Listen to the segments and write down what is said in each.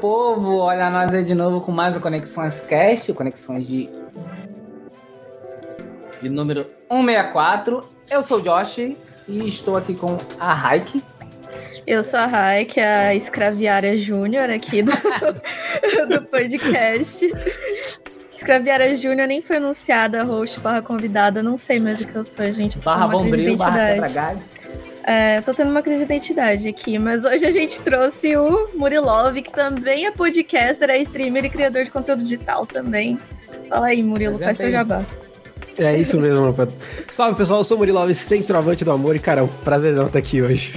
Povo! Olha nós aí de novo com mais o Conexões Cast, Conexões de de número 164. Eu sou o Josh e estou aqui com a Raik. Eu sou a Raik, a escraviária júnior aqui do, do podcast. Escraviária Júnior nem foi anunciada, host barra convidada, não sei mais o que eu sou, gente. Barra bombril, barra quebra é, tô tendo uma crise de identidade aqui, mas hoje a gente trouxe o Murilov, que também é podcaster, é streamer e criador de conteúdo digital também. Fala aí, Murilo, faz teu jabá. É isso mesmo, meu Salve, pessoal, eu sou o Murilov, centroavante do amor, e, cara, é um prazer estar aqui hoje.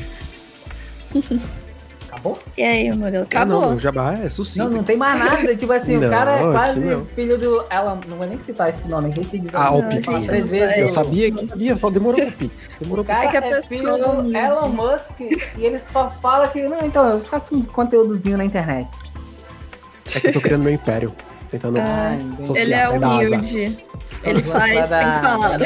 Acabou? E aí, Murilo? Acabou. não, o jabá é sucinto. Não, não tem mais nada. Tipo assim, não, o cara é quase não. filho do. Ela, não vou nem citar esse nome aqui. Que diz, ah, o Pix. Três vezes. Eu sabia que sabia, só demorou um Pix. Demorou o cara é, é filho do Elon Musk e ele só fala que. Não, então, eu faço um conteúdozinho na internet. É que eu tô criando meu império. Tentando ah, Ele é humilde. Ele faz sem falar.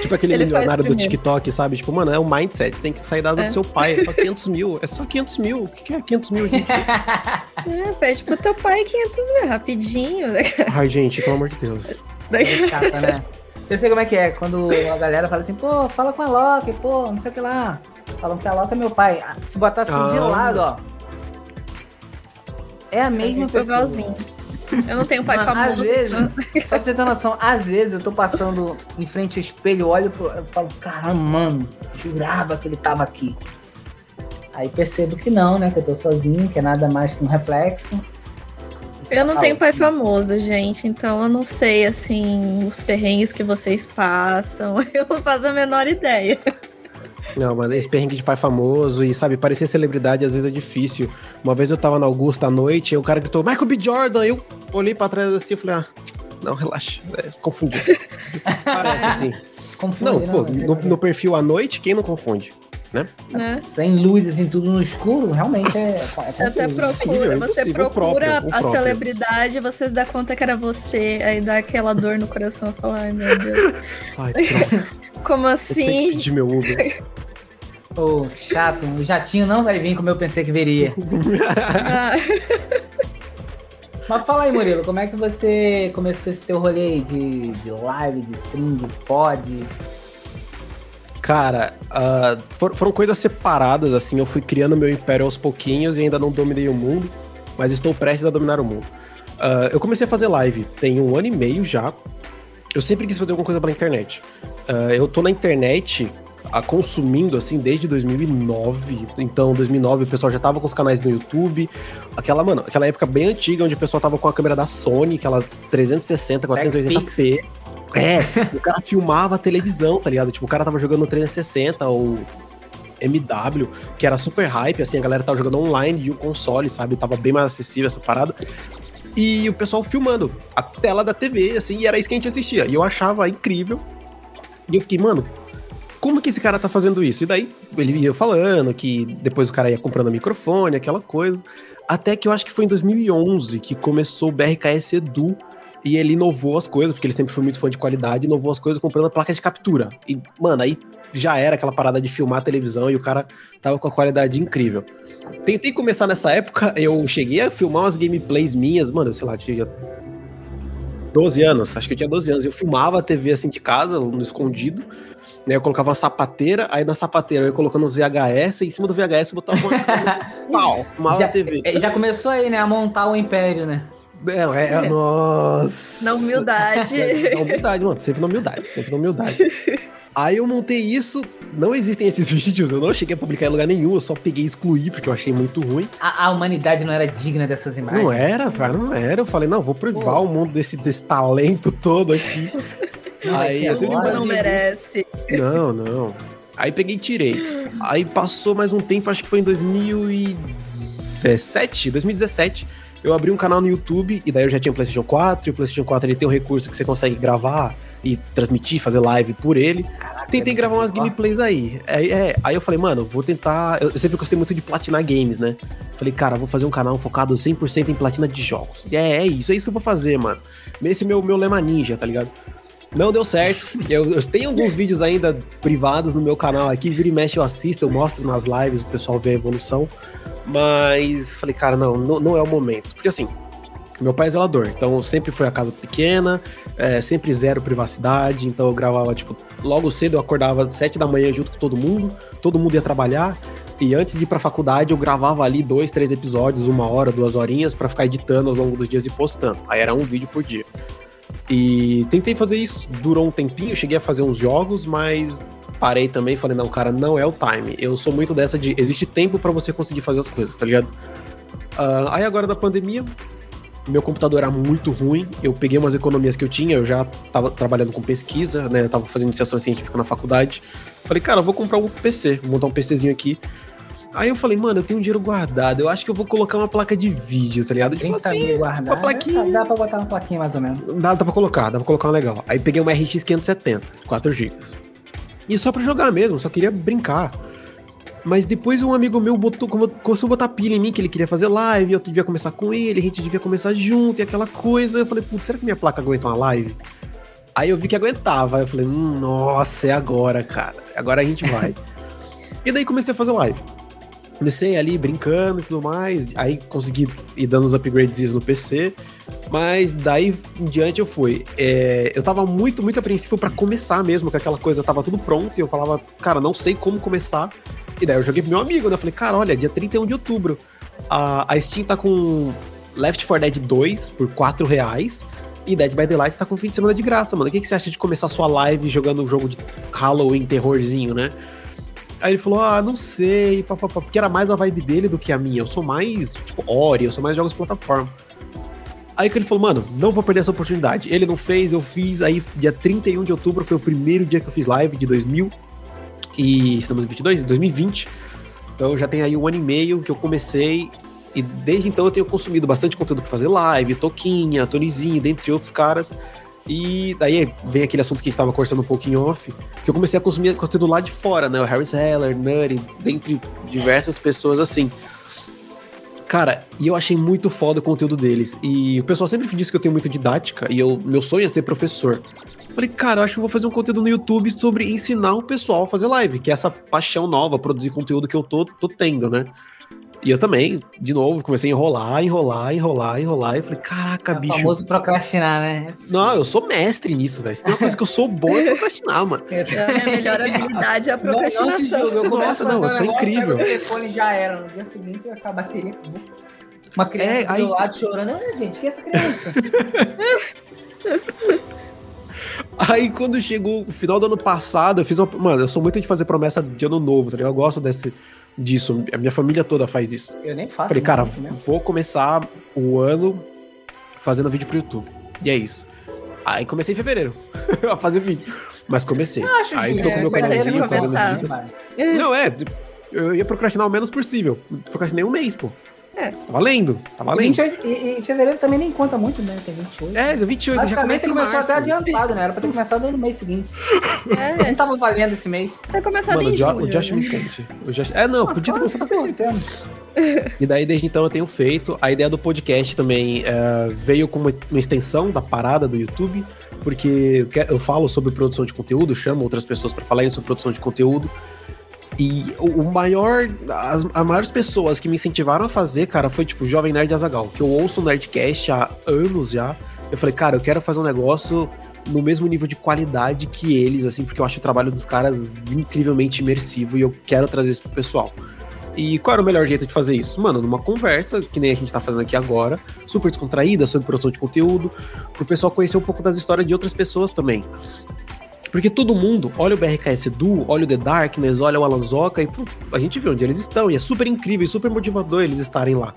Tipo aquele Ele milionário do TikTok, sabe? Tipo, mano, é um mindset. Tem que sair da é. do seu pai. É só 500 mil. É só 500 mil. O que é 500 mil, gente? é, pede pro teu pai 500 mil, rapidinho. Ai, gente, pelo amor de Deus. É chata, né? Eu sei como é que é. Quando a galera fala assim, pô, fala com a Loki, pô, não sei o que lá. Falam que a Loki é meu pai. Ah, se botar assim ah. de lado, ó. É a mesma pessoa. Igualzinho. Eu não tenho pai Mas, famoso. Às vezes, só pra você ter noção, às vezes eu tô passando em frente ao espelho, olho e falo, caramba, mano, jurava que ele tava aqui. Aí percebo que não, né? Que eu tô sozinho, que é nada mais que um reflexo. Eu não tenho pai famoso, gente, então eu não sei, assim, os perrengues que vocês passam. Eu não faço a menor ideia. Não, mas esse perrengue de pai famoso e, sabe, parecer celebridade às vezes é difícil. Uma vez eu tava na Augusta à noite e o cara gritou, Michael B. Jordan. Eu olhei pra trás assim e falei, ah, não, relaxa, é, confundi. Parece assim. Confundi, não, não, pô, no, no, perfil à noite, quem não confunde? Né? né? Sem luz, assim, tudo no escuro, realmente é. é você até procura, Sim, é você procura próprio, a próprio. celebridade, você dá conta que era você, aí dá aquela dor no coração, fala, ai meu Deus. Ai, Como assim? Eu tenho que assim? pedir meu Uber. Ô, oh, chato, o jatinho não vai vir como eu pensei que viria. Ah. Mas fala aí, Murilo, como é que você começou esse teu rolê aí de, de live, de stream, de pod? Cara, uh, for, foram coisas separadas, assim. Eu fui criando meu império aos pouquinhos e ainda não dominei o mundo, mas estou prestes a dominar o mundo. Uh, eu comecei a fazer live tem um ano e meio já. Eu sempre quis fazer alguma coisa pela internet. Uh, eu tô na internet a consumindo assim desde 2009. Então, 2009 o pessoal já tava com os canais no YouTube. Aquela, mano, aquela época bem antiga onde o pessoal tava com a câmera da Sony, aquelas 360, 480p. É, o cara filmava a televisão, tá ligado? Tipo, o cara tava jogando 360 ou MW, que era super hype, assim, a galera tava jogando online e o console, sabe? Tava bem mais acessível essa parada. E o pessoal filmando a tela da TV, assim, e era isso que a gente assistia. E eu achava incrível. E eu fiquei, mano, como que esse cara tá fazendo isso? E daí ele ia falando que depois o cara ia comprando microfone, aquela coisa. Até que eu acho que foi em 2011 que começou o BRKS Edu e ele inovou as coisas, porque ele sempre foi muito fã de qualidade, inovou as coisas comprando a placa de captura. E, mano, aí já era aquela parada de filmar a televisão e o cara tava com a qualidade incrível. Tentei começar nessa época, eu cheguei a filmar umas gameplays minhas, mano, sei lá, tinha 12 anos, acho que eu tinha 12 anos. Eu filmava a TV assim de casa, no escondido, né, eu colocava uma sapateira, aí na sapateira eu ia colocando os VHS, e em cima do VHS eu botava uma... pau, uma já, TV. É, já começou aí, né, a montar o império, né? É, é, é nossa. Na humildade. É, na humildade, mano, sempre na humildade, sempre na humildade. Aí eu montei isso, não existem esses vídeos, eu não cheguei a publicar em lugar nenhum, eu só peguei e excluí porque eu achei muito ruim. A, a humanidade não era digna dessas imagens. Não era, cara, não era. Eu falei, não, vou privar Pô. o mundo desse, desse talento todo aqui. Aí você não merece. Não, não. Aí peguei e tirei. Aí passou mais um tempo, acho que foi em 2017, 2017. Eu abri um canal no YouTube e daí eu já tinha o PlayStation 4, e o PlayStation 4 ele tem um recurso que você consegue gravar e transmitir, fazer live por ele. Caraca, Tentei é gravar umas gameplays aí. É, é, aí eu falei, mano, vou tentar. Eu sempre gostei muito de platinar games, né? Falei, cara, vou fazer um canal focado 100% em platina de jogos. É, é isso, é isso que eu vou fazer, mano. Esse é meu, meu lema ninja, tá ligado? Não deu certo. Eu, eu, tenho alguns vídeos ainda privados no meu canal aqui. Vira e mexe, eu assisto, eu mostro nas lives, o pessoal vê a evolução. Mas falei, cara, não, não, não é o momento. Porque assim, meu pai é zelador, então sempre foi a casa pequena, é, sempre zero privacidade, então eu gravava, tipo, logo cedo eu acordava às sete da manhã junto com todo mundo, todo mundo ia trabalhar, e antes de ir pra faculdade eu gravava ali dois, três episódios, uma hora, duas horinhas, para ficar editando ao longo dos dias e postando. Aí era um vídeo por dia. E tentei fazer isso, durou um tempinho, cheguei a fazer uns jogos, mas parei também, falei, não, cara, não é o time. Eu sou muito dessa de, existe tempo para você conseguir fazer as coisas, tá ligado? Uh, aí agora da pandemia, meu computador era muito ruim, eu peguei umas economias que eu tinha, eu já tava trabalhando com pesquisa, né, eu tava fazendo iniciação científica na faculdade. Falei, cara, eu vou comprar um PC, vou montar um PCzinho aqui. Aí eu falei, mano, eu tenho um dinheiro guardado, eu acho que eu vou colocar uma placa de vídeo, tá ligado? Tipo assim, guardado, uma plaquinha. Dá, dá pra botar uma plaquinha mais ou menos. Dá, dá pra colocar, dá pra colocar uma legal. Aí peguei uma RX 570, 4 GB. E só pra jogar mesmo, só queria brincar. Mas depois um amigo meu botou, começou a botar pilha em mim que ele queria fazer live, eu devia começar com ele, a gente devia começar junto e aquela coisa. Eu falei, putz, será que minha placa aguenta uma live? Aí eu vi que aguentava, eu falei, hum, nossa, é agora, cara. Agora a gente vai. e daí comecei a fazer live. Comecei ali brincando e tudo mais, aí consegui ir dando os upgrades no PC, mas daí em diante eu fui. É, eu tava muito, muito apreensivo para começar mesmo, que aquela coisa tava tudo pronto e eu falava, cara, não sei como começar. E daí eu joguei pro meu amigo, né? Eu falei, cara, olha, dia 31 de outubro, a, a Steam tá com Left 4 Dead 2 por 4 reais. E Dead by Daylight tá com fim de semana de graça, mano. O que, que você acha de começar sua live jogando um jogo de Halloween, terrorzinho, né? Aí ele falou, ah, não sei, papapá, porque era mais a vibe dele do que a minha. Eu sou mais, tipo, Ori, eu sou mais jogos de plataforma. Aí que ele falou, mano, não vou perder essa oportunidade. Ele não fez, eu fiz. Aí, dia 31 de outubro foi o primeiro dia que eu fiz live de 2000. E estamos em 22, 2020. Então já tem aí um ano e meio que eu comecei. E desde então eu tenho consumido bastante conteúdo pra fazer live, Toquinha, Tonizinho, dentre outros caras. E daí vem aquele assunto que a gente tava conversando um pouquinho off, que eu comecei a consumir conteúdo lá de fora, né? O Harry Heller, Nutty, dentre diversas pessoas assim. Cara, e eu achei muito foda o conteúdo deles. E o pessoal sempre diz que eu tenho muito didática, e eu, meu sonho é ser professor. Falei, cara, eu acho que eu vou fazer um conteúdo no YouTube sobre ensinar o pessoal a fazer live, que é essa paixão nova, produzir conteúdo que eu tô, tô tendo, né? E eu também, de novo, comecei a enrolar, enrolar, enrolar, enrolar. E falei, caraca, é bicho. O famoso procrastinar, né? Não, eu sou mestre nisso, velho. Se tem uma coisa que eu sou bom é procrastinar, mano. É, a melhor habilidade é a procrastinação. Não, não, Nossa, não, eu sou incrível. O telefone já era. No dia seguinte, a bateria. Uma criança é, do aí... lado chorando. Olha, gente, que é essa criança? Aí quando chegou o final do ano passado, eu fiz uma. Mano, eu sou muito de fazer promessa de ano novo, tá ligado? Eu gosto desse, disso. A minha família toda faz isso. Eu nem faço. Falei, cara, vou começar o ano fazendo vídeo pro YouTube. E é isso. Aí comecei em fevereiro a fazer vídeo. Mas comecei. Aí tô com meu canalzinho fazendo vídeos. Não, é. Eu ia procrastinar o menos possível. Procrastinei um mês, pô. É. Tá valendo, tá valendo. E, e, fevereiro também nem conta muito, né? Tem 28. É, 28, já começa começou março. até adiantado, né? Era pra ter começado no mês seguinte. É. Não tava valendo esse mês. Vai começar Mano, em julho. O Josh né? me quente. O Josh... É, não, ah, podia ter começado E daí, desde então, eu tenho feito. A ideia do podcast também uh, veio como uma extensão da parada do YouTube, porque eu falo sobre produção de conteúdo, chamo outras pessoas para falarem sobre produção de conteúdo. E o maior. As, as maiores pessoas que me incentivaram a fazer, cara, foi tipo Jovem Nerd Azagal, que eu ouço o Nerdcast há anos já. Eu falei, cara, eu quero fazer um negócio no mesmo nível de qualidade que eles, assim, porque eu acho o trabalho dos caras incrivelmente imersivo e eu quero trazer isso pro pessoal. E qual era o melhor jeito de fazer isso? Mano, numa conversa, que nem a gente tá fazendo aqui agora, super descontraída sobre produção de conteúdo, pro pessoal conhecer um pouco das histórias de outras pessoas também. Porque todo mundo olha o BRKS Duo, olha o The Darkness, olha o Alanzoca e pô, a gente vê onde eles estão. E é super incrível e super motivador eles estarem lá.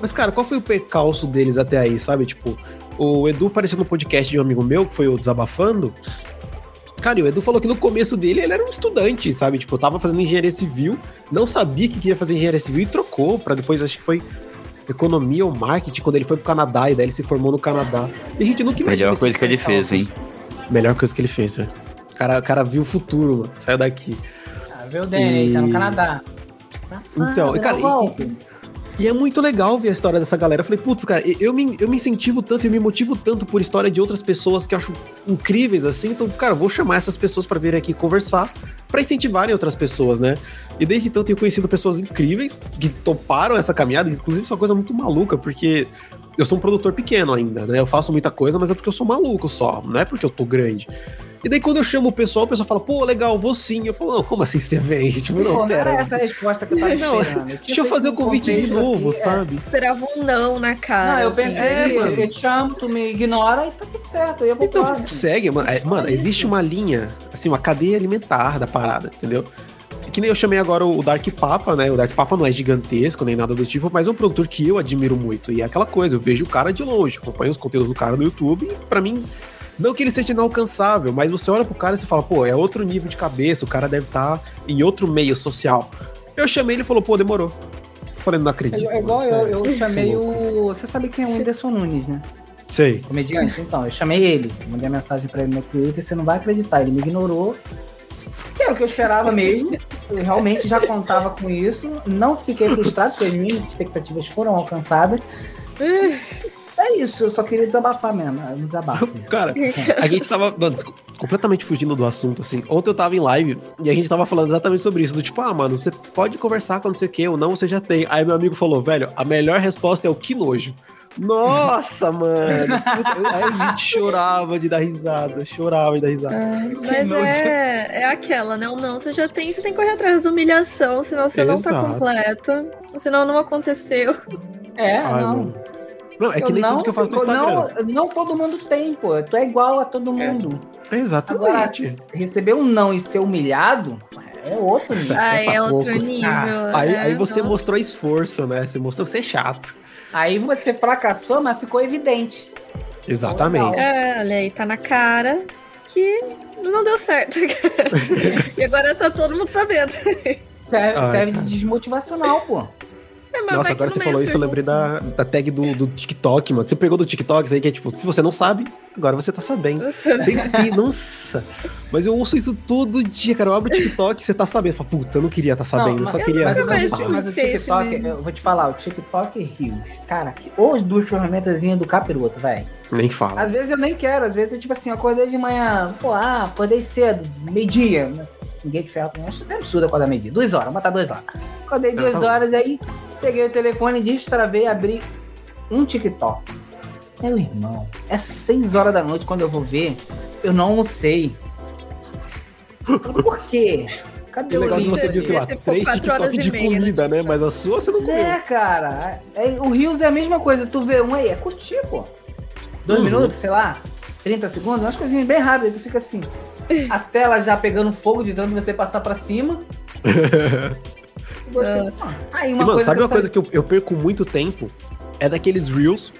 Mas, cara, qual foi o percalço deles até aí, sabe? Tipo, o Edu apareceu no podcast de um amigo meu, que foi o Desabafando. Cara, e o Edu falou que no começo dele ele era um estudante, sabe? Tipo, tava fazendo engenharia civil, não sabia que queria fazer engenharia civil e trocou para depois, acho que foi economia ou marketing, quando ele foi pro Canadá e daí ele se formou no Canadá. E a gente nunca imaginou. Melhor coisa que ele fez, hein? Melhor coisa que ele fez, é cara, o cara viu o futuro, mano. Saiu daqui. Ah, viu o Danny, e... tá no Canadá. Safado, então, cara, e, E é muito legal ver a história dessa galera. Eu falei, putz, cara, eu me, eu me incentivo tanto e me motivo tanto por história de outras pessoas que eu acho incríveis, assim. Então, cara, vou chamar essas pessoas para virem aqui conversar, para incentivarem outras pessoas, né? E desde então eu tenho conhecido pessoas incríveis que toparam essa caminhada. Inclusive, isso é uma coisa muito maluca, porque eu sou um produtor pequeno ainda, né? Eu faço muita coisa, mas é porque eu sou maluco só, não é porque eu tô grande. E daí quando eu chamo o pessoal, o pessoal fala, pô, legal, vou sim. Eu falo, não, como assim você vem? Tipo, não, Pô, pera. Não era essa a resposta que eu tava não, esperando. Eu deixa eu fazer o convite de novo, aqui, é. sabe? É. Esperava um não na cara. Não, eu assim. pensei, assim. é, eu te chamo, tu me ignora e tá tudo certo. Eu então, próximo. segue, mano. É, mano, existe uma linha, assim, uma cadeia alimentar da parada, entendeu? que nem eu chamei agora o Dark Papa, né? O Dark Papa não é gigantesco nem nada do tipo, mas é um produtor que eu admiro muito. E é aquela coisa, eu vejo o cara de longe, acompanho os conteúdos do cara no YouTube e pra mim não que ele seja inalcançável, mas você olha pro cara e você fala, pô, é outro nível de cabeça, o cara deve estar tá em outro meio social. Eu chamei ele e falou, pô, demorou. Eu falei, não acredito. É, é igual eu, eu chamei o. Você sabe quem é o Whindersson Nunes, né? Sei. Comediante, então. Eu chamei ele, mandei a mensagem pra ele no Twitter, você não vai acreditar. Ele me ignorou. Que era o que eu esperava mesmo. Eu realmente já contava com isso. Não fiquei frustrado, porque as minhas expectativas foram alcançadas. É isso, eu só queria desabafar mesmo. Desabafo. Cara, a gente tava mano, completamente fugindo do assunto, assim. Ontem eu tava em live e a gente tava falando exatamente sobre isso. Do tipo, ah, mano, você pode conversar com não sei o que ou não, você já tem. Aí meu amigo falou, velho, a melhor resposta é o que nojo. Nossa, mano! Aí a gente chorava de dar risada, chorava de dar risada. É, mas é, é aquela, né? O não, você já tem, você tem que correr atrás da humilhação, senão você Exato. não tá completo. Senão não aconteceu. É, Ai, não. Mano. Não, é que nem não, tudo que eu faço no Instagram. Não, não todo mundo tem, pô. Tu é igual a todo é. mundo. É. Exatamente. Agora, receber um não e ser humilhado é outro nível. Ah, é, é outro nível. Ah, aí, aí você nossa. mostrou esforço, né? Você mostrou ser chato. Aí você fracassou, mas ficou evidente. Exatamente. É, olha aí, tá na cara que não deu certo. e agora tá todo mundo sabendo. Serve, serve de desmotivacional, pô. É, Nossa, agora você falou isso, eu lembrei da, da tag do, do TikTok, mano. Você pegou do TikTok, isso aí que é tipo, se você não sabe, agora você tá sabendo. Sempre, nossa. Mas eu ouço isso todo dia, cara. Eu abro o TikTok e você tá sabendo. Fala, puta, eu não queria estar tá sabendo, não, eu só queria mas, mas, mas, o TikTok, eu vou te falar, o TikTok e Rios, cara, que, ou as duas ferramentas do capiroto, velho. Nem fala. Às vezes eu nem quero, às vezes, tipo assim, eu acordei de manhã, pô, ah, acordei cedo, meio-dia, né? Ninguém de ferro com acho até absurdo acordar meio-dia. Duas horas, botar duas horas. Acordei duas horas, aí peguei o telefone, destravei, abri um TikTok. Meu irmão, é seis horas da noite quando eu vou ver, eu não almocei. Por quê? Cadê o legal que você viu, lá, três TikTok de meia, comida, né? Mas a sua você não comeu. É, cara. É, o Rios é a mesma coisa. Tu vê um aí, é curtir, pô. Dois uhum. minutos, sei lá, 30 segundos, umas coisinhas bem rápidas. Tu fica assim, a tela já pegando fogo de tanto você passar para cima. você, uma e, mano, coisa sabe uma coisa que eu, eu perco muito tempo? É daqueles reels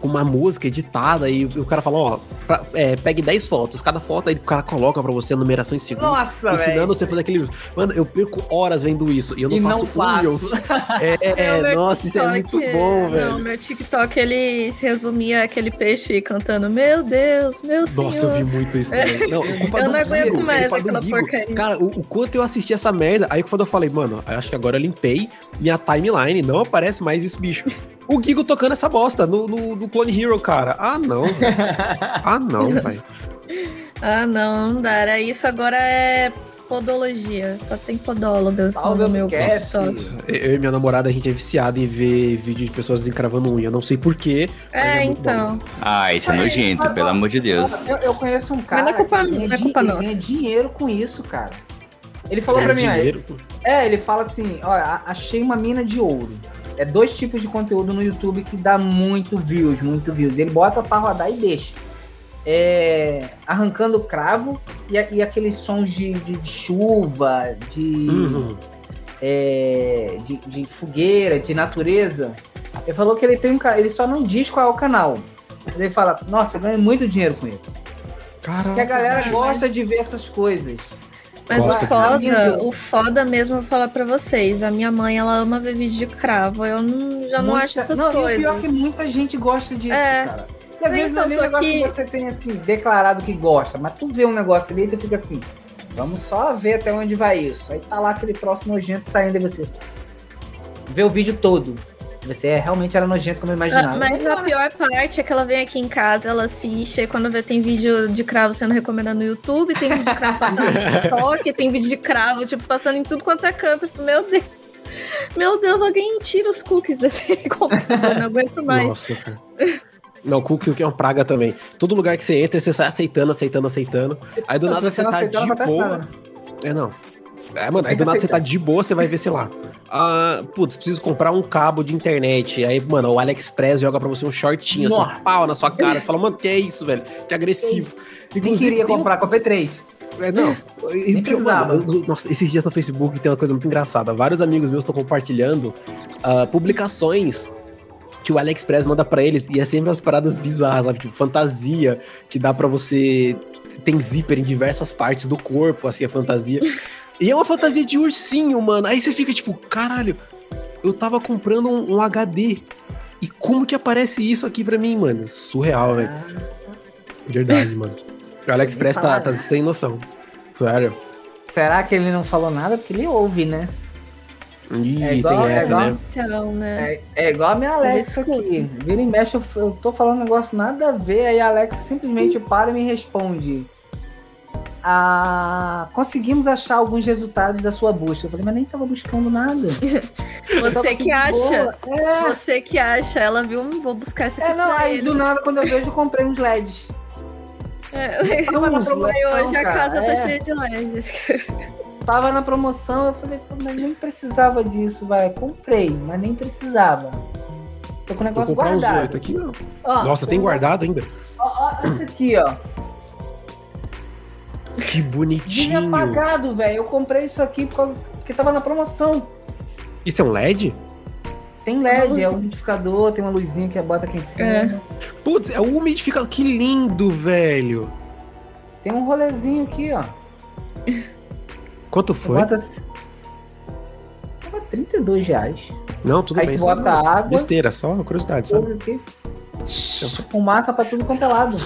com uma música editada e o cara fala, ó, pra, é, pegue 10 fotos, cada foto aí o cara coloca pra você a numeração em segundos. Nossa, Ensinando véio. você a fazer aquele. Mano, eu perco horas vendo isso e eu não e faço, não. É, é nossa, isso é muito bom, velho. Não, meu TikTok ele se resumia aquele peixe cantando, meu Deus, meu Senhor. Nossa, eu vi muito isso também. Não, eu não aguento Guigo, mais aquela porcaria. Cara, o, o, quanto eu assisti essa merda, aí quando eu falei, mano, acho que agora eu limpei minha timeline, não aparece mais isso, bicho. O Gigo tocando essa bosta no, no, no Clone Hero, cara. Ah, não. ah, não, velho. Ah, não, não dá. Era isso, agora é podologia. Só tem podólogas Salve no meu TikTok. Eu e minha namorada, a gente é viciado em ver vídeo de pessoas desencravando unha. Não sei porquê. É, é então. Bom. Ah, isso é nojento, pelo amor de Deus. Eu, eu conheço um cara. Mas não é culpa, não é culpa nossa. ganha dinheiro com isso, cara. Ele falou é, pra mim, dinheiro? é, ele fala assim: olha, achei uma mina de ouro é dois tipos de conteúdo no YouTube que dá muito views, muito views. Ele bota para rodar e deixa. É, arrancando cravo e, e aqueles sons de, de, de chuva, de, uhum. é, de, de, fogueira, de natureza. Ele falou que ele tem um ele só não diz qual é o canal. Ele fala, nossa, eu ganho muito dinheiro com isso. Caraca, Porque a galera gosta de ver essas coisas. Mas o foda, o foda mesmo, eu vou falar pra vocês. A minha mãe, ela ama ver vídeo de cravo. Eu não, já não acho essas não, coisas. Não, pior é que muita gente gosta disso, é. cara. E às vezes então, não é nem negócio que... que você tem, assim, declarado que gosta. Mas tu vê um negócio ali e tu fica assim, vamos só ver até onde vai isso. Aí tá lá aquele troço nojento saindo de você. Vê o vídeo todo. Você é, realmente era nojento como eu imaginava. Ah, Mas a pior parte é que ela vem aqui em casa, ela assiste, aí quando vê tem vídeo de cravo sendo recomendado no YouTube, tem vídeo de cravo passando no TikTok, tem vídeo de cravo, tipo, passando em tudo quanto é canto. Eu falo, Meu Deus. Meu Deus, alguém tira os cookies desse computador, não aguento mais. Nossa, cara. Não, cookie que é uma praga também. Todo lugar que você entra, você sai aceitando, aceitando, aceitando. Aí do Não, nada se você tá aceitar, de boa. nada. É, não. É, mano, aí do nada você tá de boa, você vai ver, sei lá. Ah, putz, preciso comprar um cabo de internet. Aí, mano, o AliExpress joga pra você um shortinho, assim, Nossa. um pau na sua cara. Você fala, mano, que é isso, velho? Que agressivo. Nem queria tem comprar com a P3. É, não. E Nem precisava. mano, nossa, esses dias no Facebook tem uma coisa muito engraçada. Vários amigos meus estão compartilhando ah, publicações que o AliExpress manda pra eles e é sempre umas paradas bizarras, sabe? Tipo, fantasia que dá pra você. Tem zíper em diversas partes do corpo, assim, a fantasia. E é uma fantasia de ursinho, mano. Aí você fica tipo, caralho, eu tava comprando um, um HD. E como que aparece isso aqui pra mim, mano? Surreal, velho. Verdade, mano. O AliExpress tá, tá sem noção. Sério. Será que ele não falou nada? Porque ele ouve, né? Ih, É igual- tem é essa, igual- né? Então, né? É, é igual a minha Alexa aqui. Vira e mexe, eu, eu tô falando um negócio nada a ver, aí a Alexa simplesmente para e me responde. Ah, conseguimos achar alguns resultados da sua busca. Eu falei, mas nem tava buscando nada. Você que acha. É, Você que acha. Ela viu, "Hum, vou buscar esse aqui é, não, aí ele. do nada, quando eu vejo, eu comprei uns LEDs. É, Tava na promoção, hoje a cara, casa é. tá cheia de LEDs. Tava na promoção, eu falei, "Pô, mas nem precisava disso, vai. Comprei, mas nem precisava. Tô com o negócio guardado. aqui, Nossa, tem guardado ainda? Ó, ó, esse aqui, ó. Que bonitinho. apagado, velho. Eu comprei isso aqui por causa porque tava na promoção. Isso é um LED? Tem LED, é um umidificador, tem uma luzinha que bota aqui em cima. É. Putz, é um umidificador. Que lindo, velho. Tem um rolezinho aqui, ó. Quanto foi? Bota... assim- Tava 32 reais. Não, tudo Aí bem. só bota água. Besteira, só curiosidade, sabe? Fumaça pra tudo quanto é lado.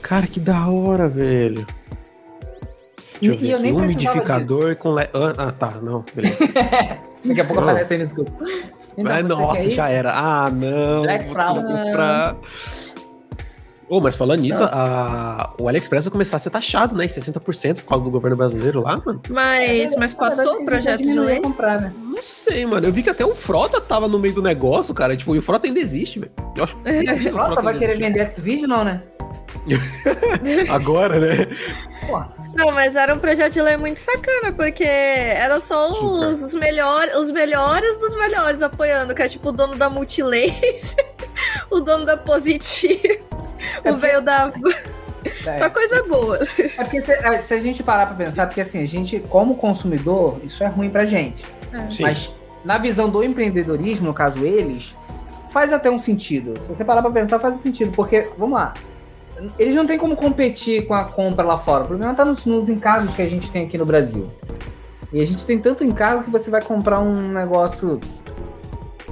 Cara, que da hora, velho. E, Deixa eu ver e eu aqui. nem precisava disso. Umidificador com LED. Ah, tá, não, beleza. Daqui a pouco Não. aparece aí no escuro. Então, Ah, você nossa, já era. Ah, não. Black vou Fraud. comprar. Ô, mas falando nisso, a... o AliExpress vai começar a ser taxado, né? Em 60% por causa do governo brasileiro lá, mano. Mas, mas Na verdade, passou o projeto de lei? comprar, né? Não sei, mano. Eu vi que até o Frota tava no meio do negócio, cara. Tipo, e o Frota ainda existe, velho. Eu acho que o Frota vai querer existe. vender X-Video, não, né? Agora, né? Não, mas era um projeto de lei muito sacana, porque era só os, os, melhor, os melhores dos melhores apoiando, que é tipo o dono da Multilaser, o dono da Positivo, É o veio da. é. Só coisa boa. É porque se, é, se a gente parar pra pensar, porque assim, a gente, como consumidor, isso é ruim pra gente. Sim. Mas na visão do empreendedorismo, no caso eles, faz até um sentido. Se você parar pra pensar, faz um sentido. Porque, vamos lá, eles não têm como competir com a compra lá fora. O problema tá nos, nos encargos que a gente tem aqui no Brasil. E a gente tem tanto encargo que você vai comprar um negócio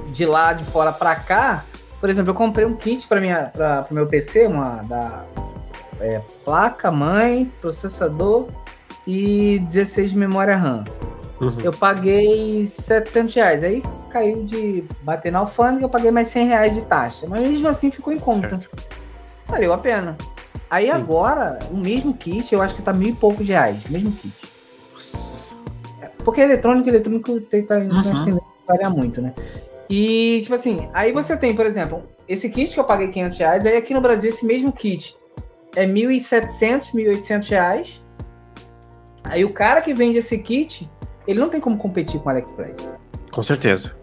de lá de fora pra cá. Por exemplo, eu comprei um kit para minha para o meu PC, uma da é, placa, mãe, processador e 16 de memória RAM. Uhum. Eu paguei 700 reais. Aí caiu de bater na alfândega, eu paguei mais 100 reais de taxa. Mas mesmo assim ficou em conta. Certo. Valeu a pena. Aí Sim. agora, o mesmo kit, eu acho que tá mil e poucos reais. Mesmo kit. Nossa. Porque eletrônico, eletrônico tem, tá, Uhum. tendemos a variar muito, né? E, tipo assim, aí você tem, por exemplo, esse kit que eu paguei 500 reais, aí aqui no Brasil esse mesmo kit é 1.700, 1.800 reais. Aí o cara que vende esse kit, ele não tem como competir com o AliExpress. Com certeza.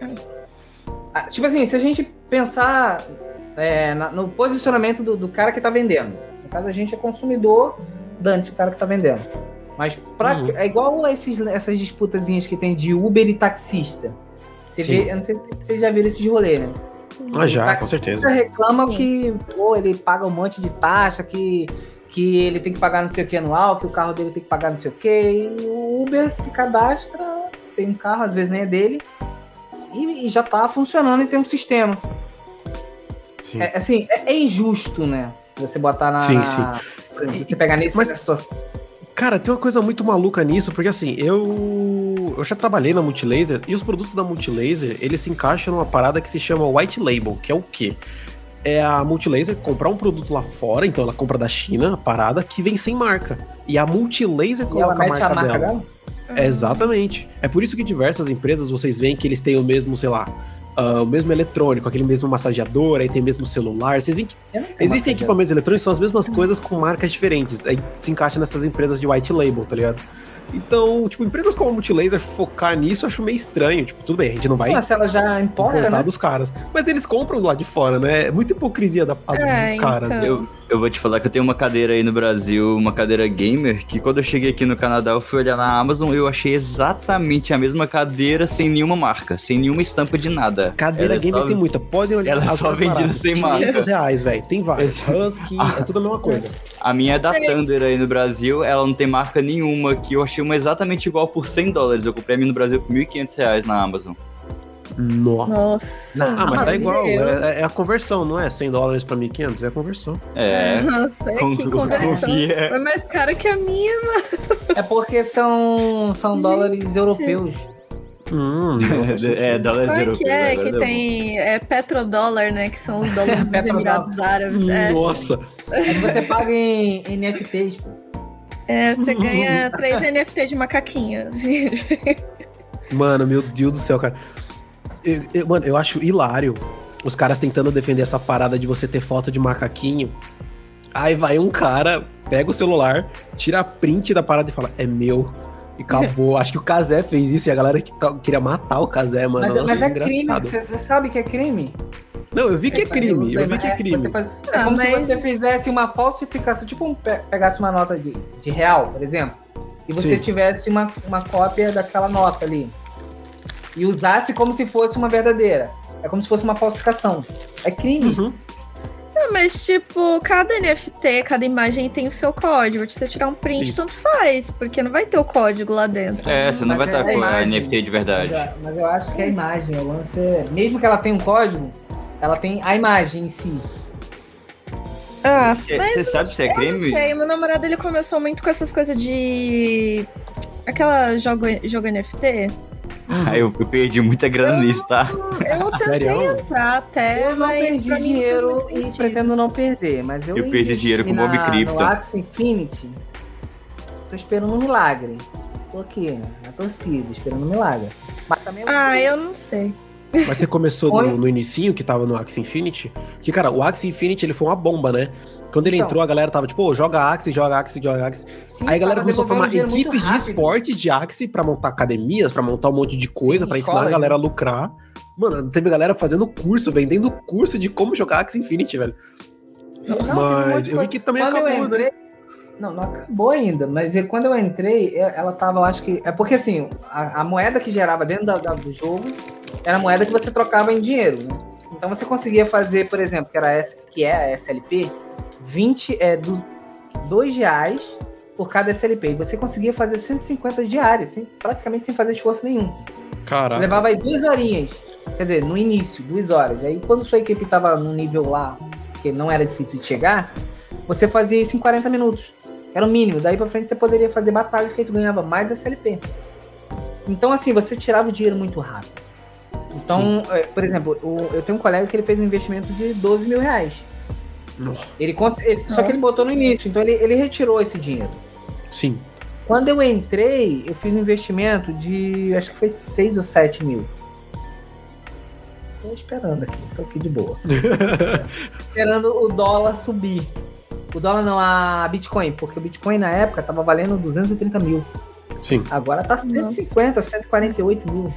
Ah, Tipo assim, se a gente pensar é, na- no posicionamento do, do cara que tá vendendo. No caso, a gente é consumidor, dane-se o cara que tá vendendo. Mas pra, Uhum. é igual esses, essas disputazinhas que tem de Uber e taxista. Você Sim. vê, eu não sei se vocês já viram esses rolê, né? Ah, já, com certeza. reclama Sim. que pô, ele paga um monte de taxa, que, que ele tem que pagar não sei o que anual, que o carro dele tem que pagar não sei o que. E o Uber se cadastra, tem um carro, às vezes nem é dele, e, e já tá funcionando e tem um sistema. Sim. É, assim, é, é injusto, né? Se você botar na. Sim, sim. Por exemplo, se você pegar nesse, Mas- nessa situação. Cara, tem uma coisa muito maluca nisso, porque assim, eu eu já trabalhei na Multilaser e os produtos da Multilaser, eles se encaixam numa parada que se chama White Label, que é o quê? É a Multilaser comprar um produto lá fora, então ela compra da China a parada que vem sem marca. E a Multilaser coloca a marca, a marca dela. dela? É, exatamente. É por isso que diversas empresas vocês veem que eles têm o mesmo, sei lá, ah, o mesmo eletrônico, aquele mesmo massageador, aí tem mesmo celular. Vocês veem que existem equipamentos eletrônicos, são as mesmas coisas com marcas diferentes. Aí se encaixa nessas empresas de white label, tá ligado? Então, tipo, empresas como a Multilaser focar nisso eu acho meio estranho. Tipo, tudo bem, a gente não vai dela. Ah, ela já importa, né? dos caras. Mas eles compram lá de fora, né? É muita hipocrisia da, É, dos caras. então. né? Eu, eu vou te falar que eu tenho uma cadeira aí no Brasil, uma cadeira gamer, que quando eu cheguei aqui no Canadá, eu fui olhar na Amazon eu achei exatamente a mesma cadeira sem nenhuma marca, sem nenhuma estampa de nada. Cadeira Ela gamer só- tem muita. Podem olhar. ela é só vendida baratas. sem 500 marca. reais, velho. Tem vários. Husky, é tudo a mesma coisa. A minha é da. Thunder aí no Brasil, ela não tem marca nenhuma, que eu achei uma exatamente igual por 100 dólares. Eu comprei a minha no Brasil por 1.500 reais na Amazon. Nossa. Nossa. Ah, mas tá igual. Deus. É, é a conversão, não é? 100 dólares pra 1.500? É a conversão. É. Nossa, com- que conversão. Foi mais cara que a minha. É porque são, são Gente. dólares europeus. Hum, é, dólares Qual é europeus. que é? Que deu. tem é, petrodólar, né? Que são os dólares dos. Emirados Árabes. É, Nossa. Aí você paga em NFTs, pô. é, você ganha três NFT de macaquinho. assim. Mano, meu Deus do céu, cara. Eu- eu- mano, eu acho hilário os caras tentando defender essa parada de você ter foto de macaquinho. Aí vai um cara, pega o celular, tira a print da parada e fala, é meu. E acabou. acho que o Kazé fez isso e a galera que tá- queria matar o Kazé, mano. Mas, Nossa, mas é engraçado. crime. Você, você sabe que é crime? Não, eu vi que é crime. Eu da vi que é crime. faz- É Ah, como mas- se você fizesse uma falsificação, tipo um, pe- pegasse uma nota de, de real, por exemplo, e você Sim. tivesse uma, uma cópia daquela nota ali. E usasse como se fosse uma verdadeira. É como se fosse uma falsificação. É crime. Uhum. Não, mas, tipo, cada NFT, cada imagem tem o seu código. Se você tirar um print, Isso. tanto faz, porque não vai ter o código lá dentro. É, você não Mas vai é estar com a. NFT de Mas, verdade. eu- mas eu acho que a imagem, o lance é. Mesmo que ela tenha um código, ela tem a imagem em si. Ah, Você mas você sabe se é eu crime? não sei. Meu namorado, ele começou muito com essas coisas de... Aquela jogo, jogo NFT. Ah, eu, eu perdi muita grana nisso, tá? Eu tentei Sério? entrar até, Eu não mas perdi dinheiro e pretendo não perder, mas eu Eu perdi dinheiro com na, Mob Crypto. No Axie Infinity. Tô esperando um milagre. Tô aqui, na torcida, esperando um milagre. Mas também Ah, eu não sei. Mas você começou no, no inicinho, que tava no Axie Infinity? Que, cara, o Axie Infinity, ele foi uma bomba, né? Quando ele Então. entrou, a galera tava tipo, ô, joga Axie, joga Axie, joga Axie. Sim, Aí a galera começou a formar equipes de esportes de Axie pra montar academias, pra montar um monte de coisa, pra ensinar a galera a né? lucrar. Mano, teve galera fazendo curso, vendendo curso de como jogar Axie Infinity, velho. Não, Mas eu vi que também eu acabou, entrei- né? Não, não acabou ainda, mas e- quando eu entrei, e- ela tava, eu acho que. É porque assim, a, a moeda que gerava dentro da- da- do jogo era a moeda que você trocava em dinheiro, né? Então você conseguia fazer, por exemplo, que, era essa, que é a SLP, 20 é do, 2 reais por cada SLP. E você conseguia fazer 150 diárias, sem, praticamente sem fazer esforço nenhum. Você Caraca. levava aí duas horinhas. Quer dizer, no início, duas horas. Aí quando sua equipe tava no nível lá, que não era difícil de chegar, você fazia isso em 40 minutos. Era o mínimo. Daí pra frente você poderia fazer batalhas que aí tu ganhava mais SLP. Então, assim, você tirava o dinheiro muito rápido. Então, é, por exemplo, o- eu tenho um colega que ele fez um investimento de 12 mil reais. Nossa. Ele, ele- só que ele botou no início, então ele, ele retirou esse dinheiro. Sim. Quando eu entrei, eu fiz um investimento de. acho que foi 6 ou 7 mil. Tô esperando aqui, tô aqui de boa. esperando o dólar subir. O dólar não, a Bitcoin, porque o Bitcoin na época tava valendo 230 mil. Sim. Agora tá 150, 148 mil.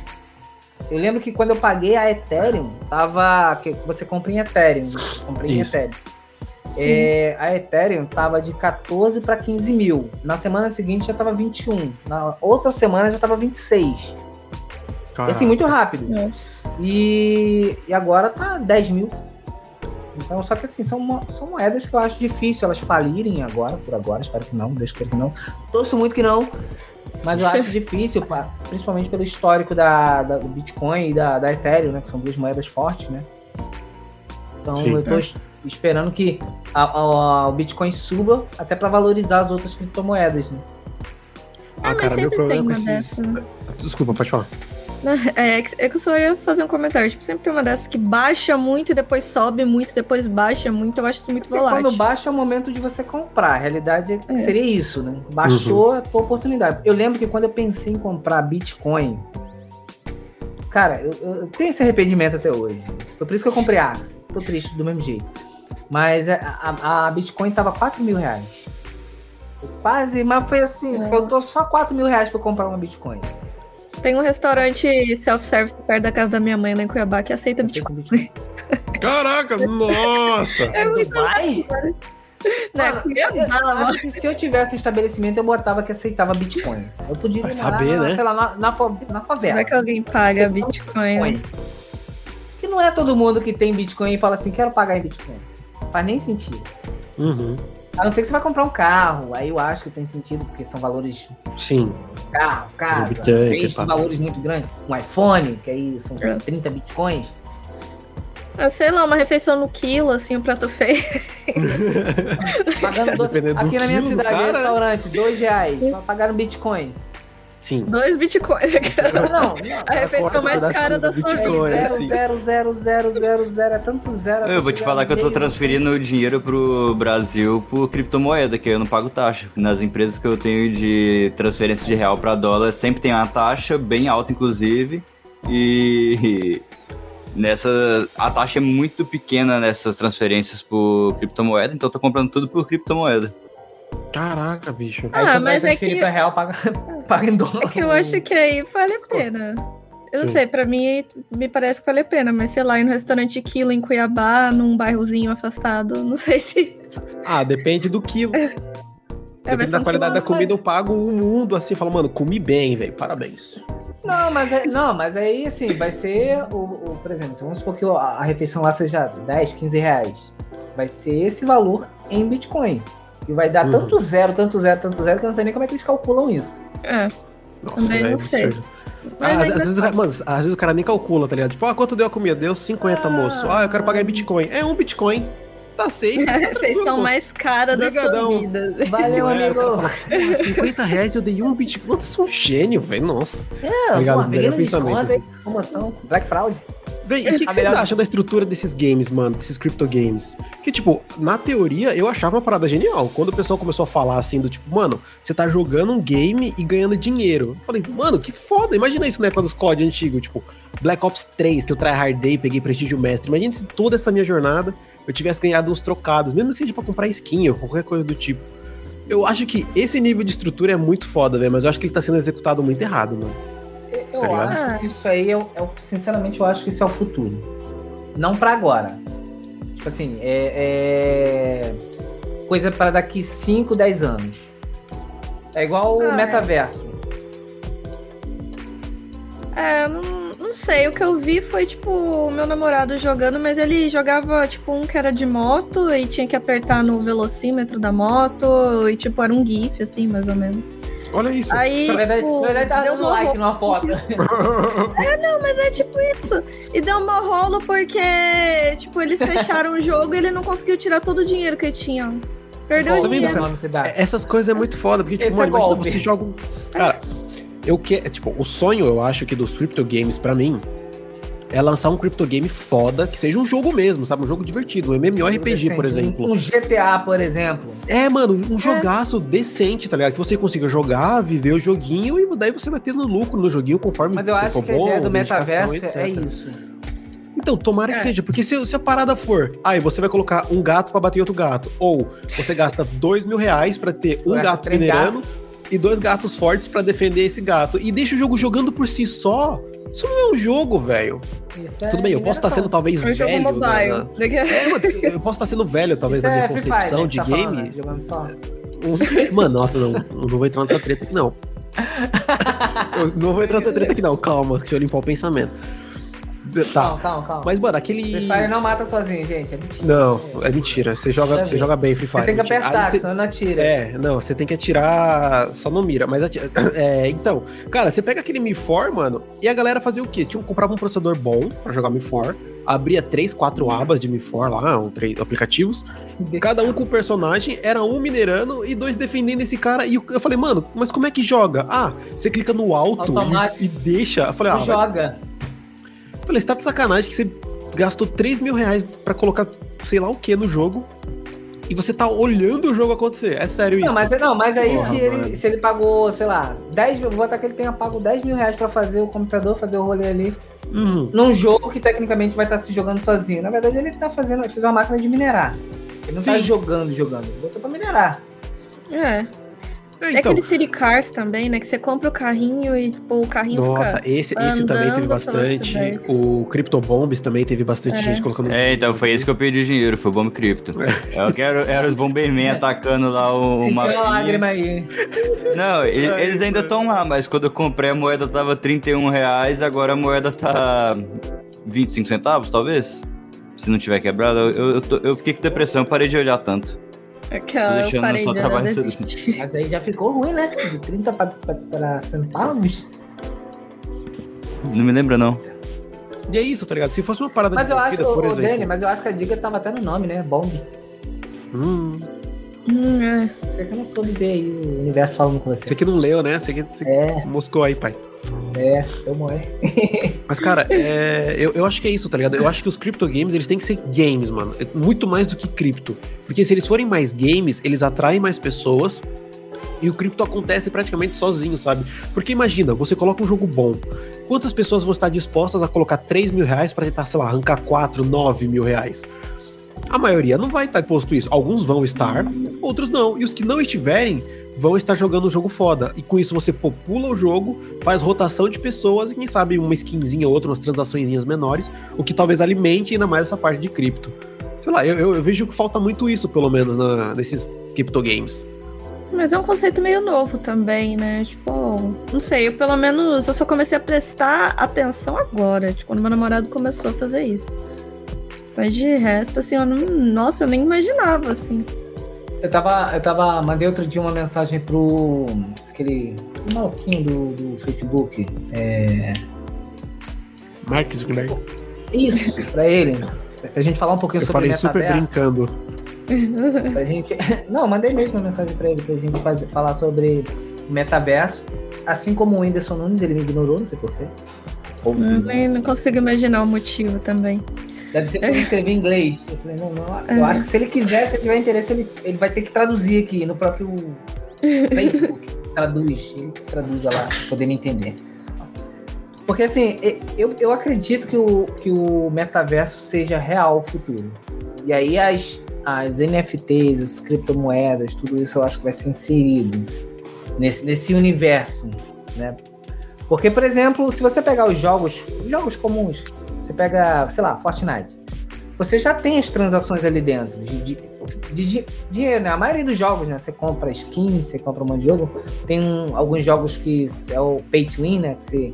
Eu lembro que quando eu paguei a Ethereum, tava. Que você compra em Ethereum. né? Comprei em. Ethereum. Sim. É, a Ethereum tava de 14 para 15 mil. Na semana seguinte já tava 21. Na outra semana já tava 26. E Caraca. assim, muito rápido. Nossa. E, e agora tá 10 mil. Então, só que assim, são, são moedas que eu acho difícil elas falirem agora, por agora, espero que não, Deus queira que não. Torço muito que não, mas eu acho difícil, pa- principalmente pelo histórico da, da- do Bitcoin e da, da Ethereum, né? Que são duas moedas fortes, né? Então Sim. eu tô es- esperando que a- a- o Bitcoin suba até para valorizar as outras criptomoedas, né? Ah, mas cara, meu sempre tem problema com uma esses. dessa. Desculpa, pode falar. É, é que é que eu só ia fazer um comentário. Tipo, sempre tem uma dessas que baixa muito e depois sobe muito, depois baixa muito. Eu acho isso muito Porque volátil. quando baixa é o momento de você comprar. A realidade é que É. seria isso, né? Baixou a tua oportunidade. Eu lembro que quando eu pensei em comprar Bitcoin, cara, eu, eu tenho esse arrependimento até hoje. Foi por isso que eu comprei Axie. Tô triste do mesmo jeito. Mas a, a- a Bitcoin tava 4 mil reais. Quase, mas foi assim, Nossa. faltou só 4 mil reais pra eu comprar uma Bitcoin. Tem um restaurante self-service perto da casa da minha mãe lá em Cuiabá que aceita Bitcoin. Caraca, nossa! É muito Dubai? Né? Mano, Cuiabá, eu- eu se eu tivesse um estabelecimento, eu botava que aceitava Bitcoin. Eu podia ir saber, né? sei lá, na, na, na favela. Será que alguém paga Bitcoin? Bitcoin. Que não é todo mundo que tem Bitcoin e fala assim, quero pagar em Bitcoin. Faz nem sentido. Uhum. A não ser que você vai comprar um carro, aí eu acho que tem sentido, porque são valores Sim. carro, casa, bens pá. de valores muito grandes. Um iPhone, que aí são É. 30 Bitcoins. Ah, sei lá, uma refeição no quilo, assim, um prato feio. Pagando do- Aqui na minha cidade, cara. restaurante, dois reais. Vai pagar no Bitcoin. Sim. Dois bitcoins. Não, não. A refeição mais cara da sua Bitcoin, vida. assim. Zero, zero, zero, zero, zero, é tanto zero. Eu vou te falar que eu tô transferindo o dinheiro pro Brasil por criptomoeda, que eu não pago taxa. Nas empresas que eu tenho de transferência de real pra dólar, sempre tem uma taxa bem alta, inclusive. E nessa a taxa é muito pequena nessas transferências por criptomoeda, então eu tô comprando tudo por criptomoeda. Caraca, bicho. Ah, mas é que- pra real, paga, paga em dólar. É que eu acho que aí vale a pena. Eu não sei, pra mim me parece que vale a pena, mas sei lá, ir no restaurante Quilo em Cuiabá, num bairrozinho afastado, não sei se. Ah, depende do quilo. É, Depende da qualidade da comida, eu pago o mundo assim, falo, mano, comi bem, velho. Parabéns. Não, mas, é- não, mas aí assim, vai ser o, o- por exemplo, vamos supor que a, a refeição lá seja 10, 15 reais. Vai ser esse valor em Bitcoin. E vai dar Uhum. tanto zero, tanto zero, tanto zero, que eu não sei nem como é que eles calculam isso. É, Nossa, Também não sei. absurdo. mas Ah, às, ainda às vezes, o cara- mano, às vezes o cara nem calcula, tá ligado? Tipo, ah, quanto deu a comida? Deu 50, moço. Ah, eu quero pagar em Bitcoin. É um Bitcoin. Tá safe. é a refeição mais cara da sua Obrigadão. vida. Valeu, é, amigo. fala, "Pô, 50 reais eu dei um Bitcoin. Nossa, eu sou um gênio, velho. Nossa. É, Obrigado, melhor pensamento, desconto, hein? Promoção, Black Fraud. E o que, que A vocês melhor- acham da estrutura desses games, mano? Desses crypto games? Que, tipo, na teoria, eu achava uma parada genial. Quando o pessoal começou a falar assim, do tipo, mano, você tá jogando um game e ganhando dinheiro. Eu falei, mano, que foda. Imagina isso na época dos COD antigos, tipo, Black Ops 3, que eu tryhardei, peguei prestígio mestre. Imagina se toda essa minha jornada eu tivesse ganhado uns trocados, mesmo que seja pra comprar skin ou qualquer coisa do tipo. Eu acho que esse nível de estrutura é muito foda, velho, mas eu acho que ele tá sendo executado muito errado, mano. Eu Tá acho que isso aí, é, o- é o- sinceramente, eu acho que isso é o futuro. Não pra agora. Tipo assim, é, é coisa para daqui 5, 10 anos. É igual o Ah, é. metaverso. É, não, não sei. O que eu vi foi, tipo, o meu namorado jogando, mas ele jogava, tipo, um que era de moto e tinha que apertar no velocímetro da moto e, tipo, era um GIF, assim, mais ou menos. Olha isso. Aí, Na verdade, tipo, na verdade tá deu dando like numa foto. Mas é tipo isso. E deu uma rolo porque, tipo, eles fecharam o jogo e ele não conseguiu tirar todo o dinheiro que ele tinha. Perdeu o Tá vendo, dinheiro. cara? Essas coisas é muito foda, porque, tipo, Esse mano, é você joga um. Cara, eu que. Tipo, o sonho, eu acho que dos crypto games, pra mim, é lançar um crypto game foda, que seja um jogo mesmo, sabe? Um jogo divertido, um MMORPG, por exemplo. Um GTA, por exemplo. É, mano, um jogaço decente, tá ligado? Que você consiga jogar, viver o joguinho e daí você vai tendo lucro no joguinho conforme Mas eu você acho for que a bom, ideia do metaverso é etc. isso. Então, tomara que É. seja, porque se, se a parada for, aí você vai colocar um gato pra bater em outro gato, ou você gasta dois mil reais pra ter um gato minerando e dois gatos fortes pra defender esse gato, e deixa o jogo jogando por si só, isso não é um jogo, velho. Isso é Tudo bem, eu posso estar sendo talvez É um jogo velho. da- mobile. da- Daqui a- É, eu posso estar sendo velho, talvez, Isso na minha é concepção né, de você tá falando, game. né? Jogando só. Um- Mano, nossa, não, não vou entrar nessa treta aqui, não. Eu não vou entrar nessa treta aqui, não. Calma, deixa eu limpar o pensamento. Tá. Calma, calma, calma. Mas, mano, aquele. Free Fire não mata sozinho, gente. É mentira. Não, é mentira. Você joga, Você joga bem Free Fire. Você tem que mentira. apertar, você- senão não atira. É, não, você tem que atirar, só não mira, mas atira, é, então, cara, você pega aquele Mi 4, mano, e a galera fazia o quê? Tinha comprava um processador bom pra jogar Mi 4, abria três, quatro abas de MIFOR lá, um, três aplicativos. Cada um com personagem, era um minerando e dois defendendo esse cara. E eu falei, mano, mas como é que joga? Ah, você clica no alto e, e deixa. Eu falei, ah, Não vai- joga. Eu falei, você tá de sacanagem que você gastou 3 mil reais pra colocar sei lá o que no jogo e você tá olhando o jogo acontecer. É sério isso. Não, mas, não, mas aí Porra, se, ele, se ele pagou, sei lá, 10 mil, vou botar que ele tenha pago 10 mil reais pra fazer o computador, fazer o rolê ali, Uhum. num jogo que tecnicamente vai estar se jogando sozinho. Na verdade, ele tá fazendo, ele fez uma máquina de minerar. Ele não tá Sim. jogando, jogando. Ele botou pra minerar. É. É, É então, aquele City Cars também, né? Que você compra o carrinho e tipo, o carrinho nossa, fica. esse, esse também teve bastante. O Crypto Bombs também teve bastante É. gente colocando. É, então foi esse que eu perdi dinheiro, foi o Bomb Crypto. Eu quero, era os Bomberman atacando lá o, uma. uma lágrima aí. Não, e- Ai, eles ainda estão lá, mas quando eu comprei a moeda tava 31 reais, agora a moeda tá 25 centavos, talvez? Se não tiver quebrado, eu, eu, eu tô- eu fiquei com depressão, parei de olhar tanto. Aquela eu deixando parei só de desistir. Mas aí já ficou ruim, né? De 30 pra, pra, pra centavos. Não me lembra, não. E é isso, tá ligado? Se fosse uma parada Mas eu acho, divertida, por o, exemplo. Dani, mas eu acho que a dica tava até no nome, né? Bomb. Hum, Hum, é. Você que eu não soube ver aí o universo falando com você. você que não leu, né? Você que você É, moscou aí, pai. É, eu morri. Mas, cara, é, eu, eu acho que é isso, tá ligado? Eu acho que os crypto games, eles têm que ser games, mano. É Muito mais do que cripto. Porque se eles forem mais games, eles atraem mais pessoas. E o cripto acontece praticamente sozinho, sabe? Porque imagina, você coloca um jogo bom. Quantas pessoas vão estar dispostas a colocar 3 mil reais pra tentar, sei lá, arrancar 4, 9 mil reais? A maioria não vai estar disposto a isso. Alguns vão estar, outros não. E os que não estiverem vão estar jogando um jogo foda. E com isso você popula o jogo, faz rotação de pessoas e quem sabe uma skinzinha ou outra, umas transaçõezinhas menores, o que talvez alimente ainda mais essa parte de cripto. Sei lá, eu, eu- eu vejo que falta muito isso, pelo menos, na- nesses cripto games. Mas é um conceito meio novo também, né? Tipo, não sei, eu pelo menos eu só comecei a prestar atenção agora, tipo, quando meu namorado começou a fazer isso. Mas de resto, assim, eu não. Nossa, eu nem imaginava, assim. Eu tava, eu tava, mandei outro dia uma mensagem pro aquele maluquinho do, do Facebook. É, Mark Zuckerberg. isso, pra ele. Pra gente falar um pouquinho Eu sobre falei super metaverso. brincando. Pra gente. Não, mandei mesmo uma mensagem pra ele pra gente fazer, falar sobre o metaverso. Assim como o Whindersson Nunes, ele me ignorou, não sei porquê. Não. não consigo imaginar o motivo também. Deve ser porque ele escreveu em inglês. Eu falei, não, não. É. Eu acho que se ele quiser, se ele tiver interesse, ele, ele vai ter que traduzir aqui no próprio Facebook. Traduz, ele traduz lá, pra poder me entender. Porque assim, eu, eu acredito que o, que o metaverso seja real o futuro. E aí as, as NFTs, as criptomoedas, tudo isso eu acho que vai ser inserido nesse, nesse universo, né? Porque, por exemplo, se você pegar os jogos, os jogos comuns, você pega, sei lá, Fortnite. Você já tem as transações ali dentro de, de, de di- dinheiro, né? A maioria dos jogos, né? Você compra skin, você compra um monte de jogo. Tem um- alguns jogos que é o pay to win, né? Que você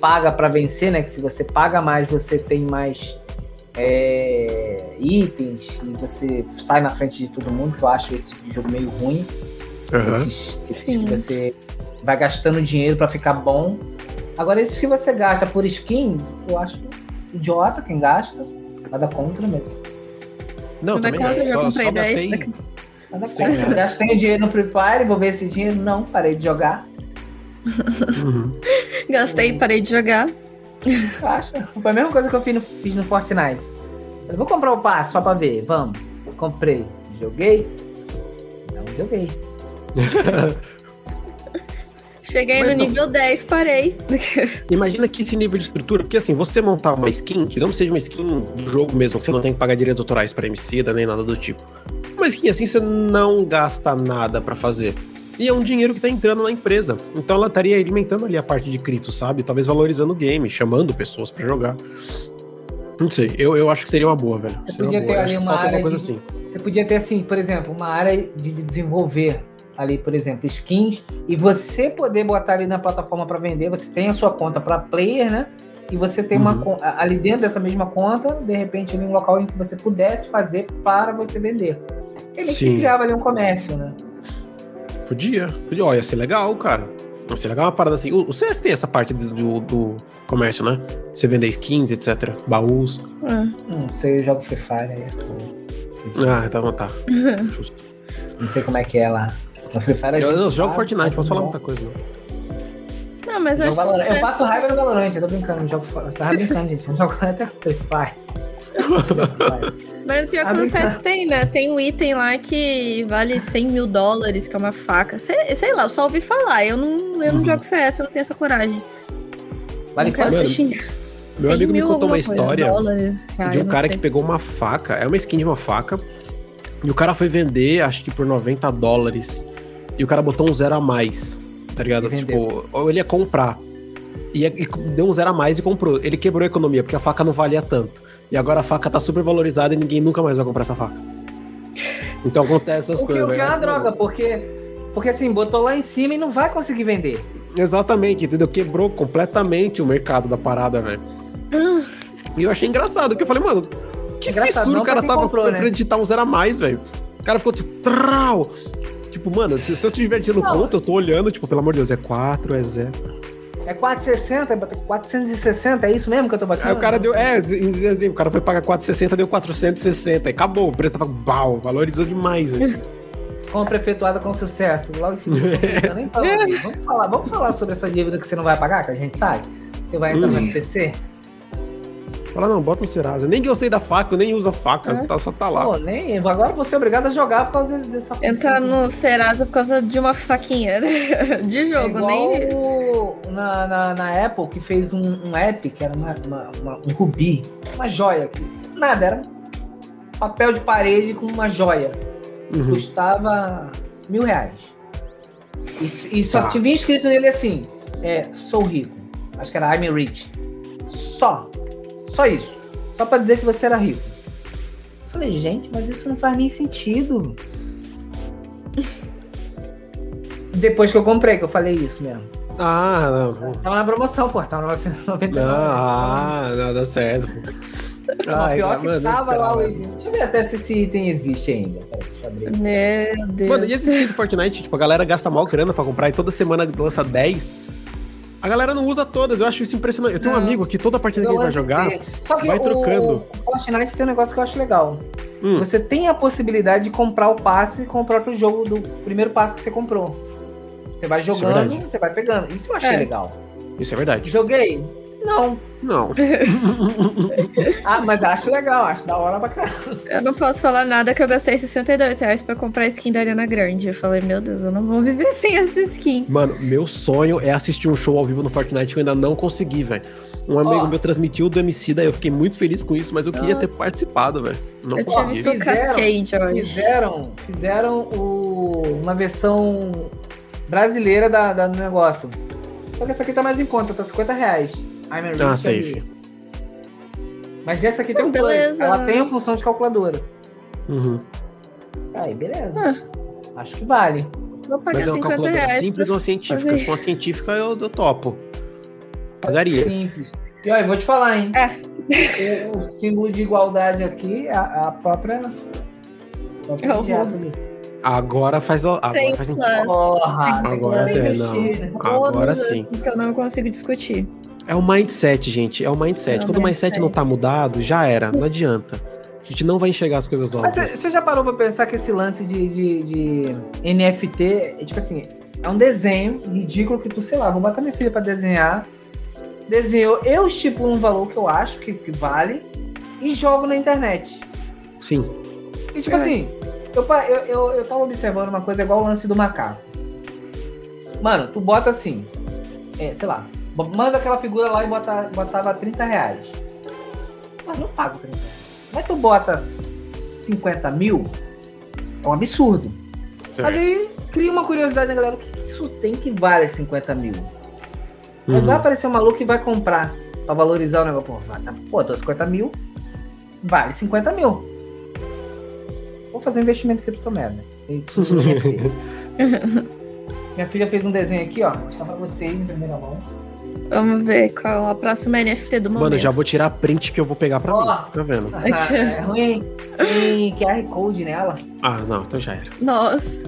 paga pra vencer, né? Que se você paga mais, você tem mais é, itens e você sai na frente de todo mundo, que eu acho esse tipo jogo meio ruim. Aham. Esses, esses que você vai gastando dinheiro pra ficar bom. Agora, esses que você gasta por skin, eu acho idiota quem gasta. Nada contra, mas. Não, Nada também contra, eu já só, comprei só 10 gastei. daqui. Nada Sim, contra. né? Gastei dinheiro no Free Fire, vou ver esse dinheiro. Não, parei de jogar. Uhum. Gastei, parei de jogar. Eu acho. Foi a mesma coisa que eu fiz no, fiz no Fortnite. Falei, vou comprar o passe só pra ver. Vamos. Comprei. Joguei. Não joguei. Cheguei Mas no não- nível 10, parei. Imagina que esse nível de estrutura, porque assim, você montar uma skin, digamos que seja uma skin do jogo mesmo, que você não tem que pagar direitos autorais pra Emicida, nem nada do tipo. Uma skin assim você não gasta nada pra fazer. E é um dinheiro que tá entrando na empresa. Então ela estaria alimentando ali a parte de cripto, sabe? Talvez valorizando o game, chamando pessoas pra jogar. Não sei, eu, eu acho que seria uma boa, velho. Você Seria podia uma ter boa. Eu ali acho que uma área uma coisa de- assim. Você podia ter, assim, por exemplo, uma área de desenvolver ali, por exemplo, skins, e você poder botar ali na plataforma para vender. Você tem a sua conta para player, né? E você tem uma Uhum. con- ali dentro dessa mesma conta, de repente, ali um local em que você pudesse fazer para você vender. Ele Sim. criava ali um comércio, né? Podia, podia. Ó, ia ser legal, cara. Nossa, é legal uma parada assim. O, o CS tem essa parte do, do, comércio, né? Você vender skins, etc. Baús. Ah, Não sei, eu jogo Free Fire aí. pô. Ah, tá, tá. Justo. Não sei como é que é lá. No Free Fire Eu, eu jogo Fortnite, tá posso falar muita coisa, não. Mas eu Eu, Valorant. que eu passo raiva no Valorant, eu tô brincando, não jogo fora. Eu tava brincando, gente. Eu jogo até Free Fire. Mas pior Ah, que no. CS tem, né? Tem um item lá que vale 100 mil dólares, que é uma faca. Sei, sei lá, eu só ouvi falar. Eu não, eu não Uhum. jogo CS, eu não tenho essa coragem. Vale não quero meu 100 amigo me mil contou uma história dólares, reais, de um cara sei. que pegou uma faca, é uma skin de uma faca, e o cara foi vender, acho que por 90 dólares, e o cara botou um zero a mais, tá ligado? E vendeu. Tipo, ou ele ia comprar. E, e deu um zero a mais e comprou. Ele quebrou a economia, porque a faca não valia tanto. E agora a faca tá super valorizada e ninguém nunca mais vai comprar essa faca. Então acontece essas O coisas. o que é velho. uma droga, porque, porque assim, botou lá em cima e não vai conseguir vender. Exatamente, entendeu? Quebrou completamente o mercado da parada, velho. Ah, E eu achei engraçado, porque eu falei, mano, que Engraçado, fissura o cara tava comprou, pra né? acreditar um zero a mais, velho. O cara ficou tipo, trau. Tipo, mano, se, se eu tiver Não. conta, eu tô olhando, tipo, pelo amor de Deus, é 4, é 0. É 460, é 460, é isso mesmo que eu tô batendo? Aí o cara deu, é, o cara foi pagar 460, deu 460, aí acabou, o preço tava, bau, valorizou demais, velho. Compra efetuada com sucesso. Logo em seguida, eu nem falo. vamos, falar, vamos falar sobre essa dívida que você não vai pagar, que a gente sabe? Você vai entrar Hum. no SPC? Fala, não, bota um Serasa. Nem gostei da faca, eu nem uso a faca, É. tá- só tá lá. Pô, nem. Agora você é obrigado a jogar por causa dessa Entrar no Serasa por causa de uma faquinha de É jogo, igual nem. o- na, na, na Apple que fez um, um app que era uma, uma- uma- um rubi, uma joia. Que, nada, era papel de parede com uma joia. Uhum. Custava mil reais. E, e só Tá. tinha escrito nele assim: é, sou rico. Acho que era I'm rich. Só. Só isso. Só pra dizer que você era rico. Eu falei, gente, mas isso não faz nem sentido. Depois que eu comprei, que eu falei isso mesmo. Ah, não. Tava na promoção, pô. Tava 999. Não, ah, não, dá certo, Ai, pior cara, que mano, tava lá hoje. Deixa eu ver até se esse item existe ainda. Meu Deus. Mano, e esse skin do Fortnite, tipo, a galera gasta mal grana pra comprar e toda semana lança 10. A galera não usa todas, eu acho isso impressionante. Eu tenho um Não. amigo que toda partida que ele vai Eu jogar. lancei. Só que vai o- trocando. O Fortnite tem um negócio que eu acho legal. Hum, Você tem a possibilidade de comprar o passe com o próprio jogo do primeiro passe que você comprou. Você vai é jogando, verdade. você vai pegando. Isso eu achei É. legal. isso é verdade. Joguei? Não. Não. Ah, mas acho legal, acho da hora pra caramba. Eu não posso falar nada que eu gastei 62 reais pra comprar a skin da Ariana Grande. Eu falei, meu Deus, eu não vou viver sem essa skin. Mano, meu sonho é assistir um show ao vivo no Fortnite que eu ainda não consegui, velho. Um amigo Ó. meu transmitiu do MC, daí eu fiquei muito feliz com isso, mas eu queria Nossa. ter participado, velho. Não eu tinha visto o Fizeram- Cascade hoje. Fizeram, fizeram o- uma versão brasileira da, da- do negócio. Só que essa aqui tá mais em conta, tá 50 reais. I'm a Ah, safe. Mas essa aqui tem um plus. Ela tem a função de calculadora. Uhum. Aí, beleza. Ah. Acho que vale. Vou pagar Mas é uma 50 calculadora reais. simples pra- ou científica? fazer. Se for uma científica, eu, eu topo. Pagaria. Simples. E olha, vou te falar, hein? É. O, o símbolo de igualdade aqui é a, a própria. a própria É ali. Agora faz, agora faz sentido. Porra, Agora investir, né? Agora sim. que eu não consigo discutir. É o mindset, gente. É o mindset. É o Quando o mindset não tá mindset. mudado, já era. Não adianta. A gente não vai enxergar as coisas Mas óbvias. você já parou pra pensar que esse lance de, de, de NFT é tipo assim, é um desenho ridículo que tu, sei lá, vou botar minha filha pra desenhar. Desenhou, eu estipulo um valor que eu acho que, que vale e jogo na internet. Sim. E tipo É. assim, eu, eu, eu, eu tava observando uma coisa igual o lance do macaco. Mano, tu bota assim, é, sei lá, manda aquela figura lá e bota, botava 30 reais. Mas não pago 30 reais. Mas tu bota 50 mil, é um absurdo. Mas aí cria uma curiosidade na galera, o que, que isso tem que vale 50 mil? Aí Uhum. vai aparecer um maluco que vai comprar pra valorizar o negócio. Pô, vai, tá- pô, tô 50 mil, vale 50 mil. Vou fazer um investimento aqui, tô merda. E- Minha filha. Minha filha fez um desenho aqui, ó. Vou mostrar pra vocês em primeira mão. Vamos ver qual a próxima NFT do momento. Mano, já vou tirar a print que eu vou pegar pra Ó. mim. Fica vendo. Ah, é ruim. Tem QR Code nela. Ah, não, então já era. Nossa.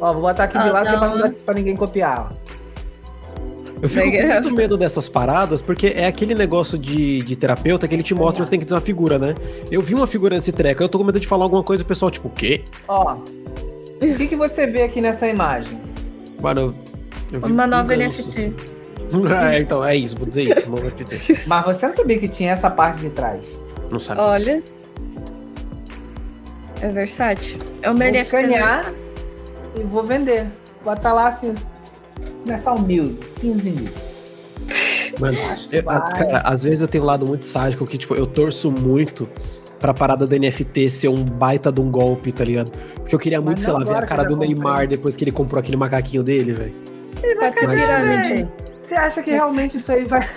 Ó, vou botar aqui de Ah, lado que é pra, não. pra ninguém copiar. ó. Eu fico com muito medo dessas paradas, porque é aquele negócio de, de terapeuta que ele te mostra, você tem que ter uma figura, né? Eu vi uma figura nesse treco, eu tô com medo de falar alguma coisa e o pessoal, tipo, o quê? Ó, o que, que você vê aqui nessa imagem? Mano, eu vi Uma nova NFT. é, então, é isso, vou dizer isso. Não, NFT. Mas você não sabia que tinha essa parte de trás. não sabe. Olha. É versátil. É o Vou meu NFT. escanear e vou vender. Botar lá assim, começar humilde, 15 mil. Mano, eu- vai. cara, às vezes eu tenho um lado muito sádico que, tipo, eu torço muito pra parada do NFT ser um baita de um golpe, tá ligado? Porque eu queria muito, sei lá, ver a cara eu do comprei. Neymar depois que ele comprou aquele macaquinho dele, velho. Pode ser Mas- pirâmide. Você acha que realmente isso aí vai.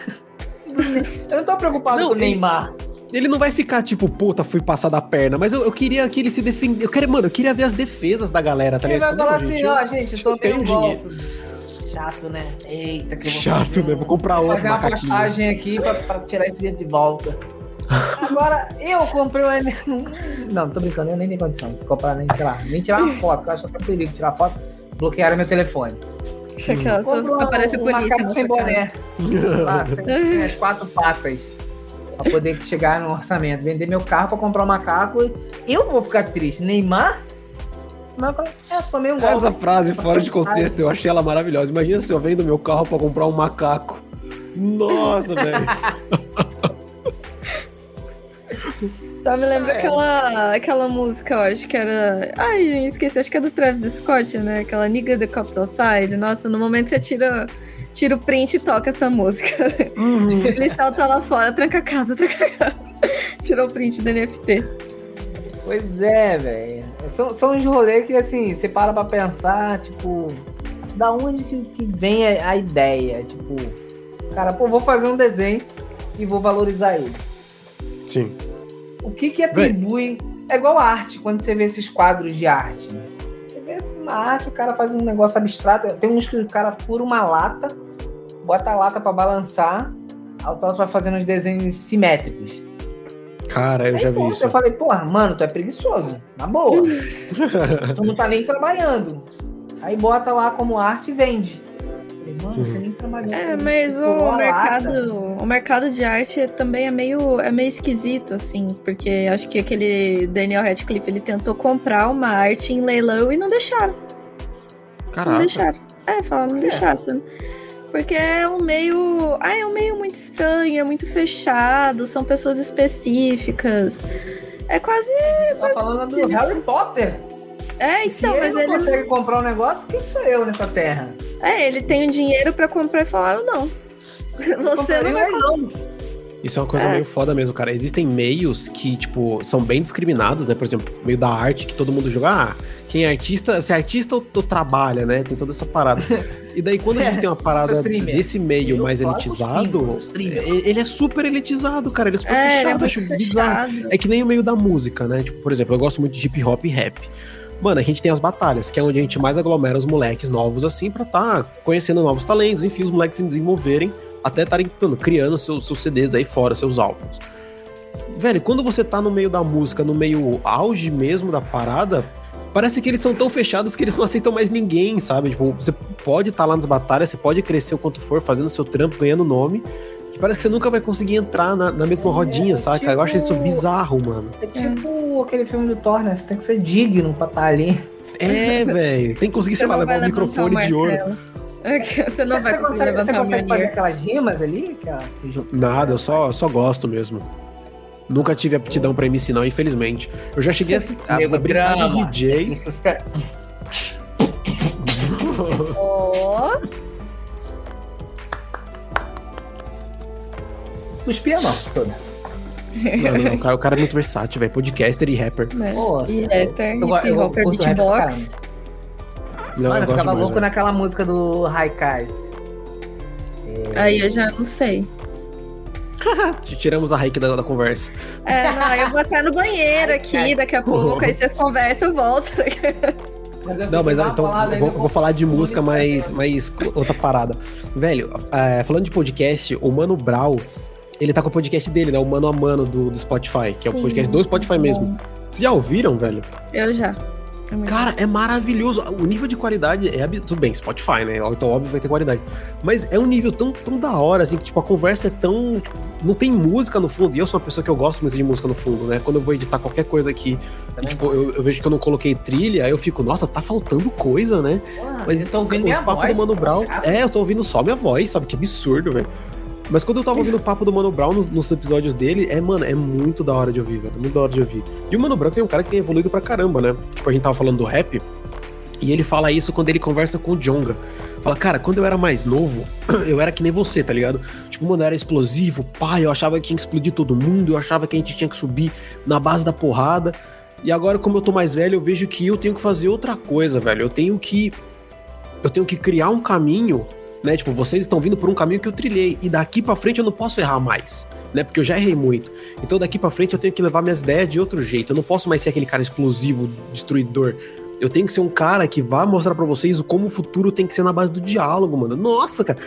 Eu não tô preocupado Não, com o Neymar. Ele não vai ficar tipo, puta, fui passar da perna, mas eu, eu queria que ele se defenda. Eu quero, mano, eu queria ver as defesas da galera, tá Ele vai ligado? falar Não, assim, gente, eu- ó, gente, eu tô meio. Chato, né? Eita, que eu vou Chato, né? Vou comprar outro fazer uma macaquinho. postagem aqui pra, pra tirar esse dinheiro de volta. Agora, eu comprei um Não, tô brincando, eu nem tenho condição de comprar, nem, sei lá, nem tirar uma foto, eu acho que é perigo tirar foto. Bloquearam meu telefone. Aquela só um- aparece um polícia na sem boné. Lá, sem, as quatro patas. Pra poder chegar no orçamento. Vender meu carro pra comprar um macaco. Eu vou ficar triste. Neymar? Mas é, tomei um golpe. Essa frase fora de contexto, eu achei ela maravilhosa. Imagina se eu vendo meu carro pra comprar um macaco. Nossa, velho. Só me lembra Ah, é. aquela, aquela música, eu acho que era. Ai, gente, esqueci, acho que é do Travis Scott, né? Aquela Nigga the Cops Outside. Nossa, no momento você tira, tira o print e toca essa música. Ele salta lá fora, tranca a casa, tranca a casa. Tirou o print do NFT. Pois é, velho. São, são uns rolês que, assim, você para pra pensar, tipo, da onde que, que vem a, a ideia? Tipo, cara, pô, vou fazer um desenho e vou valorizar ele. Sim. O que que atribui... É igual a arte, quando você vê esses quadros de arte. né? Você vê assim, uma arte, o cara faz um negócio abstrato. Tem uns que o cara fura uma lata, bota a lata pra balançar, aí o troço vai fazendo uns desenhos simétricos. Cara, eu Aí, já vi pô, isso. Eu falei, porra, mano, tu é preguiçoso. Na boa. tu não tá nem trabalhando. Aí bota lá como arte e vende. Falei, mano, você nem trabalhou. É, mas o mercado, o mercado de arte também é meio, é meio esquisito, assim, porque acho que aquele Daniel Radcliffe, ele tentou comprar uma arte em leilão e não deixaram. Não Caraca. deixaram. É, falaram, não deixassem. Porque é um meio. Ah, é um meio muito estranho, é muito fechado, são pessoas específicas. É quase. Tá falando do Harry Potter. É, Se então, ele mas não ele. consegue comprar um negócio, quem sou eu nessa terra? É, ele tem o dinheiro pra comprar e falaram não. Você não vai. não. Isso é uma coisa É. meio foda mesmo, cara. Existem meios que, tipo, são bem discriminados, né? Por exemplo, meio da arte, que todo mundo joga, ah, quem é artista, se é artista ou, ou trabalha, né? Tem toda essa parada. E daí, quando a gente tem uma parada streamer. desse meio Eu mais elitizado, streamers. ele ele é super elitizado, cara. Ele é super É, ele é fechado, muito acho bizarro. fechado. É que nem o meio da música, né? Tipo, por exemplo, eu gosto muito de hip hop e rap. Mano, a gente tem as batalhas, que é onde a gente mais aglomera os moleques novos, assim, pra tá conhecendo novos talentos, enfim, os moleques se desenvolverem, até estarem criando seus, seus CDs aí fora, seus álbuns. Velho, quando você tá no meio da música, no meio auge mesmo da parada, parece que eles são tão fechados que eles não aceitam mais ninguém, sabe? Tipo, você pode estar lá nas batalhas, você pode crescer o quanto for, fazendo seu trampo, ganhando nome, que parece que você nunca vai conseguir entrar na, na mesma É, rodinha, saca? Eu acho isso tipo- bizarro, mano. É tipo aquele filme do Thor, né? Você tem que ser digno pra estar ali. É, velho. Tem que conseguir, sei lá, levar um microfone de ouro. martelo. Você não Você- vai você conseguir consegue, você consegue fazer aquelas rimas ali? A- Ju- Nada, eu só, só gosto mesmo. Nunca tive aptidão pra MC, não, infelizmente. Eu já cheguei a, a, Nego a brincar de. DJ. Isso é- Cuspia não, toda. Não, não, não, o, cara, o cara é muito versátil, velho. Podcaster e rapper. né? Nossa, e rapper, eu hip hopper, beatbox. Não, Mano, eu ficava demais, louco velho. naquela música do Haikais. Aí eu já não sei. Tiramos a reiki da, da conversa. É, não, eu vou até no banheiro aqui, daqui a pouco, aí vocês conversam, eu volto. Não, mas ah, então eu vou, vou falar de música, mas, mas outra parada. Velho, é, falando de podcast, o Mano Brau, ele tá com o podcast dele, né? O Mano a Mano do, do Spotify, que é o Sim, podcast do Spotify mesmo. bom. Vocês já ouviram, velho? Eu já. É Cara, é maravilhoso. O nível de qualidade é absurdo. Tudo bem, Spotify, né? Então, óbvio, vai ter qualidade. Mas é um nível tão, tão da hora, assim, que, tipo, a conversa é tão. tipo, não tem música no fundo. E eu sou uma pessoa que eu gosto muito de música no fundo, né? Quando eu vou editar qualquer coisa aqui, e, tipo, eu, eu vejo que eu não coloquei trilha, aí eu fico, nossa, tá faltando coisa, né? Mas eu tô ouvindo os minha papos voz, do Mano Brown. É, eu tô ouvindo só minha voz, sabe? Que absurdo, velho. Mas quando eu tava ouvindo o papo do Mano Brown nos, nos episódios dele, é, mano, é muito da hora de ouvir, velho. Muito da hora de ouvir. E o Mano Brown que é um cara que tem evoluído pra caramba, né? Tipo, a gente tava falando do rap. E ele fala isso quando ele conversa com o Jonga. Fala, cara, quando eu era mais novo, eu era que nem você, tá ligado? Tipo, mano, eu era explosivo, pai, eu achava que tinha que explodir todo mundo, eu achava que a gente tinha que subir na base da porrada. E agora, como eu tô mais velho, eu vejo que eu tenho que fazer outra coisa, velho. Eu tenho que. Eu tenho que criar um caminho, né? Tipo, vocês estão vindo por um caminho que eu trilhei. E daqui pra frente eu não posso errar mais, né? Porque eu já errei muito. Então daqui pra frente eu tenho que levar minhas ideias de outro jeito. Eu não posso mais ser aquele cara explosivo, destruidor. Eu tenho que ser um cara que vá mostrar pra vocês o como o futuro tem que ser na base do diálogo, mano. Nossa, cara.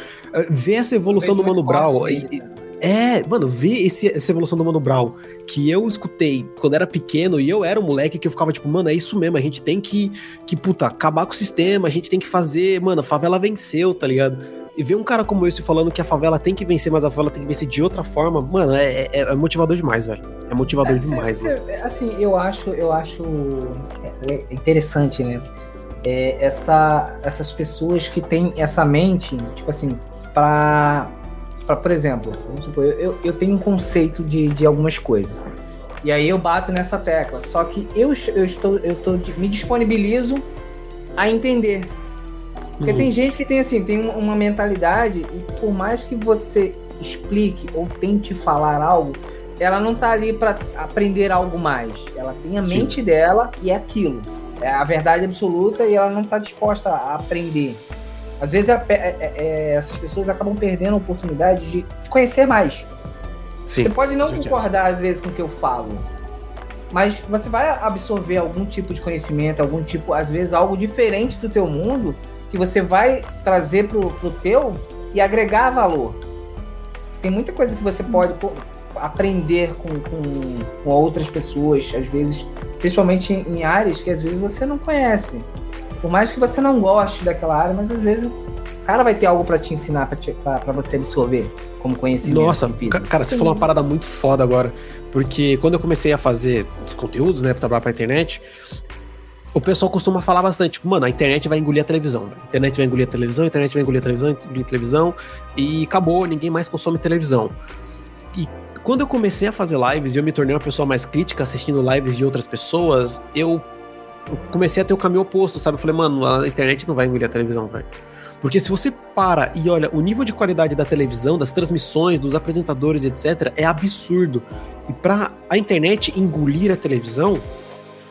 Ver essa evolução do Mano Brown. e-. é, mano, ver esse- essa evolução do Mano Brown que eu escutei quando era pequeno e eu era um moleque que eu ficava tipo, mano, é isso mesmo, a gente tem que, que puta, acabar com o sistema, a gente tem que fazer, mano, a favela venceu, tá ligado? E ver um cara como esse falando que a favela tem que vencer, mas a favela tem que vencer de outra forma, mano, é, é- é motivador demais, velho. É motivador É, demais, cê- assim, eu acho, eu acho é, é interessante, né? É, essa, essas pessoas que têm essa mente, tipo assim, pra, pra por exemplo, vamos supor, eu, eu- tenho um conceito de, de algumas coisas. E aí eu bato nessa tecla. Só que eu, eu estou, eu tô, me disponibilizo a entender. Porque Uhum. tem gente que tem assim, tem um- uma mentalidade e por mais que você explique ou tente falar algo, ela não tá ali para aprender algo mais. Ela tem a Sim. mente dela e é aquilo. É a verdade absoluta e ela não tá disposta a aprender. Às vezes a é- é- é, essas pessoas acabam perdendo a oportunidade de conhecer mais. Sim. Você pode não concordar às vezes com o que eu falo, mas você vai absorver algum tipo de conhecimento, algum tipo, às vezes algo diferente do teu mundo que você vai trazer pro, pro teu e agregar valor. Tem muita coisa que você pode pô, aprender com, com, com outras pessoas, às vezes, principalmente em áreas que às vezes você não conhece. Por mais que você não goste daquela área, mas às vezes o cara vai ter algo para te ensinar, para você absorver como conhecimento. Nossa, cara, você Sim. falou uma parada muito foda agora. Porque quando eu comecei a fazer os conteúdos, né, pra trabalhar pra internet, o pessoal costuma falar bastante, tipo, mano, a internet vai engolir a televisão. velho. A internet vai engolir a televisão, a internet vai engolir a televisão, engolir a televisão, e acabou, ninguém mais consome televisão. E quando eu comecei a fazer lives e eu me tornei uma pessoa mais crítica assistindo lives de outras pessoas, eu eu comecei a ter o caminho oposto, sabe? Eu falei, mano, a internet não vai engolir a televisão, velho. Porque se você para e olha o nível de qualidade da televisão, das transmissões, dos apresentadores, etc., é absurdo. E pra a internet engolir a televisão,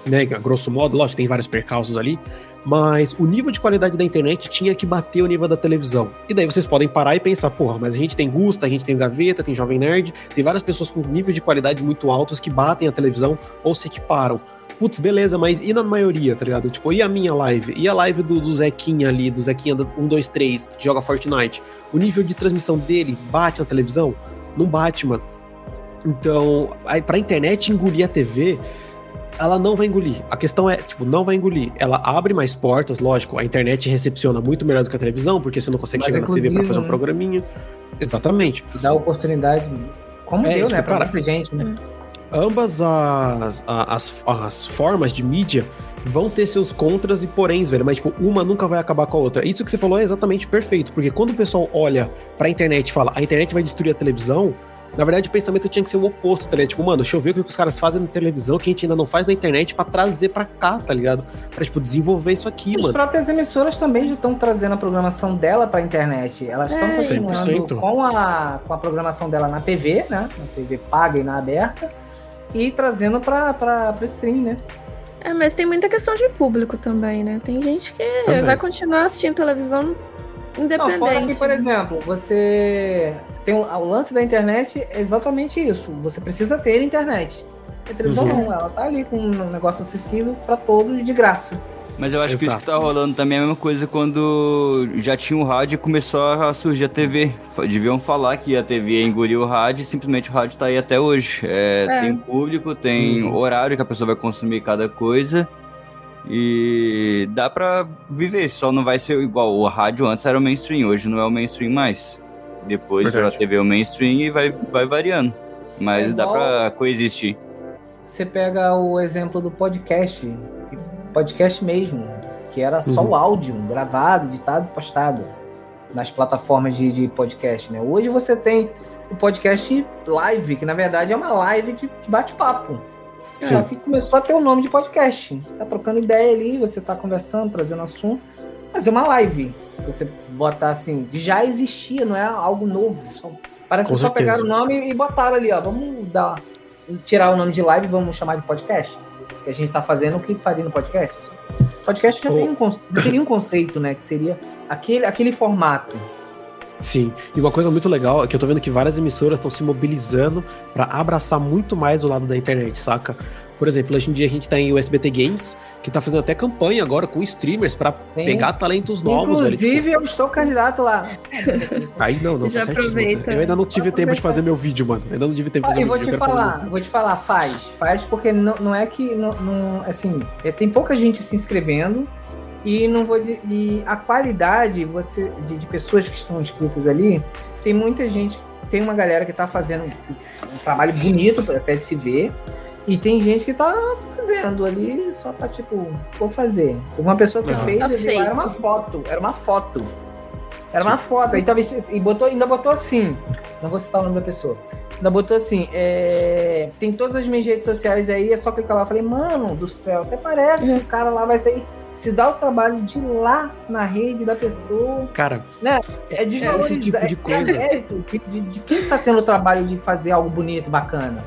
né, grosso modo, lógico, tem vários percalços ali, mas o nível de qualidade da internet tinha que bater o nível da televisão. E daí vocês podem parar e pensar, porra, mas a gente tem Gusta, a gente tem Gaveta, tem Jovem Nerd, tem várias pessoas com nível de qualidade muito altos que batem a televisão ou se equiparam. Putz, beleza, mas e na maioria, tá ligado? Tipo, e a minha live? E a live do, do Zequinha ali, do Zequinha do 1, 2, 3, que joga Fortnite? O nível de transmissão dele bate na televisão? Não bate, mano. Então, aí pra internet engolir a TV, ela não vai engolir. A questão é, tipo, não vai engolir. Ela abre mais portas, lógico. A internet recepciona muito melhor do que a televisão, porque você não consegue Mais chegar na TV pra fazer um né? programinha. Exatamente. dá oportunidade, como É, deu, tipo, né, pra cara, muita gente, né? Ambas as, as, as formas de mídia vão ter seus contras e poréns, velho. Mas, tipo, uma nunca vai acabar com a outra. Isso que você falou é exatamente perfeito. Porque quando o pessoal olha pra internet e fala, a internet vai destruir a televisão, na verdade o pensamento tinha que ser o oposto, tá ligado? Tipo, mano, deixa eu ver o que os caras fazem na televisão que a gente ainda não faz na internet pra trazer pra cá, tá ligado? Pra, tipo, desenvolver isso aqui, As mano. próprias emissoras também já estão trazendo a programação dela para a internet. Elas estão É. continuando 100%. com a, com a programação dela na TV, né? Na TV paga e na aberta. E trazendo para o stream, né? É, mas tem muita questão de público também, né? Tem gente que Também. vai continuar assistindo televisão Não, independente. fora que, por exemplo, você tem o, o lance da internet é exatamente isso. Você precisa ter internet. A televisão Uhum. não, ela tá ali com um negócio acessível para todos de graça. Mas eu acho que isso Exato. que tá rolando também é a mesma coisa quando já tinha um rádio e começou a surgir a TV. Deviam falar que a TV engoliu o rádio e simplesmente o rádio tá aí até hoje. É, É. Tem público, tem Uhum. horário que a pessoa vai consumir cada coisa. E dá pra viver, só não vai ser igual. O rádio antes era o mainstream, hoje não é o mainstream mais. Depois virou a. TV o mainstream e vai, vai variando. Mas É dá pra coexistir. Você pega o exemplo do podcast, podcast mesmo, que era só Uhum. o áudio, gravado, editado, postado nas plataformas de, de podcast, né? Hoje você tem o podcast live, que na verdade é uma live de, de bate-papo. Só Sim. que começou a ter o nome de podcast. Tá trocando ideia ali, você tá conversando, trazendo assunto. Mas é uma live. Se você botar assim, já existia, não é algo novo. Só- parece Com que só certeza. pegaram o nome e botaram ali, ó. Vamos dar, tirar o nome de live e vamos chamar de podcast. Que a gente tá fazendo o que faria no podcast. Podcast já, Oh. tem um, teria um conceito, né? Que seria aquele, aquele formato. Sim. E uma coisa muito legal é que eu tô vendo que várias emissoras estão se mobilizando pra abraçar muito mais o lado da internet, saca? Por exemplo, hoje em dia a gente tem o SBT Games, que tá fazendo até campanha agora com streamers Sim. pegar talentos novos, velho. Tipo, Inclusive, eu estou candidato lá. Aí não, não, Já tá certíssimo. aproveita. Eu ainda não tive tempo de fazer meu vídeo, mano. Eu ainda não tive tempo de fazer e meu vou vídeo. te eu quero fazer falar, vou te falar, faz. Faz porque não, não é que. Não, não- assim, é, tem pouca gente se inscrevendo e não vou. E a qualidade você, de, de pessoas que estão inscritas ali, tem muita gente. Tem uma galera que tá fazendo um trabalho bonito até de se ver. E tem gente que tá fazendo ali só pra, tipo, vou fazer. Uma pessoa que Ah. fez, Tá feito. era uma foto. Era uma foto. Era uma foto. Aí talvez. E botou, ainda botou assim. Não vou citar o nome da pessoa. Ainda botou assim, é, tem todas as minhas redes sociais aí, é só clicar lá. Eu falei, mano do céu, até parece que o cara lá vai sair. Se dá o trabalho de ir lá na rede da pessoa. Cara, É esse desvalorizar. tipo de coisa. É de, de, de quem tá tendo o trabalho de fazer algo bonito, bacana.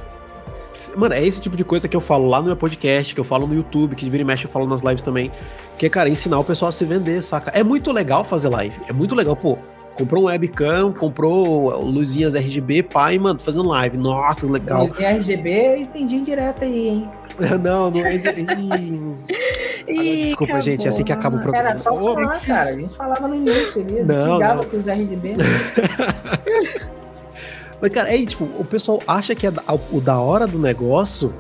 Mano, é esse tipo de coisa que eu falo lá no meu podcast, que eu falo no YouTube, que de vira e mexe eu falo nas lives também. Que é, cara, ensinar o pessoal a se vender, saca? É muito legal fazer live. É muito legal, pô. Comprou um webcam, comprou luzinhas RGB, pai, mano, fazendo live. Nossa, legal. Luzinha RGB e tem dia indireta aí, hein? Não, não é. Ih. Desculpa, gente, é assim que acaba o programa. Era só falar, cara. A gente falava no início ali, Não, ligava não. com os RGB. Mas, cara, é tipo, o pessoal acha que é da- o da hora do negócio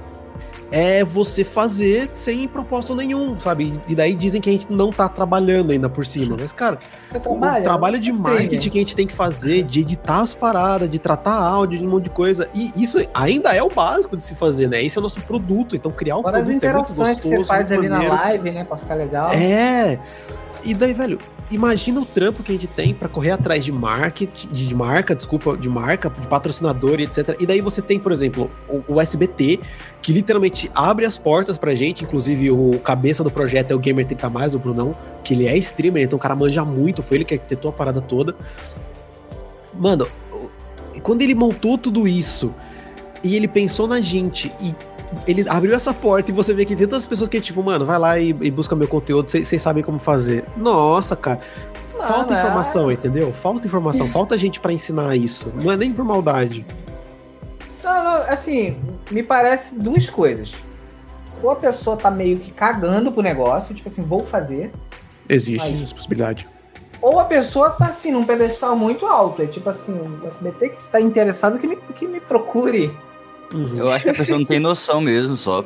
é você fazer sem propósito nenhum, sabe? E daí dizem que a gente não tá trabalhando ainda por cima. Mas, cara, o trabalho de marketing que a gente tem que fazer, de editar as paradas, de tratar áudio, de um monte de coisa. E isso ainda é o básico de se fazer, né? Esse é o nosso produto. Então, criar um Fora as produto é muito interações que gostoso, você faz ali na maneiro. live, né? Pra ficar legal. É. E daí, velho, imagina o trampo que a gente tem pra correr atrás de marketing, de marca, desculpa, de marca, de patrocinador e etc. E daí você tem, por exemplo, o, o SBT, que literalmente abre as portas pra gente, inclusive o cabeça do projeto é o Gamer 30 Mais, o Brunão, que ele é streamer, então o cara manja muito, foi ele que arquitetou a parada toda. Mano, quando ele montou tudo isso e ele pensou na gente e ele abriu essa porta e você vê que tem tantas pessoas que, tipo, mano, vai lá e, e busca meu conteúdo, vocês sabem como fazer. Nossa, cara. Falta é- informação, entendeu? Falta informação, falta gente pra ensinar isso. Não é nem por maldade. Não, não, assim, me parece duas coisas. Ou a pessoa tá meio que cagando pro negócio, tipo assim, vou fazer. Existe Mas- essa possibilidade. Ou a pessoa tá assim, num pedestal muito alto. É tipo assim, o SBT que está interessado que me, que me procure. Uhum. Eu acho que a pessoa não tem noção mesmo, só.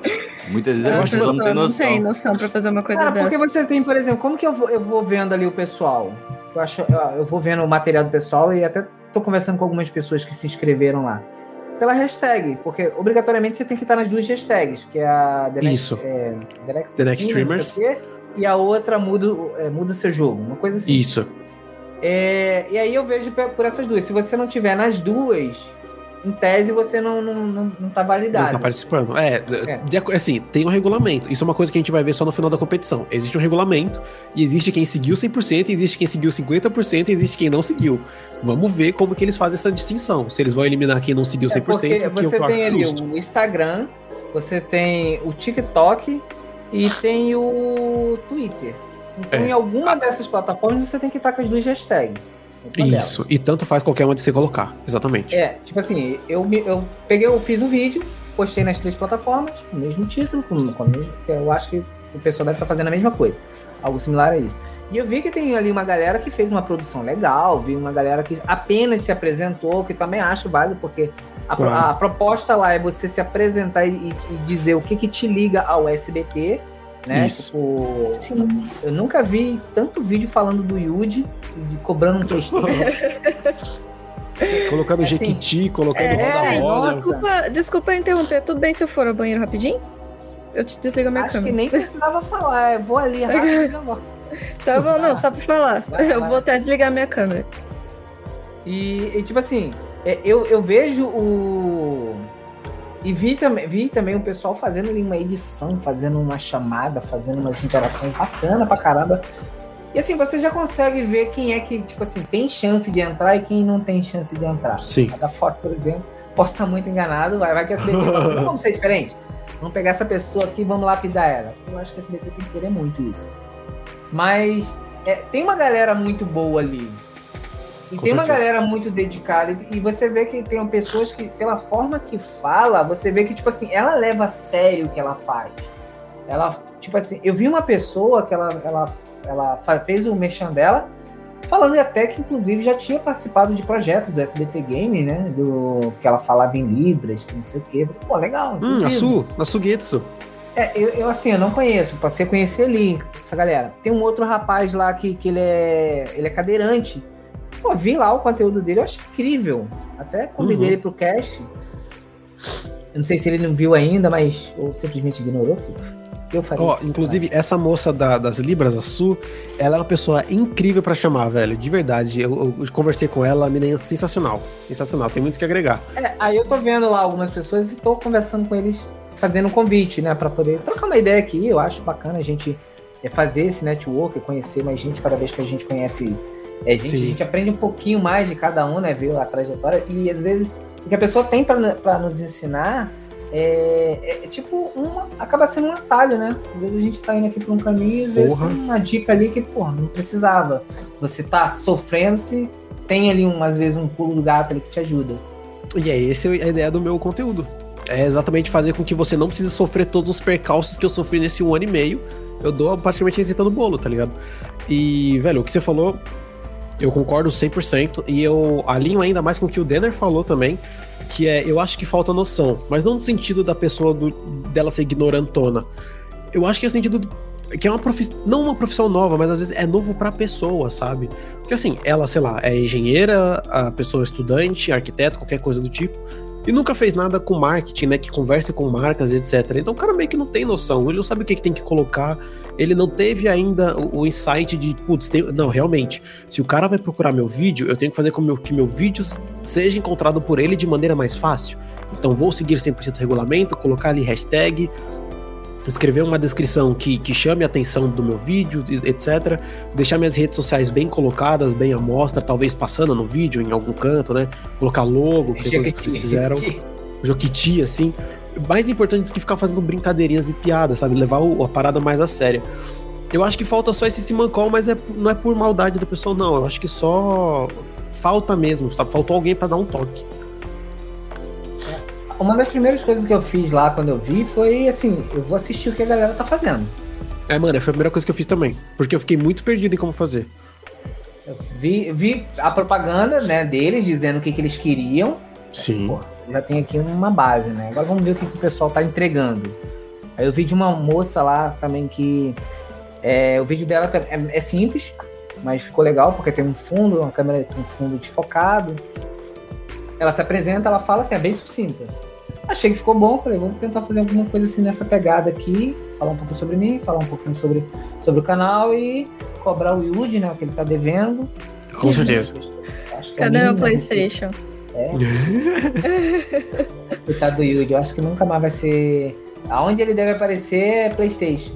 Muitas vezes A a pessoa não tem não noção. tem noção pra fazer uma coisa Cara, porque dessa. você tem, por exemplo, como que eu vou, eu vou vendo ali o pessoal? Eu, acho, eu, vou vendo o material do pessoal e até tô conversando com algumas pessoas que se inscreveram lá. Pela hashtag, porque obrigatoriamente você tem que estar nas duas hashtags, que é a The Next, Isso. é, The Next, The Next Streamer, não sei o quê, e a outra muda, é, muda seu jogo, uma coisa assim. Isso. É, e aí eu vejo por essas duas. Se você não tiver nas duas, em tese você não, não, não, não tá Não validado. tá participando. É, aco- assim, tem um regulamento. Isso é uma coisa que a gente vai ver só no final da competição. Existe um regulamento e existe quem seguiu 100%, existe quem seguiu 50% e existe quem não seguiu. Vamos ver como que eles fazem essa distinção. Se eles vão eliminar quem não seguiu 100%, É porque que é que você eu tem ali justo. o Instagram, você tem o TikTok e tem o Twitter. Então, É. em alguma dessas plataformas, você tem que estar com as duas hashtags. Isso. E tanto faz qualquer uma de você colocar. Exatamente. É, tipo assim, eu, eu peguei, eu fiz um vídeo, postei nas três plataformas, com o mesmo título, com, com a mesma, que eu acho que o pessoal deve estar fazendo a mesma coisa. Algo similar a isso. E eu vi que tem ali uma galera que fez uma produção legal, vi uma galera que apenas se apresentou, que também acho válido, porque a, Claro. a proposta lá é você se apresentar e, e dizer o que, que te liga ao SBT né? Isso. Tipo, Sim. eu nunca vi tanto vídeo falando do Yuji, de cobrando um Playstation. Colocando Assim, Jequiti, colocando É, roda gente, roda. nossa. desculpa, desculpa interromper. Tudo bem se eu for ao banheiro rapidinho? Eu te desligo a minha Acho que câmera. nem precisava falar, eu vou ali rápido e. Tá bom, não, só pra falar. Vai, eu vai. vou até desligar a minha câmera. E, e, tipo assim, é, eu, eu vejo o. E vi também, vi também o pessoal fazendo ali uma edição, fazendo uma chamada, fazendo umas interações bacana pra caramba. E assim, você já consegue ver quem é que, tipo assim, tem chance de entrar e quem não tem chance de entrar. Sim. Da foto, por exemplo, posso estar muito enganado, vai, vai que a SBT fala assim, vamos ser diferente. Vamos pegar essa pessoa aqui e vamos lapidar ela. Eu acho que a SBT tem que querer muito isso. Mas é, tem uma galera muito boa ali. E Com tem uma certeza. galera muito dedicada. E você vê que tem pessoas que, pela forma que fala, você vê que, tipo assim, ela leva a sério o que ela faz. Ela, tipo assim, eu vi uma pessoa que ela, ela, ela fez o merchan dela, falando até que, inclusive, já tinha participado de projetos do SBT Game, né? Do, que ela falava em Libras, que não sei o quê. Pô, legal. Hum, inclusive. a Su, a Sugetsu. É, eu, eu, assim, eu não conheço, passei a conhecer ali, essa galera. Tem um outro rapaz lá que, que ele, é, ele é cadeirante. Pô, vi lá o conteúdo dele, eu acho incrível. Até convidei Uhum. ele pro cast. Eu não sei se ele não viu ainda, mas. Ou simplesmente ignorou. que Eu faria Ó, isso, inclusive, essa moça da- das Libras, a Su, ela é uma pessoa incrível pra chamar, velho. De verdade. Eu, eu conversei com ela, a menina é sensacional. Sensacional, tem muito que agregar. É, aí eu tô vendo lá algumas pessoas e tô conversando com eles, fazendo um convite, né, Pra poder trocar uma ideia aqui. Eu acho bacana a gente é, fazer esse network, conhecer mais gente cada vez que a gente conhece é, gente, Sim. a gente aprende um pouquinho mais de cada um, né, ver a trajetória e às vezes o que a pessoa tem pra pra nos ensinar é, é, é tipo uma, acaba sendo um atalho, né? Às vezes a gente tá indo aqui por um caminho e às vezes Porra. tem uma dica ali que, porra, não precisava. Você tá sofrendo se tem ali um, às vezes um pulo do gato ali que te ajuda. E é essa a ideia do meu conteúdo. É exatamente fazer com que você não precise sofrer todos os percalços que eu sofri nesse um ano e meio. Eu dou praticamente a receita do bolo, tá ligado? E, velho, o que você falou, eu concordo 100%. E eu alinho ainda mais com o que o Denner falou também. Que é, eu acho que falta noção. Mas não no sentido da pessoa, do, dela ser ignorantona. Eu acho que é no sentido do- que é uma profissão, não uma profissão nova, mas às vezes é novo pra pessoa, sabe? Porque assim, ela, sei lá, é engenheira, a pessoa é estudante, arquiteto, qualquer coisa do tipo, e nunca fez nada com marketing, né? Que conversa com marcas, etc. Então o cara meio que não tem noção, ele não sabe o que, que tem que colocar, ele não teve ainda o, o insight de, putz, tem- não, realmente, se o cara vai procurar meu vídeo, eu tenho que fazer com meu- que meu vídeo seja encontrado por ele de maneira mais fácil. Então vou seguir 100% regulamento, colocar ali hashtag, escrever uma descrição que, que chame a atenção do meu vídeo, etc. Deixar minhas redes sociais bem colocadas, bem à mostra, talvez passando no vídeo em algum canto, né? Colocar logo, que é coisa que vocês fizeram. Joquiti, assim. Mais importante do que ficar fazendo brincadeirinhas e piadas, sabe? Levar o- a parada mais a sério. Eu acho que falta só esse simancol, mas é, não é por maldade da pessoa, não. Eu acho que só falta mesmo, sabe? Faltou alguém pra dar um toque. Uma das primeiras coisas que eu fiz lá quando eu vi foi assim, eu vou assistir o que a galera tá fazendo. É, mano, foi a primeira coisa que eu fiz também. Porque eu fiquei muito perdido em como fazer. Eu vi, vi a propaganda né, deles dizendo o que, que eles queriam. Sim. Pô, já tem aqui uma base, né? Agora vamos ver o que, que o pessoal tá entregando. Aí eu vi de uma moça lá também que é, o vídeo dela é, é simples, mas ficou legal porque tem um fundo, uma câmera com um fundo desfocado. Ela se apresenta, ela fala assim, é bem sucinta. Achei que ficou bom, falei, vamos tentar fazer alguma coisa assim nessa pegada aqui, falar um pouco sobre mim, falar um pouquinho sobre, sobre o canal e cobrar o Yuji, né, o que ele tá devendo. Com certeza. Acho que é Cadê meu mínima PlayStation? Coitado do Yuji, eu acho que nunca mais vai ser. Aonde ele deve aparecer é PlayStation.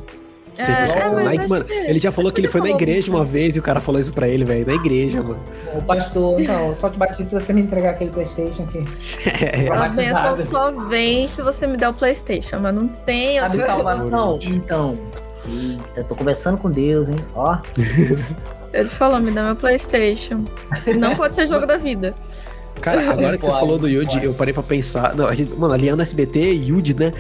É, é, mano, que- ele já falou que ele foi na igreja uma vez e o cara falou isso pra ele, velho. Na igreja, mano. O pastor, então, só te bati se você me entregar aquele PlayStation aqui. É, A bênção só vem se você me der o PlayStation, mas não tem Sabe outra- salvação? Então. Eu tô conversando com Deus, hein? Ó. Ele falou, me dá meu PlayStation. Não pode ser jogo da vida. Cara, agora que você falou do Yuji, pode. eu parei pra pensar. Não, a gente, mano, no SBT, Yuji, né?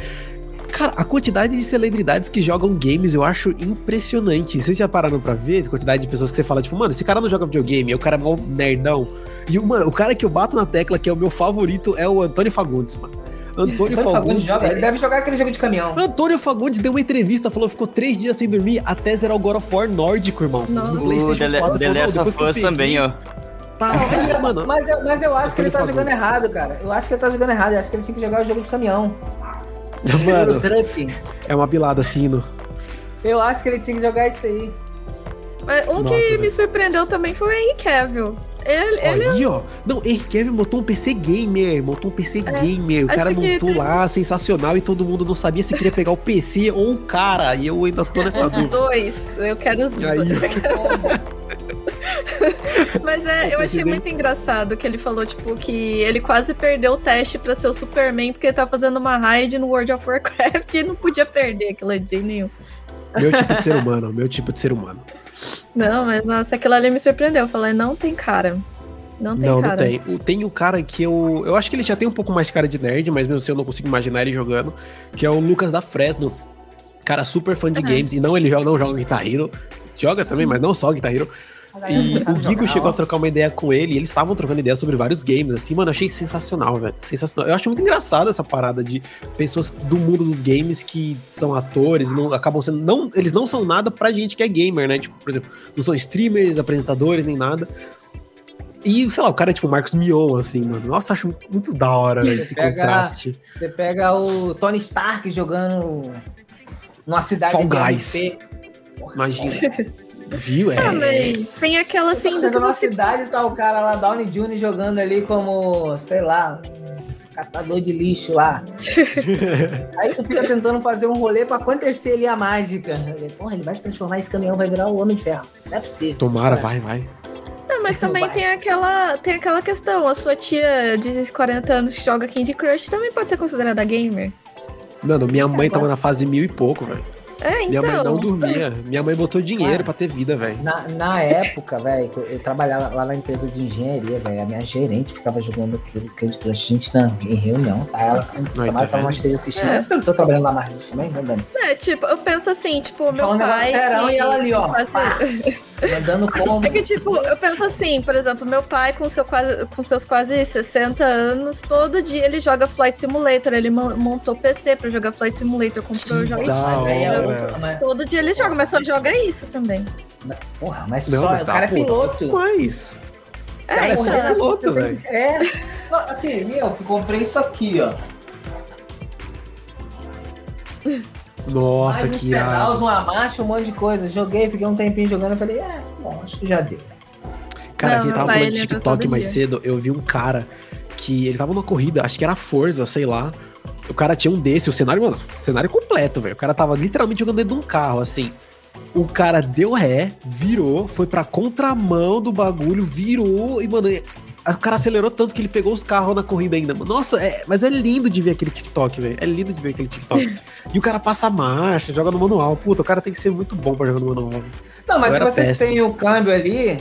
Cara, a quantidade de celebridades que jogam games eu acho impressionante. Vocês já pararam pra ver a quantidade de pessoas que você fala, tipo, mano, esse cara não joga videogame, o cara é mó nerdão. E, o- mano, o cara que eu bato na tecla, que é o meu favorito, é o Antônio Fagundes, mano. Antônio Antônio Fagundes Fagundes. joga, ele deve jogar aquele jogo de caminhão. Antônio Fagundes deu uma entrevista, falou que ficou três dias sem dormir até zerar o God of War nórdico, irmão. Nossa. No PlayStation The, 4, The falou, Last "Não, of Us também, ó. Tá, aí, mano. Mas eu, mas eu acho que ele tá Antônio jogando Fagundes. errado, cara. Eu acho que ele tá jogando errado. Eu acho que ele tinha que jogar o jogo de caminhão. Mano, é uma bilada assim, no... Eu acho que ele tinha que jogar isso aí. Mas um Nossa, que velho. me surpreendeu também foi o Henry Cavill. Ele, ele Aí, ó. Não, Henry Cavill montou um PC gamer, montou um PC gamer. O cara montou tem- lá, sensacional, e todo mundo não sabia se queria pegar o PC ou o cara. E eu ainda tô nessa os dúvida. dois. Eu quero os Aí. dois. Mas é, eu achei muito engraçado que ele falou, tipo, que ele quase perdeu o teste pra ser o Superman porque ele tá fazendo uma raid no World of Warcraft e não podia perder aquilo de nenhum. Meu tipo de ser humano, meu tipo de ser humano. Não, mas nossa, aquilo ali me surpreendeu. Eu falei, não tem cara. Não tem não, cara. não tem. Tem o cara que eu. Eu acho que ele já tem um pouco mais de cara de nerd, mas mesmo assim eu não consigo imaginar ele jogando. Que é o Lucas da Fresno. Cara super fã de games. E não, ele joga, não joga Guitar Hero. Joga também, mas não só Guitar Hero. E o Gigo chegou a trocar uma ideia com ele, e eles estavam trocando ideia sobre vários games, assim, mano, achei sensacional, velho. Sensacional. Eu acho muito engraçado essa parada de pessoas do mundo dos games que são atores, não acabam sendo. Não, eles não são nada pra gente que é gamer, né? Tipo, por exemplo, não são streamers, apresentadores, nem nada. E, sei lá, o cara é tipo Marcos Mion, assim, mano. Nossa, acho muito, muito da hora esse Pega- contraste. Você pega o Tony Stark jogando numa cidade Fall Guys. RP. Imagina. Viu? É. Ah, mas tem aquela assim Você do chega que numa você cidade tá o cara lá, Downey Jr. jogando ali como, sei lá, um catador de lixo lá. Aí tu fica tentando fazer um rolê pra acontecer ali a mágica. Porra, ele vai se transformar, esse caminhão vai virar o Homem de Ferro. Não é possível. Tomara, vai, vai. Não, mas também Vai. tem aquela, tem aquela questão. A sua tia de 40 anos que joga Candy Crush também pode ser considerada gamer. Mano, minha mãe tava na fase mil e pouco, velho. É, Minha então. mãe não dormia. Minha mãe botou dinheiro Cara. pra ter vida, velho. Na, na época, velho, eu, trabalhava lá na empresa de engenharia, velho. A minha gerente ficava jogando aquilo, Candy Crush, gente, na, em reunião, tá? Ela sempre Aí, tá tomava tava vendo? umas três assistindo. É. Eu tô trabalhando lá mais também, né, Dani? É, tipo, eu penso assim, tipo, meu Falando pai. negócio serão e ela ali, ó, faz-. Mandando como. É que, tipo, eu penso assim, por exemplo, meu pai, com, seu quase, com seus quase 60 anos, todo dia ele joga Flight Simulator. Ele mon- montou PC pra jogar Flight Simulator, comprou Que jogo. da Mas aí é hora. Todo dia ele joga, mas só joga isso também. Porra, mas Não, só, mas o tá, cara é piloto. Mas. É, Cara, então. porra, piloto, você tem velho. É. Aqui, eu que comprei isso aqui, ó. Nossa, uns que irado. uma marcha, um monte de coisa. Joguei, fiquei um tempinho jogando. Eu falei, é, bom, acho que já deu. Cara, a Não, gente meu tava falando de TikTok mais dia. cedo. Eu vi um cara que ele tava numa corrida, acho que era Forza, sei lá. O cara tinha um desse, o cenário, mano, cenário completo, velho. O cara tava literalmente jogando dentro de um carro, assim. O cara deu ré, virou, foi pra contramão do bagulho, virou e, mano, o cara acelerou tanto que ele pegou os carros na corrida ainda. mano. Nossa, é- mas é lindo de ver aquele TikTok, velho. É lindo de ver aquele TikTok. e o cara passa a marcha, joga no manual. Puta, o cara tem que ser muito bom pra jogar no manual. velho. Não, mas se você péssimo. tem o câmbio ali,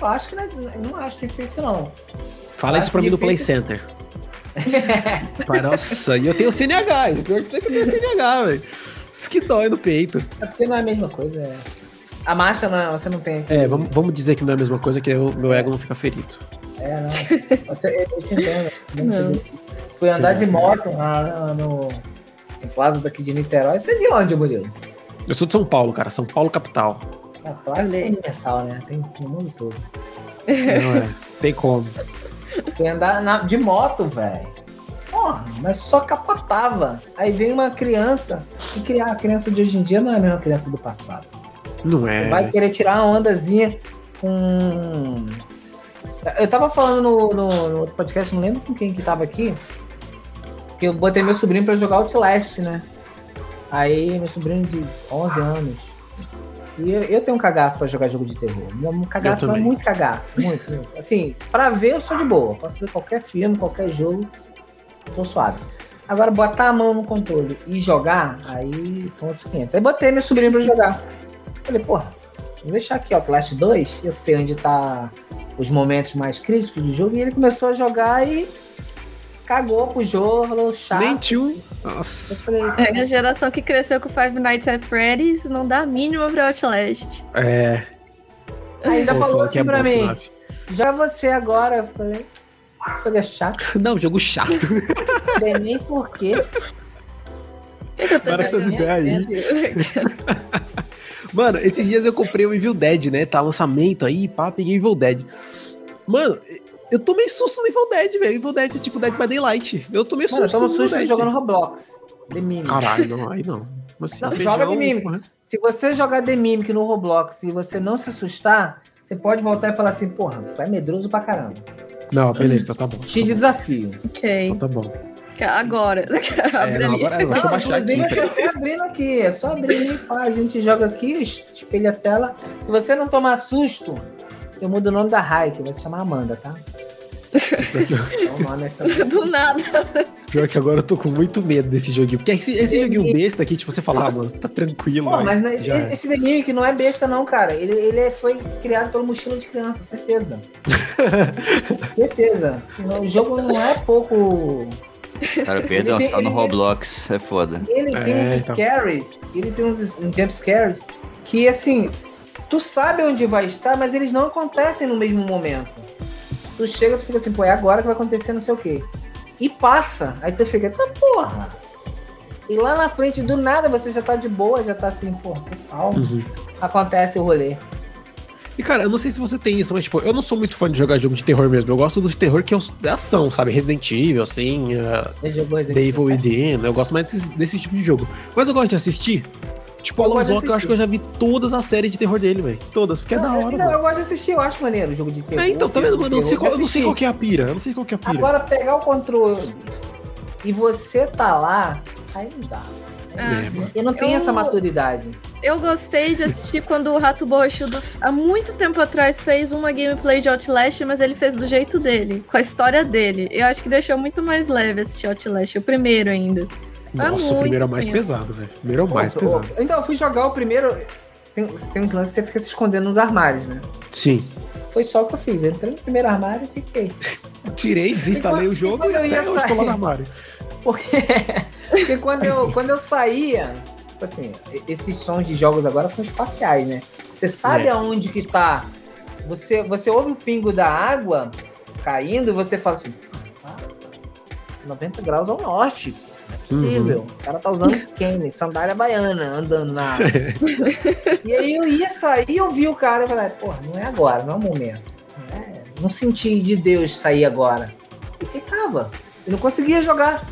eu acho que não, é- não acho difícil, não. Fala isso pra mim no Play. Center. Pai, Nossa, e eu tenho CNH. O pior que tem que eu tenho CNH, velho. Isso que dói no peito. É porque não é a mesma coisa. É... A marcha, não, você não tem. É, vamos, vamos dizer que não é a mesma coisa, que o meu ego não fica ferido. É, não. Você, eu te entendo. Não. Você- Fui andar de moto lá no, no Plaza daqui de Niterói. Você é de onde, Murilo? Eu sou de São Paulo, cara. São Paulo, capital. A Plaza é universal, né? Tem no mundo todo. Não é. Tem como. Fui andar na- de moto, velho. Porra, mas só capotava. Aí vem uma criança. E criar a criança de hoje em dia não é a mesma criança do passado. Não é. Vai querer tirar uma ondazinha com. Eu tava falando no, no- no outro podcast, não lembro com quem que tava aqui, que eu botei meu sobrinho pra jogar Outlast, né? Aí, meu sobrinho de 11 anos. E eu, eu tenho um cagaço pra jogar jogo de terror. Um cagaço, mas muito cagaço. Muito, muito. Assim, pra ver eu sou de boa. Posso ver qualquer filme, qualquer jogo. Tô suave. Agora, botar a mão no controle e jogar, aí são outros 500. Aí botei meu sobrinho pra jogar. Falei, porra, vou deixar aqui, ó, Clash 2, eu sei onde tá os momentos mais críticos do jogo, e ele começou a jogar e cagou pro jogo, falou chato. 21. Eu Nossa. falei, É a geração que cresceu com Five Nights at Freddy's não dá a mínima pra Outlast. É. ainda Pô, falou assim é pra mim, já você agora, eu falei, jogo é chato. Não, jogo chato. sei nem porquê. Para com essas ideias aí. Mano, esses dias eu comprei o Evil Dead, né? Tá lançamento aí, pá, peguei Evil Dead. Mano, eu tomei susto no Evil Dead, velho. Evil Dead é tipo Dead by Daylight. Eu tomei Mano, eu susto tomo susto Dead. jogando Roblox. The Mimic. Caralho, não, aí não. Mas, assim, Não, joga The Mimic. porra. Se você jogar The Mimic no Roblox e você não se assustar, você pode voltar e falar assim, porra, tu é medroso pra caramba. Não, beleza, então tá bom. Te desafio. Ok. Então tá bom. Agora. Abre É, não, ali. agora deixa eu Não, baixar aqui. inclusive, eu tô abrindo aqui, é só abrir e pá, a gente joga aqui, es- espelha a tela. Se você não tomar susto, eu mudo o nome da Raik, vai se chamar Amanda, tá? Do nada. Pior que agora eu tô com muito medo desse joguinho. Porque esse, esse joguinho besta aqui, tipo, você fala, ah, mano, tá tranquilo. Pô, mas já esse, é. esse The Mimic não é besta não, cara. Ele, ele é- foi criado pelo mochila de criança, certeza. certeza. O jogo não é pouco... Cara, perdão, Ele você tá no Roblox, é foda. Ele É, tem uns então. scares, ele tem uns, uns jump scares que, assim, tu sabe onde vai estar, mas eles não acontecem no mesmo momento. Tu chega, tu fica assim, pô, é agora que vai acontecer não sei o quê. E passa. Aí tu fica, tá porra. E lá na frente, do nada, você já tá de boa, já tá assim, porra, que salvo. Uhum. Acontece o rolê. E cara, eu não sei se você tem isso, mas tipo, eu não sou muito fã de jogar jogo de terror mesmo. Eu gosto dos terror que é é ação, sabe? Resident Evil, assim, uh? Within. Eu gosto mais desse, desse tipo de jogo. Mas eu gosto de assistir. Tipo, Eu Zoka, eu acho que eu já vi todas as séries de terror dele, velho. Todas, porque é da Não, hora, eu, eu mano. gosto de assistir, eu acho maneiro o jogo de terror. É, então, tá vendo? Eu, não sei qual, eu não sei qual que é a pira. Eu não sei qual que é a pira. Agora, pegar o controle e você tá lá, aí não dá. Ah, É. Eu não tenho Eu- essa maturidade. Eu gostei de assistir quando o Rato Borrachudo, há muito tempo atrás, fez uma gameplay de Outlast, mas ele fez do jeito dele, com a história dele. Eu acho que deixou muito mais leve assistir Outlast, o primeiro ainda. Nossa, o muito primeiro é o mais tempo. pesado, velho. O primeiro é o mais pesado. Então, eu fui jogar o primeiro. Tem, tem uns lances que você fica se escondendo nos armários, né? Sim. Foi só o que eu fiz. Eu entrei no primeiro armário e fiquei. Tirei, desinstalei o jogo e eu até hoje tô lá no armário. Porque, porque quando, eu, quando eu saía, tipo assim, esses sons de jogos agora são espaciais, né? Você sabe É. aonde que tá. Você, você ouve o pingo da água caindo e você fala assim, ah, 90 graus ao norte. Não é possível. Uhum. O cara tá usando Kenny, sandália baiana, andando na água. e aí eu ia sair e eu vi o cara e falei, porra, não é agora, não é o momento. Não, é- não senti de Deus sair agora. E ficava. Eu não conseguia jogar.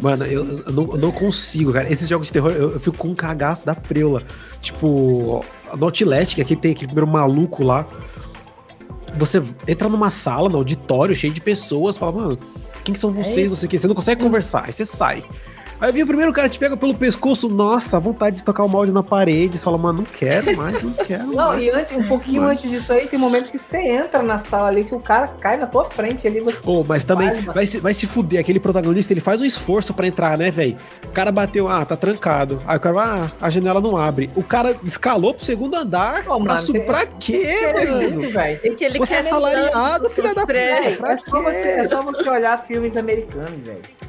Mano, eu, eu não, eu não consigo, cara. Esses jogos de terror, eu, eu fico com um cagaço da preula. Tipo, no Outlast, que aqui tem aquele primeiro maluco lá. Você entra numa sala, no auditório, cheio de pessoas, fala, mano, quem são vocês? É não sei o que. Você não consegue conversar, aí você sai. Aí vem o primeiro cara te pega pelo pescoço, nossa, vontade de tocar o molde na parede. Você fala, mano, não quero mais, não quero Não, mais. e antes, um pouquinho Vai. antes disso aí, tem um momento que você entra na sala ali que o cara cai na tua frente ali, você. Ô, mas também vai se, vai se fuder. Aquele protagonista, ele faz um esforço pra entrar, né, velho? O cara bateu, ah, tá trancado. Aí o cara, ah, a janela não abre. O cara escalou pro segundo andar. Ô, pra, mano, pra quê, mano? Você é assalariado, filha da puta. É, é só você olhar filmes americanos, velho.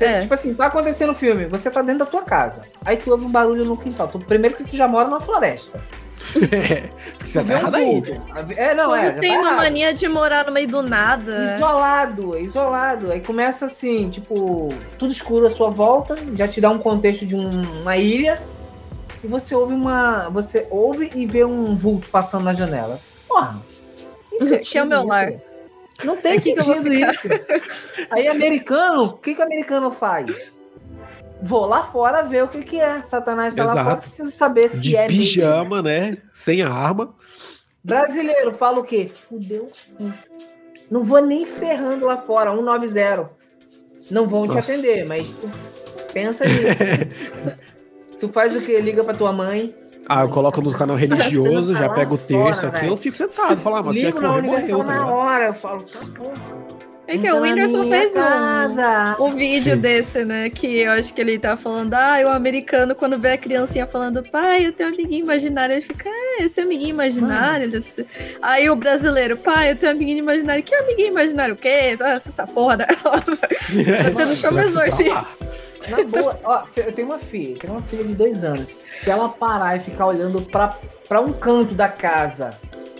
Você, É. Tipo assim, tá acontecendo um filme, você tá dentro da tua casa. Aí tu ouve um barulho no quintal. Tu, primeiro que tu já mora numa floresta. É, porque você tá errado aí. É, não, Quando é. tem tá uma errado. mania de morar no meio do nada. Isolado, isolado. Aí começa assim, tipo, tudo escuro à sua volta, já te dá um contexto de um- uma ilha. E você ouve uma. Você ouve e vê um vulto passando na janela. Porra. Que é o meu lar. Não tem Aqui que eu vou sentido isso. Aí, americano, o que que o americano faz? Vou lá fora ver o que que é. Satanás tá lá Exato. fora, preciso saber se De é mesmo. pijama, né? Sem arma. Brasileiro, fala o quê? Fudeu. Não vou nem ferrando lá fora, 190. Não vão te Nossa. atender, mas tu pensa nisso. tu faz o quê? Liga pra tua mãe. Ah, eu coloco no canal religioso, já pego o terço aqui, eu fico sentado, falo, ah, mas na correr, Universal morreu, tá na hora. Eu falo, tá bom. É que Entra o Whindersson fez um, casa. um vídeo Fez. desse, né? Que eu acho que ele tá falando, ah, o americano, quando vê a criancinha falando, pai, eu tenho um amiguinho imaginário, ele fica, é, esse amiguinho imaginário. Esse- Aí o brasileiro, pai, eu tenho um amiguinho imaginário. Que amiguinho imaginário? O quê? Ah, Essa porra da. tendo chama Será que isso tá lá? Na boa, ó, eu tenho uma filha, tenho uma filha de dois anos. Se ela parar e ficar olhando pra, pra um canto da casa,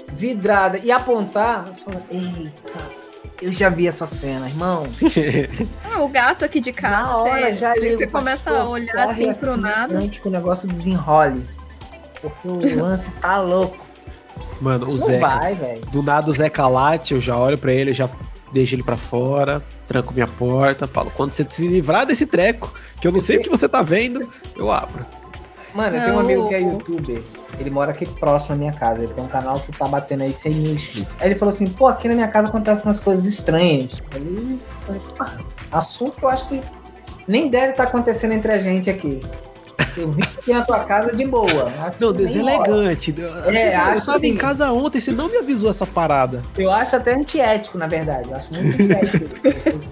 vidrada, e apontar, eu falo, eita Eu já vi essa cena, irmão. Ah, o gato aqui de casa. Na hora você, já ligo, você começa a olhar corre assim pro nada. Antes que o negócio desenrole. Porque o lance tá louco. Mano, o Não Zeca. vai, velho. Do nada o Zeca late, eu já olho pra ele, eu já deixo ele pra fora, tranco minha porta, falo, quando você se livrar desse treco, que eu não sei o que você tá vendo, eu abro. Mano, eu tenho um amigo que é youtuber. Ele mora aqui próximo à minha casa. Ele tem um canal que tá batendo aí 100 mil inscritos. Aí ele falou assim: pô, aqui na minha casa acontecem umas coisas estranhas. Aí eu falei: assunto que eu acho que nem deve estar acontecendo entre a gente aqui. Eu vim aqui na tua casa de boa. Acho Não, que nem rola. deselegante. Assim, É, eu acho tava em casa ontem, você não me avisou essa parada. Eu acho até antiético, na verdade. Eu acho muito antiético.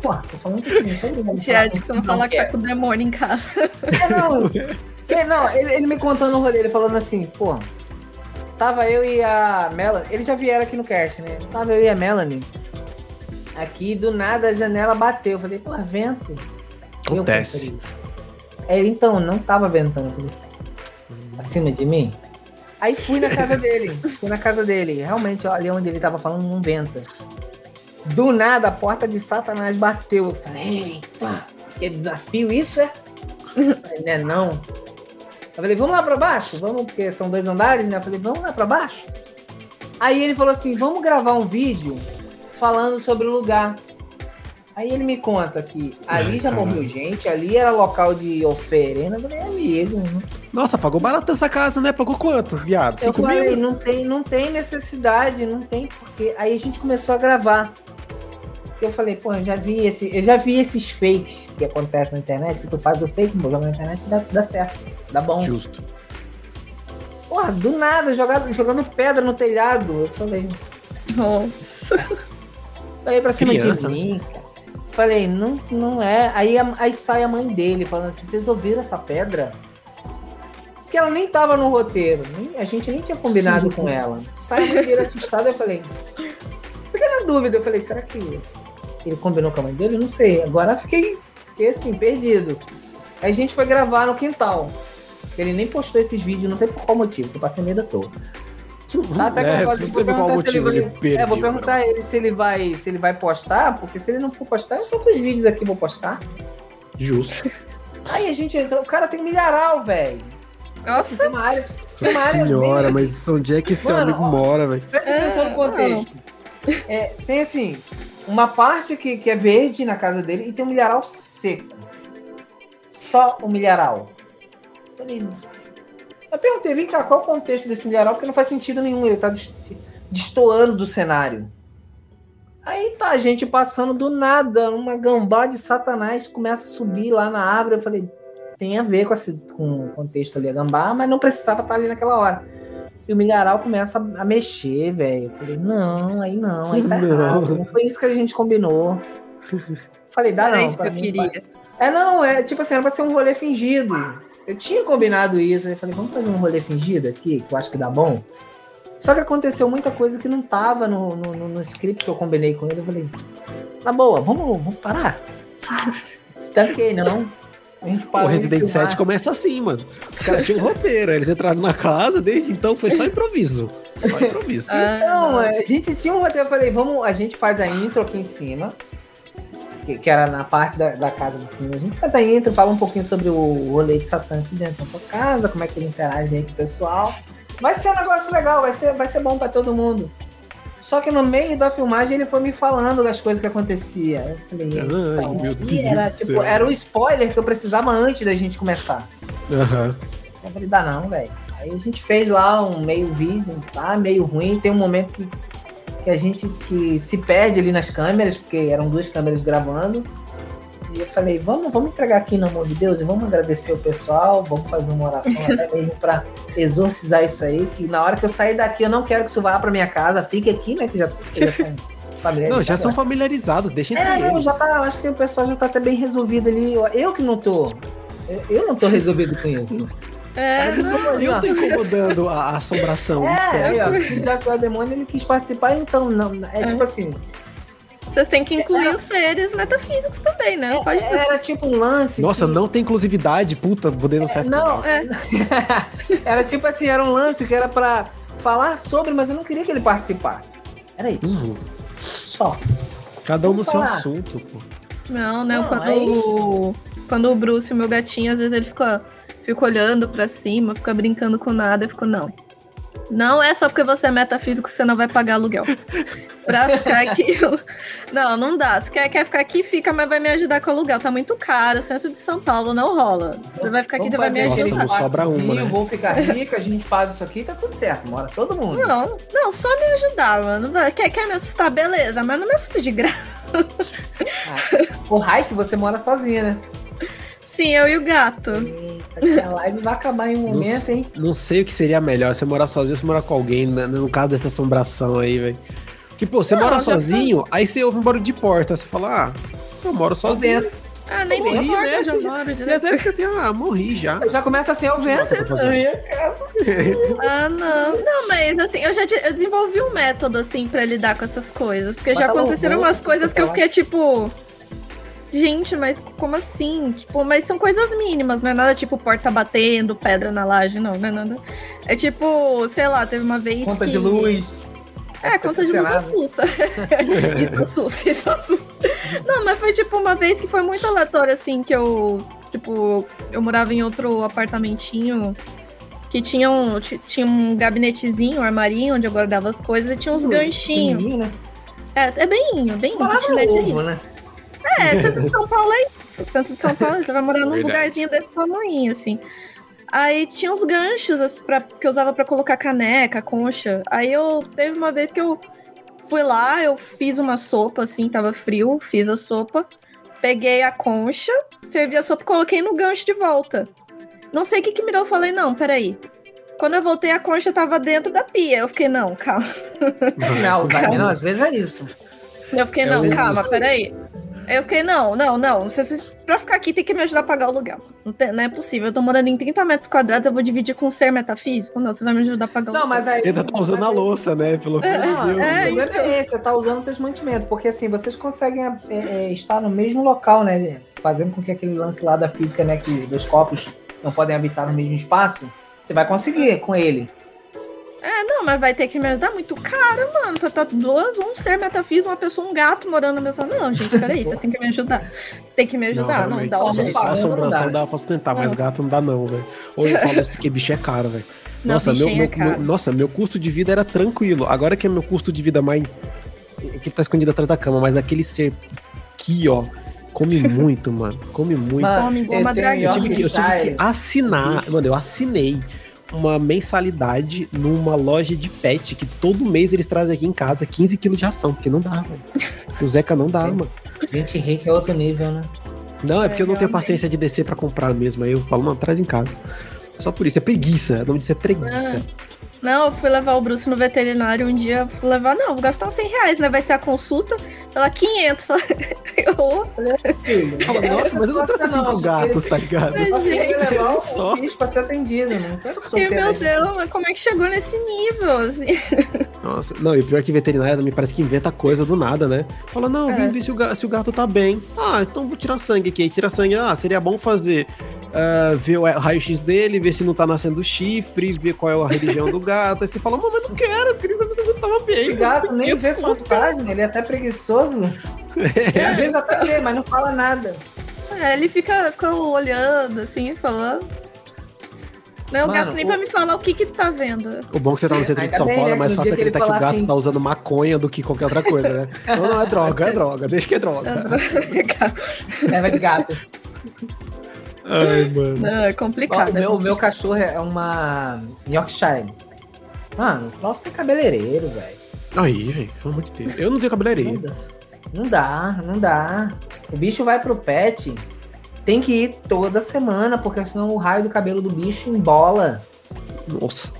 Pô, tô falando que não sou obrigado a falar Gente, que você não falar que tá com o demônio em casa. É, não. É, não, ele, ele me contando no rolê, ele falando assim, pô, tava eu e a Melanie, eles já vieram aqui no cast, né? Tava eu e a Melanie. Aqui, do nada, a janela bateu. Eu falei, pô, vento. Eu Acontece. É, então, não tava ventando. Falei, acima de mim? Aí fui na casa dele. Fui na casa dele. Realmente, ali onde ele tava falando, não venta. Do nada, a porta de Satanás bateu. Eu falei, eita, que desafio isso é? Falei, né, não. Eu falei, vamos lá pra baixo? Vamos, porque são dois andares, né? Eu falei, vamos lá pra baixo? Aí ele falou assim, vamos gravar um vídeo falando sobre o lugar. Aí ele me conta que ali Ai, já caralho. morreu gente, ali era local de oferenda. Eu falei, amigo, Nossa, pagou barato essa casa, né? Pagou quanto, viado? eu Cinco falei, mil? não tem, não tem necessidade, não tem porque. Aí a gente começou a gravar. Eu falei, pô, eu já vi esse, eu já vi esses fakes que acontecem na internet, que tu faz o fake, joga na internet dá, dá certo, dá bom. Justo. Porra, do nada, jogado, jogando pedra no telhado. Eu falei, Nossa. falei pra cima Criança, de mim, cara. Falei, não, não é. Aí, a- aí sai a mãe dele falando assim, vocês ouviram essa pedra? Porque ela nem tava no roteiro. nem- a gente nem tinha combinado com ela. Sai a mãe dele assustada, eu falei. Fiquei na dúvida, eu falei, será que ele combinou com a mãe dele? Eu não sei. Agora fiquei, fiquei assim, perdido. Aí a gente foi gravar no quintal. Ele nem postou esses vídeos, não sei por qual motivo, que eu passei medo à toa. Tá até É, gravado, não vou perguntar se ele motivo ele vai- perdeu. É, vou perguntar a ele se ele vai, se ele vai postar, porque se ele não for postar, eu tô com os vídeos aqui, vou postar. Justo. Aí a gente entrou, o cara tem milharal, velho. Nossa. Uma área, uma área senhora, mas onde é que esse Mano, amigo ó. mora, velho? Presta atenção no É, contexto. É, tem assim, uma parte que, que é verde na casa dele e tem um milharal seco. Só o milharal. Eu perguntei, vem cá, qual o contexto desse milharal? Porque não faz sentido nenhum, ele tá des- destoando do cenário. Aí tá a gente passando do nada, uma gambá de satanás começa a subir lá na árvore. Eu falei, tem a ver com, esse, com o contexto ali, a gambá, mas não precisava estar ali naquela hora. E o milharal começa a, mexer, velho. Eu falei, não, aí não, aí tá Não. errado. Não foi isso que a gente combinou. Falei, dá Era não. isso que eu mim, queria. é, não, é tipo assim, era pra ser um rolê fingido. Eu tinha combinado isso. Aí eu falei, vamos fazer um rolê fingido aqui, que eu acho que dá bom. Só que aconteceu muita coisa que não tava no, no, no- no script que eu combinei com ele. Eu falei, na boa, vamos, vamos parar. Tanquei, não. O Resident filmar. 7 começa assim, mano. Os caras tinham um roteiro, aí eles entraram na casa, desde então foi só improviso. Só improviso. Ah, Não, é, a gente tinha um roteiro, eu falei, vamos, a gente faz a intro aqui em cima, que, que era na parte da, da casa de cima. A gente faz a intro, fala um pouquinho sobre o rolê de Satã aqui dentro da tua casa, como é que ele interage aí com o pessoal. Vai ser um negócio legal, vai ser, vai ser bom pra todo mundo. Só que no meio da filmagem ele foi me falando das coisas que acontecia. Eu falei, Ai, então, meu aí Deus era, do tipo, céu. era o spoiler que eu precisava antes da gente começar. Aham. Eu falei, dá não, velho. Aí a gente fez lá um meio vídeo, tá? Meio ruim. Tem um momento que, que a gente que se perde ali nas câmeras, porque eram duas câmeras gravando. E eu falei, vamos, vamos entregar aqui no amor de Deus e vamos agradecer o pessoal, vamos fazer uma oração até mesmo pra exorcizar isso aí, que na hora que eu sair daqui eu não quero que isso vá pra minha casa, fique aqui, né, que já você já tá. Não, já são familiarizados, deixa entre É, não, eles. já tá, acho que o pessoal já tá até bem resolvido ali. Eu, eu que não tô. Eu, eu não tô resolvido com isso. É, Eu tô incomodando a, assombração, É, ó, o desafiar o demônio ele quis participar, então não. É, É. tipo assim, vocês têm que incluir os seres metafísicos também, né? Pode é- era tipo um lance. Nossa, que- não tem inclusividade, puta, vou denunciar esse Não, canal. É. era tipo assim, era um lance que era pra falar sobre, mas eu não queria que ele participasse. Era isso, Uhum. só. Cada um no seu assunto, pô. Não, né? Não, quando, aí- o, quando o Bruce, meu gatinho, às vezes ele fica, fica olhando pra cima, fica brincando com nada. Eu fico, não. Não é só porque você é metafísico que você não vai pagar aluguel. pra ficar aqui. Não, não dá. Se quer, quer ficar aqui, fica, mas vai me ajudar com o aluguel. Tá muito caro. Centro de São Paulo não rola. Se você vai ficar aqui, Vamos você vai me Nossa, ajudar. não sobra uma, né? Vou ficar rica, a gente paga isso aqui, tá tudo certo. Mora todo mundo. Não, não, só me ajudar, mano. Quer, quer me assustar? Beleza, mas não me assusta de graça. O Raik, você mora sozinha, né? Sim, eu e o gato. Eita, que a live vai acabar em um Não, momento, hein? não sei o que seria melhor, você morar sozinho ou você morar com alguém, né, no caso dessa assombração aí, velho. Que, pô, você Não, mora já sozinho, aí você ouve um barulho de porta, você fala, ah, eu moro sozinho. Ah, nem Morri, importa, né? já moro E direto. até que eu tenho, ah, morri já. Já começa assim, eu vento. Pra fazer. Ah, não. Não, mas assim, eu já eu desenvolvi um método, assim, pra lidar com essas coisas. Porque já Bota aconteceram louvor, umas coisas que eu tá fiquei tipo. Gente, mas como assim? Tipo, mas são coisas mínimas, não é nada tipo porta batendo, pedra na laje, não, não é nada. É tipo, sei lá, teve uma vez Conta que... de luz. É, conta de luz assusta. isso assusta, isso assusta. Não, mas foi tipo uma vez que foi muito aleatório, assim, que eu, tipo, eu morava em outro apartamentinho que tinha um, ti- tinha um gabinetezinho, um armarinho onde eu guardava as coisas e tinha uns ganchinhos. Pequenininho, né? É, é bem, bem kitnet é ovo, né? É, centro de São Paulo é isso. Centro de São Paulo, você vai morar num Verdade. lugarzinho desse tamanho, assim. Aí tinha uns ganchos assim, pra, que eu usava pra colocar caneca, concha. Aí eu teve uma vez que eu fui lá, eu fiz uma sopa, assim, tava frio, fiz a sopa, peguei a concha, servi a sopa e coloquei no gancho de volta. Não sei o que, que me deu, eu falei, não, peraí. Quando eu voltei, a concha tava dentro da pia. Eu fiquei, não, calma. Não, Zé, não, às vezes é isso. Eu fiquei, É não, o- calma, peraí. Eu fiquei, não, não, não. Vocês, pra ficar aqui tem que me ajudar a pagar o aluguel. Não, tem- não é possível. Eu tô morando em 30 metros quadrados, eu vou dividir com um ser metafísico? Não, você vai me ajudar a pagar o Não, aluguel. mas aí. Ainda tá usando a louça, né? Pelo amor de É, Deus. é, problema então. é esse, você tá usando o mantimento, porque assim, vocês conseguem é, é, estar no mesmo local, né? Fazendo com que aquele lance lá da física, né? Que dois corpos não podem habitar no mesmo espaço, você vai conseguir com ele. É, não, mas vai ter que me ajudar muito caro, mano. Pra estar duas, um ser metafísico, uma pessoa, um gato morando na sala. Não, gente, peraí, vocês têm que me ajudar. Tem que me ajudar, não, realmente, dá uma só assombração não dá. pra sustentar, mas Não. gato não dá não, velho. Ou eu falo isso porque bicho é caro, velho. Não, Nossa, meu, é meu- meu- nossa, meu custo de vida era tranquilo. Agora que é meu custo de vida mais. que ele tá escondido atrás da cama, mas aquele ser aqui, ó. Come muito, mano. Come muito. Mano, eu tive que, eu tive que assinar. Mano, eu assinei uma mensalidade numa loja de pet que todo mês eles trazem aqui em casa 15 quilos de ração, porque não dá, mano. O Zeca não dá, Sim. mano. Gente rica é outro nível, né? Não, é porque eu não tenho paciência de descer pra comprar mesmo. Aí eu falo, mano, traz em casa. Só por isso. É preguiça. O nome disso é preguiça. Não, eu fui levar o Bruce no veterinário um dia, eu fui levar, não, vou gastar uns 100 reais, né? Vai ser a consulta, pela 500. Eu, Filho, Fala, nossa, mas eu não trouxe não, cinco gatos, tá ligado? Mas, Eu só gente, levar só. o bicho pra ser atendido, não quero fiquei, meu. Deus, mas como é que chegou nesse nível, assim? Nossa, não, e o pior que veterinária me parece que inventa coisa do nada, né? Fala, não, vim É. ver se o, ga- se o gato tá bem. Ah, então vou tirar sangue aqui. Aí tira sangue. Ah, seria bom fazer. ah, ver o raio-x dele, ver se não tá nascendo chifre, ver qual é a religião do gato. Aí você fala, mas eu não quero, eu queria saber se ele tava bem. O gato nem 500 vê conto. fantasma, ele é até preguiçoso. Às vezes até vê, mas não fala nada. É, ele fica, fica olhando, assim, falando. Não, o Mano, gato nem o- pra me falar o que que tá vendo. O bom é que você tá no centro Ainda de São bem, Paulo né, é mais que no fácil dia que acreditar que o gato assim- tá usando maconha do que qualquer outra coisa, né? Não, não, é droga, é droga. Deixa que é droga. Leva de gato. Ai, mano. Não, é complicado. o, meu, o meu cachorro é uma Yorkshire. Mano, o troço tem cabeleireiro, velho. Aí, velho, pelo amor de Deus. Eu não tenho cabeleireiro. Não dá, não dá. O bicho vai pro pet, tem que ir toda semana, porque senão o raio do cabelo do bicho embola. Nossa.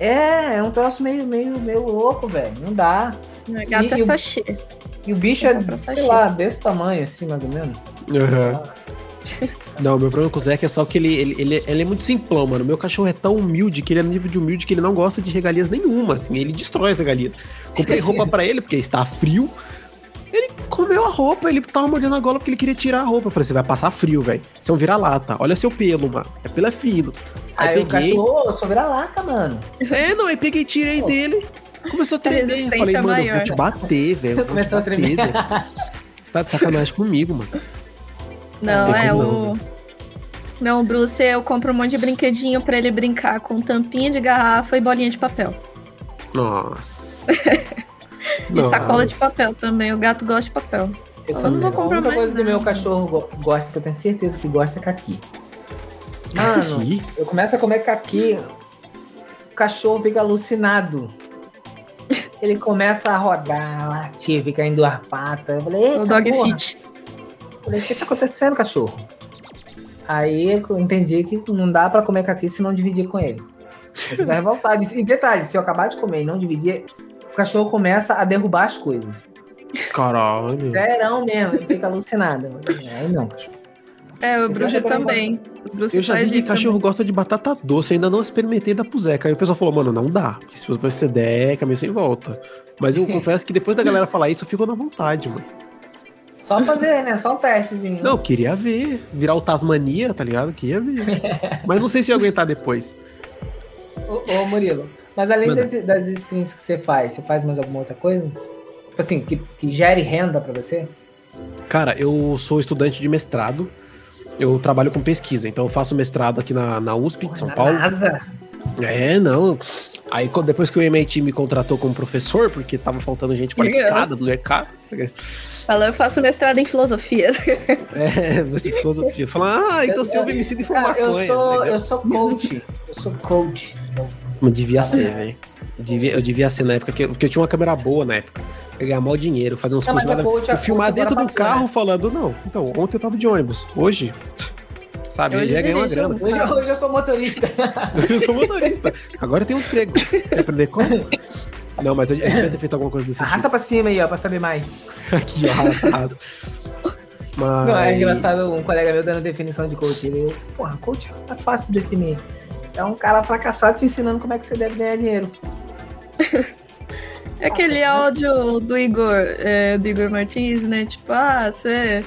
É, é um troço meio, meio, meio louco, velho. Não dá. É, Gato E- é e o- sachê. E o bicho é, comprar sei lá, desse tamanho, assim, mais ou menos. Aham. Não, meu problema com o Zeca é só que ele, ele, ele, ele é muito simplão, mano. Meu cachorro é tão humilde que ele é no nível de humilde que ele não gosta de regalias nenhuma, assim. Ele destrói as regalias. Comprei roupa pra ele porque está frio. Ele comeu a roupa, ele tava mordendo a gola porque ele queria tirar a roupa. Eu falei, você vai passar frio, velho. Você é um vira-lata. Olha seu pelo, mano. É pelo é fino. Aí, Aí o peguei. cachorro, ô, sou vira-lata, mano. É, não, aí peguei e tirei Pô. dele. Começou a tremer. resistência Falei, mano, eu maior. vou te bater, velho. eu Começou a tremer. Você tá de sacanagem comigo, mano. Não, é o. Não, o Bruce, eu compro um monte de brinquedinho pra ele brincar com tampinha de garrafa e bolinha de papel. Nossa. E sacola de Nossa. papel também. O gato gosta de papel. Eu Só não vou a comprar única mais coisa que o meu cachorro go- gosta, que eu tenho certeza que gosta, é caqui. Mano, eu começo a comer caqui, o cachorro fica alucinado. Ele começa a rodar, latir, fica em duas patas. Eu falei, O eita, dog porra. fit. Falei, o que tá acontecendo, cachorro? Aí eu entendi que não dá pra comer caqui se não dividir com ele. Eu fico revoltado. E detalhe, se eu acabar de comer e não dividir, o cachorro começa a derrubar as coisas. caralho. Serão mesmo, ele fica alucinado. Aí não, cachorro. É, o Bruce gosto também, também. O Eu já vi que cachorro gosta de batata doce, ainda não experimentei da puzeca. Aí o pessoal falou, mano, não dá. porque Se você der, é caminho sem volta. Mas eu confesso que depois da galera falar isso, eu fico na vontade, mano. Só pra ver, né? Só um testezinho. Não, queria ver. Virar o Tasmania, tá ligado? Queria ver. Mas não sei se ia aguentar depois. Ô, ô, Murilo, mas além das, das streams que você faz, você faz mais alguma outra coisa? Tipo assim, que, que gere renda pra você? Cara, eu sou estudante de mestrado. Eu trabalho com pesquisa, então eu faço mestrado aqui na, na USP de São Na Paulo. NASA? É, não. Aí depois que o MIT me contratou como professor, porque tava faltando gente qualificada no mercado, Fala, eu faço mestrado em filosofia. é, você filosofia. Fala, ah, então seu homicídio foi Cara, eu maconha. sou, entendeu? eu sou coach. Eu sou coach. Mas devia ser, velho. Devia, eu devia ser na época, que, porque eu tinha uma câmera boa na época. Eu ganhava mal dinheiro, fazer uns Não, cursos a nada. coach- Eu filmar coach dentro do passou, carro né? falando, não. Então, ontem eu tava de ônibus. Hoje, sabe, Hoje já ia ganhar uma grana. Hoje, hoje eu sou motorista. Eu sou motorista. Agora eu tenho um emprego. Quer aprender como? Não, mas eu, eu devia ter feito alguma coisa desse tipo. Arrasta pra cima aí, ó, pra saber mais. Aqui, ó, arrastado. Mas... Não, é engraçado um colega meu dando definição de coach. Ele, porra, coach é fácil de definir. É um cara fracassado te ensinando como é que você deve ganhar dinheiro. É aquele áudio do Igor, é, do Igor Martins, né? Tipo, ah, você.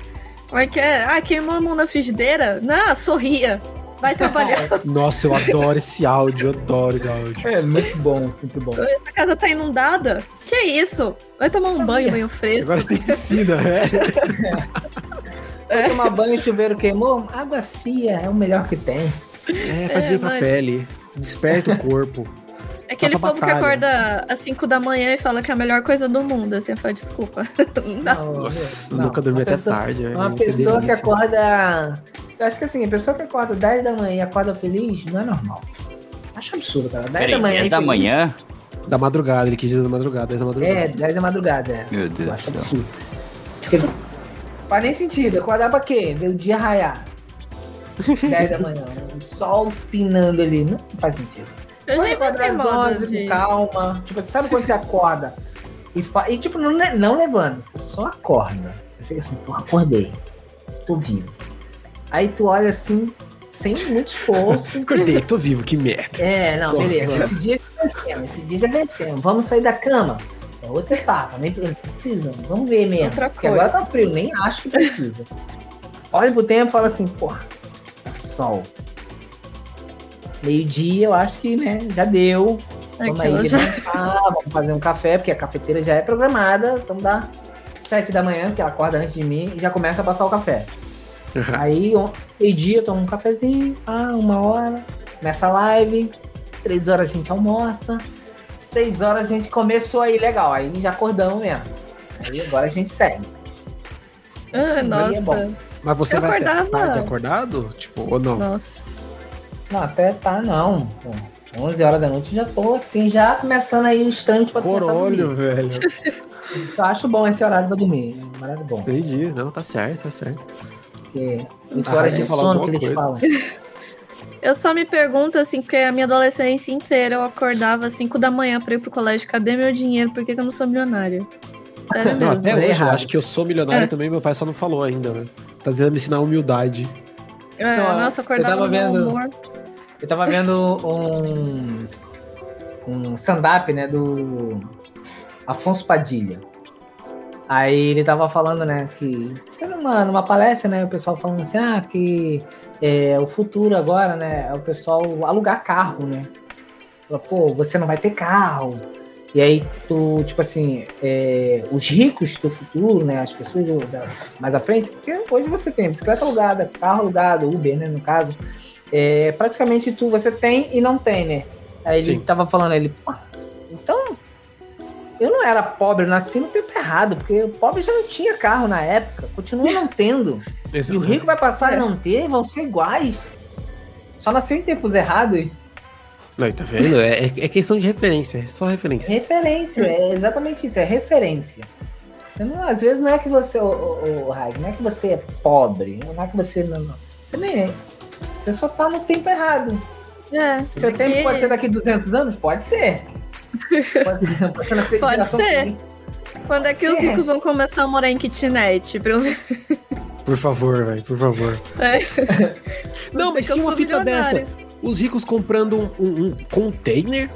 Como é que é? Ah, queimou a mão na frigideira? Não, sorria. Vai trabalhar. Nossa, eu adoro esse áudio, eu adoro esse áudio. É, muito bom, muito bom. A casa tá inundada? Que isso? Vai tomar um banho, banho fresco. Agora você tem piscina, né? Foi tomar banho, chuveiro queimou, água fria é o melhor que tem. É, faz É, bem pra mas- pele. Desperta o corpo. É aquele povo que batalha. acorda às 5 da manhã e fala que é a melhor coisa do mundo. Assim, eu falo, desculpa. Não Nossa, não. nunca dormi até pessoa- tarde. Uma pessoa que acorda. Eu acho que assim, a pessoa que acorda 10 da manhã e acorda feliz não é normal. Acho absurdo, cara. 10 Peraí, da manhã. 10 e da feliz. manhã? Da madrugada, ele quis dizer da madrugada, 10 da madrugada. É, 10 da madrugada. É. Meu Deus Eu acho do céu. absurdo. Porque Faz nem sentido. Acordar pra quê? Ver o dia raiar. 10 da manhã. O sol pinando ali. Não faz sentido. Eu já acordar às modas 11 de... com calma. Tipo, sabe quando você acorda e, fa... e tipo, não, não levanta, você só acorda. Você fica assim, pô, acordei. Tô vivo. Aí tu olha assim, sem muito esforço. Acordei, tô vivo, que merda. É, não, Porra. beleza. Esse dia já vencemos, esse dia já vencemos. Vamos sair da cama. É outra etapa, nem precisa. Vamos ver mesmo. Outra Porque agora coisa. tá frio, nem acho que precisa. Olha pro tempo e fala assim, porra, tá sol. Meio-dia, eu acho que, né, já deu. Vamos aí já... vamos fazer um café, porque a cafeteira já é programada. Então dá sete da manhã, que ela acorda antes de mim, e já começa a passar o café. Aí, on- meio-dia, eu tomo um cafezinho, ah, uma hora, começa a live, três horas a gente almoça, seis horas a gente começou aí legal, aí já acordamos mesmo. Aí agora a gente segue. Ah, é nossa. bom. Mas você Eu vai acordava- acordado? Tipo, ou não? Nossa. Não, até tá não. Pô, 11 horas da noite eu já tô assim, já começando aí o instante pra começar a Corolho, dormir. velho. Eu acho bom esse horário pra dormir, é maravilhoso bom. Entendi. Não, tá certo, tá certo. Porque 8 Ah, horas eu de sono que eles coisa. falam. Eu só me pergunto, assim, porque a minha adolescência inteira eu acordava às 5 da manhã pra ir pro colégio. Cadê meu dinheiro? Por que, que eu não sou milionária? Sério Não, mesmo. até é hoje eu errado. acho que eu sou milionário É. também, meu pai só não falou ainda, né? Tá tentando me ensinar humildade. É, Não, nossa, eu eu acordava tava mau vendo- humor. Eu tava vendo um, um stand-up, né, do Afonso Padilha. Aí ele tava falando, né, que numa, numa palestra, né, o pessoal falando assim, ah, que é, o futuro agora, né, é o pessoal alugar carro, né. Pô, você não vai ter carro, E aí tu, tipo assim, é, os ricos do futuro, né? As pessoas mais à frente, porque hoje você tem bicicleta alugada, carro alugado, Uber, né? No caso. É, praticamente tu você tem e não tem, né? Aí ele Sim. tava falando, ele, "Pô, então. Eu não era pobre, eu nasci no tempo errado, porque o pobre já não tinha carro na época, continua não tendo. E o rico vai passar a É. não ter, vão ser iguais. Só nasceu em tempos errados. Não, tá vendo? É, é questão de referência, é só referência. Referência, é exatamente isso, é referência. Você não, às vezes não é que você, o, o, o não é que você é pobre, não é que você não. não. Você nem é. Você só tá no tempo errado. É, Seu porque- tempo pode ser daqui 200 anos? Pode ser. Pode, pode ser, Pode ser. Quando é que os ricos vão começar a morar em kitnet? Pra. Por favor, velho, por favor. É. Não, mas tinha uma fita dessa. Os ricos comprando um, um- um container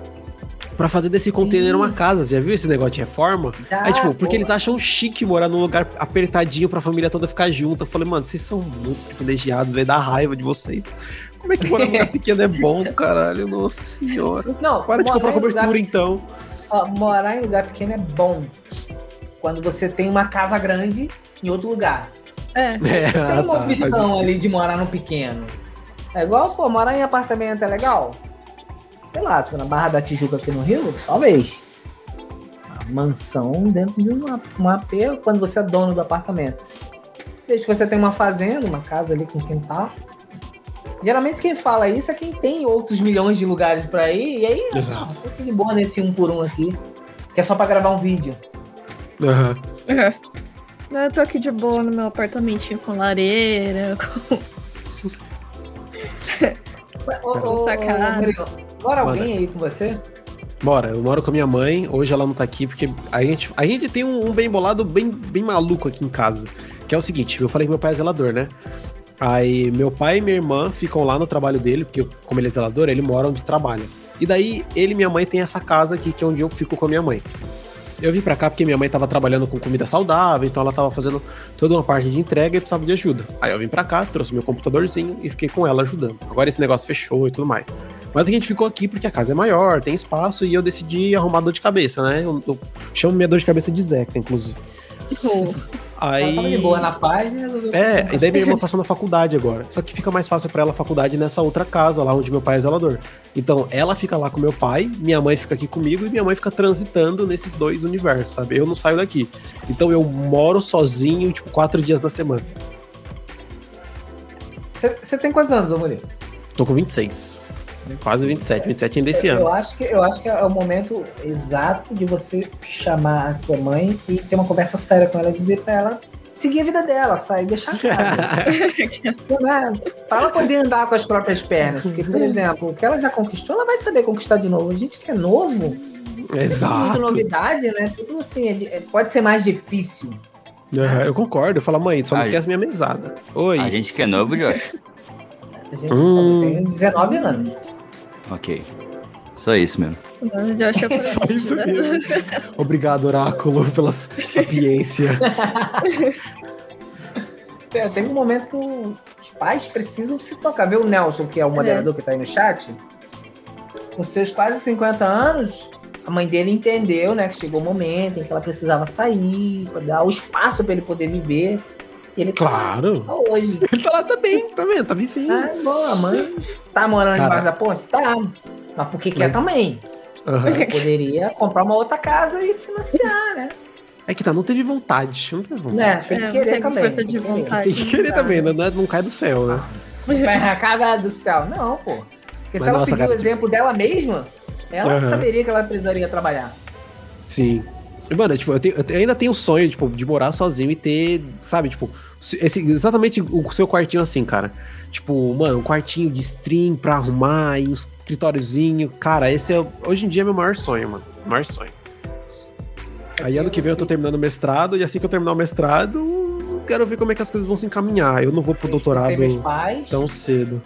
pra fazer desse Sim. container uma casa. Já viu esse negócio de reforma? Já, Aí, tipo, porque pô. eles acham chique morar num lugar apertadinho pra família toda ficar junto. Eu falei, mano, vocês são muito privilegiados, velho, dá raiva de vocês. Como é que morar num lugar pequeno é bom, caralho? Nossa senhora. Não, Para de comprar em lugar cobertura, então. Ó, morar em lugar pequeno é bom. Quando você tem uma casa grande em outro lugar. É. É, Tem ah, uma tá, faz- opção ali de morar no pequeno. É igual, pô, morar em apartamento é legal? Sei lá, tipo, na Barra da Tijuca aqui no Rio, talvez. Uma mansão dentro de uma, uma AP quando você é dono do apartamento. Desde que você tem uma fazenda, uma casa ali com quintal. Geralmente quem fala isso é quem tem outros milhões de lugares pra ir, e aí Exato. ah, fica de boa nesse um por um aqui. Que é só pra gravar um vídeo. Aham. Não, Eu tô aqui de boa no meu apartamentinho com lareira, com... Ô, Manda. alguém aí com você? Bora, eu moro com a minha mãe, hoje ela não tá aqui, porque a gente, a gente tem um, um bem bolado bem, bem maluco aqui em casa. Que é o seguinte, eu falei que meu pai é zelador, né? Aí meu pai e minha irmã ficam lá no trabalho dele, porque como ele é zelador, ele mora onde trabalha. E daí ele e minha mãe tem essa casa aqui, que é onde eu fico com a minha mãe. Eu vim pra cá porque minha mãe tava trabalhando com comida saudável, então ela tava fazendo toda uma parte de entrega e precisava de ajuda. Aí eu vim pra cá, trouxe meu computadorzinho e fiquei com ela ajudando. Agora esse negócio fechou e tudo mais. Mas a gente ficou aqui porque a casa é maior, tem espaço e eu decidi arrumar dor de cabeça, né? Eu, eu chamo minha dor de cabeça de Zeca, inclusive. Tipo, Ela Aí. tava de boa na página. resolveu- É, e daí minha irmã passou na faculdade agora. Só que fica mais fácil pra ela a faculdade nessa outra casa, lá onde meu pai é zelador. Então, ela fica lá com meu pai, minha mãe fica aqui comigo e minha mãe fica transitando nesses dois universos, sabe? Eu não saio daqui. Então eu moro sozinho, tipo, quatro dias na semana. Você você tem quantos anos, ô Murilo? Tô com 26. Quase 27, 27 ainda esse eu, ano. eu acho que, eu acho que é o momento exato de você chamar a tua mãe e ter uma conversa séria com ela e dizer pra ela seguir a vida dela, sair, deixar a casa. né? Pra ela poder andar com as próprias pernas. Porque, por exemplo, o que ela já conquistou, ela vai saber conquistar de novo. A gente que é novo, Exato. muito novidade, né? Tudo assim, é é- pode ser mais difícil. Aham, eu concordo. Eu falo, mãe, só não Ai. esquece minha mesada. Oi. A gente que é novo, Josh. A gente Hum. tem 19 anos. Ok. Só isso mesmo. Só isso né? mesmo. Obrigado, Oráculo, pela sapiência. Tem, tem um momento que os pais precisam se tocar. Vê o Nelson, que é o moderador que tá aí no chat. Com seus quase 50 anos, a mãe dele entendeu, né? Que chegou o momento em que ela precisava sair, dar o espaço para ele poder viver. Ele tá Claro. lá hoje. Ele tá lá também, tá vendo? Tá vivendo. Ah, bom, a mãe tá morando Cara. embaixo da ponte? Tá. Mas por que quer Mas- também? Aham. Poderia comprar uma outra casa e financiar, né? É que tá, não teve vontade. Não teve vontade. né? Tem que É, não querer teve também. força tem de que querer. vontade. Tem que querer Não dá, também, né? não, é- não cai do céu, né? Vai, Cara do céu. Não, pô. Porque Mas se ela nossa, seguir cara, o exemplo dela mesma, ela Aham. saberia que ela precisaria trabalhar. Sim. Mano, tipo, eu, tenho- eu ainda tenho o sonho, tipo, de morar sozinho e ter, sabe, tipo, esse, exatamente o seu quartinho assim, cara. Tipo, mano, um quartinho de stream pra arrumar e um escritóriozinho. Cara, esse é, hoje em dia, é meu maior sonho, mano. Maior sonho. Aí ano que vem eu tô terminando o mestrado e assim que eu terminar o mestrado, eu quero ver como é que as coisas vão se encaminhar. Eu não vou pro Eu doutorado tão cedo.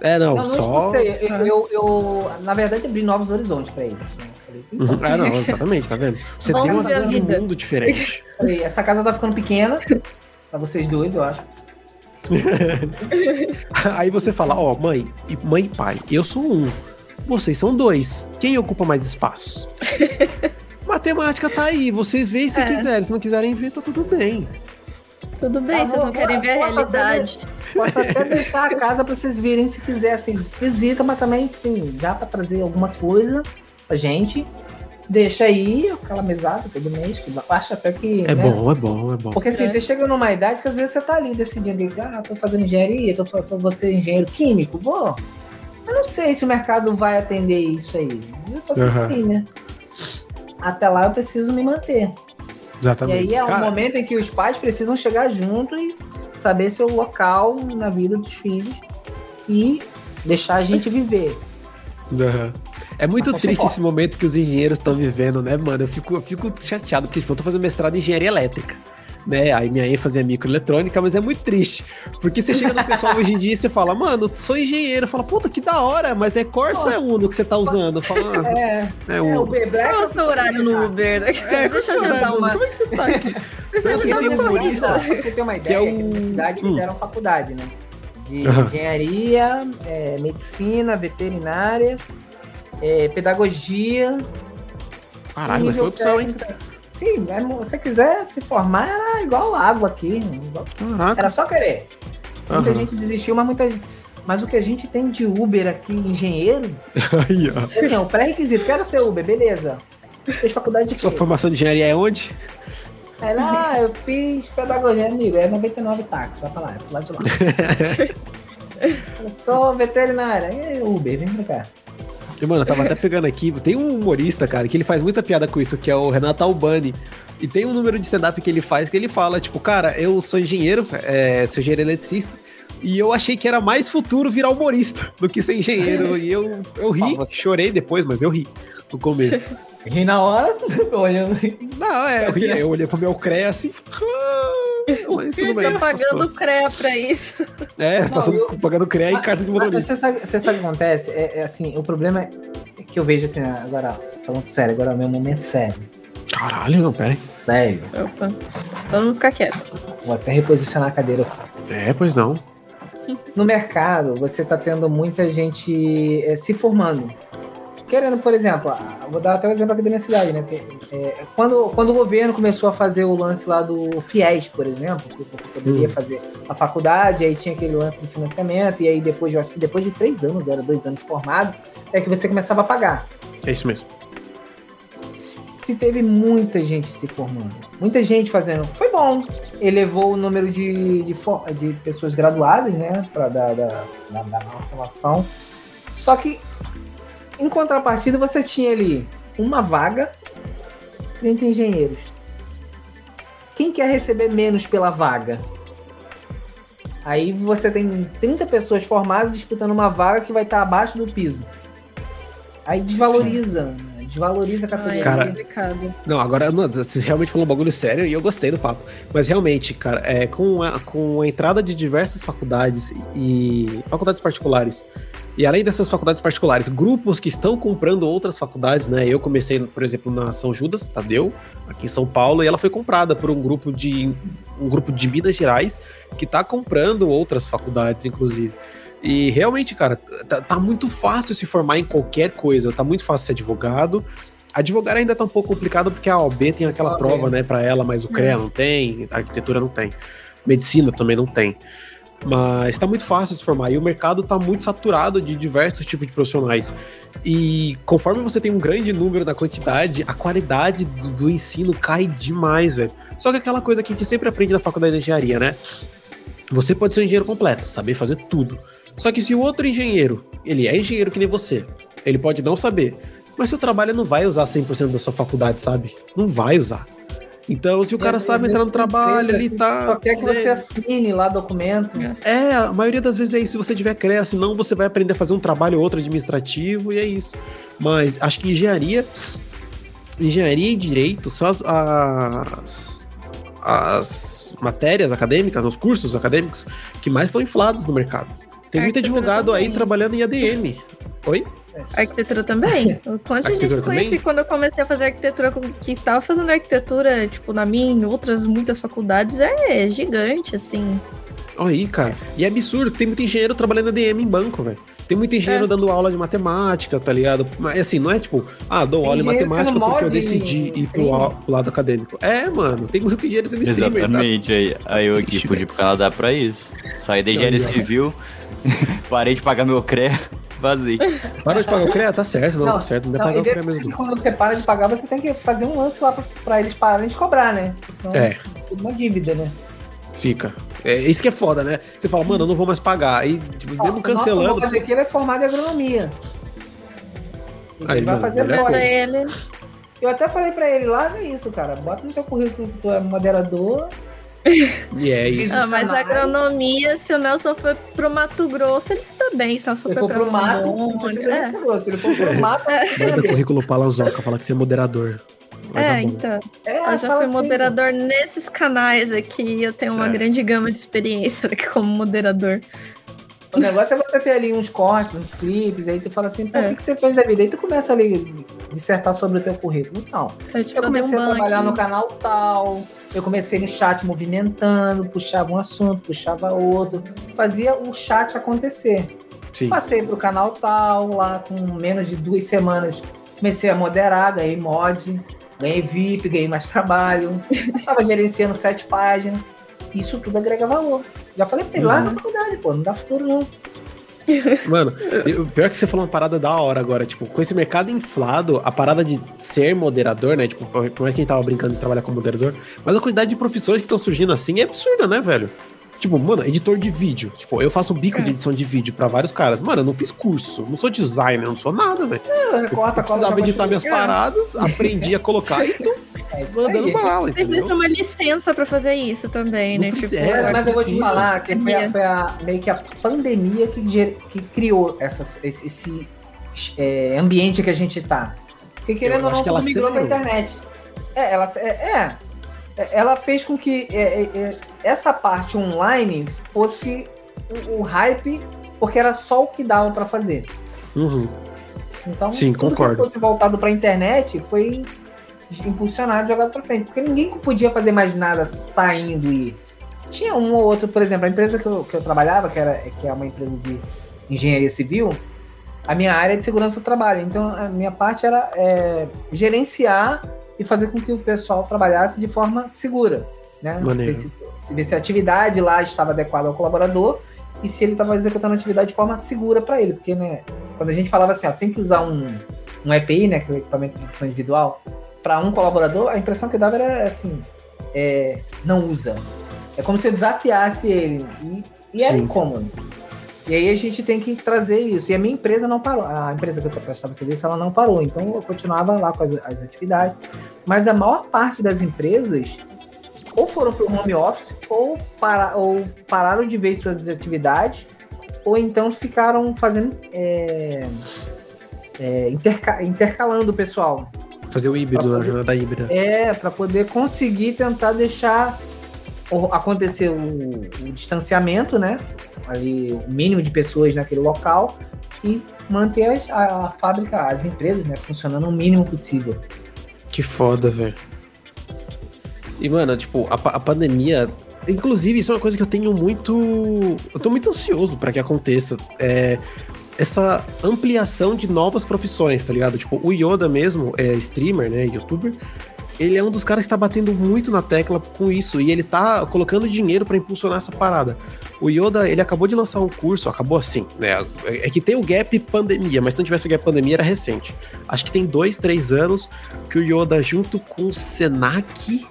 É, não, não, não só. expulsei. Eu, eu, eu, na verdade, abri novos horizontes pra eles. né? Então, Uhum. É, não, exatamente, tá vendo? Você Vamos tem uma visão de mundo diferente. essa casa tá ficando pequena. Pra vocês dois, eu acho. Aí você fala, ó, mãe, e mãe e pai, eu sou um. Vocês são dois. Quem ocupa mais espaço? Matemática tá aí, vocês veem se É. quiserem. Se não quiserem ver, tá tudo bem. Tudo bem, Ah, vocês não querem ver a posso até realidade. Posso até deixar a casa pra vocês virem se quiser, assim, visita, mas também, sim, já pra trazer alguma coisa pra gente. Deixa aí aquela mesada todo mês, que eu acho até que. É né? bom, é bom, é bom. Porque assim, É. você chega numa idade que às vezes você tá ali decidindo, ah, tô fazendo engenharia, tô fazendo você engenheiro químico, vou. Eu não sei se o mercado vai atender isso aí. Eu faço Aham. assim, né? Até lá eu preciso me manter. E Exatamente. aí é um Cara, momento em que os pais precisam chegar junto e saber seu local na vida dos filhos e deixar a gente viver. aham. É muito triste esse momento que os engenheiros estão vivendo, né, mano? Eu fico, eu fico chateado, porque tipo, eu tô fazendo mestrado em engenharia elétrica. Né? Aí minha ênfase é microeletrônica, mas é muito triste. Porque você chega no pessoal hoje em dia e você fala, mano, sou engenheiro. Fala, puta, que da hora, mas é Corsa ou é Uno que você tá usando? Fala, ah, É, é é o Uno. B-Black. Qual é o seu horário no Uber? É, Deixa eu é horário, uma. Como é que você tá aqui? Que ajudar tem uma um humorista- você ter uma ideia, é aqui o- na cidade Hum. eles deram faculdade, né? De Aham. engenharia, é, medicina, veterinária, é, pedagogia. Caralho, mas foi opção, hein? Sim, mas se você quiser se formar, era igual água aqui. igual- Caraca. Era só querer. Muita gente desistiu, mas muita gente. Mas o que a gente tem de Uber aqui, engenheiro, ó. assim, o pré-requisito, quero ser Uber, beleza. Fez faculdade de Sua quê? formação de engenharia é onde? Aí lá, ah, eu fiz pedagogia, amigo, é 99 táxi, vai pra lá, é pro lado de lá. eu sou veterinária, é Uber, vem pra cá. E, mano, eu tava até pegando aqui. Tem um humorista, cara, que ele faz muita piada com isso, que é o Renato Albani. E tem um número de stand-up que ele faz que ele fala, tipo, cara, eu sou engenheiro, é, sou engenheiro eletricista. E eu achei que era mais futuro virar humorista do que ser engenheiro. E eu, eu ri, chorei depois, mas eu ri no começo. Ri na hora, olhando. Não, é, eu ri, eu olhei pro meu CREA assim. Tudo bem. Tô pagando CREA pra isso. É, Não, passando, eu- pagando CREA e carta de motorista. você sabe, você sabe o que acontece? É, é assim, o problema é que eu vejo assim, agora, falando sério, agora é o meu momento sério. Caralho, não, pera aí. Sério. Opa. Todo mundo fica quieto. Vou até reposicionar a cadeira. É, pois não. No mercado, você tá tendo muita gente é, se formando. Querendo, por exemplo, ah, vou dar até o exemplo aqui da minha cidade, né? É, quando, quando o governo começou a fazer o lance lá do FIES, por exemplo, que você poderia Hum. fazer a faculdade, aí tinha aquele lance do financiamento, e aí depois, eu acho que depois de três anos, era dois anos formado, é que você começava a pagar. É isso mesmo. se teve muita gente se formando, muita gente fazendo. Foi bom. Elevou o número de, de, de pessoas graduadas, né? Pra, da, da, da, da nossa nação. Só que, em contrapartida, você tinha ali uma vaga, 30 engenheiros. Quem quer receber menos pela vaga? Aí você tem 30 pessoas formadas disputando uma vaga que vai estar abaixo do piso. Aí desvaloriza, né? Desvaloriza a categoria. é Cara, complicado. Não, agora, não, vocês realmente falaram um bagulho sério e eu gostei do papo. Mas realmente, cara, é, com, a, com a entrada de diversas faculdades e faculdades particulares, e além dessas faculdades particulares, grupos que estão comprando outras faculdades, né? Eu comecei, por exemplo, na São Judas, Tadeu, aqui em São Paulo, e ela foi comprada por um grupo de um grupo de Minas Gerais que tá comprando outras faculdades, inclusive. E realmente, cara, tá, tá muito fácil se formar em qualquer coisa, tá muito fácil ser advogado. Advogar ainda tá um pouco complicado porque a OAB tem aquela OAB. prova, né, pra ela, mas o CREA não tem, a arquitetura não tem, medicina também não tem. Mas tá muito fácil se formar e o mercado tá muito saturado de diversos tipos de profissionais. E conforme você tem um grande número na quantidade, a qualidade do, do ensino cai demais, velho. Só que aquela coisa que a gente sempre aprende na faculdade de engenharia, né? Você pode ser um engenheiro completo, saber fazer tudo. Só que se o outro engenheiro, ele é engenheiro que nem você, ele pode não saber, mas seu trabalho não vai usar 100% da sua faculdade, sabe? Não vai usar. Então, se o cara às sabe entrar no trabalho, ele tá. Só quer que você né? assine lá documento. É, a maioria das vezes é isso. Se você tiver CREA, senão você vai aprender a fazer um trabalho ou outro administrativo e é isso. Mas acho que engenharia. Engenharia e direito são as, as, as matérias acadêmicas, os cursos acadêmicos que mais estão inflados no mercado. Tem muito advogado aí também. trabalhando em ADM. Oi? Arquitetura também. O quanto de Arquitetura gente conheci também? quando eu comecei a fazer arquitetura, que tava fazendo arquitetura, tipo, na minha, em outras muitas faculdades, é gigante, assim. Olha aí, cara. E é absurdo, tem muito engenheiro trabalhando ADM em banco, velho. Tem muito engenheiro É. dando aula de matemática, tá ligado? Mas assim, não é tipo, ah, dou aula de matemática porque eu decidi ir pro, pro lado acadêmico. É, mano, tem muito engenheiro sendo streamer, tá? Exatamente, aí, aí eu aqui fui pro Canadá pra isso. Saí da engenharia Aí, civil, parei de pagar meu CREA, vazei. Parou de pagar o CREA, tá certo, não, Não, tá certo, não deve pagar o CREA mesmo. quando você para de pagar, você tem que fazer um lance lá pra, pra eles pararem de cobrar, né? Porque Senão É. tudo uma dívida, né? Fica. É isso que é foda, né? Você fala, mano, eu não vou mais pagar. Aí, tipo, mesmo o cancelando. Nosso mod aqui ele é formado em agronomia. Ele Aí, vai mano, fazer melhor ele. Eu até falei pra ele, larga isso, cara. Bota no teu currículo que tu é moderador. E é isso. Ah, mas canais. agronomia, se o Nelson for pro Mato Grosso, ele está bem. Se o Nelson Se ele for for pro mato, não precisa nem é. ser grosso. Se ele for pro mato, Manda currículo pra Lanzoca, fala que você é moderador. É, então. é, Eu já fui assim, moderador nesses canais aqui. Eu tenho uma É. grande gama de experiência aqui como moderador. O negócio é você ter ali uns cortes, uns clipes, aí tu fala assim, pô, É. o que, que você fez da vida? Aí tu começa ali a dissertar sobre o teu currículo. Então, Então, tipo, eu eu dei um comecei a trabalhar no canal tal, eu comecei no chat movimentando, puxava um assunto, puxava outro, fazia o chat acontecer. Sim. Passei pro canal tal, lá com menos de duas semanas, comecei a moderar, ganhei mod, ganhei VIP, ganhei mais trabalho, estava gerenciando sete páginas, isso tudo agrega valor. Já falei pra ele lá Uhum. na faculdade, pô, não dá futuro não. Mano, eu- pior que você falou uma parada da hora agora, tipo, com esse mercado inflado, a parada de ser moderador, né? Tipo, por mais que a gente tava brincando de trabalhar como moderador, mas a quantidade de profissões que estão surgindo assim é absurda, né, velho? Tipo, mano, editor de vídeo. Tipo, eu faço bico de É. edição de vídeo pra vários caras. Mano, eu não fiz curso, não sou designer, não sou nada, velho. Eu Eu recorta, precisava editar minhas paradas, aprendi a colocar e tô É mandando bala, Precisa de uma licença pra fazer isso também, Não né? precisa- Tipo, é, Mas, eu vou te falar que foi, a, foi a- meio que a pandemia que, ger- que criou essas- esse, esse, é, ambiente que a gente tá. Porque querendo Eu ou não, que ela migrou pra internet. É, ela, é, é, É, ela fez com que é, é, é, essa parte online fosse o, o hype, porque era só o que dava pra fazer. Uhum. Então, Sim, tudo concordo. que fosse voltado pra internet foi impulsionado, jogado pra frente. Porque ninguém podia fazer mais nada saindo e. Tinha um ou outro, por exemplo, a empresa que eu, que eu trabalhava, que, era, que é uma empresa de engenharia civil, a minha área é de segurança do trabalho. Então, a minha parte era é, gerenciar e fazer com que o pessoal trabalhasse de forma segura. Né? Ver se, ver se a atividade lá estava adequada ao colaborador e se ele estava executando a atividade de forma segura para ele. Porque né, quando a gente falava assim, ó, tem que usar um, um EPI, né, que é o equipamento de edição individual, para um colaborador, a impressão que dava era assim, é, não usa. É como se eu desafiasse ele. E, e era incômodo. E aí a gente tem que trazer isso. E a minha empresa não parou. A empresa que eu prestava serviço, ela não parou. Então eu continuava lá com as, as atividades. Mas a maior parte das empresas ou foram para o home office ou, para, ou pararam de ver suas atividades ou então ficaram fazendo é, é, interca- intercalando o pessoal. Fazer o híbrido, na poder- jornada híbrida. É, para poder conseguir tentar deixar acontecer o, o distanciamento, né? Ali, o mínimo de pessoas naquele local e manter as- a, a fábrica, as empresas, né, funcionando o mínimo possível. Que foda, velho. E, mano, tipo, a, a pandemia. Inclusive, isso é uma coisa que eu tenho muito. Eu tô muito ansioso pra que aconteça. É. Essa ampliação de novas profissões, tá ligado? Tipo, o Yoda mesmo, é streamer, né? Youtuber. Ele é um dos caras que tá batendo muito na tecla com isso. E ele tá colocando dinheiro pra impulsionar essa parada. O Yoda, ele acabou de lançar um curso, acabou assim, né? É que tem o gap pandemia, mas se não tivesse o gap pandemia, era recente. Acho que tem dois, três anos que o Yoda, junto com o Senac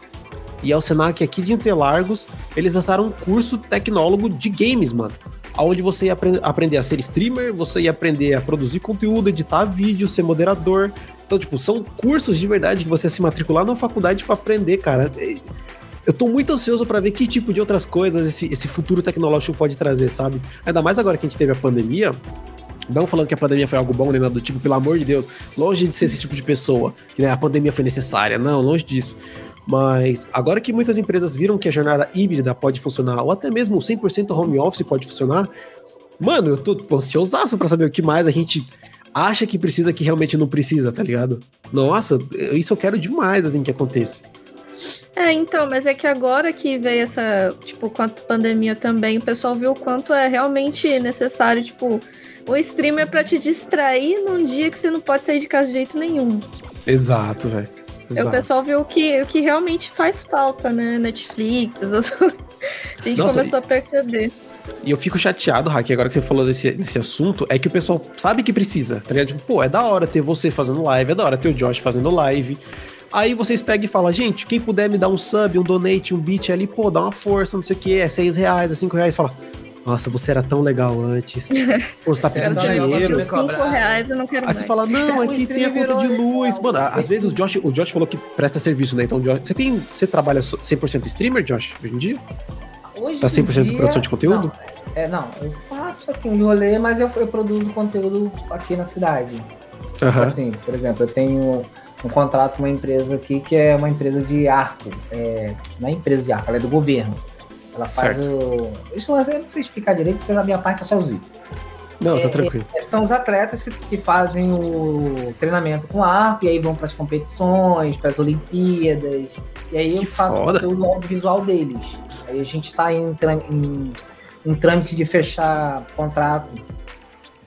e ao Senac aqui de Interlagos, eles lançaram um curso tecnólogo de games, mano. Onde você ia apre- aprender a ser streamer, você ia aprender a produzir conteúdo, editar vídeo, ser moderador. Então, tipo, são cursos de verdade que você se matricular na faculdade pra aprender, cara. Eu tô muito ansioso pra ver que tipo de outras coisas esse, esse futuro tecnológico pode trazer, sabe? Ainda mais agora que a gente teve a pandemia. Não falando que a pandemia foi algo bom, nem nada do tipo, pelo amor de Deus, longe de ser esse tipo de pessoa, que né, a pandemia foi necessária, não, longe disso. Mas agora que muitas empresas viram que a jornada híbrida pode funcionar, ou até mesmo 100% home office pode funcionar, mano, eu tô ansiosaço pra saber o que mais a gente acha que precisa que realmente não precisa, tá ligado? Nossa, isso eu quero demais, assim, que aconteça. É, então, mas é que agora que veio essa, tipo, com a pandemia também, o pessoal viu o quanto é realmente necessário, tipo, o streamer pra te distrair num dia que você não pode sair de casa de jeito nenhum. Exato, velho. O pessoal viu o que, o que realmente faz falta, né? Netflix, coisas. A gente Nossa, começou a perceber. E eu fico chateado, Hack, agora que você falou desse, desse assunto, é que o pessoal sabe que precisa, tá ligado? Tipo, pô, é da hora ter você fazendo live, é da hora ter o Josh fazendo live. Aí vocês pegam e falam, gente, quem puder me dar um sub, um donate, um beat ali, pô, dá uma força, não sei o que, é 6 reais, é 5 reais. Fala, nossa, você era tão legal antes. Pô, você tá pedindo dinheiro. eu 5 reais eu não quero Aí mais. você fala, não, é O que tem a conta de luz. legal. Mano, às vezes o Josh, o Josh falou que presta serviço, né? Então, Josh, você tem. Você trabalha so- 100% streamer, Josh, hoje em dia? Hoje Tá 100% em de produção de conteúdo? Não, é, não, eu faço aqui um rolê, mas eu, eu produzo conteúdo aqui na cidade. Aham. Assim, por exemplo, eu tenho um contrato com uma empresa aqui que é uma empresa de arco. É, não é empresa de arco, ela é do governo. Ela faz Certo. o. Isso eu não sei explicar direito, porque na minha parte é vídeos. Não, tá É, tranquilo. É, São os atletas que, que fazem o treinamento com arco e aí vão para as competições, para as Olimpíadas. E aí eu Que faço o foda. conteúdo audiovisual deles. Aí a gente está em, em, em trâmite de fechar contrato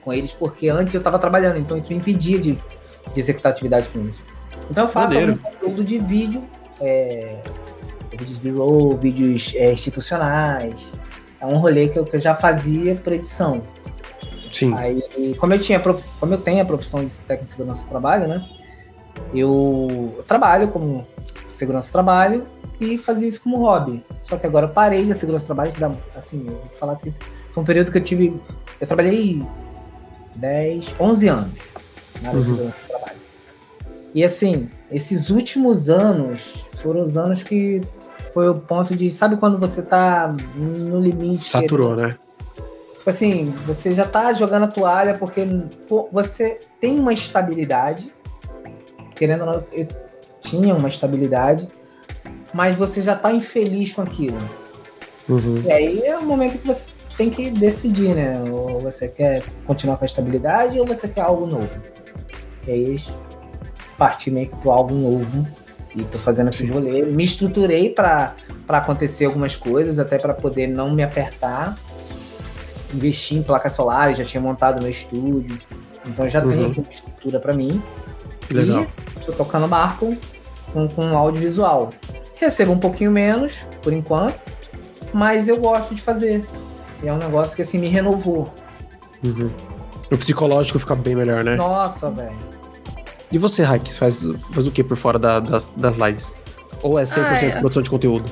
com eles, porque antes eu estava trabalhando, então isso me impedia de, de executar atividade com eles. Então eu faço Maneiro. algum conteúdo de vídeo, é, vídeos B-roll, vídeos é, institucionais. É um rolê que eu, que eu já fazia por edição. Sim. Aí, como eu tinha, como eu tenho a profissão de técnico de segurança do trabalho, né? Eu, trabalho como segurança do trabalho e fazia isso como hobby. Só que agora eu parei da segurança do trabalho, que dá, assim, eu vou te falar que foi um período que eu tive, eu trabalhei 10, 11 anos na área de Uhum. segurança do trabalho. E assim, esses últimos anos foram os anos que foi o ponto de, sabe quando você tá no limite? Saturou, né? Tipo assim, você já tá jogando a toalha porque você tem uma estabilidade. Querendo ou não, eu tinha uma estabilidade, mas você já tá infeliz com aquilo. Uhum. E aí é o momento que você tem que decidir, né? Ou você quer continuar com a estabilidade ou você quer algo novo. E aí parti meio que pro algo novo e tô fazendo esses rolês. Me estruturei para acontecer algumas coisas, até para poder não me apertar. Investi em placas solares, já tinha montado meu estúdio. Então já Uhum. tenho aqui uma estrutura para mim. Legal. E tô tocando barco com, com audiovisual. Recebo um pouquinho menos, por enquanto, mas eu gosto de fazer. E é um negócio que assim me renovou. Uhum. O psicológico fica bem melhor, né? Nossa, velho. E você, Hack, faz, faz o que por fora da- das, das lives? Ou é 100% Ah, é. produção de conteúdo?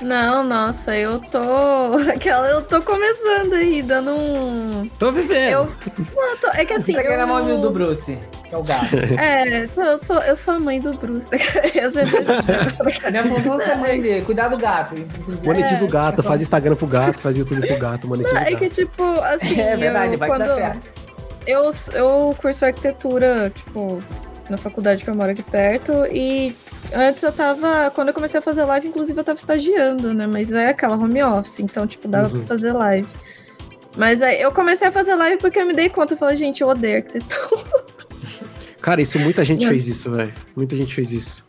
Não, nossa, eu tô. Aquela, eu tô começando aí, dando um. Tô vivendo. Eu. Não, eu tô- É que assim. Entreguei eu... na mão do- Bruce, que é o gato. É, eu sou, eu sou a mãe do Bruce. Essa é verdade. Minha função é ser mãe dele, cuidar do gato. Inclusive. Monetiza É, o gato, faz Instagram pro gato, faz YouTube pro gato, monetiza o É gato. que, tipo, assim. É verdade, eu, vai quando dá certo. eu, eu curso arquitetura, tipo, na faculdade que eu moro aqui perto. E antes eu tava. Quando eu comecei a fazer live, inclusive eu tava estagiando, né? Mas é aquela home office, então, tipo, dava Uhum. pra fazer live. Mas aí eu comecei a fazer live porque eu me dei conta. Eu falei, gente, eu odeio arquitetura. Cara, isso muita gente fez isso, velho. Muita gente fez isso.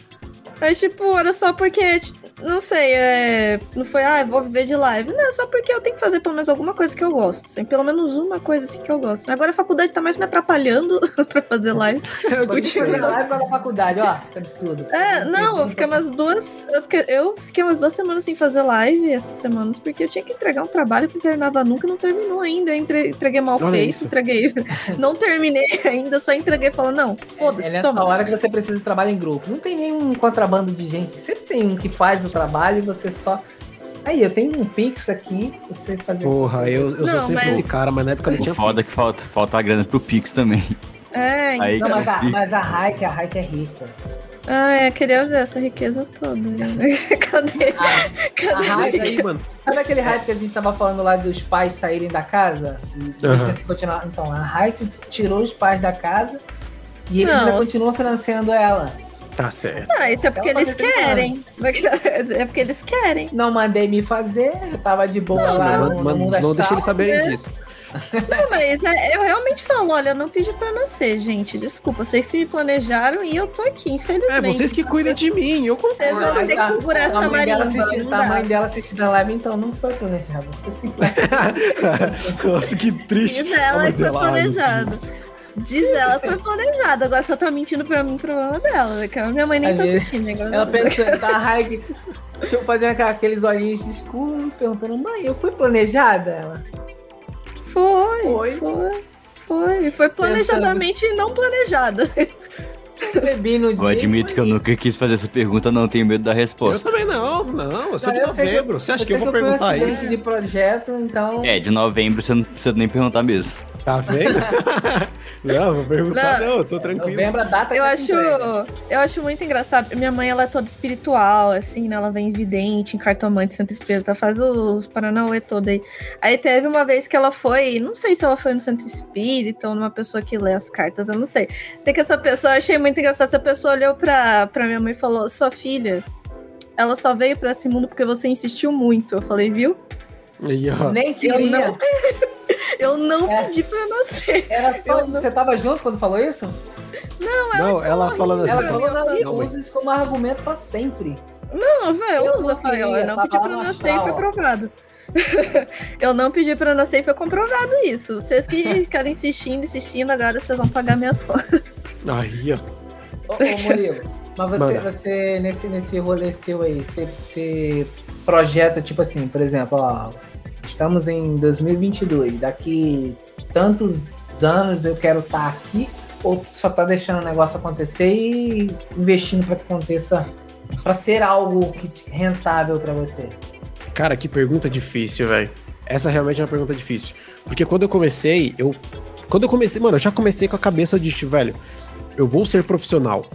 Mas, tipo, era só porque, não sei, é... não foi, ah, vou viver de live. Não, é só porque eu tenho que fazer pelo menos alguma coisa que eu gosto. Assim, pelo menos uma coisa assim que eu gosto. Agora a faculdade tá mais me atrapalhando pra fazer live. Eu fazer live da faculdade, ó. Que absurdo. É, não, eu fiquei umas duas. Eu fiquei, eu fiquei umas duas semanas sem fazer live essas semanas, porque eu tinha que entregar um trabalho que não terminava nunca e não terminou ainda. Eu entre- entreguei mal Olha feito, isso. entreguei. Não terminei ainda, só entreguei e falei, não, É foda-se, nessa toma. hora que você precisa de trabalho em grupo. Não tem nenhum contrabando de gente. Sempre tem um que faz o trabalho e você só. Aí, eu tenho um Pix aqui, você fazer. Porra, eu, eu sou Não, sempre mas- esse cara, mas na época não tinha foda é Pix. que falta, falta a grana pro Pix também. É, Aí, Não, mas a, mas a Raik, a Raik é rica. ah, é, queria ver essa riqueza toda. Cadê? A, a Cadê? Mas aí, mano, sabe aquele hype que a gente tava falando lá dos pais saírem da casa? E em continuar. Então, a Raik tirou os pais da casa e eles ainda continuam financiando ela. Tá certo. Ah, isso é porque eles querem. É porque eles querem. Não mandei me fazer, eu tava de boa Não, lá não, no, mundo não deixa eles saberem né? disso. Não, mas é- eu realmente falo, olha, eu não pedi pra nascer, gente. Desculpa, vocês se me planejaram e eu tô aqui, infelizmente. É, vocês que cuidem de mim, eu Vocês concordo. vão ter que segurar a essa mãe marimba. assistindo- A mãe dá. dela assistindo a live, então não foi planejado. Foi simples. Nossa, que triste. Diz ela mãe foi planejado. Diz ela que foi planejado. Agora só tá mentindo pra mim, problema dela. né? Que a minha mãe nem tá Ali, assistindo. Agora Ela pensando, tá, Raik, deixa eu fazer aqueles olhinhos de escuro, perguntando, mãe, eu fui planejada? Ela, Foi, Foi. foi. Foi, foi planejadamente não planejada. bebi no dia. Eu admito que eu nunca quis fazer essa pergunta, não tenho medo da Eu resposta. também não, não, eu sou Cara, de eu sei que- novembro. Você acha Eu que eu vou perguntar isso? de projeto, então... É, de novembro você não precisa nem perguntar mesmo. Tá vendo? não, vou perguntar Não. não, eu tô tranquilo. Novembro, a data Eu que acho, entrega. eu acho muito engraçado. Minha mãe, ela é toda espiritual, assim, né? Ela vem vidente, em cartomante, Santa Espírita, faz os Paranauê todo aí. Aí teve uma vez que ela foi, não sei se ela foi no Santo Espírita ou numa pessoa que lê as cartas, eu não sei. Sei que essa pessoa, eu achei muito engraçado, essa pessoa olhou pra, pra minha mãe e falou, sua filha, ela só veio pra esse mundo porque você insistiu muito. Eu falei, viu? Nem Eu queria. não, eu não É. pedi pra nascer. Era só... Eu não- Você tava junto quando falou isso? Não, ela falando assim. Ela falou, não, e Não, usa isso como argumento pra sempre. Não, velho, Eu eu, não eu eu não pedi pra nascer e astral, foi ó. provado. eu não pedi pra nascer e foi comprovado isso. Vocês que ficaram insistindo, insistindo, agora vocês vão pagar minhas contas. Aí, ó. Ô, ô Murilo, mas você, você nesse, nesse rolê seu aí, você, você projeta, tipo assim, por exemplo, ó, estamos em 2022, daqui tantos anos eu quero estar aqui, ou só tá deixando o negócio acontecer e investindo para que aconteça, para ser algo rentável para você? Cara, que pergunta difícil, velho. Essa realmente é uma pergunta difícil. Porque quando eu comecei, eu. Quando eu comecei, mano, eu já comecei com a cabeça de, tipo, velho, eu vou ser profissional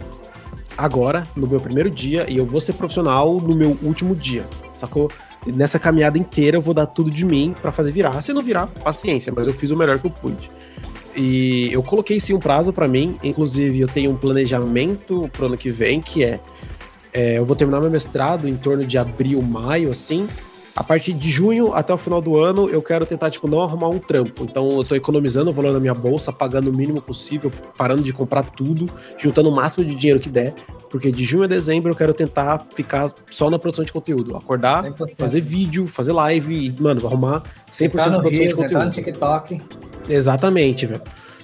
agora, no meu primeiro dia, e eu vou ser profissional no meu último dia, sacou? Nessa caminhada inteira eu vou dar tudo de mim pra fazer virar. Se não virar, paciência, mas eu fiz o melhor que eu pude. E eu coloquei sim um prazo pra mim, inclusive eu tenho um planejamento pro ano que vem, que é, é, eu vou terminar meu mestrado em torno de abril, maio, assim. A partir de junho até o final do ano, eu quero tentar, tipo, não arrumar um trampo. Então, eu tô economizando o valor da minha bolsa, pagando o mínimo possível, parando de comprar tudo, juntando o máximo de dinheiro que der. Porque de junho a dezembro eu quero tentar ficar só na produção de conteúdo. Acordar, 100%. fazer vídeo, fazer live e, mano, arrumar 100% Tá de produção de Reels, tá no conteúdo. TikTok. Exatamente, velho.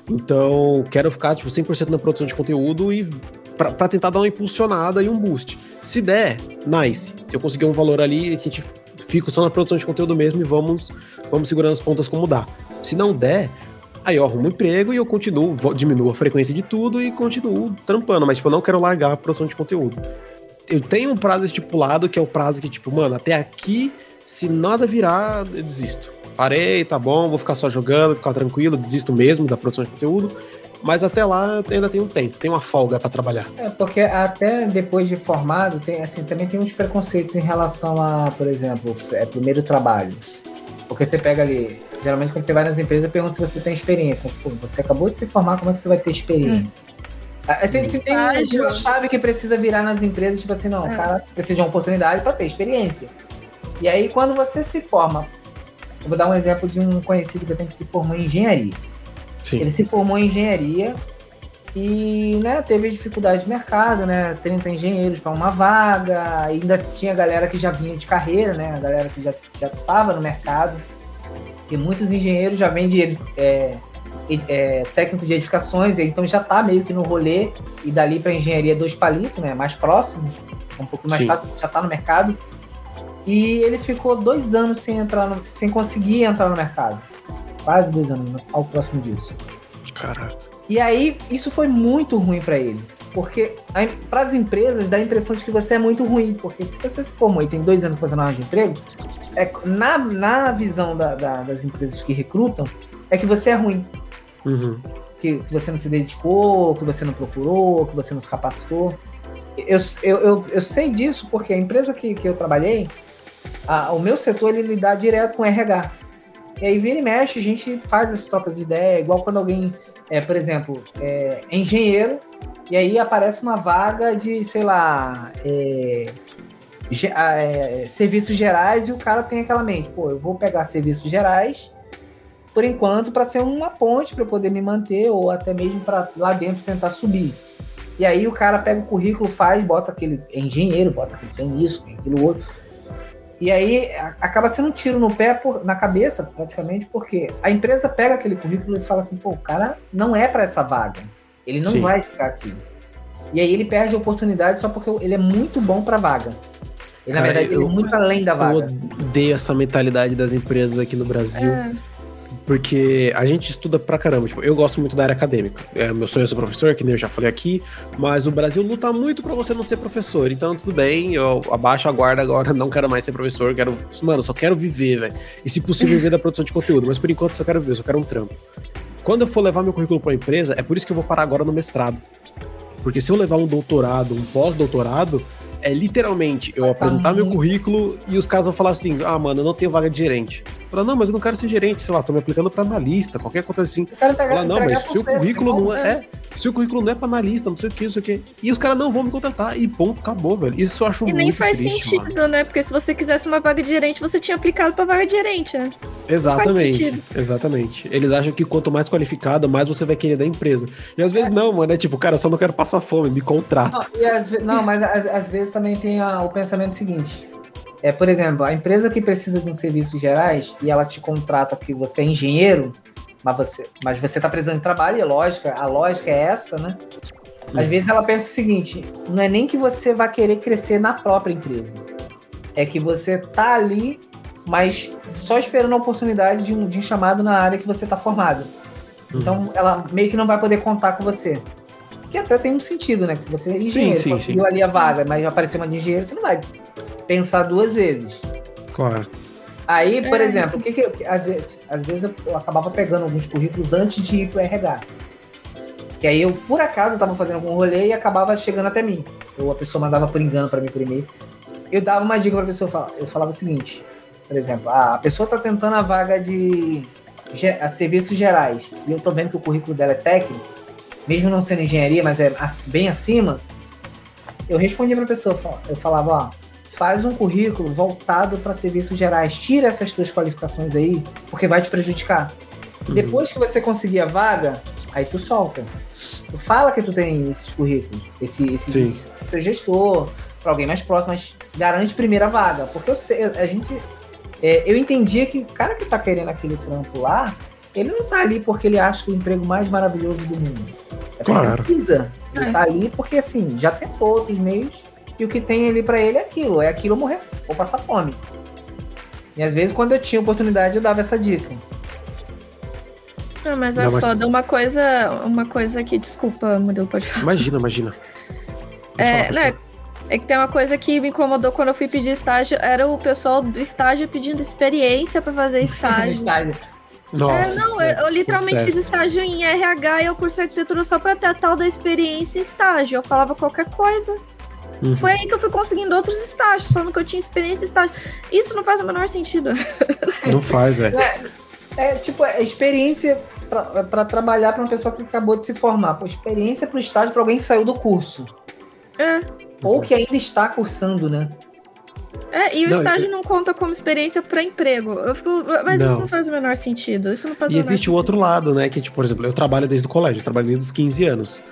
Então, quero ficar, tipo, 100% na produção de conteúdo e pra, pra tentar dar uma impulsionada e um boost. Se der, nice. Se eu conseguir um valor ali, a gente fica só na produção de conteúdo mesmo e vamos, vamos segurando as pontas como dá. Se não der, aí eu arrumo um emprego e eu continuo, diminuo a frequência de tudo e continuo trampando, mas, tipo, eu não quero largar a produção de conteúdo. Eu tenho um prazo estipulado, que é o prazo que, tipo, mano, até aqui, se nada virar, eu desisto. Parei, tá bom, vou ficar só jogando, ficar tranquilo, desisto mesmo da produção de conteúdo. Mas até lá ainda tenho um tempo, tenho uma folga pra trabalhar. É, porque até depois de formado, tem, assim, também tem uns preconceitos em relação a, por exemplo, é, primeiro trabalho. Porque você pega ali, geralmente quando você vai nas empresas, pergunta se você tem experiência. Mas, pô, você acabou de se formar, como é que você vai ter experiência? Ah, Tem, tem, tem uma chave que precisa virar nas empresas, tipo assim, não, É. o cara precisa de uma oportunidade para ter experiência. E aí, quando você se forma, eu vou dar um exemplo de um conhecido que eu tenho que se formou em engenharia. Sim. Ele se formou em engenharia e né, teve dificuldade de mercado, né? 30 engenheiros para uma vaga, ainda tinha galera que já vinha de carreira, né? A galera que já já estava no mercado. E muitos engenheiros já vêm de é, é, técnico de edificações, então já tá meio que no rolê e dali para engenharia dois palitos, né? Mais próximo, um pouquinho mais Sim. fácil, já tá no mercado. E ele ficou dois anos sem entrar, no- sem conseguir entrar no mercado, quase dois anos ao próximo disso. Caraca. E aí, isso foi muito ruim para ele. Porque para as empresas dá a impressão de que você é muito ruim. Porque se você se formou e tem dois anos você não arranja emprego, é, na, na visão da- da- das empresas que recrutam, é que você é ruim. Uhum. Que, que você não se dedicou, que você não procurou, que você não se capacitou. Eu, eu, eu, eu sei disso porque a empresa que, que eu trabalhei, a- o meu setor ele lidar direto com RH. E aí vira e mexe, a gente faz as trocas de ideia, igual quando alguém, é, por exemplo, é, é engenheiro, E aí aparece uma vaga de, sei lá, é, ge- é, serviços gerais e o cara tem aquela mente, pô, eu vou pegar serviços gerais por enquanto para ser uma ponte para eu poder me manter ou até mesmo para lá dentro tentar subir. E aí o cara pega o currículo, faz, bota aquele engenheiro, bota aquele tem isso, tem aquilo outro. E aí acaba sendo um tiro no pé, por- na cabeça, praticamente, porque a empresa pega aquele currículo e fala assim, pô, o cara não é para essa vaga. Ele não Sim. vai ficar aqui. E aí ele perde a oportunidade só porque ele é muito bom para vaga. Ele, na Cara, verdade, ele eu- é muito além da Eu vaga. odeio essa mentalidade das empresas aqui no Brasil. É. Porque a gente estuda pra caramba. Tipo, eu gosto muito da área acadêmica. É, meu sonho é ser professor, que nem eu já falei aqui. Mas o Brasil luta muito pra você não ser professor. Então, tudo bem, eu abaixo a guarda agora, não quero mais ser professor. Quero, mano, só quero viver, velho. E se possível, viver da produção de conteúdo. Mas por enquanto, só quero viver, só quero um trampo. Quando eu for levar meu currículo pra empresa, é por isso que eu vou parar agora no mestrado. Porque se eu levar um doutorado, um pós-doutorado, é literalmente eu apresentar meu currículo e os caras vão falar assim: ah, mano, eu não tenho vaga de gerente. Falar, não, mas eu não quero ser gerente, sei lá, tô me aplicando pra analista, qualquer coisa assim. O cara entrega- Falar, não, mas seu preço, currículo então, não é. é, Seu currículo não é pra analista, não sei o que, não sei o que. E os caras não vão me contratar. E ponto, acabou, velho. Isso eu acho E muito nem faz triste, sentido, mano. né? Porque se você quisesse uma vaga de gerente, você tinha aplicado pra vaga de gerente, né? Exatamente. Exatamente. Eles acham que quanto mais qualificado, mais você vai querer da empresa. E às vezes não, mano. É tipo, cara, eu só não quero passar fome, me contrata. Não, e às não, mas às, às vezes também tem a- o pensamento seguinte. É, por exemplo, a empresa que precisa de um serviços gerais e ela te contrata porque você é engenheiro, mas você, mas você tá precisando de trabalho, e a lógica, a lógica é essa, né? Às vezes ela pensa o seguinte: não é nem que você vai querer crescer na própria empresa. É que você tá ali, mas só esperando a oportunidade de um, de um chamado na área que você tá formado. Então ela meio que não vai poder contar com você. Que até tem um sentido, né? Que você é engenheiro, sim, conseguiu ali a vaga, mas apareceu uma de engenheiro, você não vai pensar duas vezes. Claro. Aí, por É. exemplo, o que, que, às, vezes, às vezes eu, acabava pegando alguns currículos antes de ir pro RH. Que aí eu, por acaso, tava fazendo algum rolê e acabava chegando até mim. Ou a pessoa mandava por engano para mim por e-mail. Eu dava uma dica pra pessoa, eu falava, o seguinte, por exemplo, ah, a pessoa tá tentando a vaga de a serviços gerais, e eu tô vendo que o currículo dela é técnico, mesmo não sendo engenharia, mas é bem acima, eu respondia pra pessoa, fal- eu falava, ó, faz um currículo voltado para serviços gerais, tira essas tuas qualificações aí, porque vai te prejudicar. Uhum. Depois que você conseguir a vaga, aí tu solta. Tu fala que tu tem esses currículos, esse, esse Sim. teu gestor, para alguém mais próximo, mas garante primeira vaga. Porque eu sei, a gente. é, eu entendia que o cara que tá querendo aquele trampo lá, ele não tá ali porque ele acha que é o emprego mais maravilhoso do mundo. É porque Claro. precisa. Ele É. tá ali porque, assim, já tentou outros meios e o que tem ali pra ele é aquilo. É aquilo ou morrer, ou passar fome. E às vezes, quando eu tinha oportunidade, eu dava essa dica. Não, mas é Não, mas- foda. Uma coisa, uma coisa que, desculpa, Murilo, pode falar. Imagina, imagina. Pode É, falar, né? É que tem uma coisa que me incomodou quando eu fui pedir estágio, era o pessoal do estágio pedindo experiência pra fazer estágio. Estágio. Nossa. É, não, eu, eu literalmente fiz estágio em RH e eu curso arquitetura só pra ter a tal da experiência em estágio. Eu falava qualquer coisa. Uhum. Foi aí que eu fui conseguindo outros estágios, falando que eu tinha experiência em estágio. Isso não faz o menor sentido. Não faz, velho. É tipo, é experiência pra, pra trabalhar pra uma pessoa que acabou de se formar. Pô, experiência pro estágio pra alguém que saiu do curso. É. Ou que ainda está cursando, né? É, e o Não, estágio não conta como experiência pra emprego. Eu fico, mas Não. isso não faz o menor sentido. Isso não faz E o menor existe o outro lado, né? Que, tipo, por exemplo, eu trabalho desde o colégio, eu trabalho desde os 15 anos.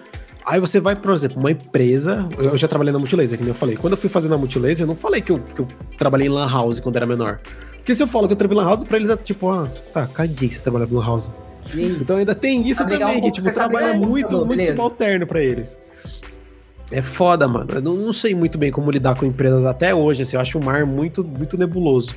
Aí você vai, por exemplo, uma empresa. Eu já trabalhei na Multilaser, que nem eu falei. Quando eu fui fazer na Multilaser, eu não falei que eu, que eu trabalhei em Lan House quando era menor. Porque se eu falo que eu trabalhei em Lan House, pra eles é tipo, ah, tá, caguei se trabalhar em Lan House. Aí, Então ainda tem isso ligar também, um que tipo, você trabalha muito, muito beleza. subalterno pra eles. É foda, mano. Eu não, não sei muito bem como lidar com empresas até hoje, assim, eu acho o mar muito, muito nebuloso.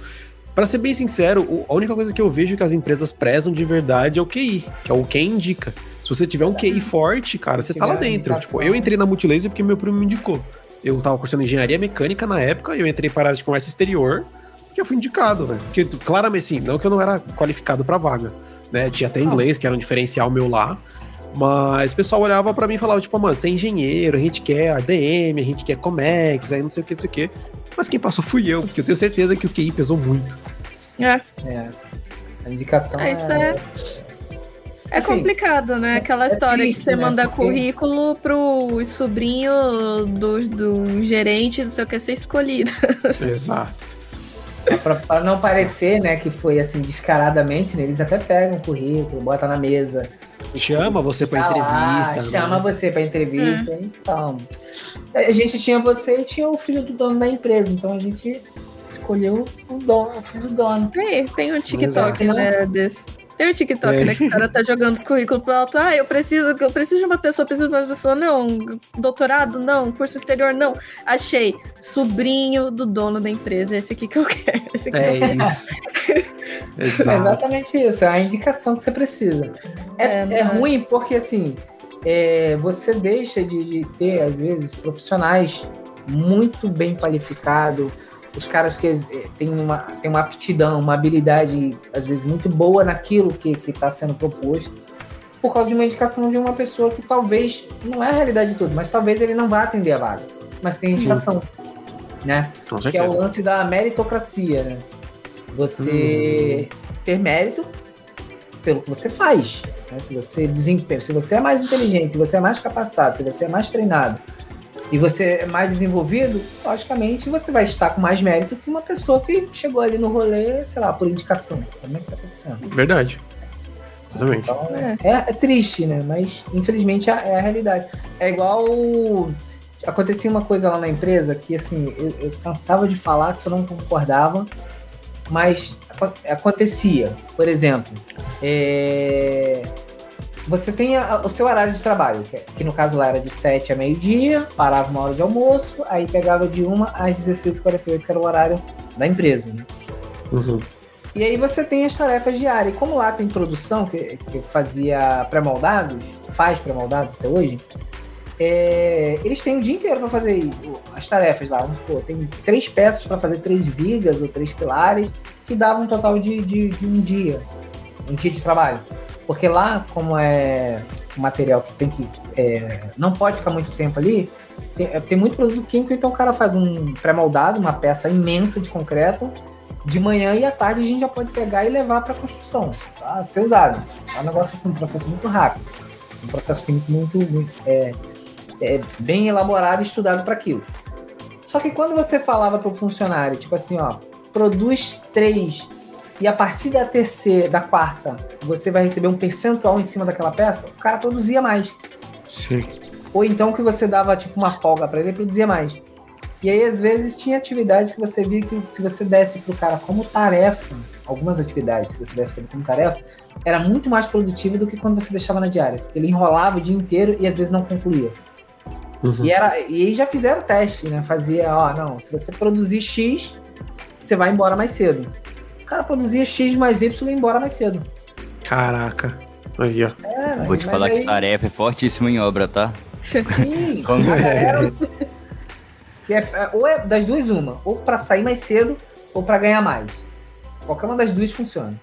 Pra ser bem sincero, a única coisa que eu vejo que as empresas prezam de verdade é o QI, que é o quem indica. Se você tiver um QI forte, cara, você tá lá Tiver dentro. Tipo, eu entrei na Multilaser porque meu primo me indicou. Eu tava cursando engenharia mecânica na época, eu entrei para a área de comércio exterior, que eu fui indicado, velho. Porque, claramente, assim, não que eu não era qualificado pra vaga, né? Tinha até inglês, que era um diferencial meu lá. Mas o pessoal olhava pra mim e falava, tipo, mano, você é engenheiro, a gente quer ADM, a gente quer Comex, aí não sei o que, não sei o que. Mas quem passou fui eu, porque eu tenho certeza que o QI pesou muito. É, é, a indicação é, isso é. É Assim, complicado, né? Aquela história triste, que você né? manda Porque- currículo pro sobrinho do, do gerente, não sei o que, ser escolhido. Exato. Pra, pra não parecer, né, que foi assim, descaradamente, né, eles até pegam o currículo, botam na mesa. Chama você pra lá, entrevista. chama né? você pra entrevista. Então, a gente tinha você e tinha o filho do dono da empresa. Então a gente escolheu o, dono, o filho do dono. Tem, tem um TikTok, Exato. né, desse. Tem um TikTok, É. né, que o cara tá jogando os currículos pro alto. Ah, eu preciso, eu preciso de uma pessoa, preciso de uma pessoa. Não, doutorado, não, curso exterior, não. Achei, sobrinho do dono da empresa, esse aqui que eu quero. Esse aqui que eu É quero. isso. É exatamente isso, é a indicação que você precisa. É, É, é né? ruim porque, assim, é, você deixa de, de ter, às vezes, profissionais muito bem qualificados, os caras que eh, têm uma, têm uma aptidão, uma habilidade, às vezes, muito boa naquilo que está sendo proposto, por causa de uma indicação de uma pessoa que talvez, não é a realidade de tudo, mas talvez ele não vá atender a vaga, mas tem indicação, né? Com que é o lance da meritocracia, né? Você ter mérito pelo que você faz. né? Se você desempenha, se você é mais inteligente, se você é mais capacitado, se você é mais treinado e você é mais desenvolvido, logicamente você vai estar com mais mérito que uma pessoa que chegou ali no rolê, sei lá, por indicação. Como é que tá acontecendo? Verdade. Exatamente. Então, é, é triste, né? Mas infelizmente é, é a realidade. É igual. Acontecia uma coisa lá na empresa que, assim, eu, eu cansava de falar que eu não concordava, mas aco- acontecia. Por exemplo, é, você tem a- o seu horário de trabalho, que, que no caso lá era de 7 a meio-dia, parava uma hora de almoço, aí pegava de 1 às 16h48, que era o horário da empresa. Né? Uhum. E aí você tem as tarefas diárias. E como lá tem produção, que, que fazia pré-moldados, faz pré-moldados até hoje, é, eles têm o dia inteiro para fazer as tarefas lá. Vamos supor, tem três peças para fazer três vigas ou três pilares, que dava um total de, de, de um dia, um dia de trabalho. Porque lá, como é um material que tem que. é, não pode ficar muito tempo ali, tem, é, tem muito produto químico, então o cara faz um pré-moldado, uma peça imensa de concreto, de manhã e à tarde a gente já pode pegar e levar para construção, tá? ser usado. É um negócio assim, um processo muito rápido, um processo químico muito, muito é, é bem elaborado e estudado para aquilo. Só que quando você falava para o funcionário, tipo assim, ó, produz três e a partir da terceira, da quarta, você vai receber um percentual em cima daquela peça, o cara produzia mais. Sim. Ou então que você dava tipo uma folga para ele, ele produzia mais. E aí, às vezes, tinha atividades que você via que se você desse pro cara como tarefa, algumas atividades que você desse pra ele como tarefa, era muito mais produtivo do que quando você deixava na diária. Ele enrolava o dia inteiro e às vezes não concluía. Uhum. E, era, e aí já fizeram teste, né? Fazia, ó, não, se você produzir X, você vai embora mais cedo. O cara produzia X mais Y e ia embora mais cedo. Caraca. Aí, ó. É, Vou te falar aí- que tarefa é fortíssima em obra, tá? Sim, Como- galera. que é, ou é das duas, uma. Ou pra sair mais cedo, ou pra ganhar mais. Qualquer uma das duas funciona.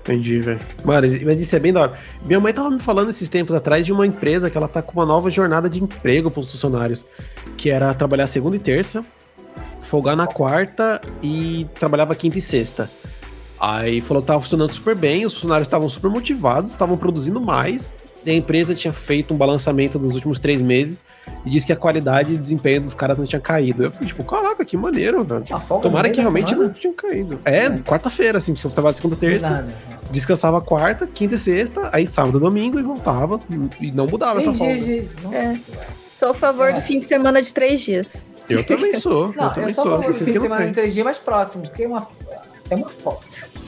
Entendi, velho. Mano, mas isso é bem da hora. Minha mãe tava me falando esses tempos atrás de uma empresa que ela tá com uma nova jornada de emprego pros funcionários. Que era trabalhar segunda e terça, folgar na quarta e trabalhava quinta e sexta. Aí falou que tava funcionando super bem, os funcionários estavam super motivados, estavam produzindo mais. E a empresa tinha feito um balançamento dos últimos três meses e disse que a qualidade e desempenho dos caras não tinha caído. Eu falei, tipo, caraca, que maneiro, velho. Tomara que realmente semana? não tinha caído. É, quarta-feira, assim, tipo, tava segunda, terça, Nada. descansava quarta, quinta e sexta, aí sábado, domingo e voltava. E não mudava essa folga. dias de... Nossa, É. Sou a favor É. do fim de semana de três dias. Eu também sou, Não, eu eu, também só sou. Isso fim de semana de três dias mais próximo, porque é uma, é uma folga.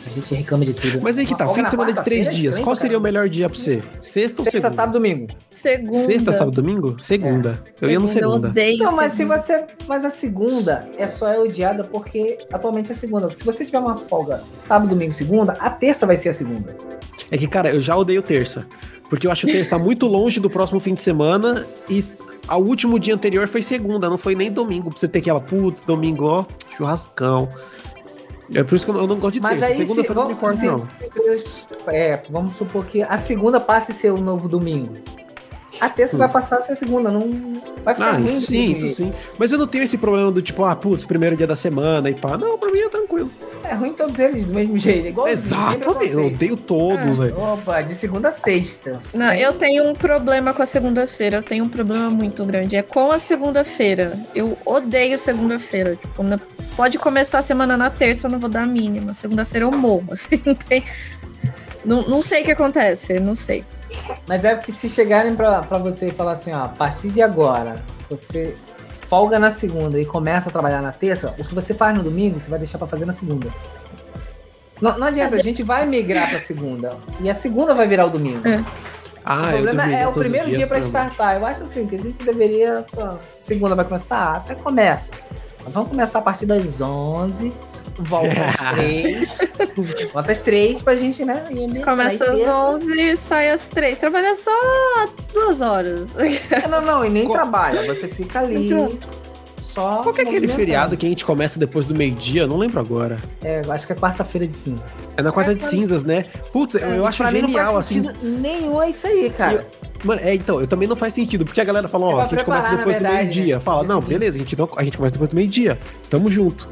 A gente reclama de tudo. Mas aí que tá, fim de na semana de três é dias, qual seria o melhor dia pra você? Sexta ou Sexta, segunda? sábado, domingo. Segunda. Sexta, sábado, domingo? Segunda. Eu ia no Eu segunda. odeio Então, mas se segunda. você. Mas a segunda é só é odiada porque atualmente é segunda. Se você tiver uma folga sábado, domingo, segunda, a terça vai ser a segunda. É que, cara, eu já odeio terça. Porque eu acho terça muito longe do próximo fim de semana e o último dia anterior foi segunda, não foi nem domingo. Pra você ter aquela, putz, domingo, ó, churrascão. É por isso que eu não, gosto de Mas terça. aí, segunda se, foi não me vamos, importa, se- não. É, vamos supor que a segunda passe a ser o novo domingo. A terça vai passar a ser segunda, não vai ficar Ah, ruim isso sim, isso sim. Mas eu não tenho esse problema do tipo, ah, putz, primeiro dia da semana e pá. Não, pra mim é tranquilo. É ruim todos eles do mesmo jeito, igual Exatamente. Eu odeio todos, velho. Opa, de segunda a sexta. Não, eu tenho um problema com a segunda-feira. Eu tenho um problema muito grande. É com a segunda-feira. Eu odeio segunda-feira. Tipo, na- pode começar a semana na terça, eu não vou dar a mínima. Segunda-feira eu morro. Assim, não tem. Não, não sei o que acontece, não sei. Mas é porque se chegarem pra, pra você e falar assim, ó, a partir de agora, você folga na segunda e começa a trabalhar na terça, o que você faz no domingo, você vai deixar pra fazer na segunda. Não, não adianta, a gente vai migrar pra segunda. E a segunda vai virar o domingo. É. Ah, o problema é o primeiro dia pra também. startar. Eu acho assim que a gente deveria. pô, segunda vai começar? Até começa. Mas vamos começar a partir das 11. Volta às 3. volta às 3 pra gente, né? Começa às 11 e sai às 3. Trabalha só duas horas. É, Não, não, e nem Qual- trabalha. Você fica ali. Então. Só. Qual que é aquele feriado que a gente começa depois do meio-dia? Eu Não lembro agora. É, eu acho que é quarta-feira de cinza. É na quarta É, de cinzas, né? Putz, eu, eu acho Pra mim genial, não faz assim. sentido nenhum é isso aí, cara. Mano, é, então, eu também não faz sentido, porque a galera fala, É ó, a gente começa depois do meio-dia. né? Fala, não, beleza, a gente, não, a gente começa depois do meio-dia. Tamo junto.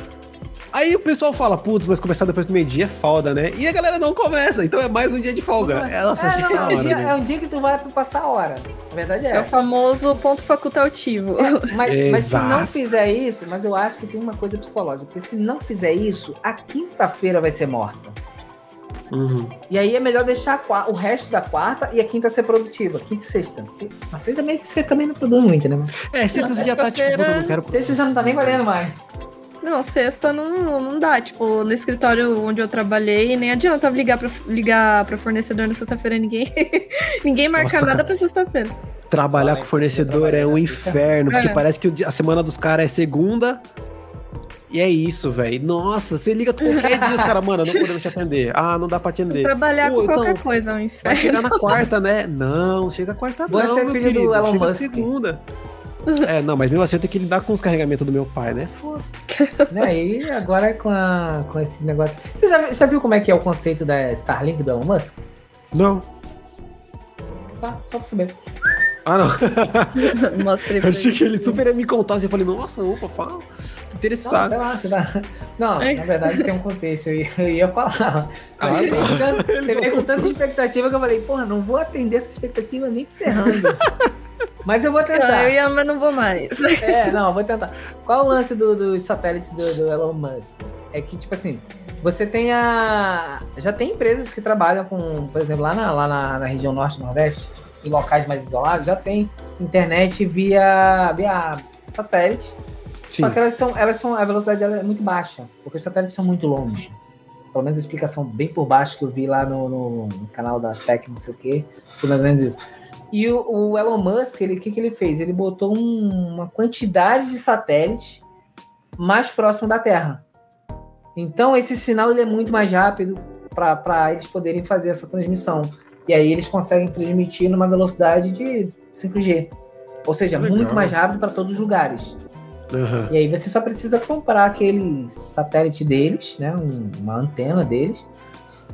Aí o pessoal fala, putz, mas começar depois do meio-dia é folga, né? E a galera não começa, então é mais um dia de folga. É, nossa, É, não, é, um hora, dia, né? é um dia que tu vai passar a hora. A verdade é É o famoso ponto facultativo. Mas, mas se não fizer isso, mas eu acho que tem uma coisa psicológica, porque se não fizer isso, a quinta-feira vai ser morta. Uhum. E aí é melhor deixar a o resto da quarta e a quinta ser produtiva. Quinta e sexta. A sexta meio que você também não produz muito, né? É, sexta você já tá tipo, não quero. Sexta já não tá nem valendo mais. Não, sexta não, não dá. Tipo, no escritório onde eu trabalhei, nem adianta ligar pra, ligar pra fornecedor na sexta-feira. Ninguém, ninguém marca Nossa, nada cara. pra sexta-feira. Trabalhar Olha, com fornecedor é um inferno, porque É. parece que a semana dos caras é segunda. E é isso, velho. Nossa, você liga qualquer dia, os caras, mano, não podemos te atender. Ah, não dá pra atender. Trabalhar Pô, com então, qualquer coisa é um Vai inferno. chegar na quarta, né? Não, chega quarta Você não, é meu do querido. Elon chega Musk. segunda. É, não, mas mesmo assim eu tenho que lidar com os carregamentos do meu pai, né? Foda. né? E agora com, a, com esses negócios. Você já, já viu como é que é o conceito da Starlink do Elon Musk? Não. Tá, só pra saber. Ah, não. Mostrei Eu pra achei que ele super ia me contar assim. Eu falei, nossa, opa, fala. Tô Não, interessado. sei lá, você tá... Não, na verdade tem um contexto, eu ia, eu ia falar. Ah, tá. você veio com tanta expectativa que eu falei, porra, não vou atender essa expectativa nem ferrando. Mas eu vou tentar. Ah, eu ia, mas não vou mais. É, não, eu vou tentar. Qual o lance do- dos satélites do, do Elon Musk? É que, tipo assim, você tem a. Já tem empresas que trabalham com, por exemplo, lá na, lá na, na região norte e nordeste, em locais mais isolados, já tem internet via, via satélite. Sim. Só que elas são, elas são. A velocidade dela é muito baixa, porque os satélites são muito longe. Pelo menos a explicação bem por baixo que eu vi lá no, no- no canal da Tech, não sei o quê. Foi mais ou menos isso. E o, o Elon Musk, ele- o que, que ele fez? Ele botou um- uma quantidade de satélites mais próximo da Terra. Então, esse sinal ele é muito mais rápido para eles poderem fazer essa transmissão. E aí eles conseguem transmitir numa velocidade de 5G. Ou seja, Legal. muito mais rápido para todos os lugares. Aham. E aí você só precisa comprar aquele satélite deles, né? um- uma antena deles,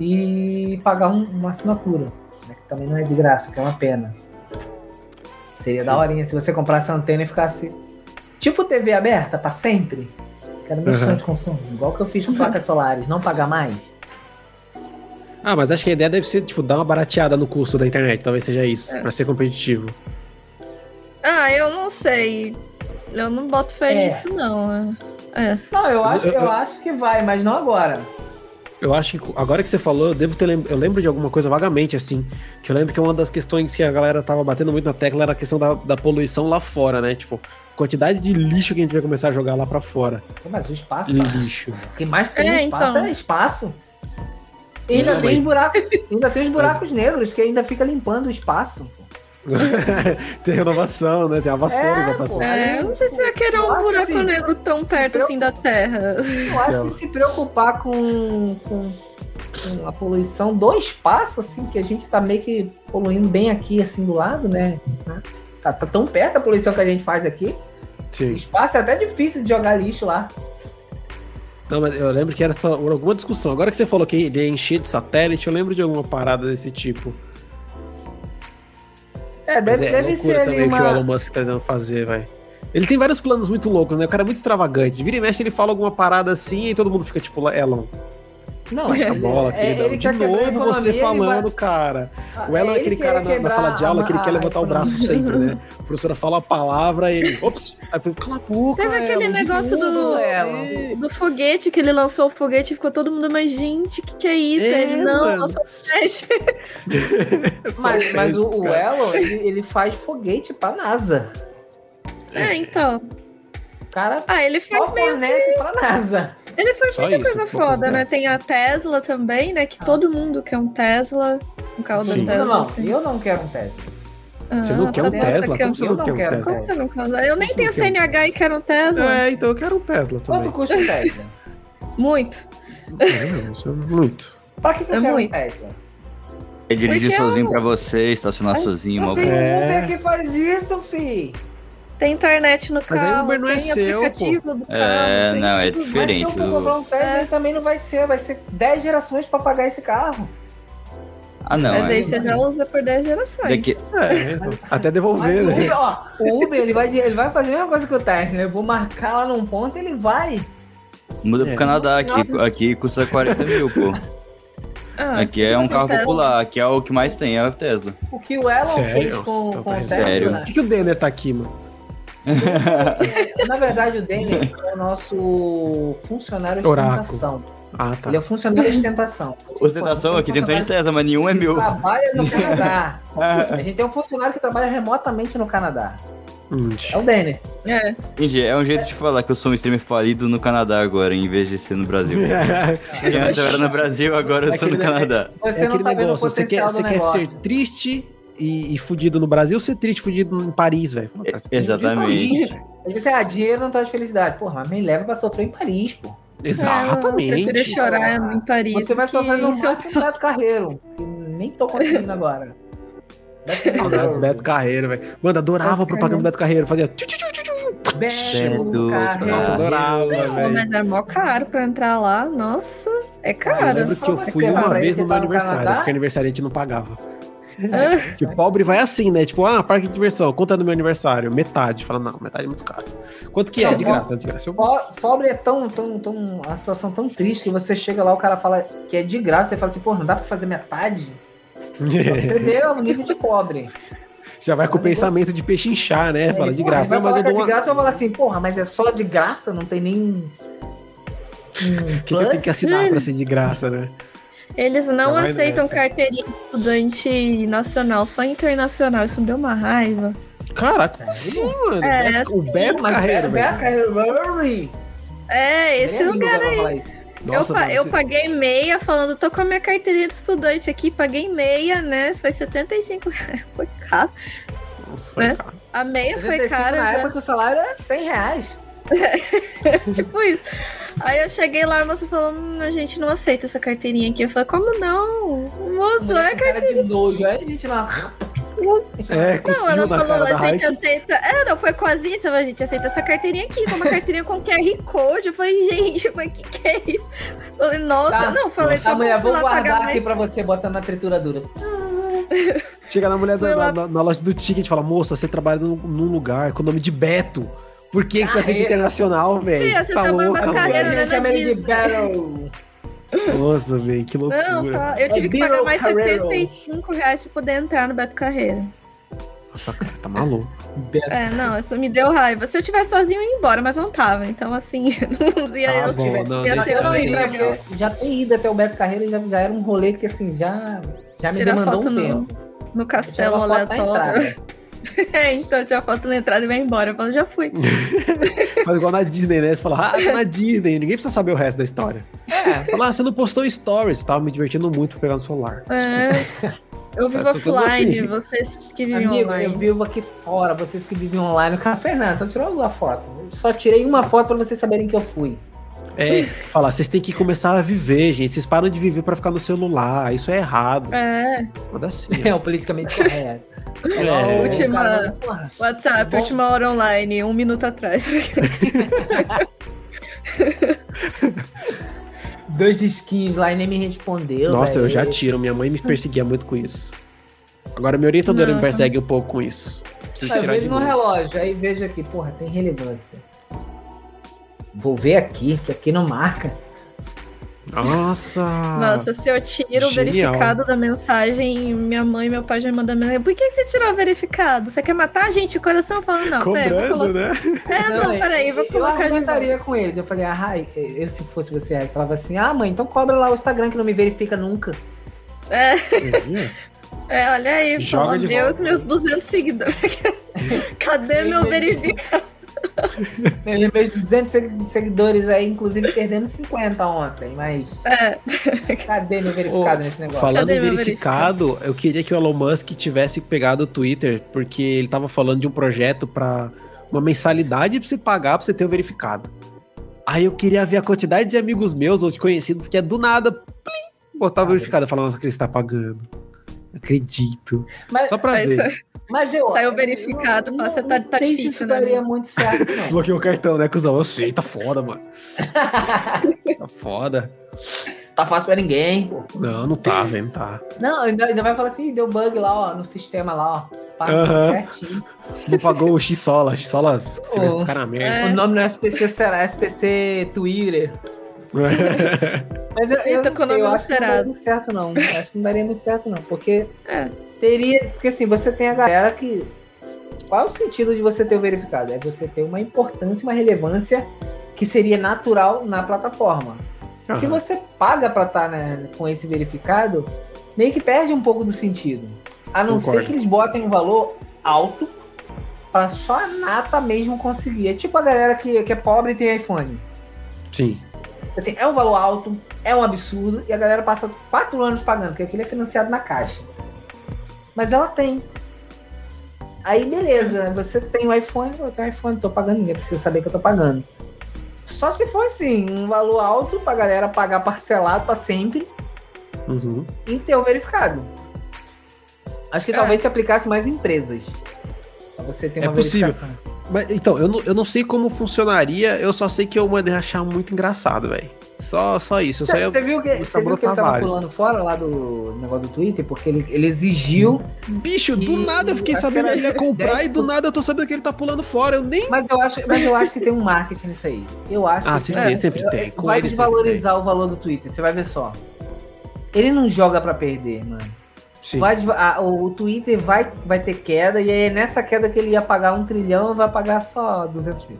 e pagar um- uma assinatura. né, Que também não é de graça, que é uma pena. Seria Sim. da horinha se você comprasse a antena e ficasse. Tipo TV aberta para sempre. Que era meu Uhum. sonho de consumo. Igual que eu fiz com placas solares, não pagar mais. Ah, mas acho que a ideia deve ser, tipo, dar uma barateada no custo da internet. Talvez seja isso, É. pra ser competitivo. Ah, eu não sei. Eu não boto fé É. nisso, não. É. Não, eu acho, Eu- eu- eu acho que vai, mas não agora. Eu acho que agora que você falou, eu devo ter lem- eu lembro de alguma coisa vagamente assim, que eu lembro que uma das questões que a galera tava batendo muito na tecla era a questão da, da poluição lá fora, né? Tipo, quantidade de lixo que a gente vai começar a jogar lá pra fora. Mas o espaço. Lixo. O que mais tem É, espaço então. é espaço. E ainda, Não, tem mas- os buracos, ainda tem os buracos negros que ainda fica limpando o espaço. tem renovação, né? Tem a vassoura É, que vai passar. É, não sei se vai querer Eu um buraco assim, negro tão perto assim da Terra. Eu acho que se preocupar com, com, com a poluição do espaço, assim, que a gente tá meio que poluindo bem aqui, assim, do lado, né? Tá, tá tão perto a poluição que a gente faz aqui. O Sim. espaço é até difícil de jogar lixo lá. Não, mas eu lembro que era só alguma discussão. Agora que você falou que ele ia encher de satélite, eu lembro de alguma parada desse tipo. É, Mas deve, é deve ser também o que o Elon uma. Musk tá tentando fazer, vai. Ele tem vários planos muito loucos, né? O cara é muito extravagante. Vira e mexe, ele fala alguma parada assim e todo mundo fica tipo, Elon, Não, baixa a bola, é- queridão. ele De novo você falando, vai- cara. Ah, O Elon é ele aquele cara na, na sala de aula que ele quer levantar o braço sempre, né? A professora fala a palavra e ele, ops, aí eu cala a boca, Teve aquele negócio novo do- você. Do foguete, que ele lançou o foguete e ficou todo mundo, mas gente, que que é isso? É, ele não, mano. lançou o foguete. Só Mas, mas o, o. Elon, ele, ele faz foguete pra NASA. É, então. O cara Ah, ele só faz meio. fornece pra NASA. Ele faz Só muita isso, coisa foda, né? Tem a Tesla também, né? Que todo mundo quer um Tesla. Um carro Sim. da Tesla. Não, não, eu não quero um Tesla. Você não Ah, quer um Tesla? Como você Eu não quer um. Tesla? Como você não quer? Eu nem tenho quer um- CNH e quero um Tesla. É, então eu quero um Tesla também. Quanto custa um Tesla? Muito. É, isso é muito. Pra que, que eu É quero muito. um Tesla? É dirigir Porque sozinho eu- pra você, estacionar sozinho. Não tem É. Uber que faz isso, fi. Tem internet no Mas aí o carro, Uber não é tem seu, aplicativo do carro. É, tem não, é diferente. Mas se eu for comprar um Tesla, É. ele também não vai ser. Vai ser 10 gerações pra pagar esse carro. Ah, não. Mas é- aí você já usa por 10 gerações. Daqui- É, então, até Mas devolver, o né? Uber, ó, o Uber ele vai, ele vai fazer a mesma coisa que o Tesla. Eu vou marcar lá num ponto ele vai. Muda É. pro Canadá, aqui, aqui custa 40 mil, pô. Ah, Aqui é um carro Tesla. popular, aqui é o que mais tem, é o Tesla. O que o Elon Sério? fez com, com o sério. Tesla. Por que, que o Denner tá aqui, mano? É, Na verdade, o Daniel é o nosso funcionário de ostentação. Ah, tá. Ele é o funcionário de ostentação. Ostentação, aqui tem tanto de Tesla, mas nenhum é meu. Trabalha no Canadá. A gente tem um funcionário que trabalha remotamente no Canadá. É o Denner. É. Entendi, é um jeito de falar que eu sou um streamer falido no Canadá agora, em vez de ser no Brasil. Porque antes eu era no Brasil, agora eu sou no Canadá. Você é aquele não tá vendo o negócio, você quer, você do quer negócio. ser triste e, e fudido no Brasil ou ser triste e fudido em Paris, velho? Exatamente. Ele disse, ah, dinheiro não traz felicidade. Porra, me leva pra sofrer em Paris, pô. É, eu prefiro Exatamente. chorar em Paris. Você vai sofrer no se eu- máximo Beto Carreiro. Que nem tô conseguindo agora. Saudades do Beto Carreiro, velho. Mano, adorava a propaganda do Beto Carreiro. Fazia. Beto Carreiro. Nossa, adorava, velho. mas é mó caro pra entrar lá. Nossa, é Eu caro. lembro que eu fui uma vez no meu tá no aniversário, porque aniversariante não pagava. Ah, Que pobre vai assim, né? Tipo, ah, parque de diversão, conta no meu aniversário, metade. Fala, não, metade é muito caro. Quanto que é? De graça, de graça. Eu... Po- Pobre é tão, tão, tão. A situação tão triste que você chega lá, o cara fala que é de graça, você fala assim, pô, não dá pra fazer metade? Pra você vê o nível de pobre. Já vai com o pensamento de pechinchar, né? Fala de Porra, graça. Não, mas eu é dou de uma. graça, eu falar assim, porra, mas é só de graça? Não tem nem. um O que, que eu tenho que assinar pra ser de graça, né? Eles não aceitam nessa. carteirinha de estudante nacional, só internacional. Isso me deu uma raiva. Caraca, como assim, mano? É, Beto- o Beto Carreiro, Beto. Carreiro, É, esse Ele é lugar aí. Nossa, eu, mano, eu você- paguei meia falando, tô com a minha carteirinha de estudante aqui, paguei meia, né? Foi 75 reais. Foi caro. Nossa, foi né? caro. A meia foi 75 cara. Na já. época que o salário era 100 reais. Tipo isso. Aí eu cheguei lá e o moço falou: hum, a gente não aceita essa carteirinha aqui. Eu falei, como não? Moço, é Mulher com cara de nojo. Aí a gente lá. É, Não, ela falou, a gente aceita. É, não, foi quase isso. A gente aceita essa carteirinha aqui, com uma carteirinha com QR Code. Eu falei, gente, mas que que é isso? Eu falei, nossa, Tá, não, falei, Tá, tá mulher, vou lá guardar pagar aqui mais. pra você botando na trituradura. Chega na mulher da- lá- na, na loja do ticket e fala: Moça, você trabalha num, num lugar com o nome de Beto. Por que, que você aceita Carreira. internacional, velho? Você Tá trabalha louca, numa A mano. carreira, gente né, Disney. Battle. Nossa, velho, que loucura. Não, tá, eu tive É que pagar mais Carreiro. 75 reais pra poder entrar no Beto Carreira. Nossa, cara, tá maluco. É, não, isso me deu raiva. Se eu tivesse sozinho, eu ia embora, mas não tava. Então, assim, não ia Tá eu. bom, não, ia ser horrível. já tem ido até o Beto Carreiro e já, já era um rolê que assim, já, já me Tirar demandou foto um no, tempo. no castelo aleatório. É, então tinha foto na entrada e vai embora. Eu falo, já fui. Faz igual na Disney, né? Você fala, ah, tá na Disney. Ninguém precisa saber o resto da história. É, Fala, ah, você não postou stories. Tava me divertindo muito pra pegar no celular. É. Eu Só- vivo offline, vocês que vivem amigo, online. eu vivo aqui fora, vocês que vivem online. O cara, Fernando, só tirou uma foto. Só tirei uma foto pra vocês saberem que eu fui. É, falar, vocês têm que começar a viver, gente. Vocês param de viver pra ficar no celular. Isso é errado. É, Foda assim. É o politicamente correto. É. Última- cara, WhatsApp, Bom. última hora online, um minuto atrás. Dois skins lá e nem me respondeu. Nossa, eu velho. já tiro. Minha mãe me perseguia muito com isso. Agora minha orientadora Não. me persegue um pouco com isso. Preciso Eu tirar de vejo no novo. relógio, aí vejo aqui, porra, tem relevância. Vou ver aqui, que aqui não marca. Nossa! Nossa, se eu tiro o Genial. verificado da mensagem, minha mãe e meu pai já me mandam mensagem. Por que, que você tirou o verificado? Você quer matar a gente? O coração falando, não, peraí, vou Cobrando, colocar. né? É, não, eu- peraí, vou eu colocar volta. argumentaria com eles. Eu falei, ah, eu se fosse você, aí falava assim, ah, mãe, então cobra lá o Instagram que não me verifica nunca. É, é, olha aí, Joga de Deus, volta. meus 200 seguidores. Cadê meu verificado? Meus meus 200 segui- seguidores aí, inclusive perdemos 50 ontem, mas É, cadê meu Ô, verificado nesse negócio? Falando em meu verificado, eu queria que o Elon Musk tivesse pegado o Twitter, porque ele tava falando de um projeto pra uma mensalidade pra você pagar pra você ter o verificado. Aí eu queria ver a quantidade de amigos meus ou de conhecidos que é do nada, plim, botar o Ah, verificado e falar, nossa, que ele está pagando. Acredito. Mas, Só pra Mas- ver. mas eu. Saiu eu verificado, não- fala, você tá- não tá difícil, isso né, daria muito certo, não. Bloqueei o cartão, né, cuzão? Eu sei, tá foda, mano. Tá foda. tá fácil pra ninguém, pô. Não, não tá, velho, não tá. Não, ainda, ainda vai falar assim, deu bug lá, ó, no sistema lá, ó. Certinho. Não pagou o X-Sola. X-Sola, Oh. esses caras na merda. É. O nome no SPC será SPC Twitter. Mas eu, eu não com o sei, eu nome acho que não daria alterado. muito certo, não. Eu acho que não daria muito certo, não. Porque É. teria. Porque assim, você tem a galera que. Qual é o sentido de você ter o verificado? É você ter uma importância, uma relevância que seria natural na plataforma. Se Aham. você paga pra estar com esse verificado, meio que perde um pouco do sentido. A não Concordo. ser que eles botem um valor alto pra só a nata mesmo conseguir. É tipo a galera que, que é pobre e tem iPhone. Sim. Assim, é um valor alto, é um absurdo, e a galera passa quatro anos pagando, porque aquilo é financiado na caixa. Mas ela tem. Aí, beleza, você tem o iPhone, eu tenho iPhone, tô pagando, ninguém precisa saber que eu tô pagando. Só se for assim, um valor alto pra galera pagar parcelado pra sempre Uhum. e ter o verificado. Acho que É. talvez se aplicasse mais em empresas. Você ter É uma possível. verificação. Mas, então, eu não, eu não sei como funcionaria, eu só sei que eu mandei achar muito engraçado, velho. Só, só isso. Eu só. Você viu que, você viu que ele tava vários. pulando fora lá do negócio do Twitter? Porque ele, ele exigiu Bicho, do que- nada eu fiquei sabendo que ele ia comprar e do 10%. nada eu tô sabendo que ele tá pulando fora. Eu nem. Mas eu acho, mas eu acho que tem um marketing nisso aí. Eu acho Ah, que sempre tem. tem, sempre Eu- tem. Com Vai desvalorizar o valor do Twitter, você vai ver só. Ele não joga pra perder, mano. Sim. Vai ah, o, Twitter vai, vai ter queda, e aí é nessa queda que ele ia pagar um trilhão, vai pagar só 200 mil.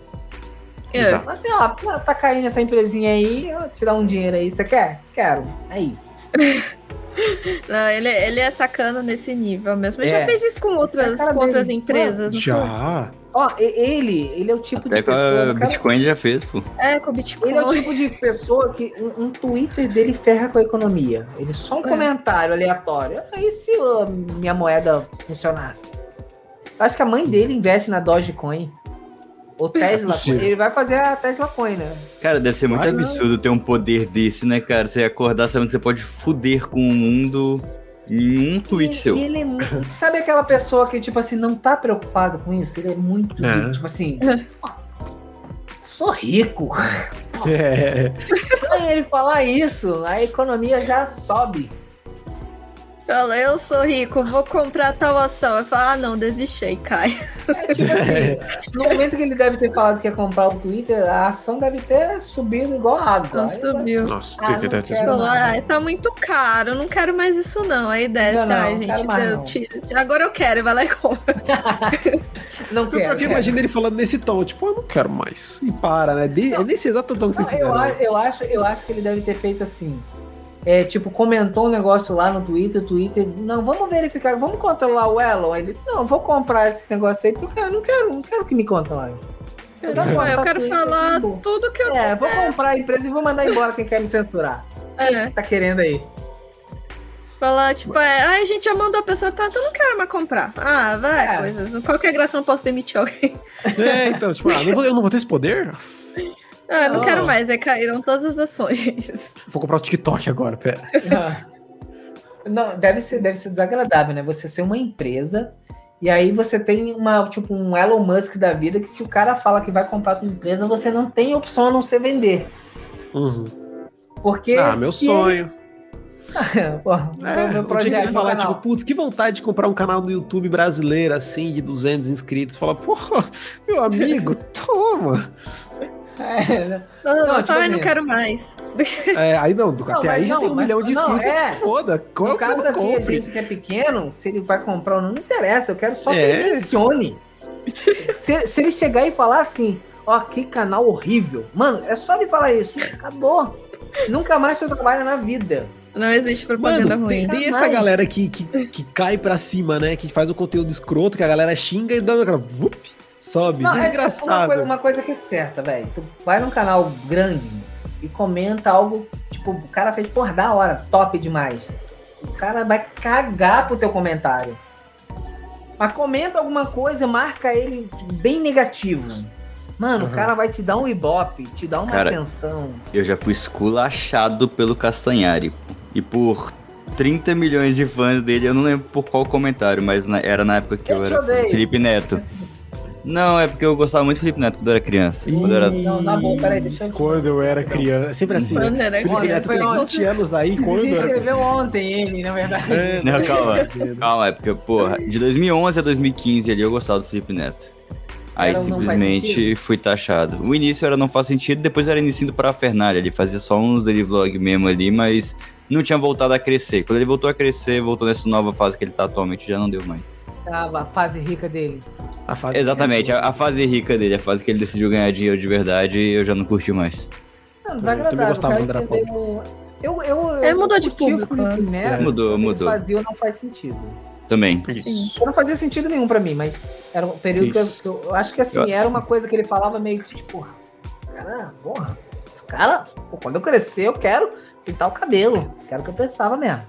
É. Exato. Mas assim, ó, tá- tá caindo essa empresinha aí, ó, tirar um dinheiro aí. Você quer? Quero. É isso. Não, ele, ele é sacana nesse nível mesmo. Ele É. já fez isso com outras, a com outras empresas? Já. Ó, e- ele, ele é o tipo Até de com pessoa. a o cara- Bitcoin já fez, pô. É, com o Bitcoin. Ele é o tipo de pessoa que um, um Twitter dele ferra com a economia. Ele só um É. comentário aleatório. E se ó, minha moeda funcionasse? Eu acho que a mãe dele investe na Dogecoin. Ou Tesla. possível. ele vai fazer a Tesla Coin, né? Cara, deve ser muito Vai, não. absurdo ter um poder desse, né, cara? Você acordar sabendo que você pode fuder com o mundo em um tweet e, seu. e ele é muito. Sabe aquela pessoa que, tipo assim, não tá preocupado com isso? Ele é muito. É. tipo assim. "Ó, Sou rico. É. Aí ele falar isso, a economia já sobe. Fala, eu sou rico, vou comprar tal ação. Eu falo, ah, não, desisti aí, cai. É tipo assim, no momento que ele deve ter falado que ia comprar o Twitter, a ação deve ter subido igual água. Não subiu. Nossa, Ah, Twitter deve ter Falou, mais. ah, tá muito caro, não quero mais isso não. Aí desce, Não, não, ai, não gente, quero mais eu não. tiro- agora eu quero, vai lá e compra. Não Eu quero. que quero. imagina ele falando nesse tom, tipo, eu não quero mais. E para, né? De- é nesse exato tom que vocês Não, eu, fizeram. né? eu acho, eu acho que ele deve ter feito assim. É, tipo, comentou um negócio lá no Twitter, o Twitter, não, vamos verificar, vamos controlar o Elon. Ele, não, vou comprar esse negócio aí, porque eu não quero, não quero que me controle. Eu, não, eu quero Twitter, falar tipo, tudo que eu É, vou comprar a empresa e vou mandar embora quem quer me censurar. é, Tá querendo aí. falar, tipo, é, ai, a gente já mandou a pessoa, tá, então eu não quero mais comprar. Ah, vai, É. coisa. Qualquer graça eu não posso demitir alguém. É, então, tipo, ah, não vou- eu não vou ter esse poder? Ah, não Nossa. quero mais, aí caíram todas as ações. Vou comprar o TikTok agora, pera. Não, deve ser, deve ser desagradável, né? Você ser uma empresa e aí você tem uma, tipo, um Elon Musk da vida que se o cara fala que vai comprar a tua empresa, você não tem opção a não ser vender. Uhum. Porque Ah, meu sonho. ele- Pô, É, meu o dia que falar, tipo, putz, que vontade de comprar um canal do YouTube brasileiro, assim, de 200 inscritos. Fala, porra, meu amigo, toma. É, né? Não, Não, não, tipo ai, assim- não quero mais. É, aí não, até mas aí já tem um mas- milhão de não, inscritos, é. foda. no Compre caso ou não aqui, a compre. gente que é pequeno, se ele vai comprar ou não, não interessa. Eu quero só que É. ele mencione. se, se ele chegar e falar assim, ó, que canal horrível. Mano, é só ele falar isso. Acabou. Nunca mais tu trabalha na vida. Não existe propaganda Mano, ruim. tem, tem essa galera que, que, que cai pra cima, né? Que faz o conteúdo escroto, que a galera xinga e dá aquela. Vup, sobe. Não, é Uma engraçado. coisa, uma coisa que é certa, velho. Tu vai num canal grande e comenta algo, tipo, o cara fez, porra, da hora, top demais. O cara vai cagar pro teu comentário. Mas comenta alguma coisa, marca ele bem negativo. Mano, Uhum. o cara vai te dar um ibope, te dar uma Cara, atenção. Eu já fui esculachado pelo Castanhari. E por 30 milhões de fãs dele, eu não lembro por qual comentário, mas na- era na época que eu, Eu era odeio. Felipe Neto. Não, é porque eu gostava muito do Felipe Neto quando eu era criança. Quando eu era... Não, na boa, peraí, deixa eu- Quando eu era criança. Sempre assim. né? Quando era Felipe criança, Neto foi tem onde? 20 anos aí, quando Ele eu era escreveu ontem ele, na verdade. É, Não, calma. Calma, é porque, porra, de 2011 a 2015 ali eu gostava do Felipe Neto. Aí Era simplesmente fui taxado. O início era Não Faz Sentido, depois era início para Fernalha. Ele fazia só uns daily vlog mesmo ali, mas não tinha voltado a crescer. Quando ele voltou a crescer, voltou nessa nova fase que ele tá atualmente, já não deu mais. Tava a fase rica dele. A fase Exatamente, a, a fase rica dele, a fase que ele decidiu ganhar dinheiro de verdade, eu já não curti mais. Não, Eu desagradável. também gostava quando era Eu, eu, Ele eu mudou de curti o público, né? Neto, Mudou, quando mudou. Ele fazia não faz sentido. Também. Isso. Não fazia sentido nenhum pra mim, mas era um período que eu, Isso. que eu- eu acho que assim, Eu- era uma coisa que ele falava meio que tipo, cara, porra, esse cara, pô, quando eu crescer eu quero pintar o cabelo, quero o que eu pensava mesmo.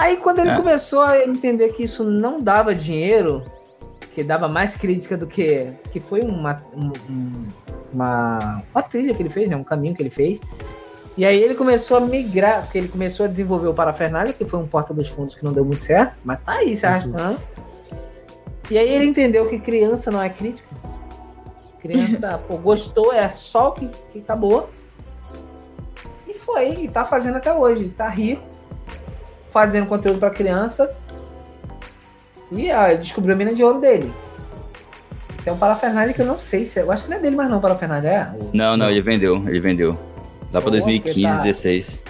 Aí quando ele É. começou a entender que isso não dava dinheiro, que dava mais crítica do que. que foi uma, um- um- uma, uma trilha que ele fez, né? Um caminho que ele fez. E aí ele começou a migrar, porque ele começou a desenvolver o Parafernália, que foi um porta dos fundos que não deu muito certo, mas tá aí se arrastando. E aí ele entendeu que criança não é crítica. Criança, pô, gostou, é só o que, que acabou. E foi, e tá fazendo até hoje. Ele tá rico, fazendo conteúdo pra criança. E ah, descobriu a mina de ouro dele. Tem um parafernália que eu não sei se é. Eu acho que não é dele mais não, parafernália. É? O- Não, não, ele vendeu, ele vendeu. Lá pra Pô, 2015, que tá- 16.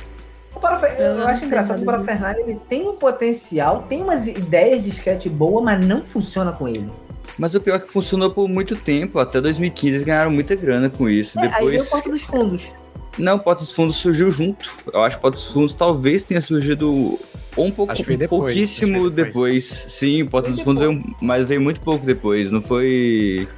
O Parafer- Eu Eu, acho engraçado que o. Parafernália ele tem um potencial, tem umas ideias de sketch boa, mas não funciona com ele. Mas o pior é que funcionou por muito tempo, até 2015 eles ganharam muita grana com isso. É, Aí veio o Depois. Porta dos Fundos. Não, o Porta dos Fundos surgiu junto. Eu acho que o Porta dos Fundos talvez tenha surgido ou um pouco Acho que veio depois, pouquíssimo acho que veio depois. depois. Sim, o Porta dos Fundos veio, mas veio muito pouco depois. Não foi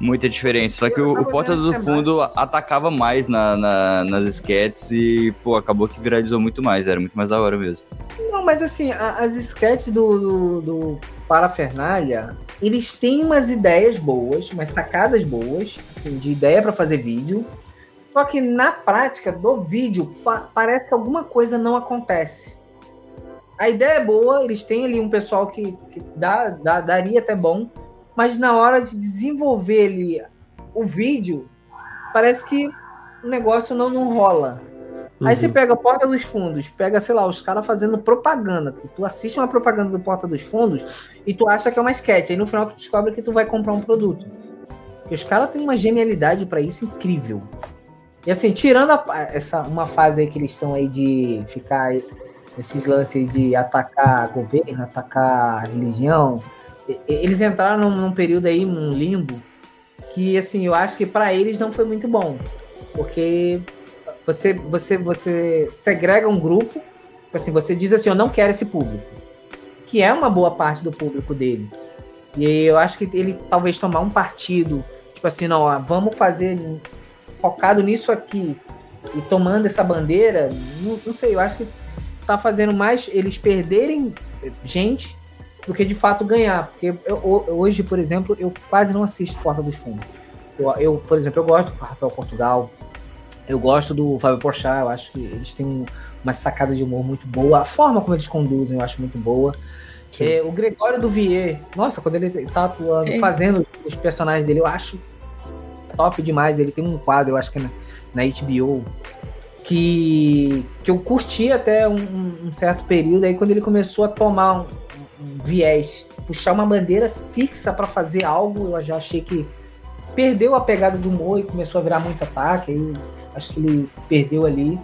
muita diferença. Só que o, o Porta do Fundo atacava mais na, na- nas sketches e, pô, acabou que viralizou muito mais. Era muito mais da hora mesmo. Não, mas assim, a- as sketches do, do, do Parafernália, eles têm umas ideias boas, umas sacadas boas, assim, de ideia pra fazer vídeo. Só que na prática do vídeo, pa- parece que alguma coisa não acontece. A ideia é boa, eles têm ali um pessoal que, que dá, dá- daria até bom, mas na hora de desenvolver ali o vídeo, parece que o negócio não, não rola. Aí você Uhum. pega a Porta dos Fundos, pega, sei lá, os caras fazendo propaganda. Que tu assiste uma propaganda do Porta dos Fundos e tu acha que é uma sketch. Aí no final tu descobre que tu vai comprar um produto. Porque os caras têm uma genialidade pra isso incrível. E assim, tirando a- essa uma fase aí que eles estão aí de ficar esses lances de atacar governo, atacar religião, eles entraram num, período aí, num limbo, que assim, eu acho que pra eles não foi muito bom. Porque você, você, você segrega um grupo, assim, você diz assim, eu não quero esse público, que é uma boa parte do público dele. E eu acho que ele talvez tomar um partido, tipo assim, não, ó, vamos fazer focado nisso aqui e tomando essa bandeira, não, não sei, eu acho que tá fazendo mais eles perderem gente do que de fato ganhar. Porque eu- hoje, por exemplo, eu quase não assisto Porta dos Fundos. Eu, eu, por exemplo, eu gosto do Rafael Portugal, eu gosto do Fábio Porchat, eu acho que eles têm uma sacada de humor muito boa. A forma como eles conduzem eu acho muito boa. É, o Gregório Duvier, nossa, quando ele tá atuando, fazendo os, os personagens dele, eu acho top demais. Ele tem um quadro, eu acho que é na, na HBO, que, que eu curti até um, um certo período. Aí quando ele começou a tomar um, um viés, puxar uma bandeira fixa para fazer algo, eu já achei que perdeu a pegada do humor e começou a virar muito ataque. Aí acho que ele perdeu ali.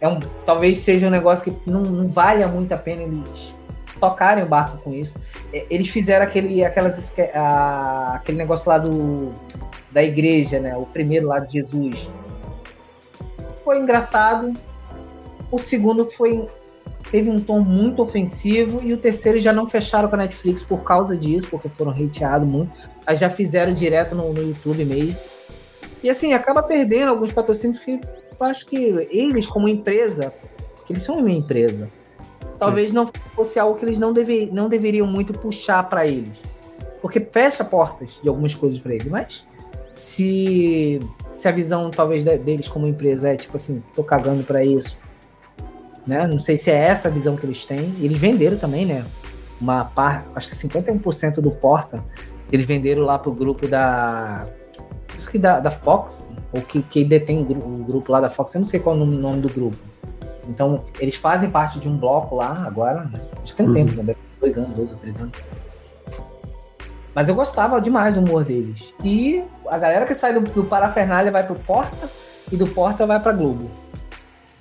É um, talvez seja um negócio que não, não valha muito a pena eles tocarem o barco com isso. É, eles fizeram aquele, aquelas, a, aquele negócio lá do, da igreja, né? O primeiro lá de Jesus foi engraçado. O segundo foi teve um tom muito ofensivo e o terceiro já não fecharam com a Netflix por causa disso, porque foram hateados muito. Mas já fizeram direto no, no YouTube mesmo. E assim, acaba perdendo alguns patrocínios que eu acho que eles, como empresa, que eles são uma empresa, talvez Sim. não fosse algo que eles não, deve, não deveriam muito puxar para eles. Porque fecha portas de algumas coisas para eles. Mas se, se a visão talvez deles como empresa é tipo assim, tô cagando para isso, né? Não sei se é essa a visão que eles têm. Eles venderam também, né? Uma parte, acho que 51% do Porta, eles venderam lá pro grupo da acho que da, da Fox, ou que, que detém o, o, grupo lá da Fox, eu não sei qual é o nome do grupo. Então, eles fazem parte de um bloco lá agora, né? acho que tem um uhum. tempo, né? dois anos, dois ou três anos. Mas eu gostava demais do humor deles. E a galera que sai do, do Parafernália vai pro Porta e do Porta vai pra Globo.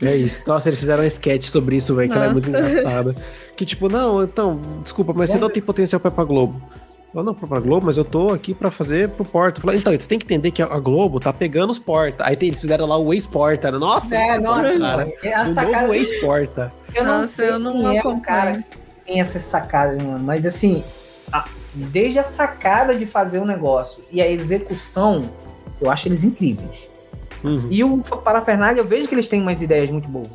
É isso. Nossa, eles fizeram um sketch sobre isso, velho, que ela é muito engraçada. Que tipo, não, então, desculpa, mas você não tem potencial pra ir pra Globo. Eu não pra Globo, mas eu tô aqui pra fazer pro Porta. Falei, então, você tem que entender que a Globo tá pegando os Porta. Aí tem, eles fizeram lá o ex-Porta. Né? Nossa, é, nossa, cara. É o sacada... novo ex-Porta. Eu não nossa, sei eu não quem é o cara que tem essa sacada, mano. Mas assim, a, desde a sacada de fazer o um negócio e a execução, eu acho eles incríveis. Uhum. E o Parafernália, eu vejo que eles têm umas ideias muito boas.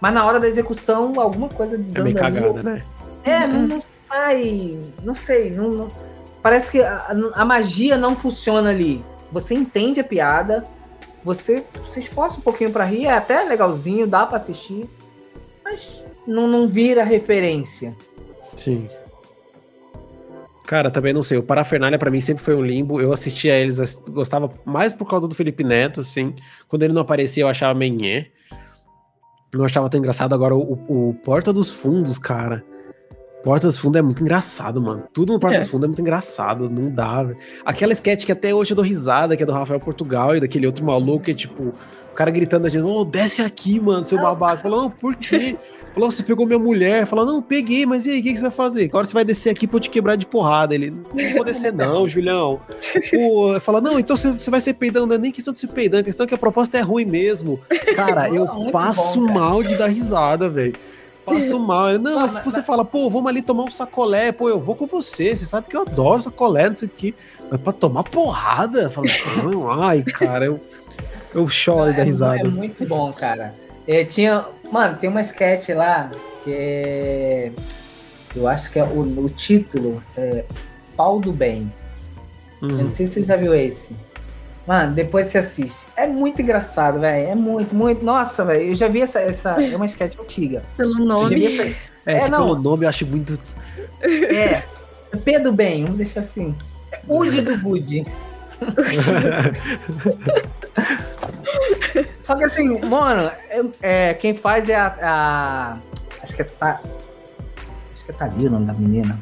Mas na hora da execução, alguma coisa desanda. É meio cagada, né? É, uhum. não, não, sai. Não sei. Não, não parece que a, a, magia não funciona ali. Você entende a piada, você se esforça um pouquinho para rir, é até legalzinho, dá para assistir, mas não, não vira referência. Sim. Cara, também não sei. O Parafernália para mim sempre foi um limbo. Eu assistia a eles, gostava mais por causa do Felipe Neto, assim. Quando ele não aparecia, eu achava menhê. Não achava tão engraçado. Agora, o, o Porta dos Fundos, cara. Porta dos Fundos é muito engraçado, mano. Tudo no Porta é. dos Fundos é muito engraçado. Não dá, velho. Aquela sketch que até hoje eu dou risada, que é do Rafael Portugal e daquele outro maluco que é tipo o cara gritando a gente, oh, desce aqui, mano, seu babaca. Falou, não, por quê? Falou, você pegou minha mulher. Falou, não, peguei, mas e aí, o que, que, você vai fazer? Agora você vai descer aqui pra eu te quebrar de porrada. Ele, não vou descer não, Julião. Pô, fala, não, então você, você vai ser peidando, não é nem questão de se peidando, a questão é que a proposta é ruim mesmo. Cara, eu passo bom, cara. mal de dar risada, velho. Passo mal. Não, não, mas, mas você mas... fala, pô, vamos ali tomar um sacolé, pô, eu vou com você, você sabe que eu adoro sacolé, não sei o que. Mas pra tomar porrada? Fala, ai, cara, eu eu choro da é risada. É muito bom, cara. É, tinha. Mano, tem uma sketch lá que é. Eu acho que é o, o título é Pau do Bem. Uhum. Eu não sei se você já viu esse. Mano, depois você assiste. É muito engraçado, velho. É muito, muito. Nossa, velho. Eu já vi essa, essa. É uma sketch antiga. Pelo nome. Essa... É, é não. pelo nome eu acho muito. É. P do bem, vamos deixar assim. É Ude do Good. Só que assim, mano, é, é, quem faz é a, a, Acho que é. Ta, acho que é Thalia o nome da menina.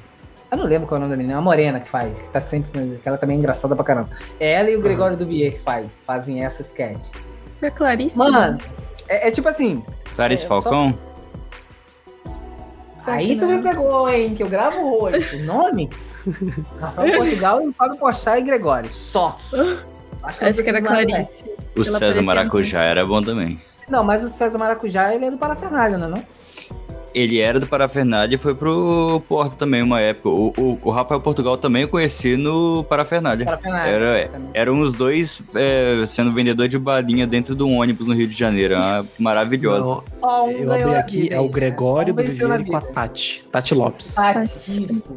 Eu não lembro qual é o nome da menina, é a Morena que faz, que tá sempre. que ela também é engraçada pra caramba. É ela e o Gregório uhum. Duvier que faz, fazem essa sketch. É Clarice. Mano, é, é tipo assim. Clarice é, Falcão? Só... Aí tu me pegou, hein? Que eu gravo hoje. O nome? Rafael Portugal e Fábio Pochá e Gregório. Só. Acho que, Acho que era Clarice. O César Maracujá muito. era bom também. Não, mas o César Maracujá, ele é do Parafernália, não é não? Ele era do Parafernália e foi pro Porto também uma época. O, o, o Rafael Portugal também eu conheci no Parafernália. Parafernália era, eram os dois é, sendo vendedor de balinha dentro de um ônibus no Rio de Janeiro. maravilhosa. Oh, um eu abri aqui, é o Gregório do Viveiro com a Tati. Tati Lopes. Tati, isso.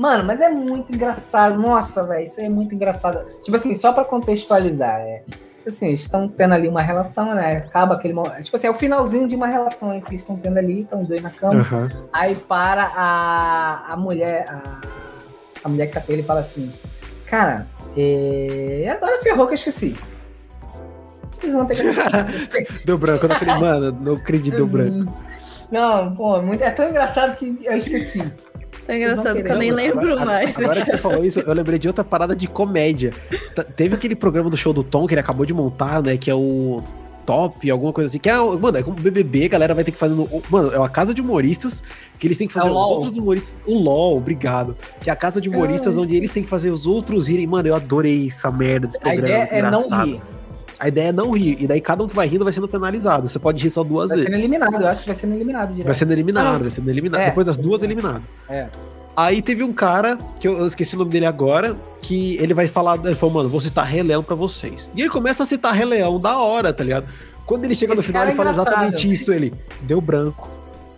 Mano, mas é muito engraçado. Nossa, velho, isso é muito engraçado. Tipo assim, só para contextualizar, é. Assim, estão tendo ali uma relação, né? Acaba aquele momento. Tipo assim, é o finalzinho de uma relação que eles estão tendo ali, estão os dois na cama. Uhum. Aí para a, a mulher, a, a mulher que tá com ele fala assim: Cara, é... agora ferrou que eu esqueci. Vocês vão ter que Deu branco, eu não acredito, mano, não acredito, deu branco. Não, pô, muito, é tão engraçado que eu esqueci. É engraçado que eu nem Não, lembro agora, mais. Agora que você falou isso, eu lembrei de outra parada de comédia. Teve aquele programa do show do Tom que ele acabou de montar, né? Que é o Top, alguma coisa assim. Que é, mano, é como BBB, a galera vai ter que fazer. No, mano, é uma casa de humoristas que eles têm que fazer É os LOL. outros humoristas. O LOL, obrigado. Que é a casa de humoristas Ah, onde eles têm que fazer os outros irem. Mano, eu adorei essa merda desse A programa. ideia é não engraçado. rir. A ideia é não rir. E daí cada um que vai rindo vai sendo penalizado. Você pode rir só duas Vai sendo vezes. eliminado, eu acho que vai sendo eliminado direto. Vai sendo eliminado, Ah. vai sendo eliminado. É. Depois das duas, eliminado. É. Aí teve um cara, que eu, eu esqueci o nome dele agora, que ele vai falar, ele falou, mano, vou citar Rei Leão pra vocês. E ele começa a citar Rei Leão da hora, tá ligado? Quando ele chega no Esse final, cara ele fala é engraçado. exatamente isso, ele, deu branco.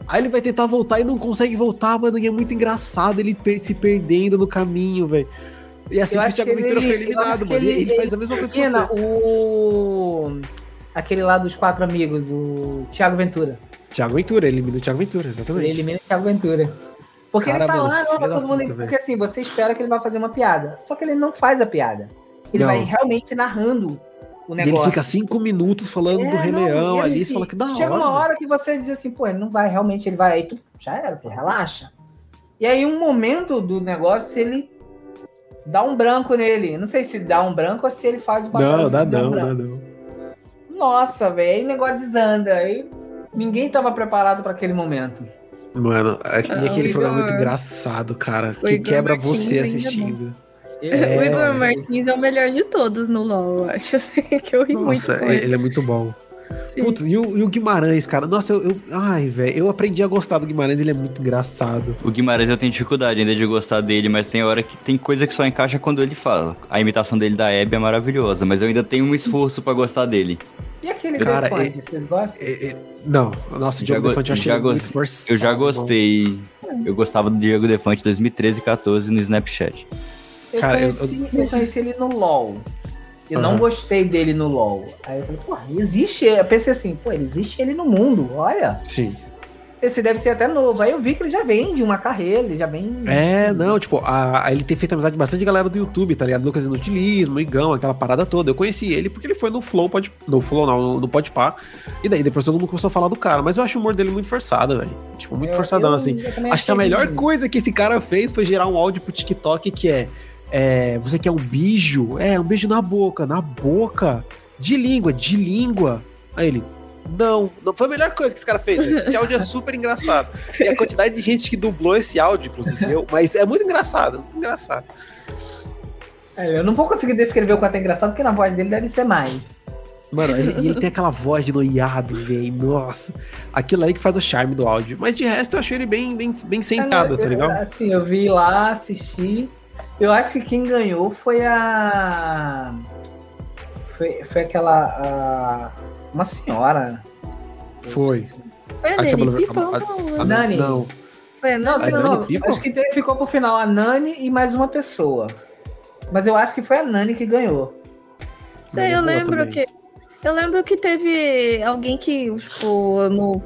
Aí ele vai tentar voltar e não consegue voltar, mano, e é muito engraçado ele se perdendo no caminho, velho. E assim Eu que o Thiago que ele- Ventura foi acho eliminado, mano. e ele- ele, faz a mesma coisa que Menina, você. o. Aquele lá dos quatro amigos, o Thiago Ventura. Thiago Ventura, ele elimina o Thiago Ventura, Ele exatamente. elimina o Thiago Ventura. Porque Cara, ele tá lá, não, todo mundo. puta, porque assim, você espera que ele vai fazer uma piada. Só que ele não faz a piada. Ele Não. vai realmente narrando o E negócio. ele fica cinco minutos falando É, do Rei Leão e ali, assim, você fala que da hora. Chega uma hora que você diz assim, pô, ele não vai, realmente ele vai. Aí tu já era, pô, relaxa. E aí, um momento do negócio, ele dá um branco nele. Não sei se dá um branco ou se ele faz o papel Não, dá um não, branco. dá não. Nossa, velho, aí o negócio desanda. Aí ninguém tava preparado para aquele momento. Mano, aquele, Ah, aquele o programa é muito Igor- engraçado, cara. o Que Igor quebra Martins você é assistindo. Eu- o Igor Martins é o melhor de todos no LoL, eu acho. Assim, que eu ri muito Nossa, ele, ele. ele é muito bom. Putz, e o, e o Guimarães, cara? Nossa, eu. eu- ai, velho, eu aprendi a gostar do Guimarães, ele é muito engraçado. O Guimarães eu tenho dificuldade ainda de gostar dele, mas tem hora que tem coisa que só encaixa quando ele fala. A imitação dele da Abby é maravilhosa, mas eu ainda tenho um esforço pra gostar dele. E aquele Cara, Defante, ele- vocês gostam? É, é, não, nossa, o Já Diogo go- Defante eu achei muito forçado. Eu já mano. gostei. Eu gostava do Diego Defante 2013 e 14 no Snapchat. Eu, Cara, eu- conheci, eu... conheci ele no LoL. Eu não Aham. gostei dele no LoL. Aí eu falei, porra, existe. Eu pensei assim, pô, existe ele no mundo, olha. Sim. Esse deve ser até novo. Aí eu vi que ele já vem de uma carreira, ele já vem. É, assim, não, tipo, a, a- ele tem feito amizade bastante galera do YouTube, tá ligado? Lucas Inutilismo, Igão, aquela parada toda. Eu conheci ele porque ele foi no Flow, pode, no Flow não, no, no Podpah. E daí depois todo mundo começou a falar do cara. Mas eu acho o humor dele muito forçado, velho. Tipo, muito eu- forçadão, eu- assim. Acho que a melhor ruim. coisa que esse cara fez foi gerar um áudio pro TikTok que é, é, Você quer um beijo? É, um beijo na boca. Na boca? De língua, de língua. Aí ele. Não, não foi a melhor coisa que esse cara fez. Esse áudio é super engraçado. E a quantidade de gente que dublou esse áudio, inclusive, eu, mas é muito engraçado, muito engraçado. É, eu não vou conseguir descrever o quanto é engraçado, porque na voz dele deve ser mais. Mano, ele, e ele tem aquela voz de noiado, velho. Nossa. Aquilo aí que faz o charme do áudio. Mas de resto eu achei ele bem, bem, bem sentado, tá Eu- ligado? Assim, eu vi lá, assisti. Eu acho que quem ganhou foi a. Foi, foi aquela. a- Uma senhora. Foi. Foi a Ah, Nani Pipa não? Nani. Não. Foi a Não, Nani? A não, acho que teve- ficou pro final a Nani e mais uma pessoa. Mas eu acho que foi a Nani que ganhou. Sei, eu lembro também. que. Eu lembro que teve alguém que, tipo, no.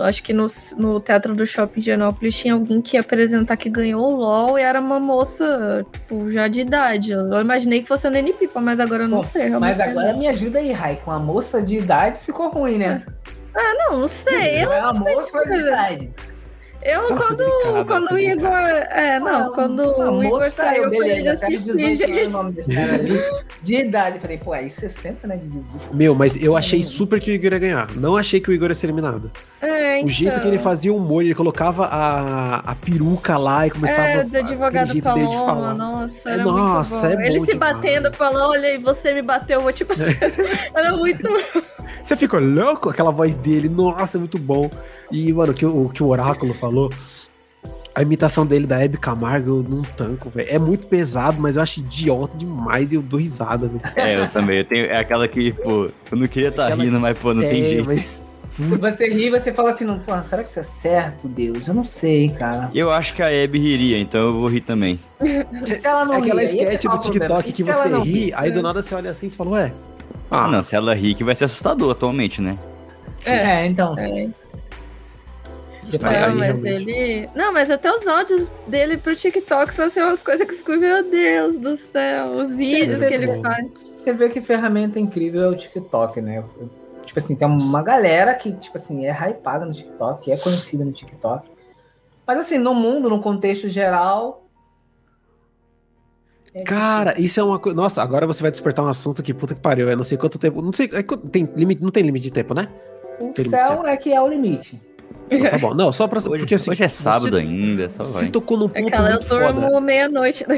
Acho que no, no Teatro do Shopping de Genópolis tinha alguém que ia apresentar que ganhou o LOL e era uma moça, tipo, já de idade. Eu imaginei que fosse a Nani Pipa, mas agora eu não sei. Mas realmente agora me ajuda aí, Rai. Com a moça de idade ficou ruim, né? Não, não sei. Eu, é a moça de idade. Eu Tá quando, complicado, quando o Igor. É, não, quando a o Igor saiu beleza, cara de assistir, 18 gente. anos, o nome desse cara ali. De idade. Eu falei, pô, aí 60, né? De 18. Meu, mas eu achei super que o Igor ia ganhar. Não achei que o Igor ia ser eliminado. É, O jeito que ele então. fazia o humor, ele colocava a, a peruca lá e começava. É, do advogado dele de Paloma, falar. nossa, É, era nossa, muito bom. é Ele bom se demais. batendo, falando, olha aí, você me bateu, eu vou te bater. era muito... Você ficou louco? Aquela voz dele, nossa, é muito bom. E, mano, o que o que o Oráculo falou, a imitação dele da Hebe Camargo, eu não tanco, velho. É muito pesado, mas eu acho idiota demais e eu dou risada, velho. É, eu também. Eu tenho, é aquela que, pô, eu não queria estar Aquela- rindo, mas, pô, não é, tem jeito. mas. Se você ri, você fala assim, não, pô, será que isso é certo, Deus? Eu não sei, cara. Eu acho que a Abby riria, então eu vou rir também. Se ela não É aquela é sketch tá do. TikTok que você ri, aí do nada você olha assim e fala, ué. Ah, não, se ela rir que vai ser assustador atualmente, né? É, então. É. Você Não, mas realmente. ele. Não, mas até os áudios dele pro TikTok são assim, umas coisas que eu fico, meu Deus do céu, os vídeos que ele bom. faz. Você vê que ferramenta incrível é o TikTok, né? Tipo assim, tem uma galera que, tipo assim, é hypada no TikTok, é conhecida no TikTok. Mas assim, no mundo, no contexto geral. é Cara, isso é uma coisa. Nossa, agora você vai despertar um assunto que puta que pariu. Eu não sei quanto tempo. Não sei. é tem limite, não tem limite de tempo, né? O Tem céu é que é o limite. Então tá bom. Não, só pra. Hoje, porque assim. hoje é sábado você, ainda, só vai. Você tocou num É ponto Aquela eu muito foda. durmo meia-noite.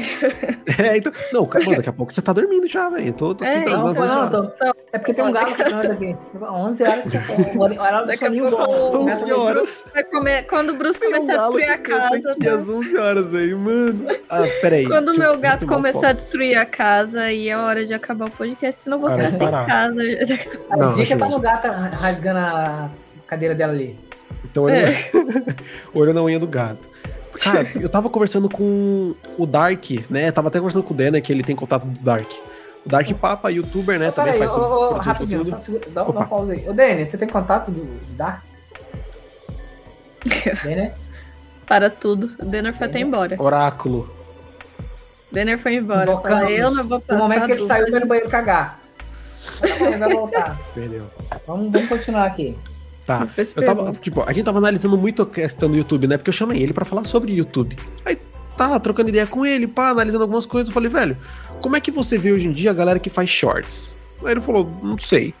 É, então. Não, cara, mano, daqui a pouco você tá dormindo já, velho. Eu Tô, tô É, aqui Não, então, umas não, horas. tô- É porque tem um galo que canta aqui. 11 horas que o horário do Daqui a soninho pouco bom. São Começa 11 horas. Vai comer- Quando o Bruce Tem um começar a destruir a casa. aqui tá? às 11 horas, velho. Mano. Ah, peraí. Quando o eu- meu gato eu começar a destruir a casa, aí é hora de acabar o podcast, senão eu vou Cara, ficar sem casa. A Não, dica tá no gato rasgando a cadeira dela ali. Então, olha, É. olho na unha do gato. Cara, eu tava conversando com o Dark, né? Tava até conversando com o Denner, que ele tem contato do Dark. O Dark Papa, youtuber, né? Também Peraí, faz ô, ô, rapidinho, só segura- dá, uma pausa aí. Ô, Denis, você tem contato do Dark? Denner? Para tudo. O Denner foi até embora. Oráculo. Denner foi embora. Eu falei, eu não vou No passar momento que ele saiu, foi no banheiro cagar. Vai voltar. Perdeu. Vamos, vamos continuar aqui. Tá. Eu tava, tipo, a gente tava analisando muito a questão do YouTube, né? Porque eu chamei ele pra falar sobre YouTube. Aí tá, trocando ideia com ele, pá, analisando algumas coisas. Eu falei, velho, como é que você vê hoje em dia a galera que faz shorts? Aí ele falou, não sei.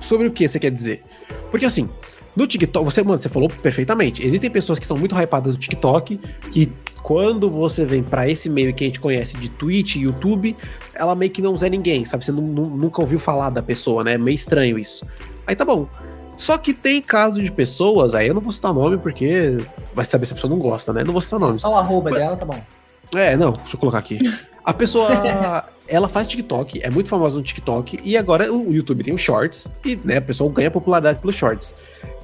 Sobre o que você quer dizer? Porque assim, no TikTok, você, mano, você falou perfeitamente. Existem pessoas que são muito hypadas no TikTok, que quando você vem pra esse meio que a gente conhece de Twitch e YouTube, ela meio que não é ninguém, sabe? Você nu- nu- nunca ouviu falar da pessoa, né? É meio estranho isso. Aí tá bom. Só que tem casos de pessoas, aí eu não vou citar nome porque vai saber se a pessoa não gosta, né? Não vou citar nomes. Só o arroba Mas- dela, tá bom. É, não, deixa eu colocar aqui. A pessoa, ela faz TikTok, é muito famosa no TikTok, e agora o YouTube tem os shorts, e né, a pessoa ganha popularidade pelos shorts.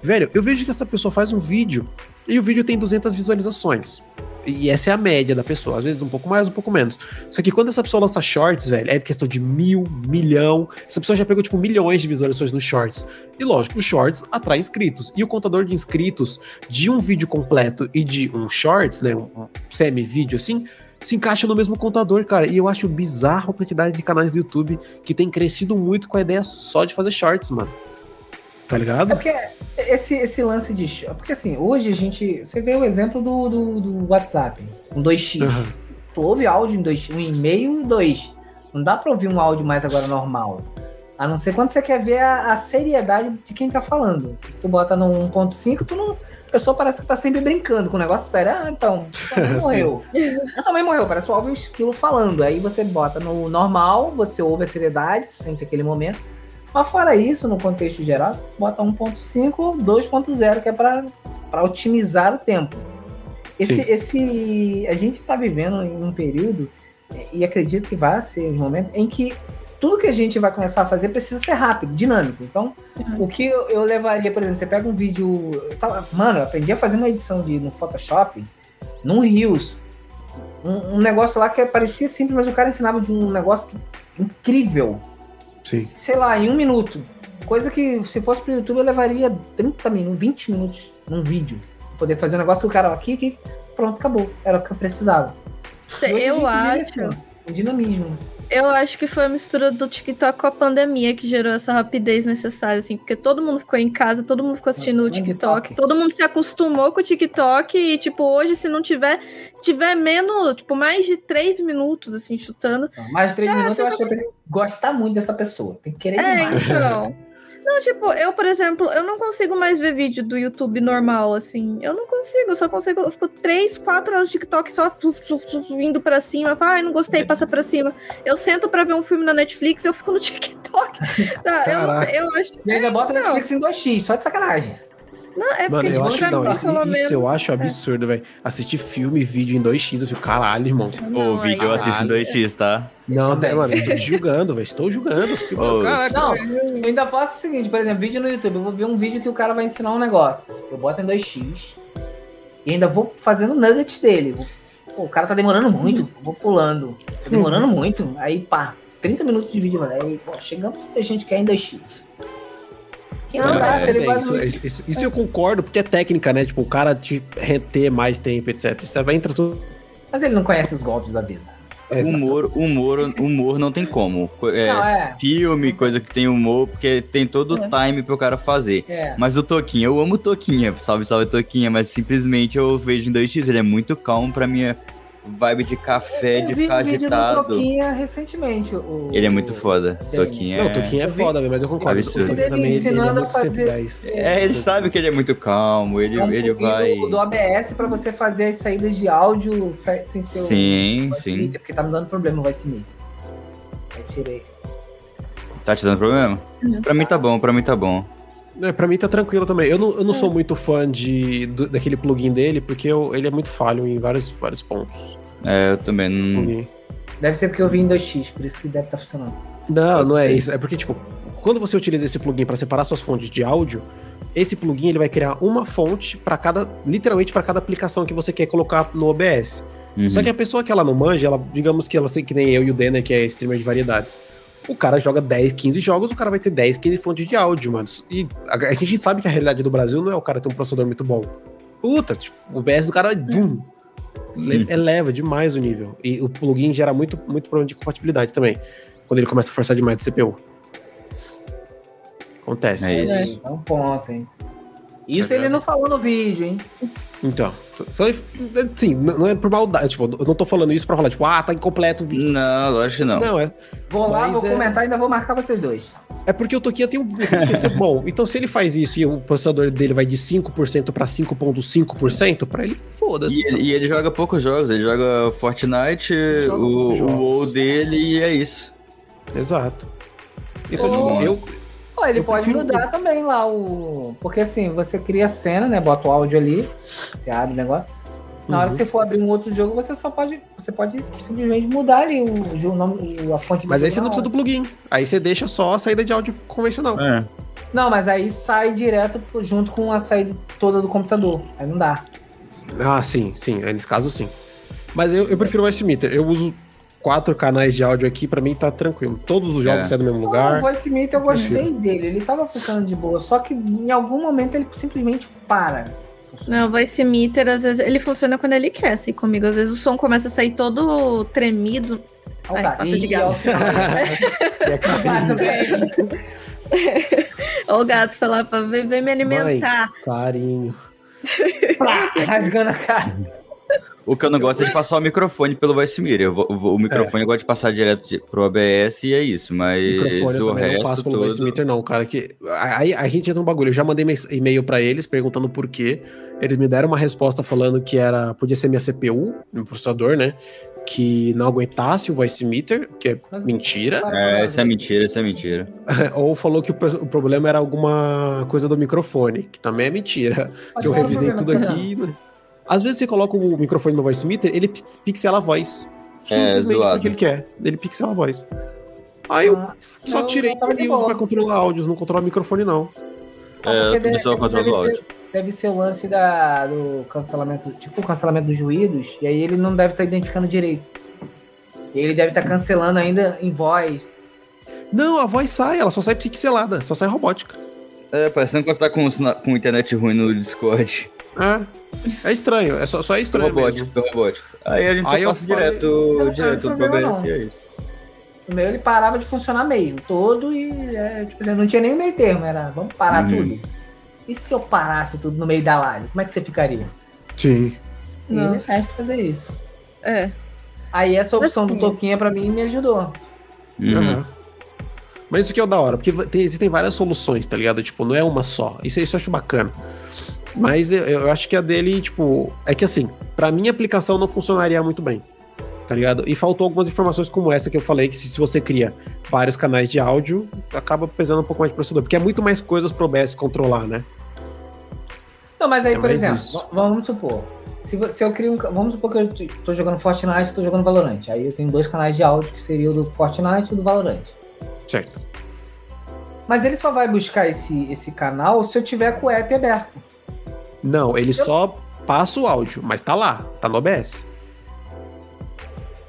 Velho, eu vejo que essa pessoa faz um vídeo, e o vídeo tem 200 visualizações. E essa é a média da pessoa, às vezes um pouco mais, um pouco menos. Só que quando essa pessoa lança shorts, velho, é questão de mil, milhão. Essa pessoa já pegou, tipo, milhões de visualizações nos shorts. E lógico, os shorts atraem inscritos. E o contador de inscritos de um vídeo completo e de um shorts, né, um semi-vídeo assim, se encaixa no mesmo contador, cara. E eu acho bizarro a quantidade de canais do YouTube que tem crescido muito com a ideia só de fazer shorts, mano. Tá É ligado? porque esse, esse lance de. Porque assim, hoje a gente. Você vê o exemplo do, do, do WhatsApp, um 2x. Aham. Tu ouve áudio em 2x, um e-mail e 2. Não dá pra ouvir um áudio mais agora normal. A não ser quando você quer ver a, a seriedade de quem tá falando. Tu bota no 1.5, tu não. A pessoa parece que tá sempre brincando com o negócio sério. Ah, então, sua mãe morreu. A sua mãe morreu, parece que ouve um esquilo falando. Aí você bota no normal, você ouve a seriedade, sente aquele momento. Mas fora isso, no contexto geral, você bota 1.5, 2.0, que é para otimizar o tempo. Esse, Sim. esse, a gente está vivendo em um período, e acredito que vai ser um momento, em que tudo que a gente vai começar a fazer precisa ser rápido, dinâmico. Então, o que eu, eu levaria, por exemplo, você pega um vídeo. eu tava- mano, eu aprendi a fazer uma edição de, no Photoshop, num Rios. Um, um negócio lá que parecia simples, mas o cara ensinava de um negócio que- incrível Sim. sei lá, em um minuto. Coisa que se fosse pro YouTube eu levaria 30 minutos, 20 minutos num vídeo. Poder fazer um negócio que o cara aqui, aqui, pronto, acabou. Era o que eu precisava. Cê- hoje Eu acho. assim, ó, um dinamismo. Eu acho que foi a mistura do TikTok com a pandemia que gerou essa rapidez necessária, assim, porque todo mundo ficou em casa, todo mundo ficou assistindo o Onde TikTok, todo mundo se acostumou com o TikTok e, tipo, hoje, se não tiver, se tiver menos, tipo, mais de três minutos, assim, chutando. Mais de 3 Já, minutos eu acho que eu tenho que gostar muito dessa pessoa. Tem que querer É, demais. então. Não, tipo, eu, por exemplo, eu não consigo mais ver vídeo do YouTube normal, assim. Eu não consigo, eu só consigo. Eu fico três, quatro horas de TikTok só flu- indo pra cima. Ai, não gostei, passa pra cima. Eu sento pra ver um filme na Netflix, eu fico no TikTok. Tá, eu, não sei, eu acho. E ainda bota não. Netflix em 2x, só de sacanagem. Não, é Mano, porque, eu tipo, acho não, mim, isso, pelo isso eu menos- acho absurdo, velho. Assistir filme e vídeo em 2x, eu fico, caralho, irmão. O vídeo eu assisto em 2x, tá? Não, Também. né, mano, eu tô te julgando, velho. Estou julgando. Ô, caraca, Não, eu ainda faço o seguinte, por exemplo, vídeo no YouTube. Eu vou ver um vídeo que o cara vai ensinar um negócio. Eu boto em 2x e ainda vou fazendo nuggets dele. Pô, o cara tá demorando muito, eu vou pulando. Tá demorando muito. Aí, pá, 30 minutos de vídeo, mano. Aí, pô, chegamos a gente quer em 2x. Não, não, dá, é, vai isso, isso, isso- eu concordo, porque é técnica, né? Tipo, o cara te reter mais tempo, etc. Isso vai entrar tudo. Mas ele não conhece os golpes da vida. É. Humor, humor, humor não tem como. Co- é, Não, é. Filme, coisa que tem humor, porque tem todo o É. time pro cara fazer. É. Mas o Toquinha, eu amo o Toquinha, salve, salve Toquinha, mas simplesmente eu vejo em 2x, ele é muito calmo pra minha vibe de café, de Eu vi ficar um agitado. Toquinha recentemente. o- Ele é muito foda, Tem. Toquinha Não, é... o Toquinho é Eu vi- foda, mas eu concordo. Absurdo. Ele também, ele é ensinando a fazer- 110. É, ele sabe que ele é muito calmo, ele, É um ele vai... do, do OBS pra você fazer as saídas de áudio sem ser o Sim, sim. Meter, porque tá me dando problema o Voice Meter. Aí tirei. Tá te dando problema? Uhum. Pra mim tá bom, pra mim tá bom. É, pra mim tá tranquilo também. Eu não, eu não É. sou muito fã de, do- daquele plugin dele, porque eu- ele é muito falho em vários, vários pontos. É, eu também não... Plugin. Deve ser porque eu vi em 2x, por isso que deve estar funcionando. Não, Pode não é ser. isso. É porque, tipo, quando você utiliza esse plugin para separar suas fontes de áudio, esse plugin ele vai criar uma fonte para cada, literalmente para cada aplicação que você quer colocar no OBS. Uhum. Só que a pessoa que ela não manja, ela, digamos que ela sei que nem eu e o Denner, que é streamer de variedades. O cara joga 10, 15 jogos, o cara vai ter 10, 15 fontes de áudio, mano. E a, a gente sabe que a realidade do Brasil não é o cara ter um processador muito bom. Puta, tipo, o OBS do cara é dum, eleva demais o nível. E o plugin gera muito, muito problema de compatibilidade também. Quando ele começa a forçar demais do CPU. Acontece. É isso. É um ponto, hein? Isso É ele não falou no vídeo, hein? Então, só, assim, não é por maldade, tipo, eu não tô falando isso pra falar, tipo, ah, tá incompleto o vídeo. Não, lógico que não. Não, é, Vou lá, Mas vou é- comentar e ainda vou marcar vocês dois. é porque o Toquinha tem um um PC bom. Então, se ele faz isso e o processador dele vai de 5% pra 5,5%, pra ele, foda-se. E ele, e ele joga poucos jogos, ele joga Fortnite, Joga o, o. WoW dele e é isso. Exato. Então, Ô, tipo, eu. Ó, ele Eu pode prefiro- mudar também lá o. Porque assim, você cria a cena, né? Bota o áudio ali, você abre o negócio. Na hora Uhum. que você for abrir um outro jogo, você só pode. Você pode simplesmente mudar ali o, o nome, a fonte Mas aí você não precisa do hora. plugin. Aí você deixa só a saída de áudio convencional. É. Não, mas aí sai direto junto com a saída toda do computador. Aí não dá. Ah, sim, sim. Aí nesse caso, sim. Mas eu, eu prefiro o S-Meter. Eu uso quatro canais de áudio aqui, pra mim tá tranquilo. Todos os jogos É. saem do mesmo O lugar. Voice Meter eu gostei dele. Ele tava funcionando de boa. Só que em algum momento ele simplesmente para. Não, o voice meter, às vezes, ele funciona quando ele quer, assim, comigo. Às vezes o som começa a sair todo tremido. O Ai, gato. de olha o O gato carinho. o falar pra vem, vem me alimentar. Carinho. Plá, rasgando a cara. O que eu não gosto é de passar o microfone pelo Voice Mirror. Eu vou- o microfone eu gosto de passar direto de, pro OBS e é isso, mas microfone eu o também não resto passo pelo todo... voice meter, não, cara. Que, aí a gente entra no bagulho. Eu já mandei e-mail pra eles perguntando por quê. Eles me deram uma resposta falando que era. Podia ser minha CPU, meu processador, né? Que não aguentasse o voice meter, que é Mas- mentira. É, isso é mentira, isso é mentira. Ou falou que o, o problema era alguma coisa do microfone, que também é mentira. Mas que eu revisei tudo problema, aqui. né? Às vezes você coloca o microfone no voice meter, ele pix- pixela a voz. É, Simplesmente zoado. porque ele quer. Ele pixela a voz. Aí eu Ah, só não, tirei eu tava de e uso pra controlar áudios, não controla microfone, não. É, sou deve- deve do ser- áudio. Deve ser o lance da, do cancelamento, tipo o cancelamento dos ruídos, e aí ele não deve estar identificando direito. E ele deve estar cancelando ainda em voz. Não, a voz sai, ela só sai pixelada, só sai robótica. É, parecendo que você tá com, com internet ruim no Discord. É. É estranho, é só, só é estranho robótico, mesmo. robótico. Aí a gente Aí passa falei- direto, Não, direto não pro não. e é isso. O meu ele parava de funcionar mesmo, todo, e é, tipo, assim, não tinha nem meio termo, era vamos parar Uhum. tudo. E se eu parasse tudo no meio da live, como é que você ficaria? Sim. E ele Nossa. resta fazer isso. É. Aí essa opção do. Toquinha pra mim me ajudou. Uhum. Aham. Mas isso aqui é o da hora, porque tem- existem várias soluções, tá ligado? Tipo, não é uma só. Isso, isso eu acho bacana. Mas eu, eu acho que a dele, tipo, é que assim, pra minha aplicação não funcionaria muito bem. Tá ligado? E faltou algumas informações como essa que eu falei, que se, se você cria vários canais de áudio, acaba pesando um pouco mais de processador. Porque é muito mais coisas pro OBS controlar, né? Não, mas aí, É por exemplo, isso. vamos supor. Se, se eu crio um. Vamos supor que eu tô jogando Fortnite e tô jogando Valorant. Aí eu tenho dois canais de áudio que seria o do Fortnite e o do Valorant. Certo. Mas ele só vai buscar esse, esse canal se eu tiver com o app aberto. Não, ele só passa o áudio, mas tá lá, tá no OBS.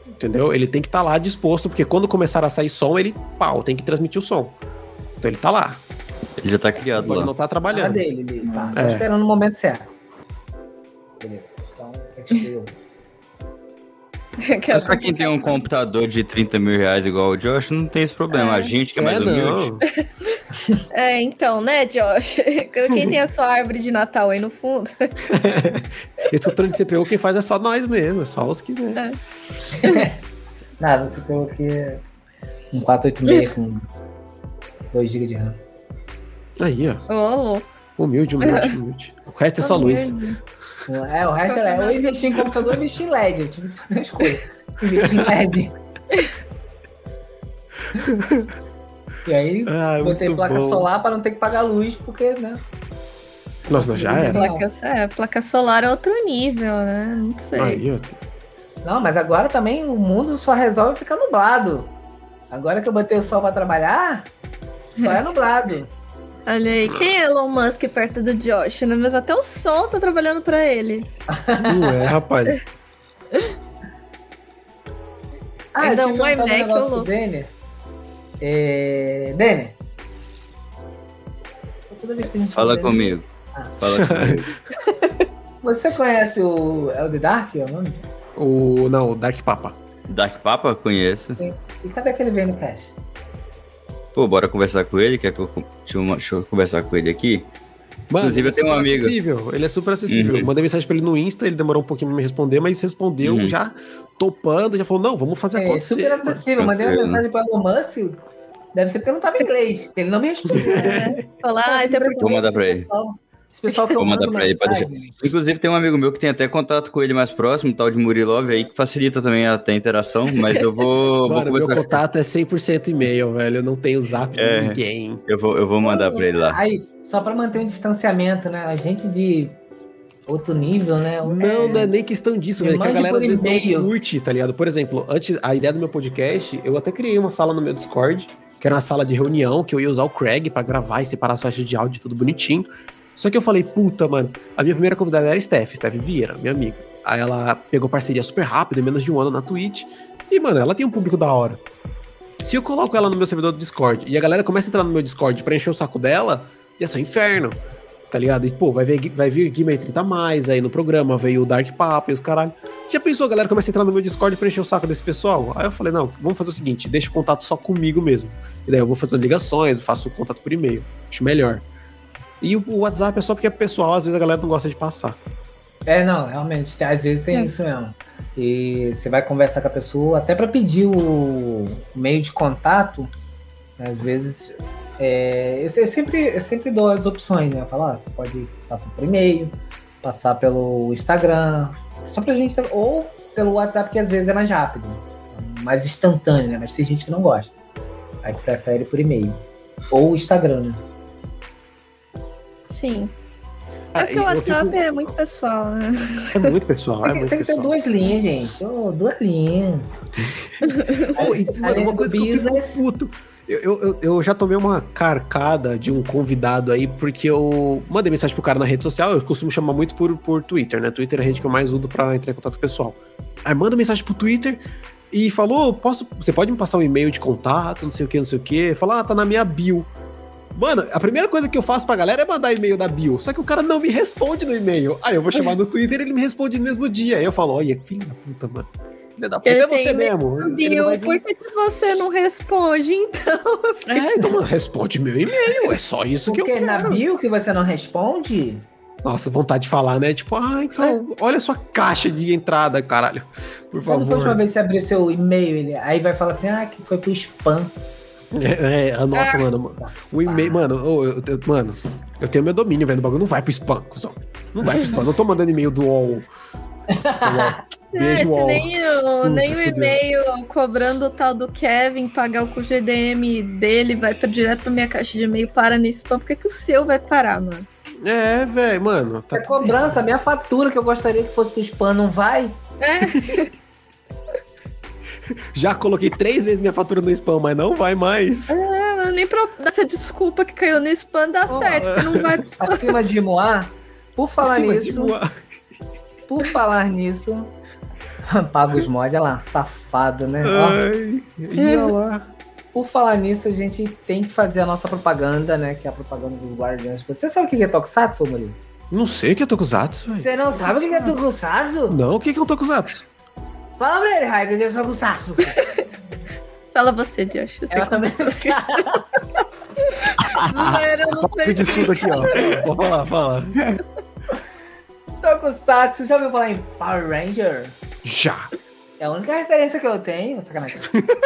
Entendeu? Ele tem que estar lá disposto, porque quando começar a sair som, ele, pau, tem que transmitir o som. Então ele tá lá. Ele já tá criado Pode lá. não Cara trabalhando. dele, ele tá só É. esperando o momento certo. Beleza. Então, eu- Mas pra quem tem um computador de 30 mil reais igual o Josh, não tem esse problema. A gente que é mais É, humilde. não. É, então, né, Josh? Quem tem a sua árvore de Natal aí no fundo? Esse trono de CPU, quem faz é só nós mesmo. É só os que, né? Nada, você pegou aqui um 486 com 2 GB de RAM. Aí, ó. Ô, louco. Humilde, humilde, humilde. O resto é só luz. É, o resto era. Eu investi em computador, eu investi em LED. Eu tive que fazer uma escolha. Investi em LED. e aí, Ah, botei muito placa bom. solar para não ter que pagar luz, porque, né? Nossa, já era. Placa, é, placa solar é outro nível, né? Não sei. Aí, ó. Não, mas agora também o mundo só resolve ficar nublado. Agora que eu botei o sol para trabalhar, só é nublado. Olha aí, quem é Elon Musk perto do Josh? Não é mesmo? Até o sol tá trabalhando pra ele. Não é, rapaz. Ah, Ainda um iMac, pro louco. Denner. É... Denner. Toda vez que a gente Fala comigo. Ah. Fala comigo. Você conhece o. É o The Dark? É o nome? O. Não, o Dark Papa. Dark Papa, conheço. Sim. E cadê que ele veio no cash? Pô, bora conversar com ele? Quer que eu, deixa eu, deixa eu conversar com ele aqui? Mano, Inclusive, ele é eu tenho um super amigo. acessível. Ele é super acessível. Uhum. Mandei mensagem pra ele no Insta, ele demorou um pouquinho pra me responder, mas respondeu Uhum. já topando, já falou: não, vamos fazer É, acontecer. super mano." acessível. Mandei uma mensagem para o Elon Musk. Deve ser porque eu não tava em inglês. Ele não me respondeu. É. Falar, ah, até porque Vou mandar pra ele. Pessoal- Esse pessoal que eu Vou mandar pra ele, pode Inclusive, tem um amigo meu que tem até contato com ele mais próximo, tal de Murilov, aí que facilita também até a interação, mas eu vou, vou Mano, meu conversar. contato é 100% e-mail, velho. Eu não tenho zap É. de ninguém. Eu vou, eu vou mandar pra ele lá. Aí, só pra manter um distanciamento, né? A gente de outro nível, né? Não, não é nem questão disso, velho. Que a galera por às vezes não curte, tá ligado? Por exemplo, antes, a ideia do meu podcast, eu até criei uma sala no meu Discord, que era uma sala de reunião, que eu ia usar o Craig pra gravar e separar as faixas de áudio tudo bonitinho. Só que eu falei, puta, mano, a minha primeira convidada era a Steph, Steph Vieira, minha amiga. Aí ela pegou parceria super rápido, em menos de um ano na Twitch. E, mano, ela tem um público da hora. Se eu coloco ela no meu servidor do Discord e a galera começa a entrar no meu Discord pra encher o saco dela, ia ser um inferno. Tá ligado? E, pô, vai, ver, vai vir Gamer 30 mais aí no programa, veio o Dark Papo e os caralho. Já pensou, a galera começa a entrar no meu Discord pra encher o saco desse pessoal? Aí eu falei, não, vamos fazer o seguinte, deixa o contato só comigo mesmo. E daí eu vou fazendo ligações, faço o contato por e-mail. Acho melhor. E o, o WhatsApp é só porque é pessoal, às vezes a galera não gosta de passar. É, não, realmente, às vezes tem É. isso mesmo. E você vai conversar com a pessoa, até para pedir o meio de contato, às vezes. é, eu, eu sempre, eu sempre dou as opções, né? Falo, ah, você pode passar por e-mail, passar pelo Instagram, só pra gente. Ou pelo WhatsApp, que às vezes é mais rápido, mais instantâneo, né? Mas tem gente que não gosta. Aí prefere por e-mail. Ou Instagram, né? Sim. Ah, É porque o WhatsApp fico- é muito pessoal, né? É muito pessoal, é Tem, muito tem que ter duas linhas, gente. Ô, duas linhas. Pô, e, mano, uma coisa que eu fico puto. Eu, eu, eu- eu já tomei uma carcada de um convidado aí, porque eu mandei mensagem pro cara na rede social, eu costumo chamar muito por, por Twitter, né? Twitter é a rede que eu mais uso pra entrar em contato com o pessoal. Aí manda mensagem pro Twitter e falou: posso, você pode me passar um e-mail de contato, não sei o que, não sei o que. Fala, ah, tá na minha bio. Mano, a primeira coisa que eu faço pra galera é mandar e-mail da bio. Só que o cara não me responde no e-mail. Aí eu vou chamar no Twitter e ele me responde no mesmo dia. Aí eu falo, olha, filho da puta, mano. Filho da puta, Eu é você mesmo. Bill, por que, você não responde, então? É, então mano, responde meu e-mail. É só isso que eu Porque na quero. bio que você não responde, Nossa, vontade de falar, né? Tipo, ah, então, olha a sua caixa de entrada, caralho. Por quando foi a última favor. vez que você abrir seu e-mail, ele, aí vai falar assim, ah, que foi pro spam. É, é, nossa, mano. O e-mail, mano, ô, eu, eu- mano, eu tenho meu domínio, velho. O bagulho não vai pro spam, cuzão. Não vai pro spam. Não tô mandando e-mail do UOL. Do UOL. É, Beijo, UOL. nem o, Puta, nem o fudeu. e-mail cobrando o tal do Kevin pagar o GDM dele vai pra, direto pra minha caixa de e-mail para no spam, por que, que o seu vai parar, mano? É, velho, mano. Tá É tudo cobrança, a minha fatura que eu gostaria que fosse pro spam não vai. É, Já coloquei três vezes minha fatura no spam, mas não vai mais. é, nem pra dar essa desculpa que caiu no spam dá Oh, certo, porque não vai. Acima de Moá, por falar Acima de nisso, por falar nisso, paga os mods, olha lá, safado, né? Ai, ia lá. Por falar nisso, a gente tem que fazer a nossa propaganda, né? Que é a propaganda dos Guardiões. Você sabe o que é Tokusatsu, Murilo? Não sei o que é Tokusatsu. Você não sabe o que é Tokusatsu? Não, o que é um Tokusatsu? Fala pra ele, Raio, o que é Tokusatsu? Fala você, Josh. Eu sei Ela também não sabe. Zoeira, eu não sei. Pedir desculpa aqui, ó. Fala, fala. Tokusatsu, já ouviu falar em Power Ranger? Já. É a única referência que eu tenho, sacanagem.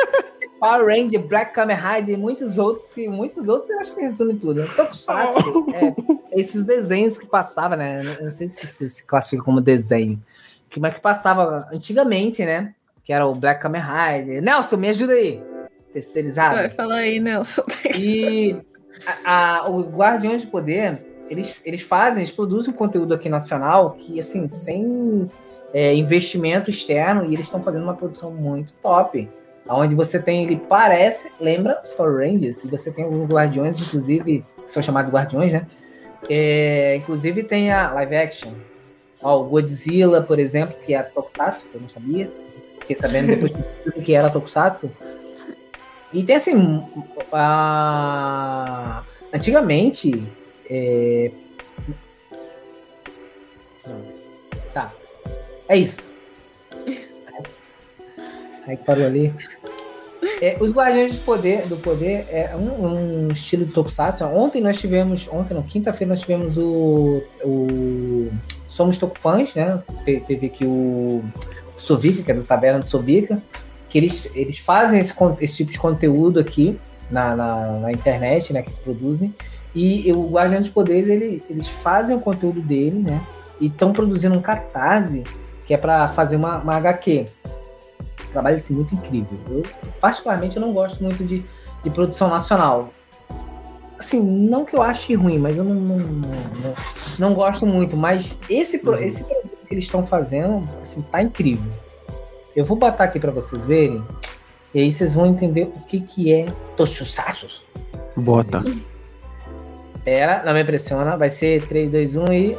Power Ranger, Black Kamen Rider e muitos outros, que muitos outros eu acho que resume tudo. Tokusatsu é esses desenhos que passava, né? Eu não sei se se, se classifica como desenho. Que, mas que passava antigamente, né? Que era o Black Kamen Rider. Nelson, me ajuda aí. Terceirizado. Vai, fala aí, Nelson. E a, a- os Guardiões de Poder, eles, eles fazem, eles produzem conteúdo aqui nacional que, assim, sem é, investimento externo, e eles estão fazendo uma produção muito top. Onde você tem, ele parece, lembra os Power Rangers, e você tem os Guardiões, inclusive, que são chamados Guardiões, né? É, inclusive tem a live action. Ó, o Godzilla, por exemplo, que é Tokusatsu, que eu não sabia. Fiquei sabendo depois que era Tokusatsu. E tem assim, a... antigamente, é... tá, é isso. Aí que parou ali. É, os Guardiões do Poder, do Poder é um, um estilo de Tokusatsu. Ontem nós tivemos, ontem não, quinta-feira nós tivemos o, o Somos Tokufãs, né? Te- Teve aqui o Sovica, que é do Taberna do Sovica, que eles, eles fazem esse, esse tipo de conteúdo aqui na, na, na internet, né? Que produzem. E o Guardiões dos Poderes, ele, eles fazem o conteúdo dele, né? E estão produzindo um catarse que é para fazer uma, uma HQ. Trabalho assim, muito incrível. Eu, particularmente, eu não gosto muito de, de produção nacional. Assim, não que eu ache ruim, mas eu não, não, não, não- não gosto muito. Mas esse, pro- Uhum. esse produto que eles estão fazendo, assim, tá incrível. Eu vou botar aqui para vocês verem. E aí vocês vão entender o que, que é Tokusatsu. Bota. Pera, não me impressiona. Vai ser 3, 2, 1 e.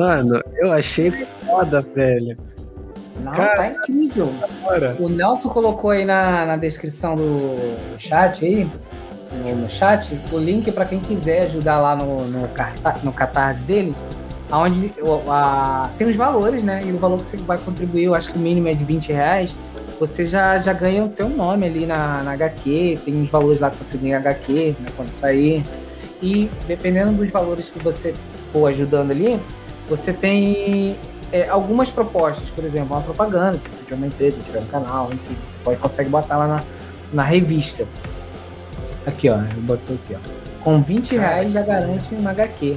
Mano, eu achei foda, velho. Não, Cara. tá incrível. O Nelson colocou aí na, na descrição do chat aí, no, no chat, o link para quem quiser ajudar lá no, no, carta, no catarse dele, onde tem os valores, né? E o valor que você vai contribuir, eu acho que o mínimo é de 20 reais. Você já, já ganha o teu nome ali na, na HQ, tem uns valores lá que você ganha HQ, né, quando sair. E dependendo dos valores que você for ajudando ali, você tem é, algumas propostas, por exemplo, uma propaganda, se você tiver uma empresa, tiver um canal, enfim, você pode, consegue botar lá na, na revista. Aqui, ó, ele botou aqui, ó. Com 20 reais já garante uma HQ.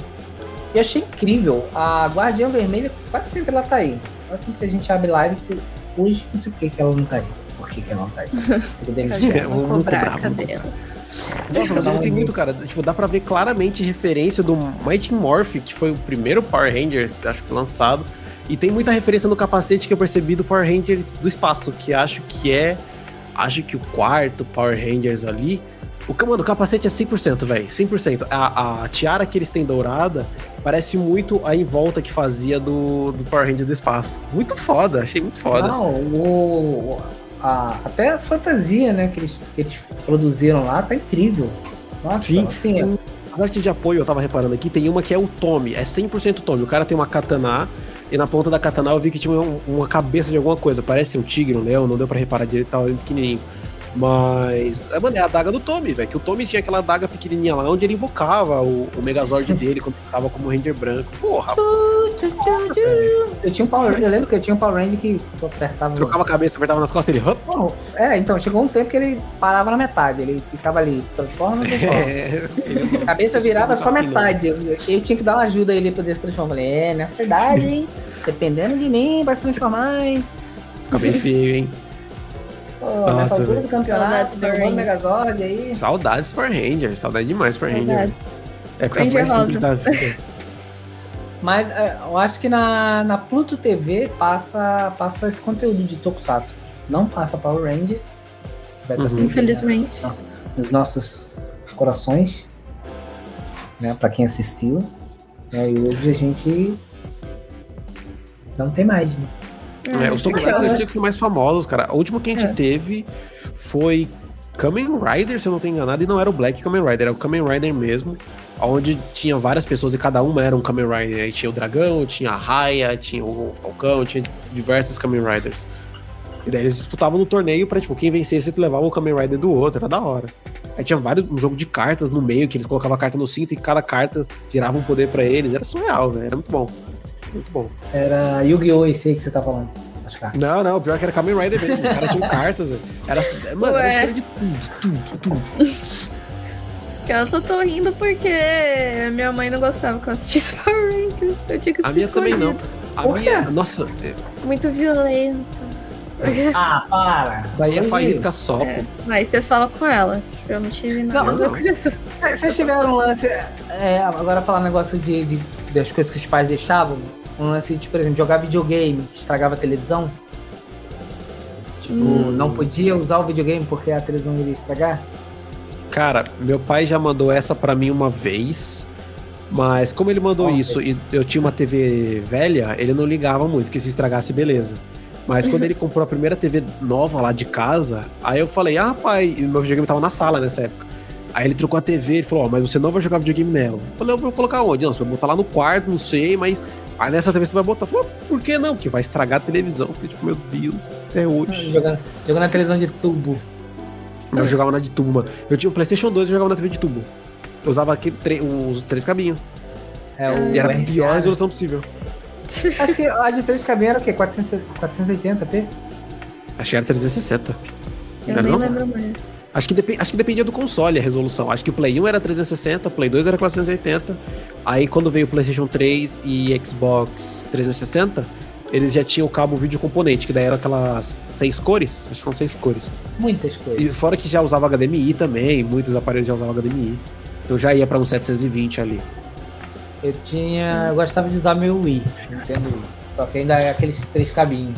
E achei incrível. A Guardiã Vermelha, quase sempre ela tá aí. Quase sempre que a gente abre live, que hoje não sei por que, que ela não tá aí. Por que, que ela não tá aí? Cadê? ela. Vou cobrar, cobrar, vamos cadê ela? Nossa, mas eu gostei muito, cara. Tipo, dá pra ver claramente referência do Mighty Morph, que foi o primeiro Power Rangers, acho que lançado. E tem muita referência no capacete que eu percebi do Power Rangers do espaço, que acho que é acho que o quarto Power Rangers ali. O, mano, o capacete é 100%, velho. 100%. A, a tiara que eles têm dourada parece muito a em volta que fazia do, do Power Rangers do espaço. Muito foda, achei muito foda. Não, o, a- até a fantasia, né, que eles, que eles produziram lá tá incrível. Nossa, Sim. assim, é- As artes de apoio, eu tava reparando aqui, tem uma que é o Tommy, é 100% Tommy. O cara tem uma katana e na ponta da katana eu vi que tinha um- uma cabeça de alguma coisa. Parece um tigre, um leão, não deu pra reparar direito, tava pequenininho. Mas, é, mano, é a daga do Tommy, velho. Que o Tommy tinha aquela daga pequenininha lá onde ele invocava o, o Megazord dele quando ele tava como Ranger branco. Porra, eu tinha um Power eu lembro que eu tinha um Power Ranger que tu apertava. trocava a cabeça, apertava nas costas ele. "Hã?" Bom, é, então chegou um tempo que ele parava na metade, ele ficava ali, transforma, transforma. É, A cabeça virava só metade. Eu, eu tinha que dar uma ajuda a ele pra poder se transformar. Eu Falei, é, nessa idade, hein? Dependendo de mim, vai se transformar, hein? Fica bem feio, hein? Pô, Nossa, nessa altura velho. do campeonato, no Ranger. Megazord aí. Saudades Power Ranger, saudade demais Power Ranger. Saudades. É porque as Ranger mais simples da rosa. vida. Mas é, eu acho que na, na Pluto TV passa, passa esse conteúdo de Tokusatsu. Não passa Power Ranger. Vai Uhum. estar sempre Infelizmente. na- nos nossos corações. Né, pra quem assistiu. né, e hoje a gente não tem mais, né? É, os Tokusatsu né? antigos são mais famosos, cara. A última que a gente É. teve foi Kamen Rider, se eu não tenho enganado, e não era o Black Kamen Rider, era o Kamen Rider mesmo, onde tinha várias pessoas e cada uma era um Kamen Rider. Aí tinha o Dragão, tinha a Raya, tinha o Falcão, tinha diversos Kamen Riders. E daí eles disputavam no torneio pra, tipo, quem vencesse levava o Kamen Rider do outro, era da hora. Aí tinha vários, um jogo de cartas no meio, que eles colocavam a carta no cinto e cada carta girava um poder pra eles. Era surreal, velho, era muito bom. Muito bom. Era Yu-Gi-Oh! esse aí que você tá falando. Acho que Não, não, o pior é que era Kamen Rider mesmo. Os caras tinham cartas, velho. Era, mano, Ué. era de tudo, tudo, tudo. Que eu só tô rindo porque minha mãe não gostava que eu assistisse Power Rangers. Eu tinha que A assistir minha também não. escondido. A Por quê? minha, nossa, Muito violento. Ah, para! daí a faísca só, É. pô. Mas vocês falam com ela. Eu não tive nada. Não, não. Vocês tiveram um lance. é, agora falar um negócio de, de- das coisas que os pais deixavam. Um lance de, por exemplo, jogar videogame que estragava a televisão. Tipo, Hum. não podia usar o videogame porque a televisão iria estragar. Cara, meu pai já mandou essa pra mim uma vez. Mas como ele mandou Ok. isso e eu tinha uma TV velha, ele não ligava muito, que se estragasse, beleza. Mas quando ele comprou a primeira TV nova lá de casa, aí eu falei, ah, pai, e meu videogame tava na sala nessa época. Aí ele trocou a TV, ele falou, ó, mas você não vai jogar videogame nela. Eu falei, eu vou colocar onde? Não, você vai botar lá no quarto, não sei, mas. Aí nessa TV você vai botar. Falei, por que não? Porque vai estragar a televisão. Falei, tipo, meu Deus, até hoje. Jogando, jogando na televisão de tubo. Eu jogava na de tubo, mano. Eu tinha o PlayStation 2 e jogava na TV de tubo. Eu usava aqui os três cabinhos. É E era a pior resolução possível. Acho que a de 3 cabinhos era o quê? 400, 480p? Acho que era 360. Eu Não era nem não? lembro mais. Acho que, acho que dependia do console a resolução. Acho que o Play 1 era 360, o Play 2 era 480. Aí quando veio o PlayStation 3 e Xbox 360, eles já tinham o cabo vídeo componente, que daí eram aquelas seis cores. Acho que são seis cores. Muitas coisas. E fora que já usava HDMI também, muitos aparelhos já usavam HDMI. Então já ia pra uns 720 ali. Eu tinha. Eu gostava de usar meu Wii, Nintendo Wii. Só que ainda é aqueles três cabinhos.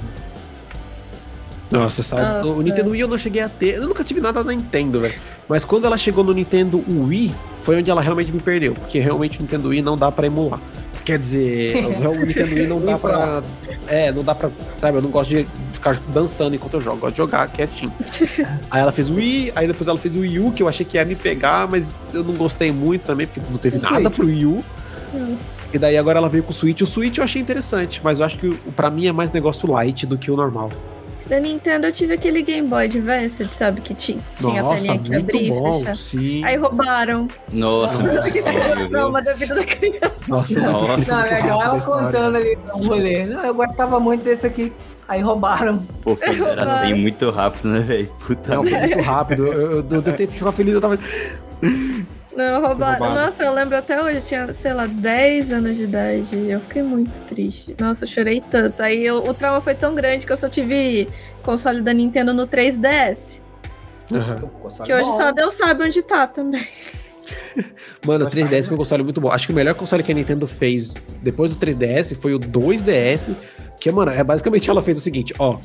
Nossa, sabe? Nossa. O Nintendo Wii eu não cheguei a ter. Eu nunca tive nada da Nintendo, velho. Mas quando ela chegou no Nintendo Wii, foi onde ela realmente me perdeu. Porque realmente o Nintendo Wii não dá pra emular. Quer dizer, o Nintendo Wii não dá pra. É, não dá pra. Sabe, eu não gosto de ficar dançando enquanto eu jogo. Eu gosto de jogar quietinho. aí ela fez o Wii, aí depois ela fez o Wii U, que eu achei que ia me pegar, mas eu não gostei muito também, porque não teve nada pro Wii U. Nossa. E daí agora ela veio com o Switch. O Switch eu achei interessante, mas eu acho que pra mim é mais negócio light do que o normal. Da Nintendo eu tive aquele Game Boy Advance, sabe? Que tinha, tinha a Nossa, telinha que muito abria e bom. fechava. Sim. Aí roubaram. Nossa, meu sonho, Trauma da vida da criança. Nossa, Nossa. Não, é legal a ela contando ali no rolê. Não, eu gostava muito desse aqui. Aí roubaram. Pô, fizeram assim muito rápido, né, velho? Puta Não, foi muito rápido. Eu, eu, eu tempo de ficar feliz, eu tava. Não, roubaram. Roubaram. Nossa, eu lembro até hoje, eu tinha, sei lá, 10 anos de idade. Eu fiquei muito triste. Nossa, eu chorei tanto. Aí eu- o trauma foi tão grande que eu só tive console da Nintendo no 3DS. Que hoje só Deus sabe onde tá também. Mano, o Gostava, 3DS foi um console muito bom. Acho que o melhor console que a Nintendo fez depois do 3DS foi o 2DS. Que, mano, é basicamente ela fez o seguinte: ó.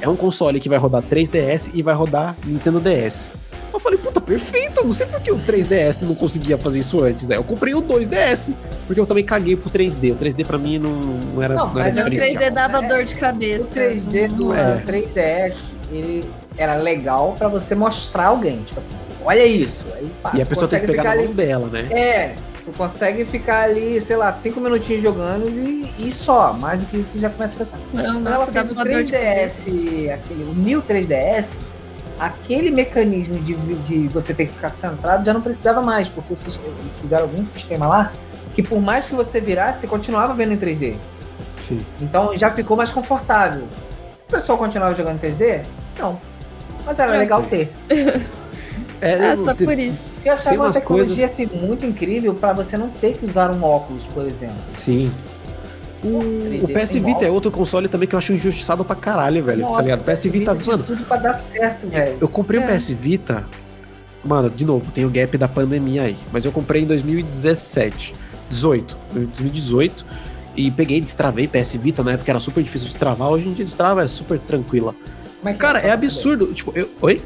é um console que vai rodar 3DS e vai rodar Nintendo DS. Eu falei, puta, perfeito, não sei por que o 3DS não conseguia fazer isso antes, né? Eu comprei o 2DS, porque eu também caguei pro 3D. O 3D pra mim não, não era, Não, não, era mas o O diferencial. 3D dava dor de O cabeça. 3D do É. 3DS, ele era legal pra você mostrar alguém, tipo assim, olha isso. Aí, pá, E a pessoa tem que pegar na ali- mão dela, né? É, tu consegue ficar ali, sei lá, cinco minutinhos jogando e, e só. Mais do que isso já começa a cansar. Não, Quando ela fez o uma dor de cabeça. 3DS, aquele, o New 3DS, aquele mecanismo de, de você ter que ficar centrado já não precisava mais, porque fizeram algum sistema lá que por mais que você virasse, você continuava vendo em 3D. Sim. Então já ficou mais confortável. O pessoal continuava jogando em 3D? Não. Mas era É. legal ter. É, É, só te- por isso. Eu achava uma tecnologia assim, muito incrível para você não ter que usar um óculos, por exemplo. Sim. O, 3D o PS Vita é outro console também que eu acho injustiçado pra caralho, velho. tá ligado? O PS Vita, tinha mano, tudo pra dar certo, velho. eu comprei o É. PS Vita. Mano, de novo, tem o gap da pandemia aí. Mas eu comprei em 2017. 18. 2018. E peguei, destravei PS Vita, na época era super difícil de travar. Hoje em dia destrava, é super tranquila. Como é que Cara, é pra absurdo. Tipo, eu. Oi?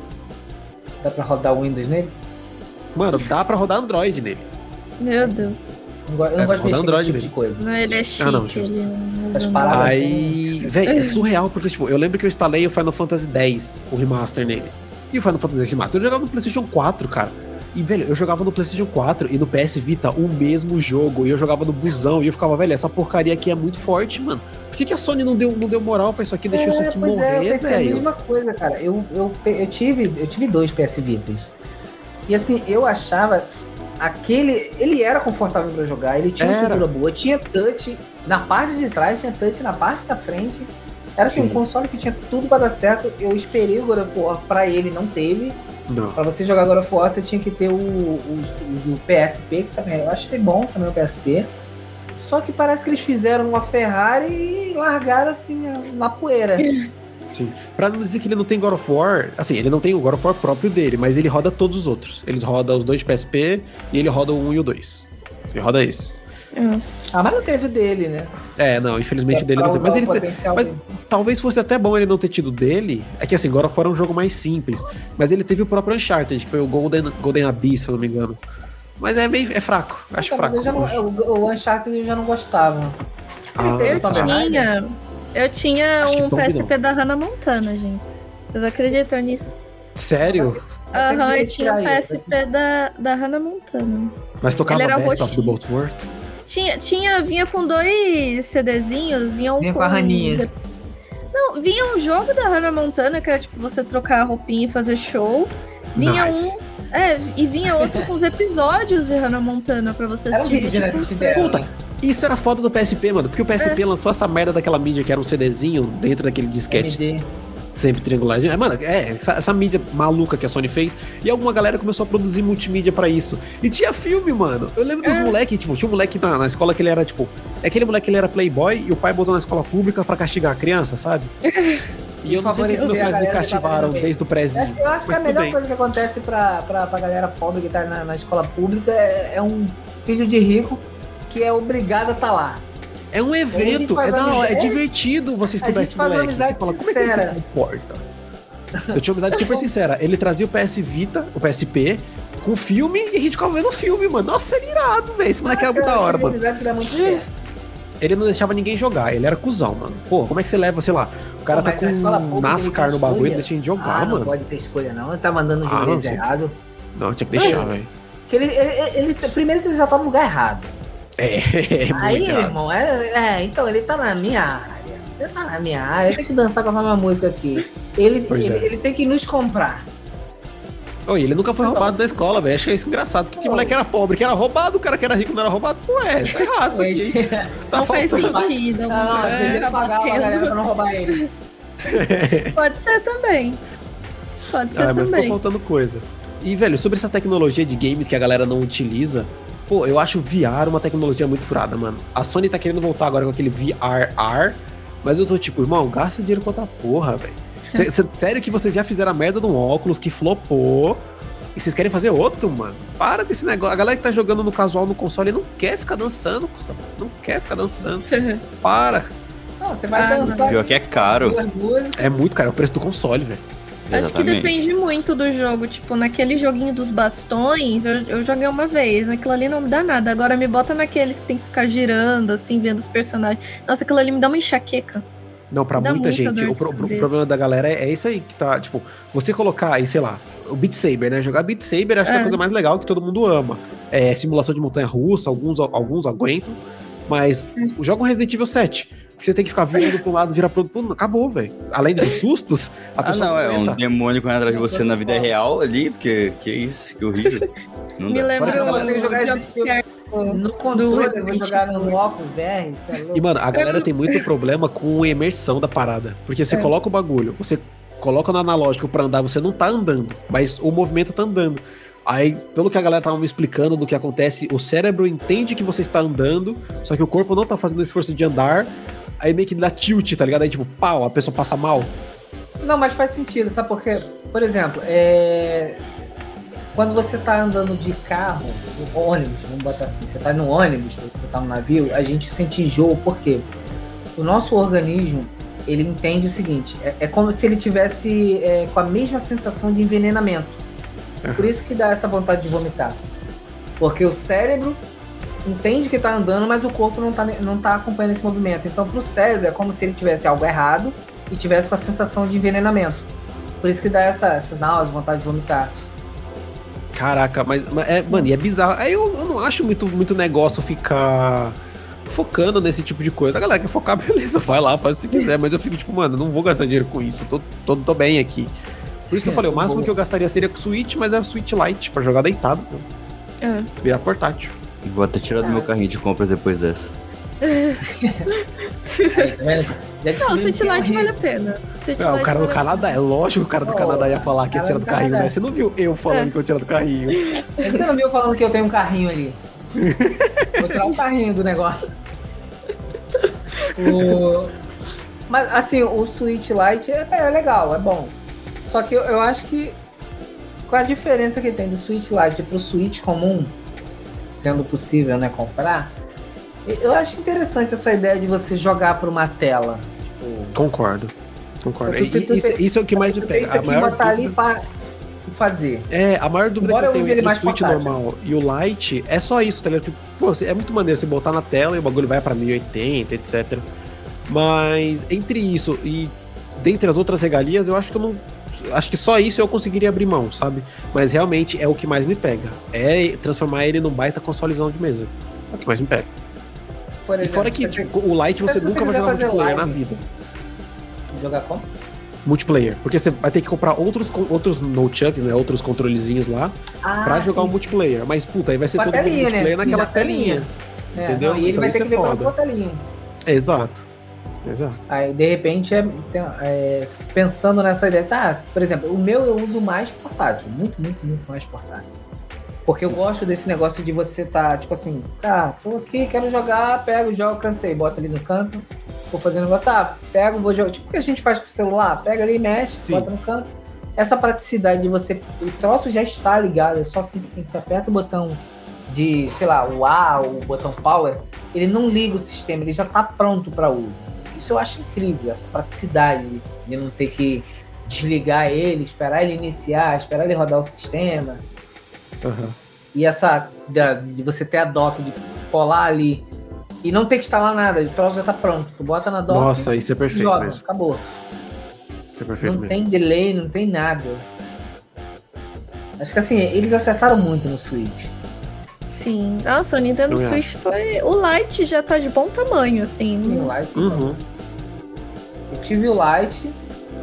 Dá pra rodar o Windows nele? Mano, dá pra rodar Android nele. Meu Deus. Não Eu não É, gosto de mexer Android tipo mesmo. de coisa. Não, ele é chique. Ah, não, justo. não Essas paradas. Aí, velho, é surreal, porque, tipo, eu lembro que eu instalei o Final Fantasy X, o remaster nele. E o Final Fantasy X Remaster eu jogava no PlayStation 4, cara. E, velho, eu jogava no PlayStation 4 e no PS Vita o mesmo jogo. E eu jogava no busão. E eu ficava, velho, essa porcaria aqui é muito forte, mano. Por que, que a Sony não deu, não deu moral pra isso aqui? Deixou isso aqui pois é, eu morrer, a velho. mesma coisa, cara. Eu, eu, eu, tive, eu tive dois PS Vitas. E assim, eu achava aquele. Ele era confortável pra jogar, ele tinha uma Era. estrutura boa, tinha touch na parte de trás, tinha touch na parte da frente. Era assim, Sim. um console que tinha tudo pra dar certo. Eu esperei o God of War pra ele, não teve. Não. Pra você jogar God of War, você tinha que ter o, os do PSP, que também eu achei bom também o PSP. Só que parece que eles fizeram uma Ferrari e largaram assim na poeira. Sim. Pra não dizer que ele não tem God of War, assim, ele não tem o God of War próprio dele, mas ele roda todos os outros. Ele roda os dois de PSP e ele roda o 1 e o 2. Ele roda esses. Ah, mas não teve o dele, né? É, não, infelizmente o dele não tem. usar Mas o ele potencial mas-. Talvez fosse até bom ele não ter tido dele. É que assim, God of War é um jogo mais simples. Mas ele teve o próprio Uncharted, que foi o Golden, Golden Abyss, se eu não me engano. Mas é meio. É fraco. Acho Então, mas fraco. eu já não- o, o Uncharted eu já não gostava. Ah, Eu tá. tinha. Eu tinha Acho um PSP da Hannah Montana, gente. Vocês acreditam nisso? Sério? Aham, eu dia tinha um. PSP da, da Hannah Montana. Mas tocava Ele era Best of the Both Worlds? Tinha, tinha, vinha com dois CDzinhos, vinha um Vinha com a Raninha. Não, vinha um jogo da Hannah Montana, que era tipo você trocar a roupinha e fazer show. Vinha Nice. um. É, e vinha outro com os episódios de Hannah Montana pra você Era um assistir. vídeo, né, tipo. Puta, Isso era foda do PSP, mano. Porque o PSP É. lançou essa merda daquela mídia que era um CDzinho dentro daquele disquete MD. sempre triangularzinho. É, mano, é, essa, essa mídia maluca que a Sony fez. E alguma galera começou a produzir multimídia pra isso. E tinha filme, mano. Eu lembro dos É. moleques, tipo, tinha um moleque na, na escola que ele era, tipo. É aquele moleque que ele era playboy e o pai botou na escola pública pra castigar a criança, sabe? E eu não sei que meus pais me cativaram meio. desde o Eu prézinho. acho, eu acho que a melhor bem. coisa que acontece pra, pra, pra galera pobre que tá na, na escola pública é, é um filho de rico que é obrigado a estar lá. É um evento, é da hora, é divertido você estudar esse moleque. Você fala, como é que ele se comporta? Eu tinha uma amizade super sincera. Ele trazia o PS Vita, o PSP, com filme e a gente ficava vendo o filme, mano. Nossa, ele é irado, velho. Esse moleque era muito da hora, mano. Ele não deixava ninguém jogar, ele era cuzão, mano. Pô, como é que você leva, sei lá, o cara Pô, tá com pública NASCAR ele no bagulho, ele deixa a gente jogar, Ah, não mano. pode ter escolha não. Ele tá mandando o Ah, não errado. Não, tinha que deixar, velho. Ele, ele, ele- primeiro que ele já tá no lugar errado. É, é Aí, muito irmão, é, é, então ele tá na minha área. Você tá na minha área, tem que dançar com a mesma música aqui. Ele, ele, é. ele tem que nos comprar. Oi, ele nunca foi Nossa. roubado da escola, velho. Achei isso engraçado. Que tinha Pô. moleque que era pobre, que era roubado, o cara que era rico não era roubado. Pô, é, tá errado isso aqui. Tá não faz sentido. alguma Ah, coisa às vezes ele tá pagava a galera pra não roubar ele. Pode ser também. Pode ser Ah, mas ficou também. faltando coisa. E, velho, sobre essa tecnologia de games que a galera não utiliza, pô, eu acho VR uma tecnologia muito furada, mano. A Sony tá querendo voltar agora com aquele VRR, mas eu tô tipo, irmão, gasta dinheiro com outra porra, velho. Sério que vocês já fizeram a merda de um óculos que flopou e vocês querem fazer outro, mano? Para com esse negócio. A galera que tá jogando no casual no console não quer ficar dançando, não quer ficar dançando. Para. Não, você vai Ah, dançar. Pior que é caro. É muito, cara. É o preço do console, velho. Acho que Exatamente. depende muito do jogo. Tipo, naquele joguinho dos bastões, eu, eu joguei uma vez. Aquilo ali não me dá nada. Agora me bota naqueles que tem que ficar girando, assim, vendo os personagens. Nossa, aquilo ali me dá uma enxaqueca. Não, pra muita muita gente. O, pro- cabeça. problema da galera é, é isso aí que tá. Tipo, você colocar aí, sei lá, o Beat Saber, né? Jogar Beat Saber acho que é a É. coisa mais legal que todo mundo ama. É simulação de montanha russa, alguns, alguns aguentam. Mas É. joga um Resident Evil 7. Que você tem que ficar virando pra um lado, virar pro outro. Acabou, velho. Além dos sustos, a Ah, pessoa não, é um demônio correndo atrás de você na vida real ali, porque que isso, que horrível. Não Me lembra eu consigo jogar No controle, eu vou jogar no óculos VR, isso é louco. E, mano, a galera tem muito problema com a imersão da parada. Porque você É. coloca o bagulho, você coloca no analógico pra andar, você não tá andando, mas o movimento tá andando. Aí, pelo que a galera tava me explicando do que acontece, o cérebro entende que você está andando, só que o corpo não tá fazendo esforço de andar. Aí meio que dá tilt, tá ligado? Aí, tipo, pau, a pessoa passa mal. Não, mas faz sentido, sabe por quê? Por exemplo, é... quando você tá andando de carro, no ônibus, vamos botar assim, você tá no ônibus, você tá no navio, a gente sente enjoo, por quê? O nosso organismo, ele entende o seguinte, é, é como se ele tivesse é, com a mesma sensação de envenenamento. Por isso que dá essa vontade de vomitar. Porque o cérebro entende que tá andando, mas o corpo não tá, não tá acompanhando esse movimento. Então, pro cérebro, é como se ele tivesse algo errado e tivesse com a sensação de envenenamento. Por isso que dá essa, essas náuseas, vontade de vomitar. Caraca, mas, mas é, mano, e é bizarro. Aí eu, eu não acho muito, muito negócio ficar focando nesse tipo de coisa. A galera quer focar, beleza, vai lá, faz o que quiser. Mas eu fico tipo, mano, não vou gastar dinheiro com isso. Tô, tô, tô bem aqui. Por isso que eu falei, o máximo que eu gastaria seria com o Switch, mas é o Switch Lite, pra jogar deitado. É. Virar portátil. Vou até tirar do meu carrinho de compras depois dessa. Aí, tá Não, o descobrimos City que Light horrível. vale a pena. City Ah, o cara do Canadá, é lógico que o cara do Oh, Canadá ia falar que ia tirar do carrinho, né? Você não viu eu falando É. que eu ia tirar do carrinho. Você não viu falando que eu tenho um carrinho ali? Vou tirar um carrinho do negócio. O- Mas assim, o Switch Lite é, é legal, é bom. Só que eu, eu acho que qual a diferença que tem do Switch Lite pro Switch comum, sendo possível, né, comprar? Eu acho interessante essa ideia de você jogar por uma tela. Tipo, Concordo. Concordo. Tu- tu- tu- isso, isso é o que mais me isso pega. A aqui maior botar ali dúvida- pra fazer. É, a maior dúvida Embora eu que eu use tenho entre o Switch portátil. normal e o Lite é só isso, tá ligado? Pô, é muito maneiro você botar na tela e o bagulho vai pra 1080, etc. Mas entre isso e dentre as outras regalias, eu acho que eu não. Acho que só isso eu conseguiria abrir mão, sabe? Mas realmente é o que mais me pega. É transformar ele num baita consolezão de mesa. É o que mais me pega. Por E exemplo, fora que tipo, o Mas você você nunca vai jogar multiplayer na live. vida. tem que jogar como? Multiplayer. Porque você vai ter que comprar outros, outros nunchucks, né? Outros controlezinhos lá Ah, pra jogar o multiplayer. Mas, puta, aí vai ser Com a todo mundo telinha, né? multiplayer naquela Na telinha. telinha. É, entendeu? não, e ele Então vai ter é que pela foda. tua telinha. Exato. Exato. Aí, de repente, é, é, pensando nessa ideia, ah, por exemplo, o meu eu uso mais portátil, muito, muito, muito mais portátil. Porque eu gosto desse negócio de você tá, tipo assim, tá, tô aqui, quero jogar, pego, jogo, cansei, bota ali no canto, vou fazer um negócio, ah, pego, vou jogar. Tipo o que a gente faz com o celular, pega ali, mexe, Sim. bota no canto. Essa praticidade de você, o troço já está ligado, é só simplesmente você aperta o botão de, sei lá, o A, o botão power, ele não liga o sistema, ele já tá pronto para uso. Isso eu acho incrível, essa praticidade de não ter que desligar ele, esperar ele iniciar, esperar ele rodar o sistema. Aham. E essa de você ter a dock, de colar ali e não ter que instalar nada, o troço já tá pronto. Tu bota na dock Nossa, isso é e perfeito joga, mesmo. acabou. Isso é perfeito não mesmo. tem delay, não tem nada. Acho que assim, eles acertaram muito no Switch. Sim. Nossa, o Nintendo Eu Switch foi. O Lite já tá de bom tamanho, assim. Sim, o Lite, Uhum. Eu tive o Lite,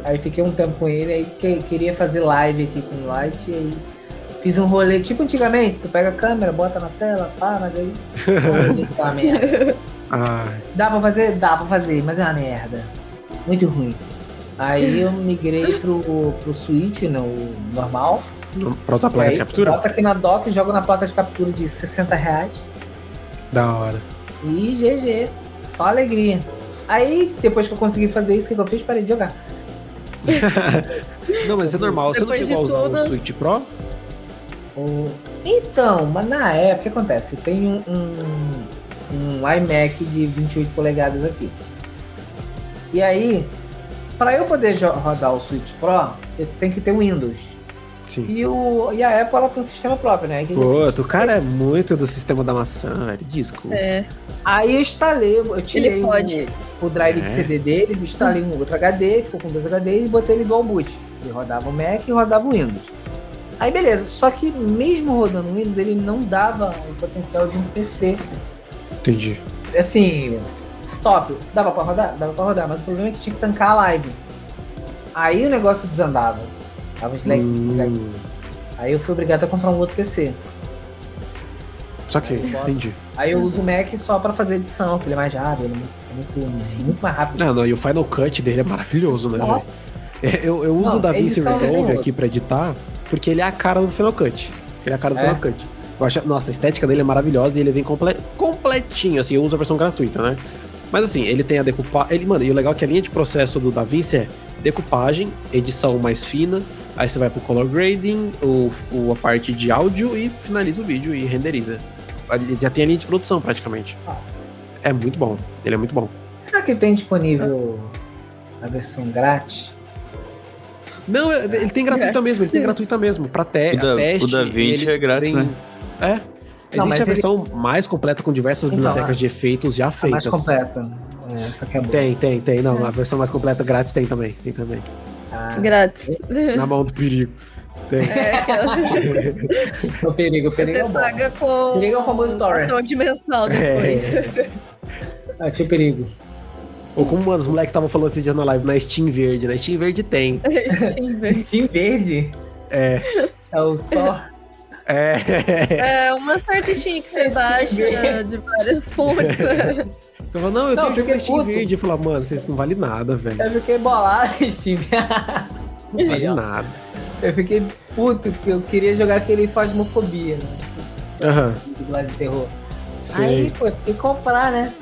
aí fiquei um tempo com ele, aí que- queria fazer live aqui com o Lite, aí fiz um rolê tipo antigamente, tu pega a câmera, bota na tela, pá, mas aí. uma merda. Ai, Dá pra fazer? Dá pra fazer, mas é uma merda. Muito ruim. Aí eu migrei pro, pro Switch, não, o normal. Pra usar a placa aí, de captura? Bota aqui na dock, jogo na placa de captura de 60 reais. Da hora. E GG. Só alegria. Aí, depois que eu consegui fazer isso, o que eu fiz? Parei de jogar. Não, mas é normal. Você não Depois chegou a usar tudo- o Switch Pro? Então, mas na época, o que acontece? Tenho um, um, um iMac de 28 polegadas aqui. E aí, para eu poder rodar o Switch Pro, eu tenho que ter o Windows. Sim. E, o, e a Apple ela tem um sistema próprio, né? Pô, tu cara é muito do sistema da maçã, velho. Desculpa. É. Aí eu instalei, eu tirei Ele pode. O, o drive É. de CD dele, instalei um outro HD, ficou com dois HD e botei ele dual boot. Ele rodava o Mac e rodava o Windows. Aí beleza, só que mesmo rodando o Windows, ele não dava o potencial de um PC. Entendi. Assim, top. Dava pra rodar? Dava pra rodar, mas o problema é que tinha que tancar a live. Aí o negócio desandava. Tava slack, slack. Hum, Aí eu fui obrigado a comprar um outro PC. só que, Aí, entendi. Aí eu uso o Mac só pra fazer edição, que ele é mais rápido, ele é muito, muito, muito mais rápido. Não, não, e o Final Cut dele é maravilhoso, né? Nossa? É, Eu, eu uso Não, o DaVinci Resolve aqui pra editar, porque ele é a cara do Final Cut. Ele é a cara do É? Final Cut. Eu acho, nossa, a estética dele é maravilhosa e ele vem comple- completinho, assim, eu uso a versão gratuita, né? Mas assim, ele tem a decupagem. Ele, mano, e o legal é que a linha de processo do DaVinci é decupagem, edição mais fina, aí você vai pro color grading, o, o- a parte de áudio e finaliza o vídeo e renderiza. Ele já tem a linha de produção praticamente. Ah. É muito bom. Ele é muito bom. será que tem disponível a versão grátis? Não, é- ele tem gratuita Grátis. mesmo, ele tem gratuita mesmo. Pra te O da- teste. o DaVinci ele é grátis, tem- né? É. Não, Existe a ele- versão mais completa com diversas Então, bibliotecas a- de efeitos já A mais feitas. completa. É, essa que é boa. Tem, tem, tem. Não, a versão mais completa grátis tem também. Tem também. Ah, Grátis. Na mão do perigo. Tem. É, aquela- o perigo, o perigo é Você bom. paga com. Perigo é o famoso story. de mensal depois. Ah, tinha o perigo. Ou como mano, os moleques estavam falando esses dias na live, na Steam Verde. Na Steam Verde tem. Steam verde É. é o Thor. É. É uma certa Steam que você baixa de várias fontes. Eu falo, não, eu Não, tenho na Steam puto. Verde. Eu falo, mano, vocês não valem nada, velho. Eu fiquei bolado, Steam. Não vale nada. Eu fiquei puto porque eu queria jogar aquele Fasmofobia, né? Aham. Dublagem de terror. Aí, pô, tinha que comprar, né?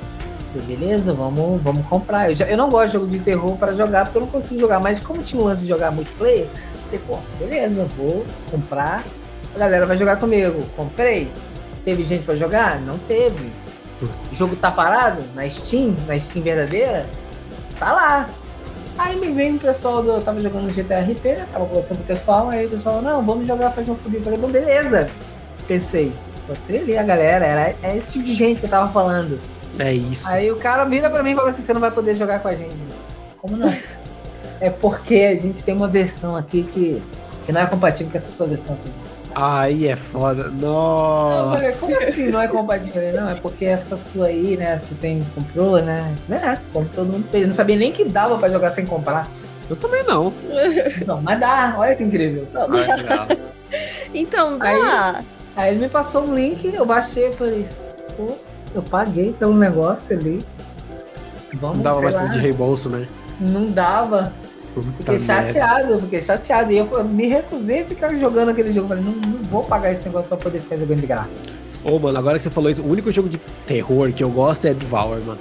Falei, Beleza, vamos, vamos comprar. Eu, já- eu não gosto de jogo de terror para jogar, porque eu não consigo jogar. Mas como tinha um lance de jogar multiplayer, falei, pô, beleza, vou comprar. A galera vai jogar comigo. Comprei. Teve gente pra jogar? Não teve. O jogo tá parado na Steam, na Steam verdadeira? Tá lá. Aí me veio o pessoal do. Eu tava jogando GTA RP, né? Tava conversando com o pessoal, aí o pessoal, não, vamos jogar Fasmofobia. Eu Falei, bom, beleza. Pensei, botei ali a galera, era é esse tipo de gente que eu tava falando. É isso. Aí o cara vira pra mim e fala assim: você não vai poder jogar com a gente. Como não? é porque a gente tem uma versão aqui que, que não é compatível com essa sua versão. Aí é foda. Nossa. falei, como assim não é compatível? Não, é porque essa sua aí, né? Você tem, comprou, né? É, como todo mundo fez. Eu não sabia nem que dava pra jogar sem comprar. Eu também não. Não, mas dá, olha que incrível. Então dá. Aí ele me passou um link, eu baixei e falei, pô, eu paguei pelo negócio ali. Vamos, Não dava mais lá. pra de reembolso, né? Não dava. Puta Fiquei merda. chateado, fiquei chateado. E eu me recusei a ficar jogando aquele jogo. Falei, não, não vou pagar esse negócio pra poder ficar jogando de graça. Ô, mano, agora que você falou isso, o único jogo de terror que eu gosto é Devour, mano.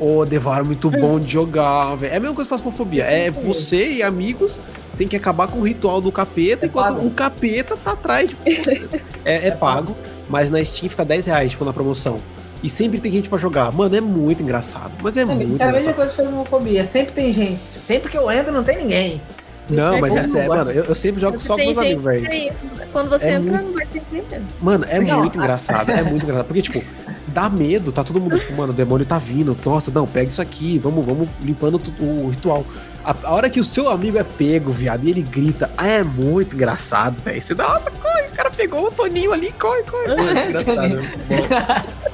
Ô, Devour é muito bom de jogar, velho. É a mesma coisa que Fasmofobia. É você e amigos tem que acabar com o ritual do capeta, É enquanto pago. o capeta tá atrás de você. É, é pago, mas na Steam fica 10 reais, tipo, na promoção. E sempre tem gente pra jogar. Mano, é muito engraçado. Mas é muito isso é a mesma coisa que fez homofobia. Sempre tem gente. Sempre que eu entro, não tem ninguém. Não, mas Como é sério, mano. Eu, eu sempre jogo só com meus amigos, velho. é. Quando você É entra, muito- não vai ter ninguém. Mano, é Não, muito engraçado, é muito engraçado. Porque, tipo, dá medo, tá todo mundo, tipo, mano, o demônio tá vindo. Nossa, não, pega isso aqui, vamos, vamos limpando o ritual. A, a hora que o seu amigo é pego, viado, e ele grita, ah, é muito engraçado, velho. Você dá, nossa, corre, o cara pegou o Toninho ali, corre, corre. É muito engraçado, é muito bom.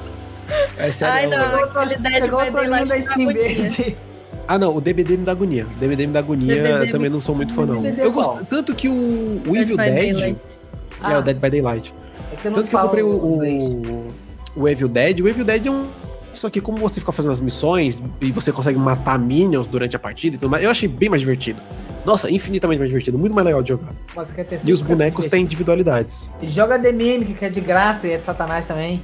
É sério, Ai, não, Daylight da da Steam agonia. Verde. Ah, não, o DBD me dá agonia. O DBD me dá agonia, DBD eu também não sou muito fã, não. DBD Eu qual? gosto, tanto que o, o Evil Dead, que é o Dead by Daylight, É que eu Tanto que eu comprei o, o, o Evil Dead. O Evil Dead é um. Só que como você fica fazendo as missões e você consegue matar minions durante a partida e tudo mais, eu achei bem mais divertido. Nossa, infinitamente mais divertido, muito mais legal de jogar. Mas quer ter E os bonecos têm individualidades. Joga The Mimic, que é de graça e é de satanás também.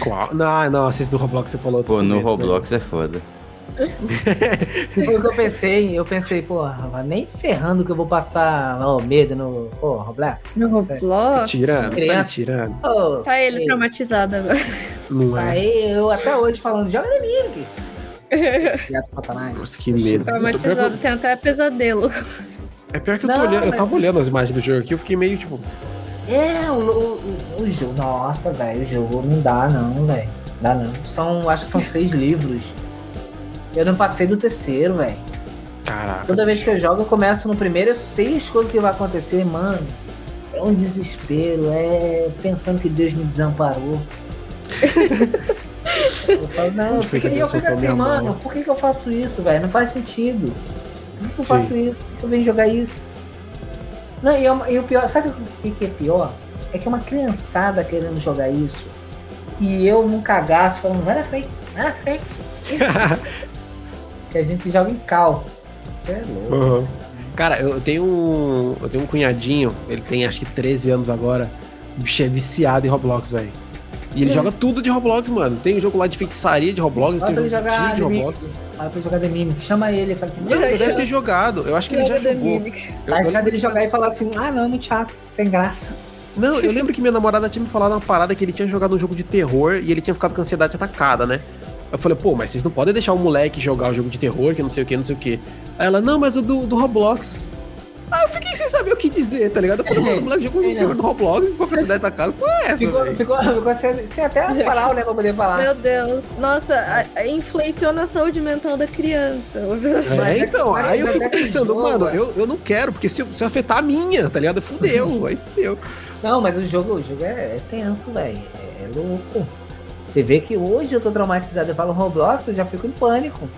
Qual? Não, não, esse do Roblox você falou. eu Pô, no medo, Roblox é foda. Foi o que eu pensei. Eu pensei, pô, nem ferrando que eu vou passar ó, medo no. Pô, Roblox. No né? Roblox. Tirando, você tá tirando. Ô, Tá ele traumatizado agora. Não Tá é. aí, eu até hoje falando, joga por Satanás. Nossa, que medo. Traumatizado, eu- tem até pesadelo. É pior que eu tô Não, olhando, eu mas- tava olhando as imagens do jogo aqui, eu fiquei meio tipo. É, o, o, o- jogo. Nossa, velho, o jogo não dá, não, velho. Dá não. São, acho que são seis livros. Eu não passei do terceiro, velho. Caraca. Toda vez que eu jogo, eu começo no primeiro, eu sei as coisas que vai acontecer, mano. É um desespero, é pensando que Deus me desamparou. eu falo, não, eu fico assim, mano, por que, que eu faço isso, velho? Não faz sentido. Por que, que eu faço isso? Por que eu venho jogar isso? Não, e, eu- e o pior, sabe o que, que é pior? É que é uma criançada querendo jogar isso. E eu num cagaço falando, vai na frente, vai na frente. que a gente joga em cal. Isso é louco. Uhum. Cara, eu tenho um. Eu tenho um cunhadinho, ele tem acho que 13 anos agora. O bicho é viciado em Roblox, velho. E ele joga tudo de Roblox, mano. Tem um jogo lá de feitiçaria de Roblox, Bota tem um jogo de de Roblox. Fala pra ele jogar The Mimic. Chama ele e fala assim, ele deve ter jogado. Eu acho que ele já The jogou. Tá arriscado ele jogar e falar assim, ah não, é muito chato, sem graça. Não, eu lembro que minha namorada tinha me falado uma parada que ele tinha jogado um jogo de terror e ele tinha ficado com ansiedade atacada, né? Eu falei, pô, mas vocês não podem deixar o moleque jogar o jogo de terror, que não sei o que, não sei o que. Aí ela, não, mas o do, do Roblox. Aí eu fiquei sem saber o que dizer, tá ligado? Eu falei, mano, o moleque jogou um terror no Roblox e ficou com a ansiedade atacada. Pô, é essa, Ficou, ficou, ficou sem, sem até a palavra, né, pra poder falar. Meu Deus. Nossa, a- na saúde mental da criança. É, é então, aí eu fico pensando, jogo, mano, eu, eu não quero, porque se, se afetar a minha, tá ligado? Fudeu, aí fudeu. Não, mas o jogo, o jogo é, é tenso, velho. É, é louco. Você vê que hoje eu tô traumatizado. Eu falo Roblox, eu já fico em pânico.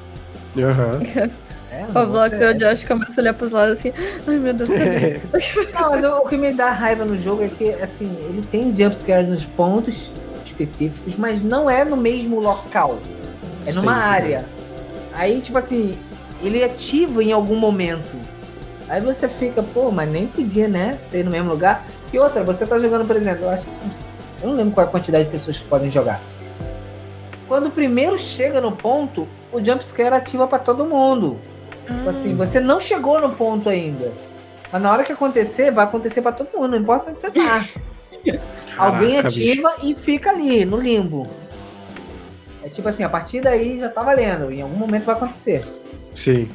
Aham. É, Roblox e o Josh começam a olhar pros lados assim. Ai meu Deus, cadê? Não, mas o, o que me dá raiva no jogo é que, assim, ele tem jumpscare nos pontos específicos, mas não é no mesmo local. É numa Sim. área. Aí, tipo assim, ele ativa em algum momento. Aí você fica, pô, mas nem podia, né, ser no mesmo lugar. E outra, você tá jogando, por exemplo, eu acho que Eu não lembro qual é a quantidade de pessoas que podem jogar. Quando o primeiro chega no ponto, o jumpscare ativa pra todo mundo. Tipo assim, você não chegou no ponto ainda. Mas na hora que acontecer, vai acontecer pra todo mundo, não importa onde você tá. Alguém Caraca, ativa e fica ali, no limbo. É tipo assim, a partir daí já tá valendo. Em algum momento vai acontecer. Sim.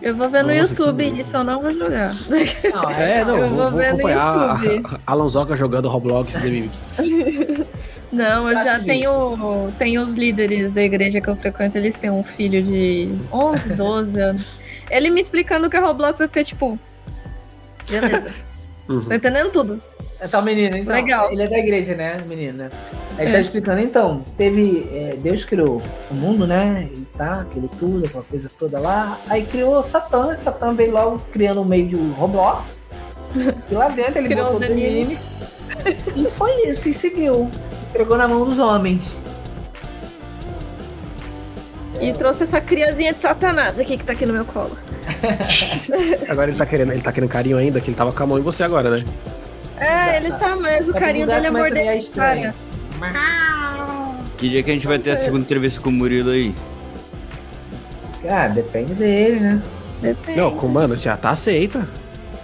Eu vou ver no Nossa, que YouTube medo. isso, eu não vou jogar. Não, É, não, eu vou, vou vou ver no YouTube. a, a Lanzoca jogando Roblox The Mimic. Não, eu já tenho, tenho os líderes da igreja que eu frequento, eles têm um filho de 11, 12 anos. Ele me explicando o que é Roblox, eu fiquei tipo. Beleza. Uhum. Tô entendendo tudo. Então, menino, então, Legal. ele é da igreja, né, menina? Aí tá É. explicando, então, teve. é, Deus criou o mundo, né? E tá, aquele tudo, aquela coisa toda lá. Aí criou Satã, Satã veio logo criando o meio de Roblox. E lá dentro ele Criou botou o o Danilo. E foi isso, e seguiu. Entregou na mão dos homens. E trouxe essa criazinha de Satanás aqui que tá aqui no meu colo. Agora ele tá querendo, ele tá querendo carinho ainda, que ele tava com a mão em você agora, né? É, ele tá, mas o Tá carinho dele é morder cara. Que dia que a gente vai ter a segunda entrevista com o Murilo aí? Ah, depende dele, né? Depende. Não, com, mano, já tá aceita.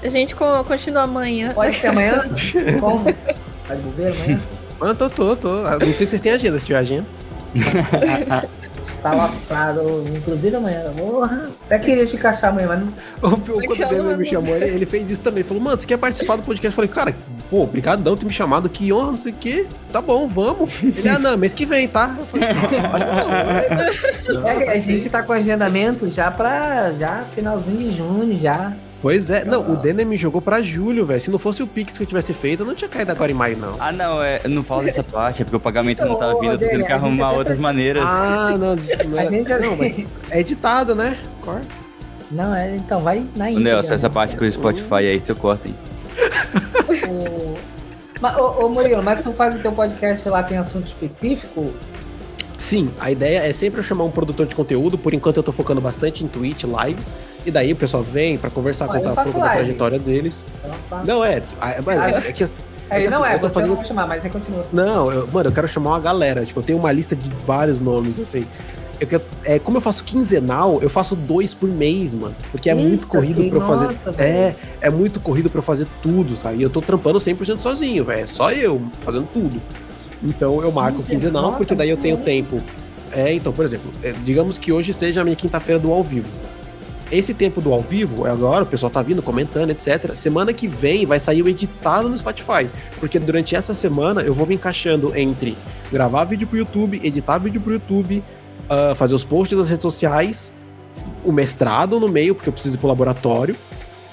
A gente co- continua amanhã. Pode ser amanhã? Como? De bobeira amanhã? Mano, tô, tô, tô. Não sei se vocês têm agenda, se tiver agenda. Tá lotado, inclusive amanhã. Porra, até queria te encaixar amanhã, mas não. O, o, quando o Daniel me chamou, ele, ele fez isso também. Falou, mano, você quer participar do podcast? Eu falei, cara, pô, obrigadão por ter me chamado, que honra, não sei o quê. Tá bom, vamos. Ele, ah, não, mês que vem, tá? Eu falei, não, não, É, a gente tá com agendamento já pra já finalzinho de junho já. Pois é, não, o Denner me jogou pra julho, velho. Se não fosse o Pix que eu tivesse feito, eu não tinha caído agora em maio, não. Ah, não, é, não fala dessa parte, é porque o pagamento não tá vindo, eu tô tendo que arrumar outras maneiras. Ah, não, desculpa. Não, gente já não, mas é editado, né? Corta. Não, é, então vai na íntegra. Nelson, essa parte pro Spotify aí, você corta aí. O... Mas, ô, ô, Murilo, mas tu faz o teu podcast lá, tem assunto específico? Sim, a ideia é sempre eu chamar um produtor de conteúdo. Por enquanto eu tô focando bastante em Twitch, lives. E daí o pessoal vem pra conversar, Ah, contar um pouco da live. trajetória deles. Não, é. é, mas Ah, é que é que não assim, é, você fazendo- não vai chamar, mas aí continua. assim. Não, eu- mano, eu quero chamar uma galera. Tipo, eu tenho uma lista de vários nomes, assim. Eu quero- é, como eu faço quinzenal, eu faço dois por mês, mano. Porque é Eita, muito corrido eu fazer. nossa, é, é muito corrido pra eu fazer tudo, sabe? E eu tô trampando 100% sozinho, velho. É só eu fazendo tudo. Então eu marco quinzenal, nossa, porque daí eu tenho tempo É, então, por exemplo, é, digamos que hoje seja a minha quinta-feira do ao vivo. Esse tempo do ao vivo é agora, o pessoal tá vindo, comentando, etc. Semana que vem vai sair o editado no Spotify. Porque durante essa semana eu vou me encaixando entre gravar vídeo pro YouTube, editar vídeo pro YouTube, ah, fazer os posts das redes sociais, o mestrado no meio, porque eu preciso ir pro laboratório,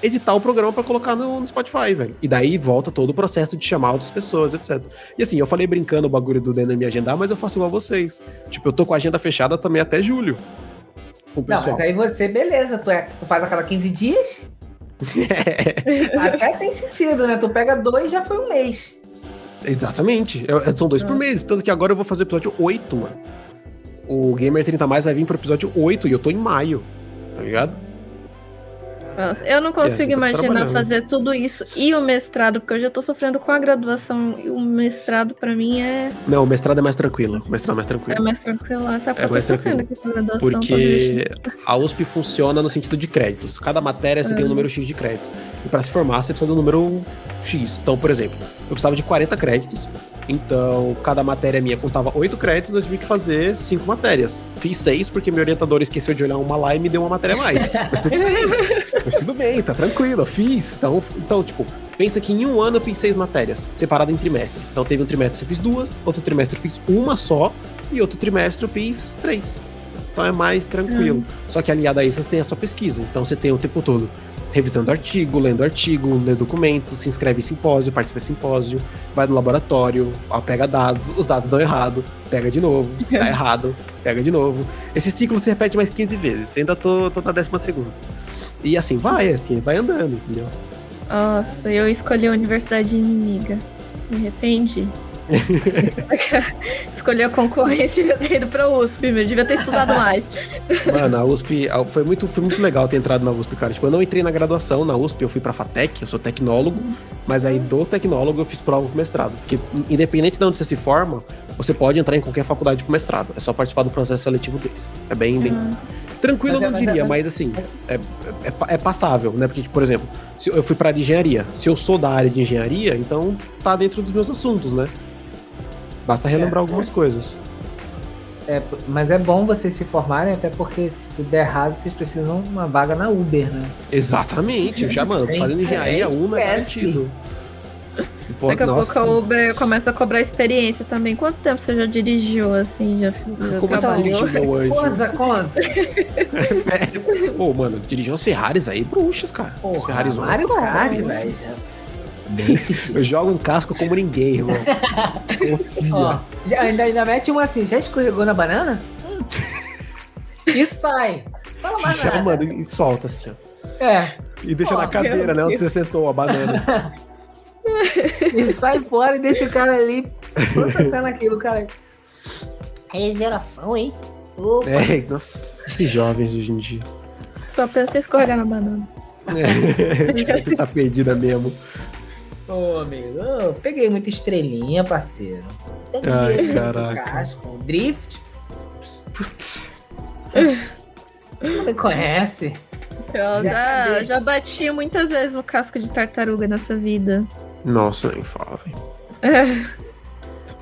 editar o programa pra colocar no, no Spotify, velho. E daí volta todo o processo de chamar outras pessoas, etc. E assim, eu falei brincando o bagulho do Dena me agendar, mas eu faço igual vocês. Tipo, eu tô com a agenda fechada também até julho. Com o Não, pessoal. mas aí você, beleza, tu, é, tu faz a cada 15 dias, até tem sentido, né? Tu pega dois já foi um mês. Exatamente. Eu- eu- são dois por mês. Tanto que agora eu vou fazer o episódio 8, mano. O Gamer 30 Mais vai vir pro episódio 8 e eu tô em maio. Tá ligado? Nossa, eu não consigo tô imaginar fazer tudo isso e o mestrado, porque eu já tô sofrendo com a graduação e o mestrado pra mim é, Não, o mestrado é mais tranquilo. O mestrado é mais é tranquilo. mais tranquilo tá? É mais sofrendo tranquilo. aqui com a graduação. Porque a USP funciona no sentido de créditos. Cada matéria você tem um número X de créditos. E para se formar, você precisa do número X. Então, por exemplo, eu precisava de 40 créditos. Então, cada matéria minha contava 8 créditos, eu tive que fazer 5 matérias. Fiz 6 porque meu orientador esqueceu de olhar uma lá e me deu uma matéria a mais. Mas tudo bem. Mas tudo bem, tá tranquilo, eu fiz. Então, então, tipo, pensa que em um ano eu fiz 6 matérias, separada em trimestres. Então, teve um trimestre que eu fiz duas, outro trimestre eu fiz uma só, e outro trimestre eu fiz três. Então é mais tranquilo. Só que aliado a isso, você tem a sua pesquisa. Então você tem o tempo todo revisando artigo, lendo artigo, lê documento, se inscreve em simpósio, participa de simpósio, vai no laboratório, ó, pega dados, os dados dão errado, pega de novo, dá errado, pega de novo. Esse ciclo se repete mais 15 vezes. Ainda tô, tô na décima segunda. E assim vai, assim, vai andando, entendeu? Nossa, eu escolhi a universidade inimiga. Me arrependi. escolhi a concorrência devia ter ido pra USP, meu. Devia ter estudado mais. Mano, a USP foi muito, foi muito legal ter entrado na USP, cara. Tipo, eu não entrei na graduação na USP, eu fui pra FATEC, eu sou tecnólogo, mas aí do tecnólogo eu fiz prova pro mestrado. Porque independente de onde você se forma, você pode entrar em qualquer faculdade pro mestrado. É só participar do processo seletivo deles. É bem, bem tranquilo, Mas é- eu não é- diria, mas- mas assim, é, é, pa- é passável, né? Porque, por exemplo, se eu fui pra área de engenharia. Se eu sou da área de engenharia, então tá dentro dos meus assuntos, né? Basta relembrar algumas coisas. É, mas é bom vocês se formarem, até porque se tudo der errado, vocês precisam de uma vaga na Uber, né? Exatamente, já, mano, fazendo engenharia, é, uma é garantido. Pô, Daqui a nossa. pouco a Uber começa a cobrar experiência também. Quanto tempo você já dirigiu, assim? Já, já Como você trabalhou? dirige meu anjo? Forza, conta. Pô, mano, dirigir umas Ferraris aí, bruxas, cara. As Porra, Ferraris Mario Kart, velho. Bem. Eu jogo um casco como ninguém, irmão. Ó, já- ainda, ainda mete um assim, já escorregou na banana? Hum. E sai. Fala mais Já, nada. mano, e solta assim, ó. É, E deixa Pô, na cadeira, né? Onde você sentou, a banana. assim. e sai fora e deixa o cara ali processando aquilo, cara. É geração, hein? Opa. É, nossa, esses jovens de hoje em dia. Só pensa em escorregar na banana. É, tu tá perdida mesmo. Ô, amigo, ô, peguei muita estrelinha, parceiro. Peguei Ai, muito caraca. casco, drift, Putz. não me conhece. Eu Já já, bati muitas vezes no casco de tartaruga nessa vida. Nossa, nem fala, velho.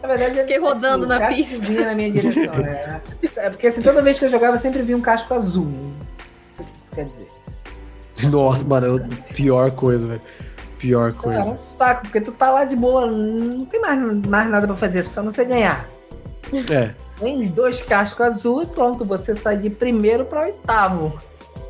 Na verdade, Fiquei ele- rodando na casco pista. vinha na minha direção, né? É porque assim, toda vez que eu jogava, eu sempre via um casco azul. Não sei o que isso quer dizer. Nossa, mano, eu- pior coisa, velho. Pior Cara, é coisa. um saco, porque tu tá lá de boa, não tem mais, mais nada pra fazer, só não você ganhar. É. Vem os dois cascos azul e pronto, você sai de primeiro pra oitavo.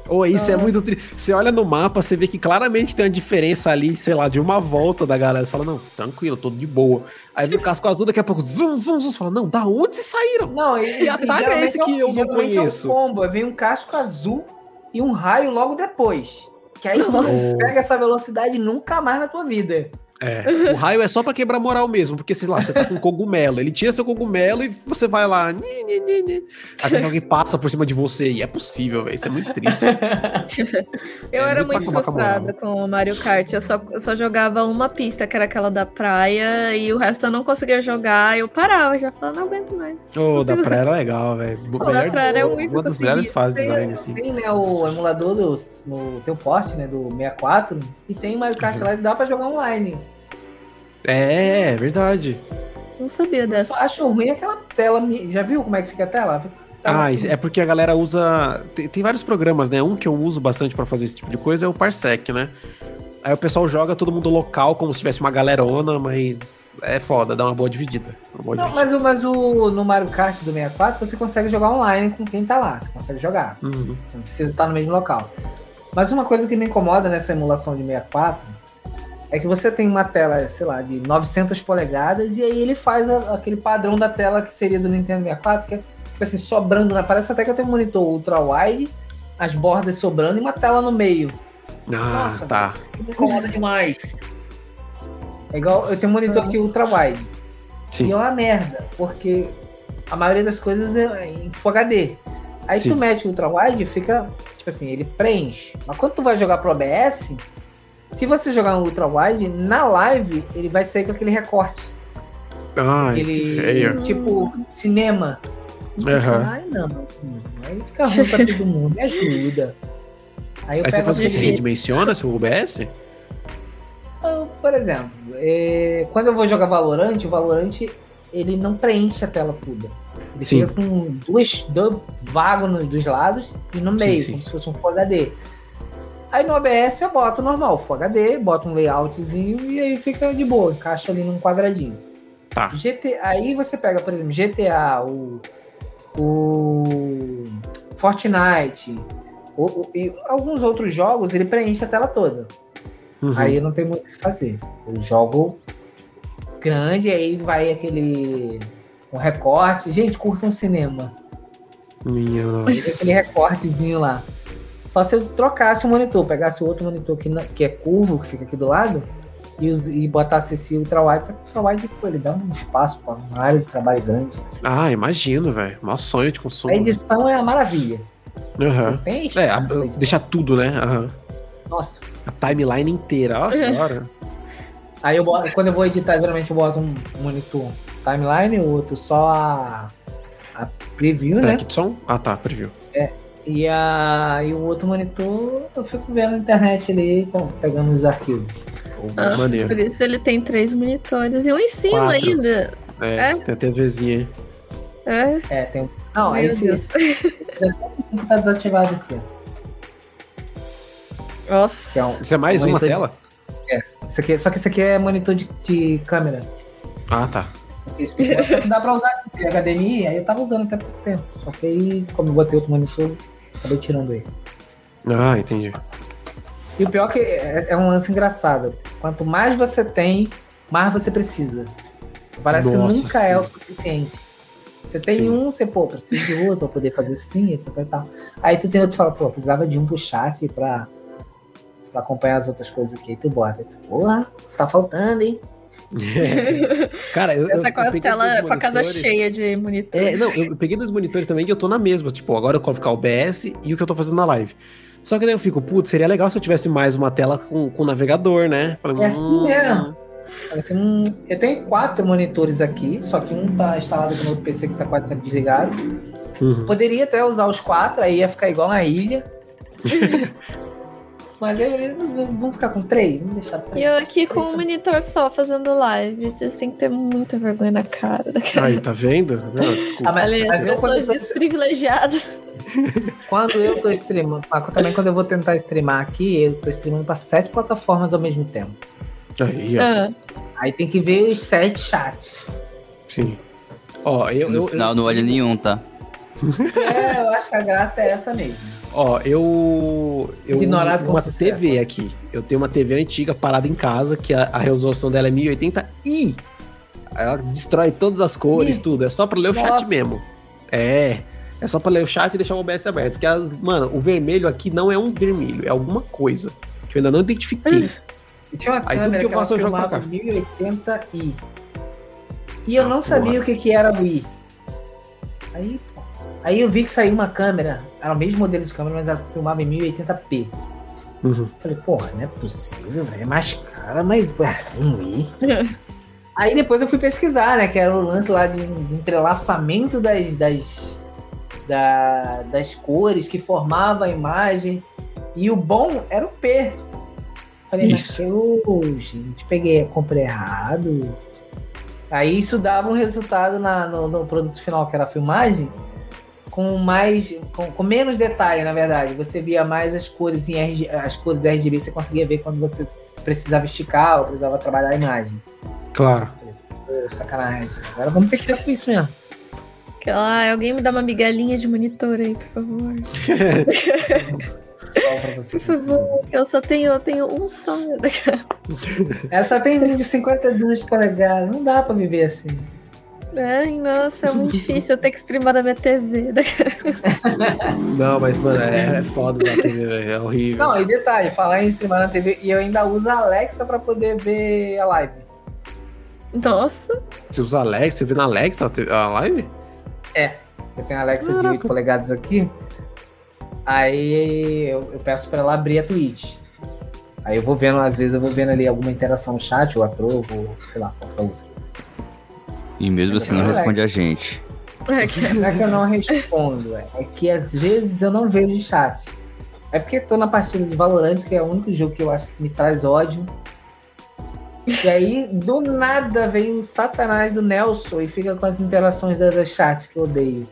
Ou isso é muito triste. Você olha no mapa, você vê que claramente tem uma diferença ali, sei lá, de uma volta da galera. Você fala, não, tranquilo, tô de boa. Aí vem o casco azul, daqui a pouco, zum, zum, zum. Você fala, não, da onde vocês saíram? Não, e, Que atalho é esse que eu não conheço? É um combo, vem um casco azul e um raio logo depois. Que aí tu Nossa. pega essa velocidade nunca mais na tua vida. É. O raio é só pra quebrar moral mesmo, porque, sei lá, você tá com cogumelo. Ele tira seu cogumelo e você vai lá. Nhi, nhi, nhi, nhi. Até que alguém passa por cima de você. E é possível, velho. Isso é muito triste. Eu É, era muito muito pra acabar com frustrada o Mario Kart. Eu só, eu só jogava uma pista, que era aquela da praia, e o resto eu não conseguia jogar. Eu parava, já falava, não aguento mais. Ô, da Consigo- praia era legal, velho. da praia era o único Uma das melhores fases de Tem, design, assim. tem, né, o emulador do, no teu porte, né, do 64, e tem Mario Kart lá que dá pra jogar online. É, é verdade. Não sabia Eu dessa. só acho ruim aquela tela. Já viu como é que fica a tela? Ah, assim, é porque a galera usa. Tem, tem vários programas, né? Um que eu uso bastante pra fazer esse tipo de coisa é o Parsec, né? Aí o pessoal joga todo mundo local, como se tivesse uma galerona, mas é foda, dá uma boa dividida. Uma boa Não, dividida. mas, o, mas o, no Mario Kart do 64 você consegue jogar online com quem tá lá. Você consegue jogar. Uhum. Você não precisa estar no mesmo local. Mas uma coisa que me incomoda nessa emulação de 64 é que você tem uma tela, sei lá, de 900 polegadas e aí ele faz a- aquele padrão da tela que seria do Nintendo 64, que é tipo assim, sobrando. Né? Parece até que eu tenho um monitor ultra wide, as bordas sobrando e uma tela no meio. Ah, Nossa, tá. Me incomoda demais. É igual, eu tenho um monitor aqui ultra wide. Sim. E é uma merda, porque a maioria das coisas é em Full HD. Aí Sim. tu mete o ultra wide, fica, tipo assim, ele preenche. Mas quando tu vai jogar pro OBS, se você jogar no ultra wide, na live ele vai sair com aquele recorte. Ai, que ele, feio. tipo, cinema. Aham. Ai, não. Aí fica ruim pra todo mundo. Me ajuda. Aí eu Aí você faz o que? aquele- Você dimensiona seu OBS? Eu, Por exemplo, é, quando eu vou jogar Valorant, o Valorant ele não preenche a tela toda. Ele Sim. fica com duas, dois vagos nos dos lados e no Sim, meio, sim. como se fosse um Full HD. Aí no OBS eu boto normal, Full HD, boto um layoutzinho e aí fica de boa, encaixa ali num quadradinho. Tá. GT, aí você pega, por exemplo, GTA, o, o Fortnite, o- o- e alguns outros jogos, ele preenche a tela toda. Uhum. Aí não tenho muito o que fazer. Eu jogo grande, aí vai aquele. Um recorte. Gente, curta um cinema. Minha nossa. Aí tem aquele recortezinho lá. Só se eu trocasse o monitor, pegasse o outro monitor que, não- que é curvo, que fica aqui do lado, e, us- e botasse esse ultrawide. Só que o ultrawide, pô, ele dá um espaço para uma área de trabalho grande. assim. Ah, imagino, velho. Maior sonho de consumo. A edição é a maravilha. Você tem É, a- deixar tudo, né? Aham. Nossa. A timeline inteira. Ó, que hora. Aí eu boto, quando eu vou editar, geralmente eu boto um monitor timeline, o outro só a, a preview, né? Track de som? Ah, tá, preview. E, a, e o outro monitor eu fico vendo na internet ali, pegando os arquivos. Nossa, Maneiro. por isso ele tem três monitores e um em cima Quatro. ainda. É, É? tem a TVzinha aí. É. É, tem um. Não, Meu esse, Deus. esse tá desativado aqui. ó. Nossa. Que é um, Isso é mais um uma monitor de- tela? Isso aqui, só que isso aqui é monitor de, de câmera. Ah, tá. Esse que dá pra usar HDMI, aí eu tava usando até pouco tempo. Só que aí, como eu botei outro monitor, acabei tirando ele. Ah, entendi. E o pior é que é, é um lance engraçado. Quanto mais você tem, mais você precisa. Parece Nossa, que nunca é sim. o suficiente. Você tem Sim. um, você, pô, precisa de outro pra poder fazer stream, isso e tal. Aí tu tem outro que fala, pô, precisava de um pro chat pra, pra acompanhar as outras coisas aqui. Aí tu bota. Aí tu, Porra, tá faltando, hein? Cara, eu, eu, tá com a tela, com a casa cheia de monitores. É, não, eu peguei dois monitores também que eu tô na mesma. Tipo, agora eu coloco o OBS e o que eu tô fazendo na live. Só que daí eu fico, putz, seria legal se eu tivesse mais uma tela com, com navegador, né? Falei, É assim mesmo. Assim, hum, eu tenho quatro monitores aqui, só que um tá instalado no outro PC que tá quase sempre desligado. Uhum. Poderia até usar os quatro, aí ia ficar igual na ilha. Mas aí eu- vamos ficar com três? Vamos deixar E três. eu aqui com um monitor só fazendo live. Vocês têm que ter muita vergonha na cara. Aí, tá vendo? Não, desculpa. Ah, mas, Olha, mas as eu, pessoas eu tô, desprivilegiadas. quando eu tô streamando, ah, também quando eu vou tentar streamar aqui, eu tô streamando pra sete plataformas ao mesmo tempo. Aí, ó. Ah, Aí tem que ver os sete chats. Sim. Ó, eu. No eu, final eu, não olha nenhum, tá? É, eu acho que a graça é essa mesmo. Ó, eu. Eu Ignorado uma. TV aqui. Eu tenho uma TV antiga parada em casa, que a, a resolução dela é 1080 e ela destrói todas as cores, Ih. tudo. É só pra ler o chat Nossa. mesmo. É. É só pra ler o chat e deixar o OBS aberto. Porque, as, mano, o vermelho aqui não é um vermelho, é alguma coisa. Que eu ainda não identifiquei. E tinha uma Aí tudo que eu faço eu jogo pra cá. 1080i. E eu Ah, não sabia porra. o que, que era o i. Aí, aí eu vi que saiu uma câmera, era o mesmo modelo de câmera, mas ela filmava em 1080p. Uhum. Falei, porra, não é possível, velho. É mais cara, mas ué, um i. aí depois eu fui pesquisar, né? Que era o lance lá de, de entrelaçamento das, das, da- das cores que formava a imagem. E o bom era o P. Falei, Isso. mas eu, gente, peguei, comprei errado. Aí isso dava um resultado na- no, no produto final, que era a filmagem, com mais. Com, com menos detalhe, na verdade. Você via mais as cores em RG, as cores RGB, você conseguia ver quando você precisava esticar ou precisava trabalhar a imagem. Claro. Pô, sacanagem. Agora vamos ter que ficar com isso mesmo. Ah, alguém me dá uma migalhinha de monitor aí, por favor. Por favor, eu só tenho, eu tenho um só. Essa tem um de 52 polegadas. Não dá pra viver assim. Ai, nossa, é muito difícil eu ter que streamar na minha TV. Não, mas, mano, é, é foda da TV, velho. É horrível. Não, e detalhe, falar em streamar na TV e eu ainda uso a Alexa pra poder ver a live. Nossa, Você usa Alexa? Você vê na Alexa a a live? Eu tenho a Alexa de Caraca. 8 polegadas aqui. Aí eu, eu peço pra ela abrir a Twitch. Aí eu vou vendo, às vezes eu vou vendo ali alguma interação no chat, ou a Trovo, ou sei lá, qualquer outra. E mesmo assim não responde a gente. Não é que eu não respondo, é, é que às vezes eu não vejo chat. É porque tô na partida de Valorant, que é o único jogo que eu acho que me traz ódio. E aí, do nada, vem o satanás do Nelson e fica com as interações da, da chat que eu odeio.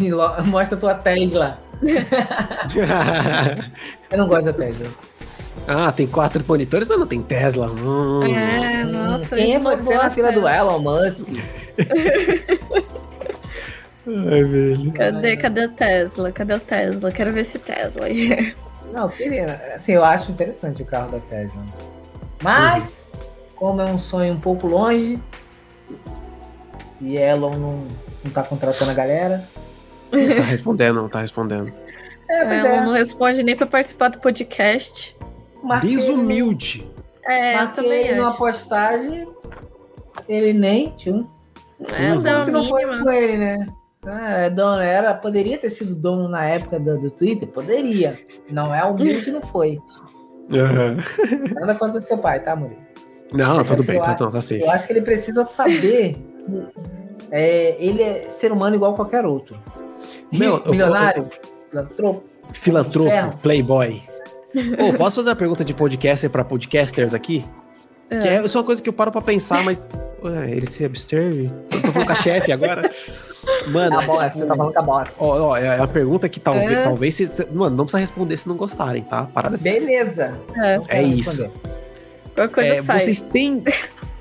E mostra tua Tesla. Eu não gosto da Tesla. Ah, tem quatro monitores, mas não tem Tesla. Hum. É, nossa. Quem é você na fila do. Elon Musk? Ai, velho. Cadê, cadê o Tesla? Cadê o Tesla? Quero ver esse Tesla aí. Não, queria. Assim, eu acho interessante o carro da Tesla. Mas, como é um sonho um pouco longe, e Elon não, não tá contratando a galera. Não tá respondendo, não tá respondendo. É, pois Ela é. não responde nem pra participar do podcast. Marquei ele- Desumilde. É, eu Marquei também ele numa acho. postagem, ele nem. Tchum. É, Uhum. dá Como se não fosse mínima. com ele, né? Ah, é dono, era, poderia ter sido dono na época do, do Twitter? Poderia. Não é humilde, não foi. Aham. Nada contra seu pai, tá, Murilo? Não, tudo Eu bem, tá, tá, safe. Eu acho que ele precisa saber. é, ele é ser humano igual qualquer outro. Meu, Rico, eu- milionário, filantropo. Filantropo, playboy. Ô, posso fazer uma pergunta de podcaster pra podcasters aqui? É. Que é, isso é uma coisa que eu paro pra pensar, mas. Ué, ele se absterve? Eu tô falando com a chefe agora. Mano, A boss, você tá falando com a boss. ó, ó, é uma pergunta que talvez, É. talvez vocês. Mano, não precisa responder se não gostarem, tá? Parada assim. Beleza. É, Não quero isso. É, sai. vocês têm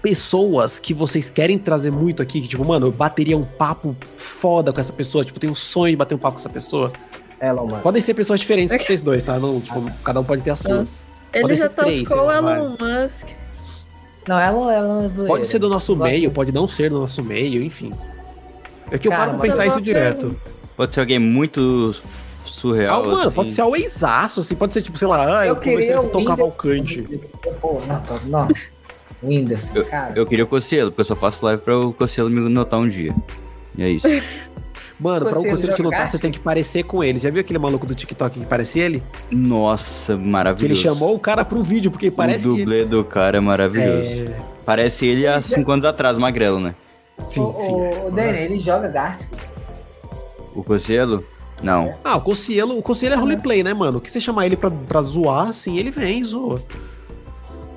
pessoas que vocês querem trazer muito aqui, que, tipo, mano, eu bateria um papo foda com essa pessoa, tipo, tem um sonho de bater um papo com essa pessoa. Elon Musk. Podem ser pessoas diferentes que vocês dois, tá? Não, tipo, cada um pode ter as suas. Ele podem já ser três, tascou o Elon Musk. Não, Elon, Elon é zoeira. Pode ser do nosso Gosto meio, pode não ser do nosso meio, enfim. É que eu Cara, paro pra pensar eu isso direto. Pode ser alguém muito Ah, surreal. mano, assim. pode ser o ex-aço, assim, pode ser tipo, sei lá, ah, eu, Eu queria conversei com o o Tom Whindersson. Cavalcante. Pô, não, tô- não. O Whindersson, cara. Eu queria o Cocielo, porque eu só faço live pra o Cocielo me notar um dia. E é isso. Mano, pra um conselho te notar, você tem que parecer com ele. Já viu aquele maluco do TikTok que parecia ele? Nossa, Que maravilhoso. ele chamou o cara um vídeo, porque parece o ele. dublê do cara é maravilhoso. É, Parece ele há cinco anos atrás, magrelo, né? sim, o, sim. o, o Danny, ele joga Gartic. O Cocielo? Não. Ah, o Cossielo, o Cossielo é roleplay, né, mano? O que você chamar ele pra, pra zoar, assim, ele vem e zoa.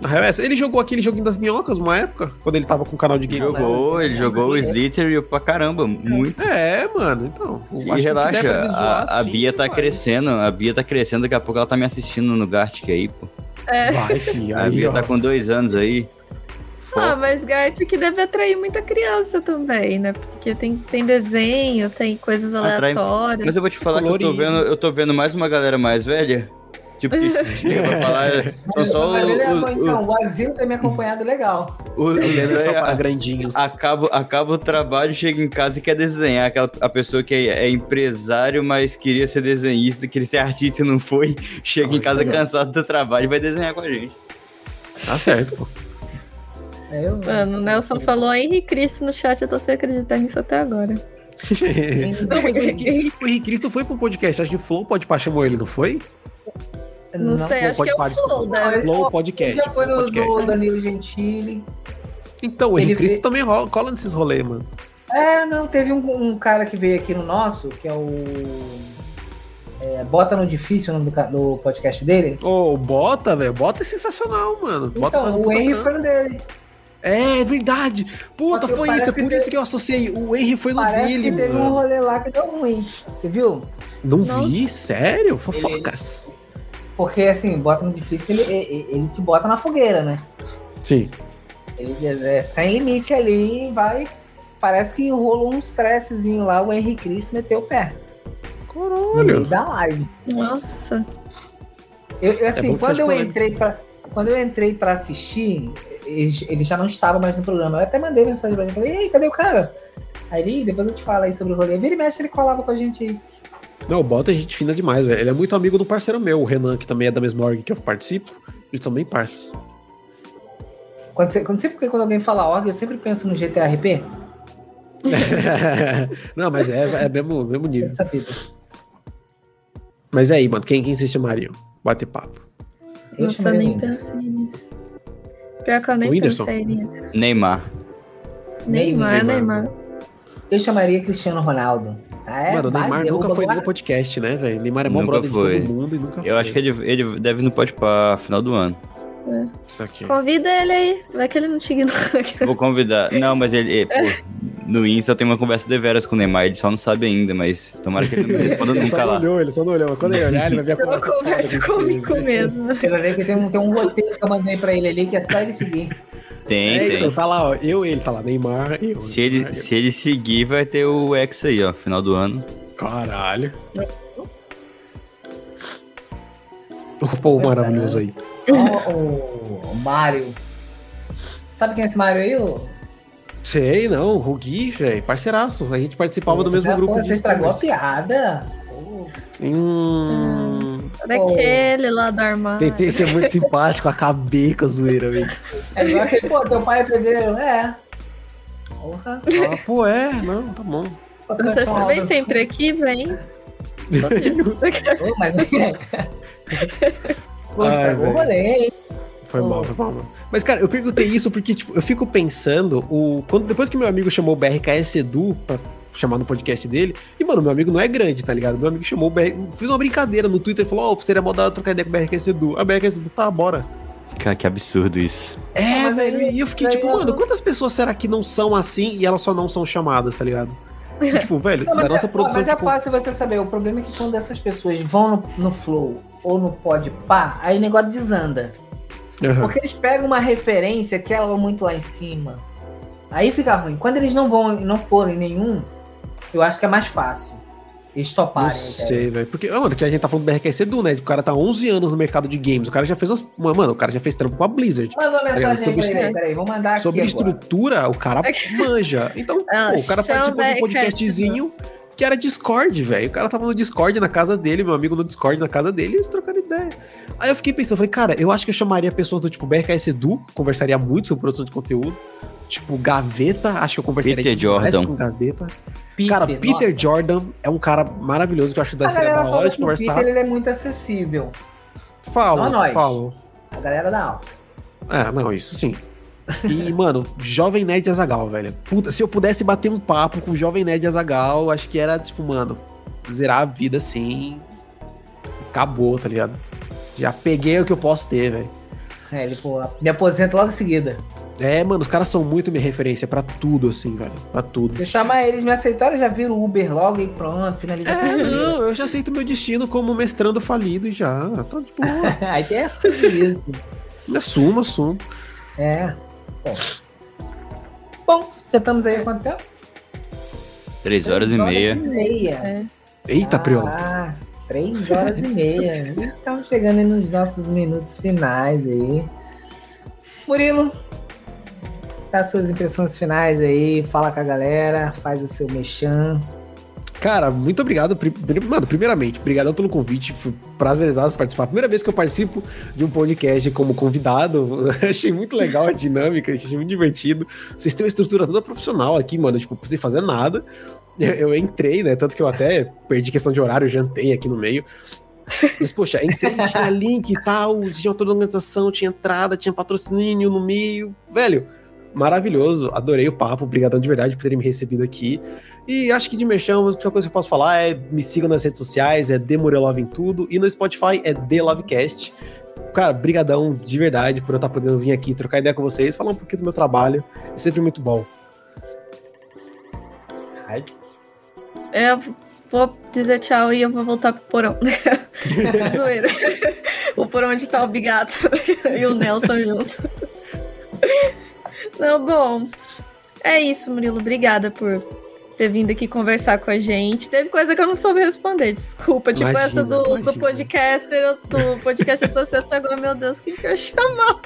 Na real, é essa. ele jogou aquele joguinho das minhocas uma época, quando ele tava com o canal de game. Jogou, ele jogou o Zither pra caramba, muito. É, mano, então. E relaxa, zoar, a, a sim, Bia tá vai. crescendo, a Bia tá crescendo, daqui a pouco ela tá me assistindo no Gartic aí, pô. É. Vai, filho. A Bia ó. tá com dois anos aí. Ah, mas Gartic deve atrair muita criança também, né? Porque tem, tem desenho, tem coisas Atrai- aleatórias. Mas eu vou te falar que eu tô Colorido. vendo, eu tô vendo mais uma galera mais velha. Tipo, que chega pra falar. São só Mas ele é bom, o- então, o Azil tem me acompanhado legal. o- os Ele é só velha- para grandinhos. acaba, acaba o trabalho, chega em casa e quer desenhar. Aquela, a pessoa que é, é empresário, mas queria ser desenhista, queria ser artista e não foi, chega em casa cansado do trabalho e vai desenhar com a gente. Tá certo, pô. É, eu- Mano, o Nelson falou Henrique Cristo no chat, eu tô sem acreditar nisso até agora. não, mas o Henrique, o Henrique Cristo foi pro podcast. Acho que o Flow pode chamou ele, não foi? Não, sei, acho que é o Flow, né? Flow Podcast. já foi no, podcast. no Danilo Gentili. Então, o Henrique Cristo veio- também rola, cola nesses rolês, mano. É, não, teve um, um cara que veio aqui no nosso, que é o. é, Bota no Difícil o nome do, do podcast dele. Ô, Bota, velho. Bota é sensacional, mano. Bota então, faz um o Henry foi no dele. É, é verdade. Puta, Porque foi isso. É por teve- isso que eu associei. O Henry foi no Parece dele, que teve um rolê lá que deu ruim. Você viu? Não Nossa. vi? Sério? Fofocas. Porque assim, bota no difícil, ele, ele, ele te bota na fogueira, né? Sim. Ele é sem limite ali e vai. Parece que rolou um estressezinho lá, o Henrique Cristo meteu o pé. No meio Caralho. da live. Nossa. Eu, eu, assim, que quando eu entrei para quando eu entrei para assistir, ele, ele já não estava mais no programa. Eu até mandei mensagem pra ele, falei: "E aí, cadê o cara?" Aí depois eu te falo aí sobre o rolê. Vira e mexe, ele colava com a gente aí. Não, o Bota é gente fina demais, velho. Ele é muito amigo do parceiro meu, o Renan, que também é da mesma org que eu participo. Eles são bem parças. Quando, você, quando, sempre quando alguém fala org, eu sempre penso no GTRP. Não, mas é, é mesmo, mesmo nível. Essa vida. Mas é aí, mano, quem, quem vocês chamariam? Bater papo. Eu Nossa, chamaria nem pensei nisso. Pior que eu nem pensei nisso. Neymar. Neymar, Neymar. Neymar. Eu chamaria Cristiano Ronaldo. Ah, é? mano, o Neymar derruba nunca foi no podcast, né, velho? Neymar é mó Nunca brother foi. de todo mundo e nunca Eu acho que ele, ele deve ir no pode pra final do ano. Isso aqui. Convida ele aí. Vai que ele não te ignora. Vou convidar. Não, mas ele. pô, no Insta eu tenho uma conversa de veras com o Neymar, ele só não sabe ainda, mas tomara que ele não me responda Ele só nunca não lá. olhou, ele só não olhou. Mas quando ele olhar, ele vai ver a Eu conversa. converso toda comigo ele mesmo. Você vai ver que tem um, tem um roteiro que eu mandei pra ele ali, que é só ele seguir. Tem, É, tem. então, tá lá, ó. Eu e ele, tá lá. Neymar, eu. Se Neymar, ele, se ele seguir, vai ter o X aí, ó, final do ano. Caralho. O povo maravilhoso aí. Ó, o, o Mário. Sabe quem é esse Mário aí? ô? Sei, não, o Gui, velho, parceiraço. A gente participava do mesmo Você- grupo pô, Você estragou a piada. Pô, Hum, Daquele lá do armário. tentei ser muito simpático, acabei com a zoeira, velho. É igual aquele, pô, teu pai é pedreiro? É. Porra. Ah, pô, é, não, tá bom. Você vem sempre aqui, vem. Ô, mas... Pô, Ai, o velho. Foi mal, foi mal. Mas, cara, eu perguntei isso porque, tipo, eu fico pensando, o, quando, depois que meu amigo chamou o BRKS Edu pra chamar no podcast dele, e, mano, meu amigo não é grande, tá ligado? Meu amigo chamou o BR, fez uma brincadeira no Twitter, falou, ó, oh, seria mó da trocar ideia com o BRKS Edu. A BRKS Edu, tá, bora. Cara, que absurdo isso. É, mas velho, aí- e eu fiquei tipo, eu- mano, quantas pessoas será que não são assim e elas só não são chamadas, tá ligado? tipo, velho, Não, da mas, nossa é, produção, mas é tipo, fácil você saber. O problema é que quando essas pessoas vão no, no flow ou no pode pá, aí o negócio desanda. aham. Porque eles pegam uma referência que ela é muito lá em cima. Aí fica ruim. Quando eles não vão não forem nenhum, eu acho que é mais fácil. Eles toparem. Não sei, velho. Porque, mano, que a gente tá falando do BRKS Edu, né? O cara tá 11 anos no mercado de games. O cara já fez umas. Mano, o cara já fez trampo com a Blizzard. Manda uma mensagem aí Sobre pra ele. estru- Peraí, vou mandar aqui. Sobre agora. estrutura, o cara manja. Então, Ah, pô, o cara chama participou de um podcastzinho que era Discord, velho. O cara tava no Discord na casa dele, meu amigo no Discord na casa dele, e eles trocando ideia. Aí eu fiquei pensando, falei, cara, eu acho que eu chamaria pessoas do tipo BRKS Edu, conversaria muito sobre produção de conteúdo. Tipo, Gaveta, acho que eu conversaria Peter demais Jordan. com Gaveta. Peter, cara, Peter nossa. Jordan é um cara maravilhoso que eu acho que A deve ser galera da hora de que o conversar. Peter ele é muito acessível. Falo, Só nós. falo. A galera da alta. É, não, isso sim. E, mano, Jovem Nerd Azagal, velho. Puta, se eu pudesse bater um papo com o Jovem Nerd Azagal, acho que era, tipo, mano, zerar a vida assim. Acabou, tá ligado? Já peguei o que eu posso ter, velho. É, ele, pô, me aposenta logo em seguida. É, mano, os caras são muito minha referência pra tudo, assim, velho. Pra tudo. Se eu chamar eles, me aceitaram, já vira o Uber logo e pronto, finaliza É, não, eu já aceito meu destino como mestrando falido e já. Tá, tipo, Aí tem essa isso. me assumo, assumo. É. Bom. Bom, já estamos aí há quanto tempo? Três horas e Três meia. e meia. Eita, Priol. Ah, três horas e meia. E Estamos chegando aí nos nossos minutos finais aí. Murilo, dá suas impressões finais aí, fala com a galera, faz o seu mexão. Cara, muito obrigado. Mano, primeiramente, obrigadão pelo convite. Foi participar. Primeira vez que eu participo de um podcast como convidado. achei muito legal a dinâmica, achei muito divertido. Vocês têm uma estrutura toda profissional aqui, mano. Tipo, não precisei fazer nada. Eu, eu entrei, né? Tanto que eu até perdi questão de horário, jantei aqui no meio. Mas, poxa, entrei, tinha link e tal, tinha toda a organização, tinha entrada, tinha patrocínio no meio. Velho, maravilhoso. Adorei o papo. Obrigadão de verdade por terem me recebido aqui. E acho que de merchan, a única coisa que eu posso falar é me sigam nas redes sociais, é Demorelove em tudo. E no Spotify é The Lovecast. Cara, brigadão de verdade por eu estar podendo vir aqui trocar ideia com vocês, falar um pouquinho do meu trabalho. É sempre muito bom. Ai, É, Eu vou dizer tchau e eu vou voltar pro porão. Zoeira. o porão onde tá o Bigato e o Nelson juntos. Não, bom. É isso, Murilo. Obrigada por ter vindo aqui conversar com a gente. Teve coisa que eu não soube responder, desculpa. Tipo Imagina, essa do, do podcaster, eu- do podcast eu tô sendo agora, meu Deus, quem que eu chamar?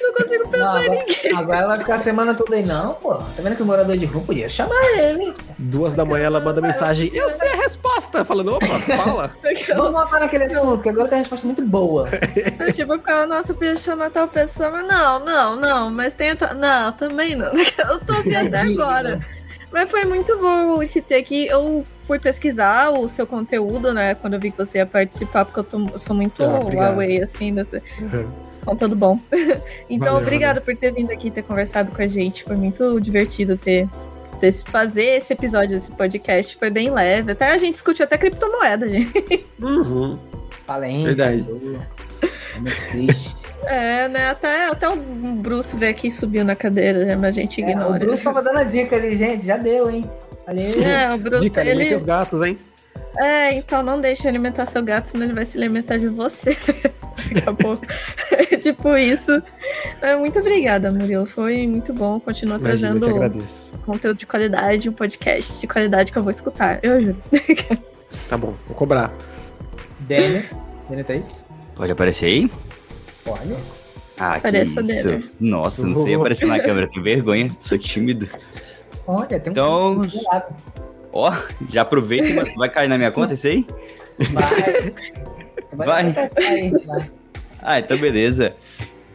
Não consigo não, pensar em agora, ninguém. agora ela vai ficar a semana toda aí. Não, pô. Tá vendo que o morador de rua podia chamar ele. Duas da manhã ela manda mensagem, eu sei a resposta. Falando, opa, fala. Vamos voltar naquele assunto, que agora tem uma resposta muito boa. Eu, tipo, eu ficava, nossa, eu podia chamar tal pessoa, mas não, não, não, mas tem. a- Não, também não. Eu tô assim até agora. Mas foi muito bom te ter aqui. Eu fui pesquisar o seu conteúdo, né? Quando eu vi que você ia participar, porque eu, tô- eu sou muito Ah, obrigado. away, assim, desse conteúdo bom. então, Valeu, obrigada por ter vindo aqui ter conversado com a gente. Foi muito divertido ter. ter- Fazer esse episódio desse podcast foi bem leve. Até a gente discutiu até criptomoeda, gente. Uhum. Falência. Verdade. É muito triste. É, né? Até, até o Bruce veio aqui e subiu na cadeira, né? mas a gente É, o ignora. Bruce tava dando a dica ali, gente. Já deu, hein? Ali. É, o Bruce, Dica, ele... os gatos, hein? É, então não deixe alimentar seu gato, senão ele vai se alimentar de você daqui a pouco. É tipo isso. É, muito obrigada, Murilo. Foi muito bom. Continua Imagina, trazendo conteúdo de qualidade, um podcast de qualidade que eu vou escutar. Eu juro. Tá bom, vou cobrar. Denner. Denner tá aí? Pode aparecer aí? Olha. Ah, que isso. Nossa, não sei aparecer na câmera, que vergonha. Sou tímido. Olha, tem um Então- do lado. Ó, já aproveita vai- vai cair na minha conta esse aí? Vai. Vai. testar aí, vai. Ah, então beleza.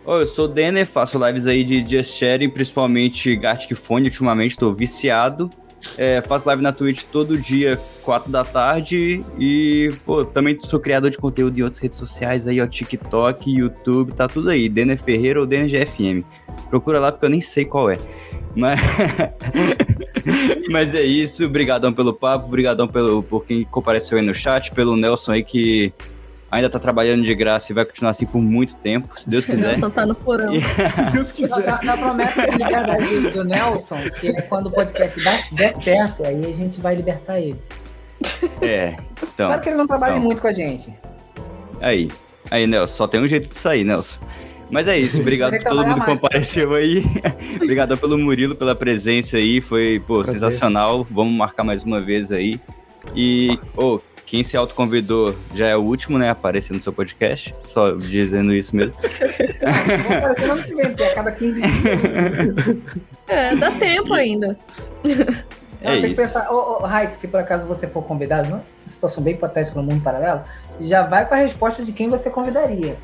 Ô, eu sou o Denner, faço lives aí de Just Sharing, principalmente Gartic Phone, ultimamente tô viciado. É, faço live na Twitch todo dia, 4 da tarde. E, pô, também sou criador de conteúdo em outras redes sociais aí, ó, TikTok, YouTube, tá tudo aí. Denner Ferreira ou Denner GFM. Procura lá porque eu nem sei qual é. Mas, Mas é isso, brigadão pelo papo, brigadão pelo, por quem compareceu aí no chat, pelo Nelson aí que ainda tá trabalhando de graça e vai continuar assim por muito tempo, se Deus O quiser. Nelson tá no porão. Deus Só dá, dá promessa de verdade do, Nelson, que é quando o podcast dá, der certo, aí a gente vai libertar ele. É, então, Claro que ele não trabalha então. muito com a gente. aí. Aí, Nelson, só tem um jeito de sair, Nelson. Mas é isso, obrigado por todo mundo que compareceu aí. obrigado pelo Murilo pela presença aí, foi, pô, Prazer. sensacional. Vamos marcar mais uma vez aí. E, ô, quem se autoconvidou já é o último, né, a aparecer no seu podcast, só dizendo isso mesmo. No ano que vem, a cada 15 dias. É, dá tempo ainda. Não, É tem que isso. pensar, ô, ô, Raik, se por acaso você for convidado, não? situação bem hipotética no mundo paralelo, já vai com a resposta de quem você convidaria.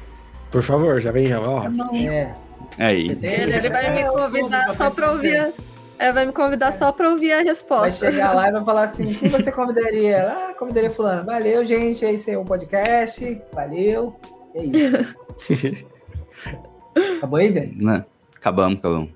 Por favor, já vem, ó. É. Aí. Ele, ele vai me É, convidar só pra ouvir. É, vai me convidar só pra ouvir a Vai resposta. chegar lá e vai falar assim: quem você convidaria? Ah, convidaria fulano. Valeu, gente. É isso aí, o podcast. Valeu. É isso. Acabou aí, Dani? Né? Acabamos, acabamos.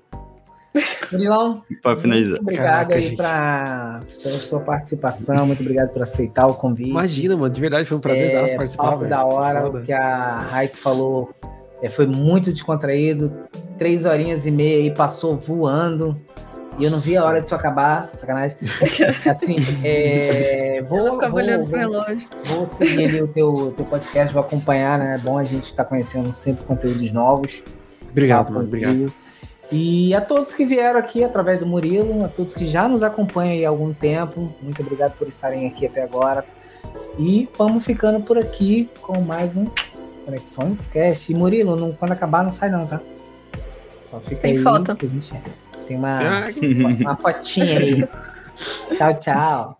Murilão, finalizar. muito obrigado Caraca, aí gente. pra, pela sua participação. Muito obrigado por aceitar o convite. Imagina, mano, de verdade foi um prazer é, participar, velho. da hora, o que a Raik falou é, foi muito descontraído. Três horinhas e meia aí passou voando. E eu não vi a hora disso acabar, sacanagem. Assim, é, vou, ficava vou, olhando pro relógio. vou seguir ali o teu, teu podcast, vou acompanhar, né? É bom a gente estar conhecendo sempre conteúdos novos. Obrigado, mano, obrigado. E a todos que vieram aqui através do Murilo, a todos que já nos acompanham aí há algum tempo, muito obrigado por estarem aqui até agora. E vamos ficando por aqui com mais um Conexões Cast. E Murilo, não- quando acabar, não sai não, tá? Só fica Tem aí. foto. que a gente- tem uma, Ah, uma fotinha aí. tchau, tchau.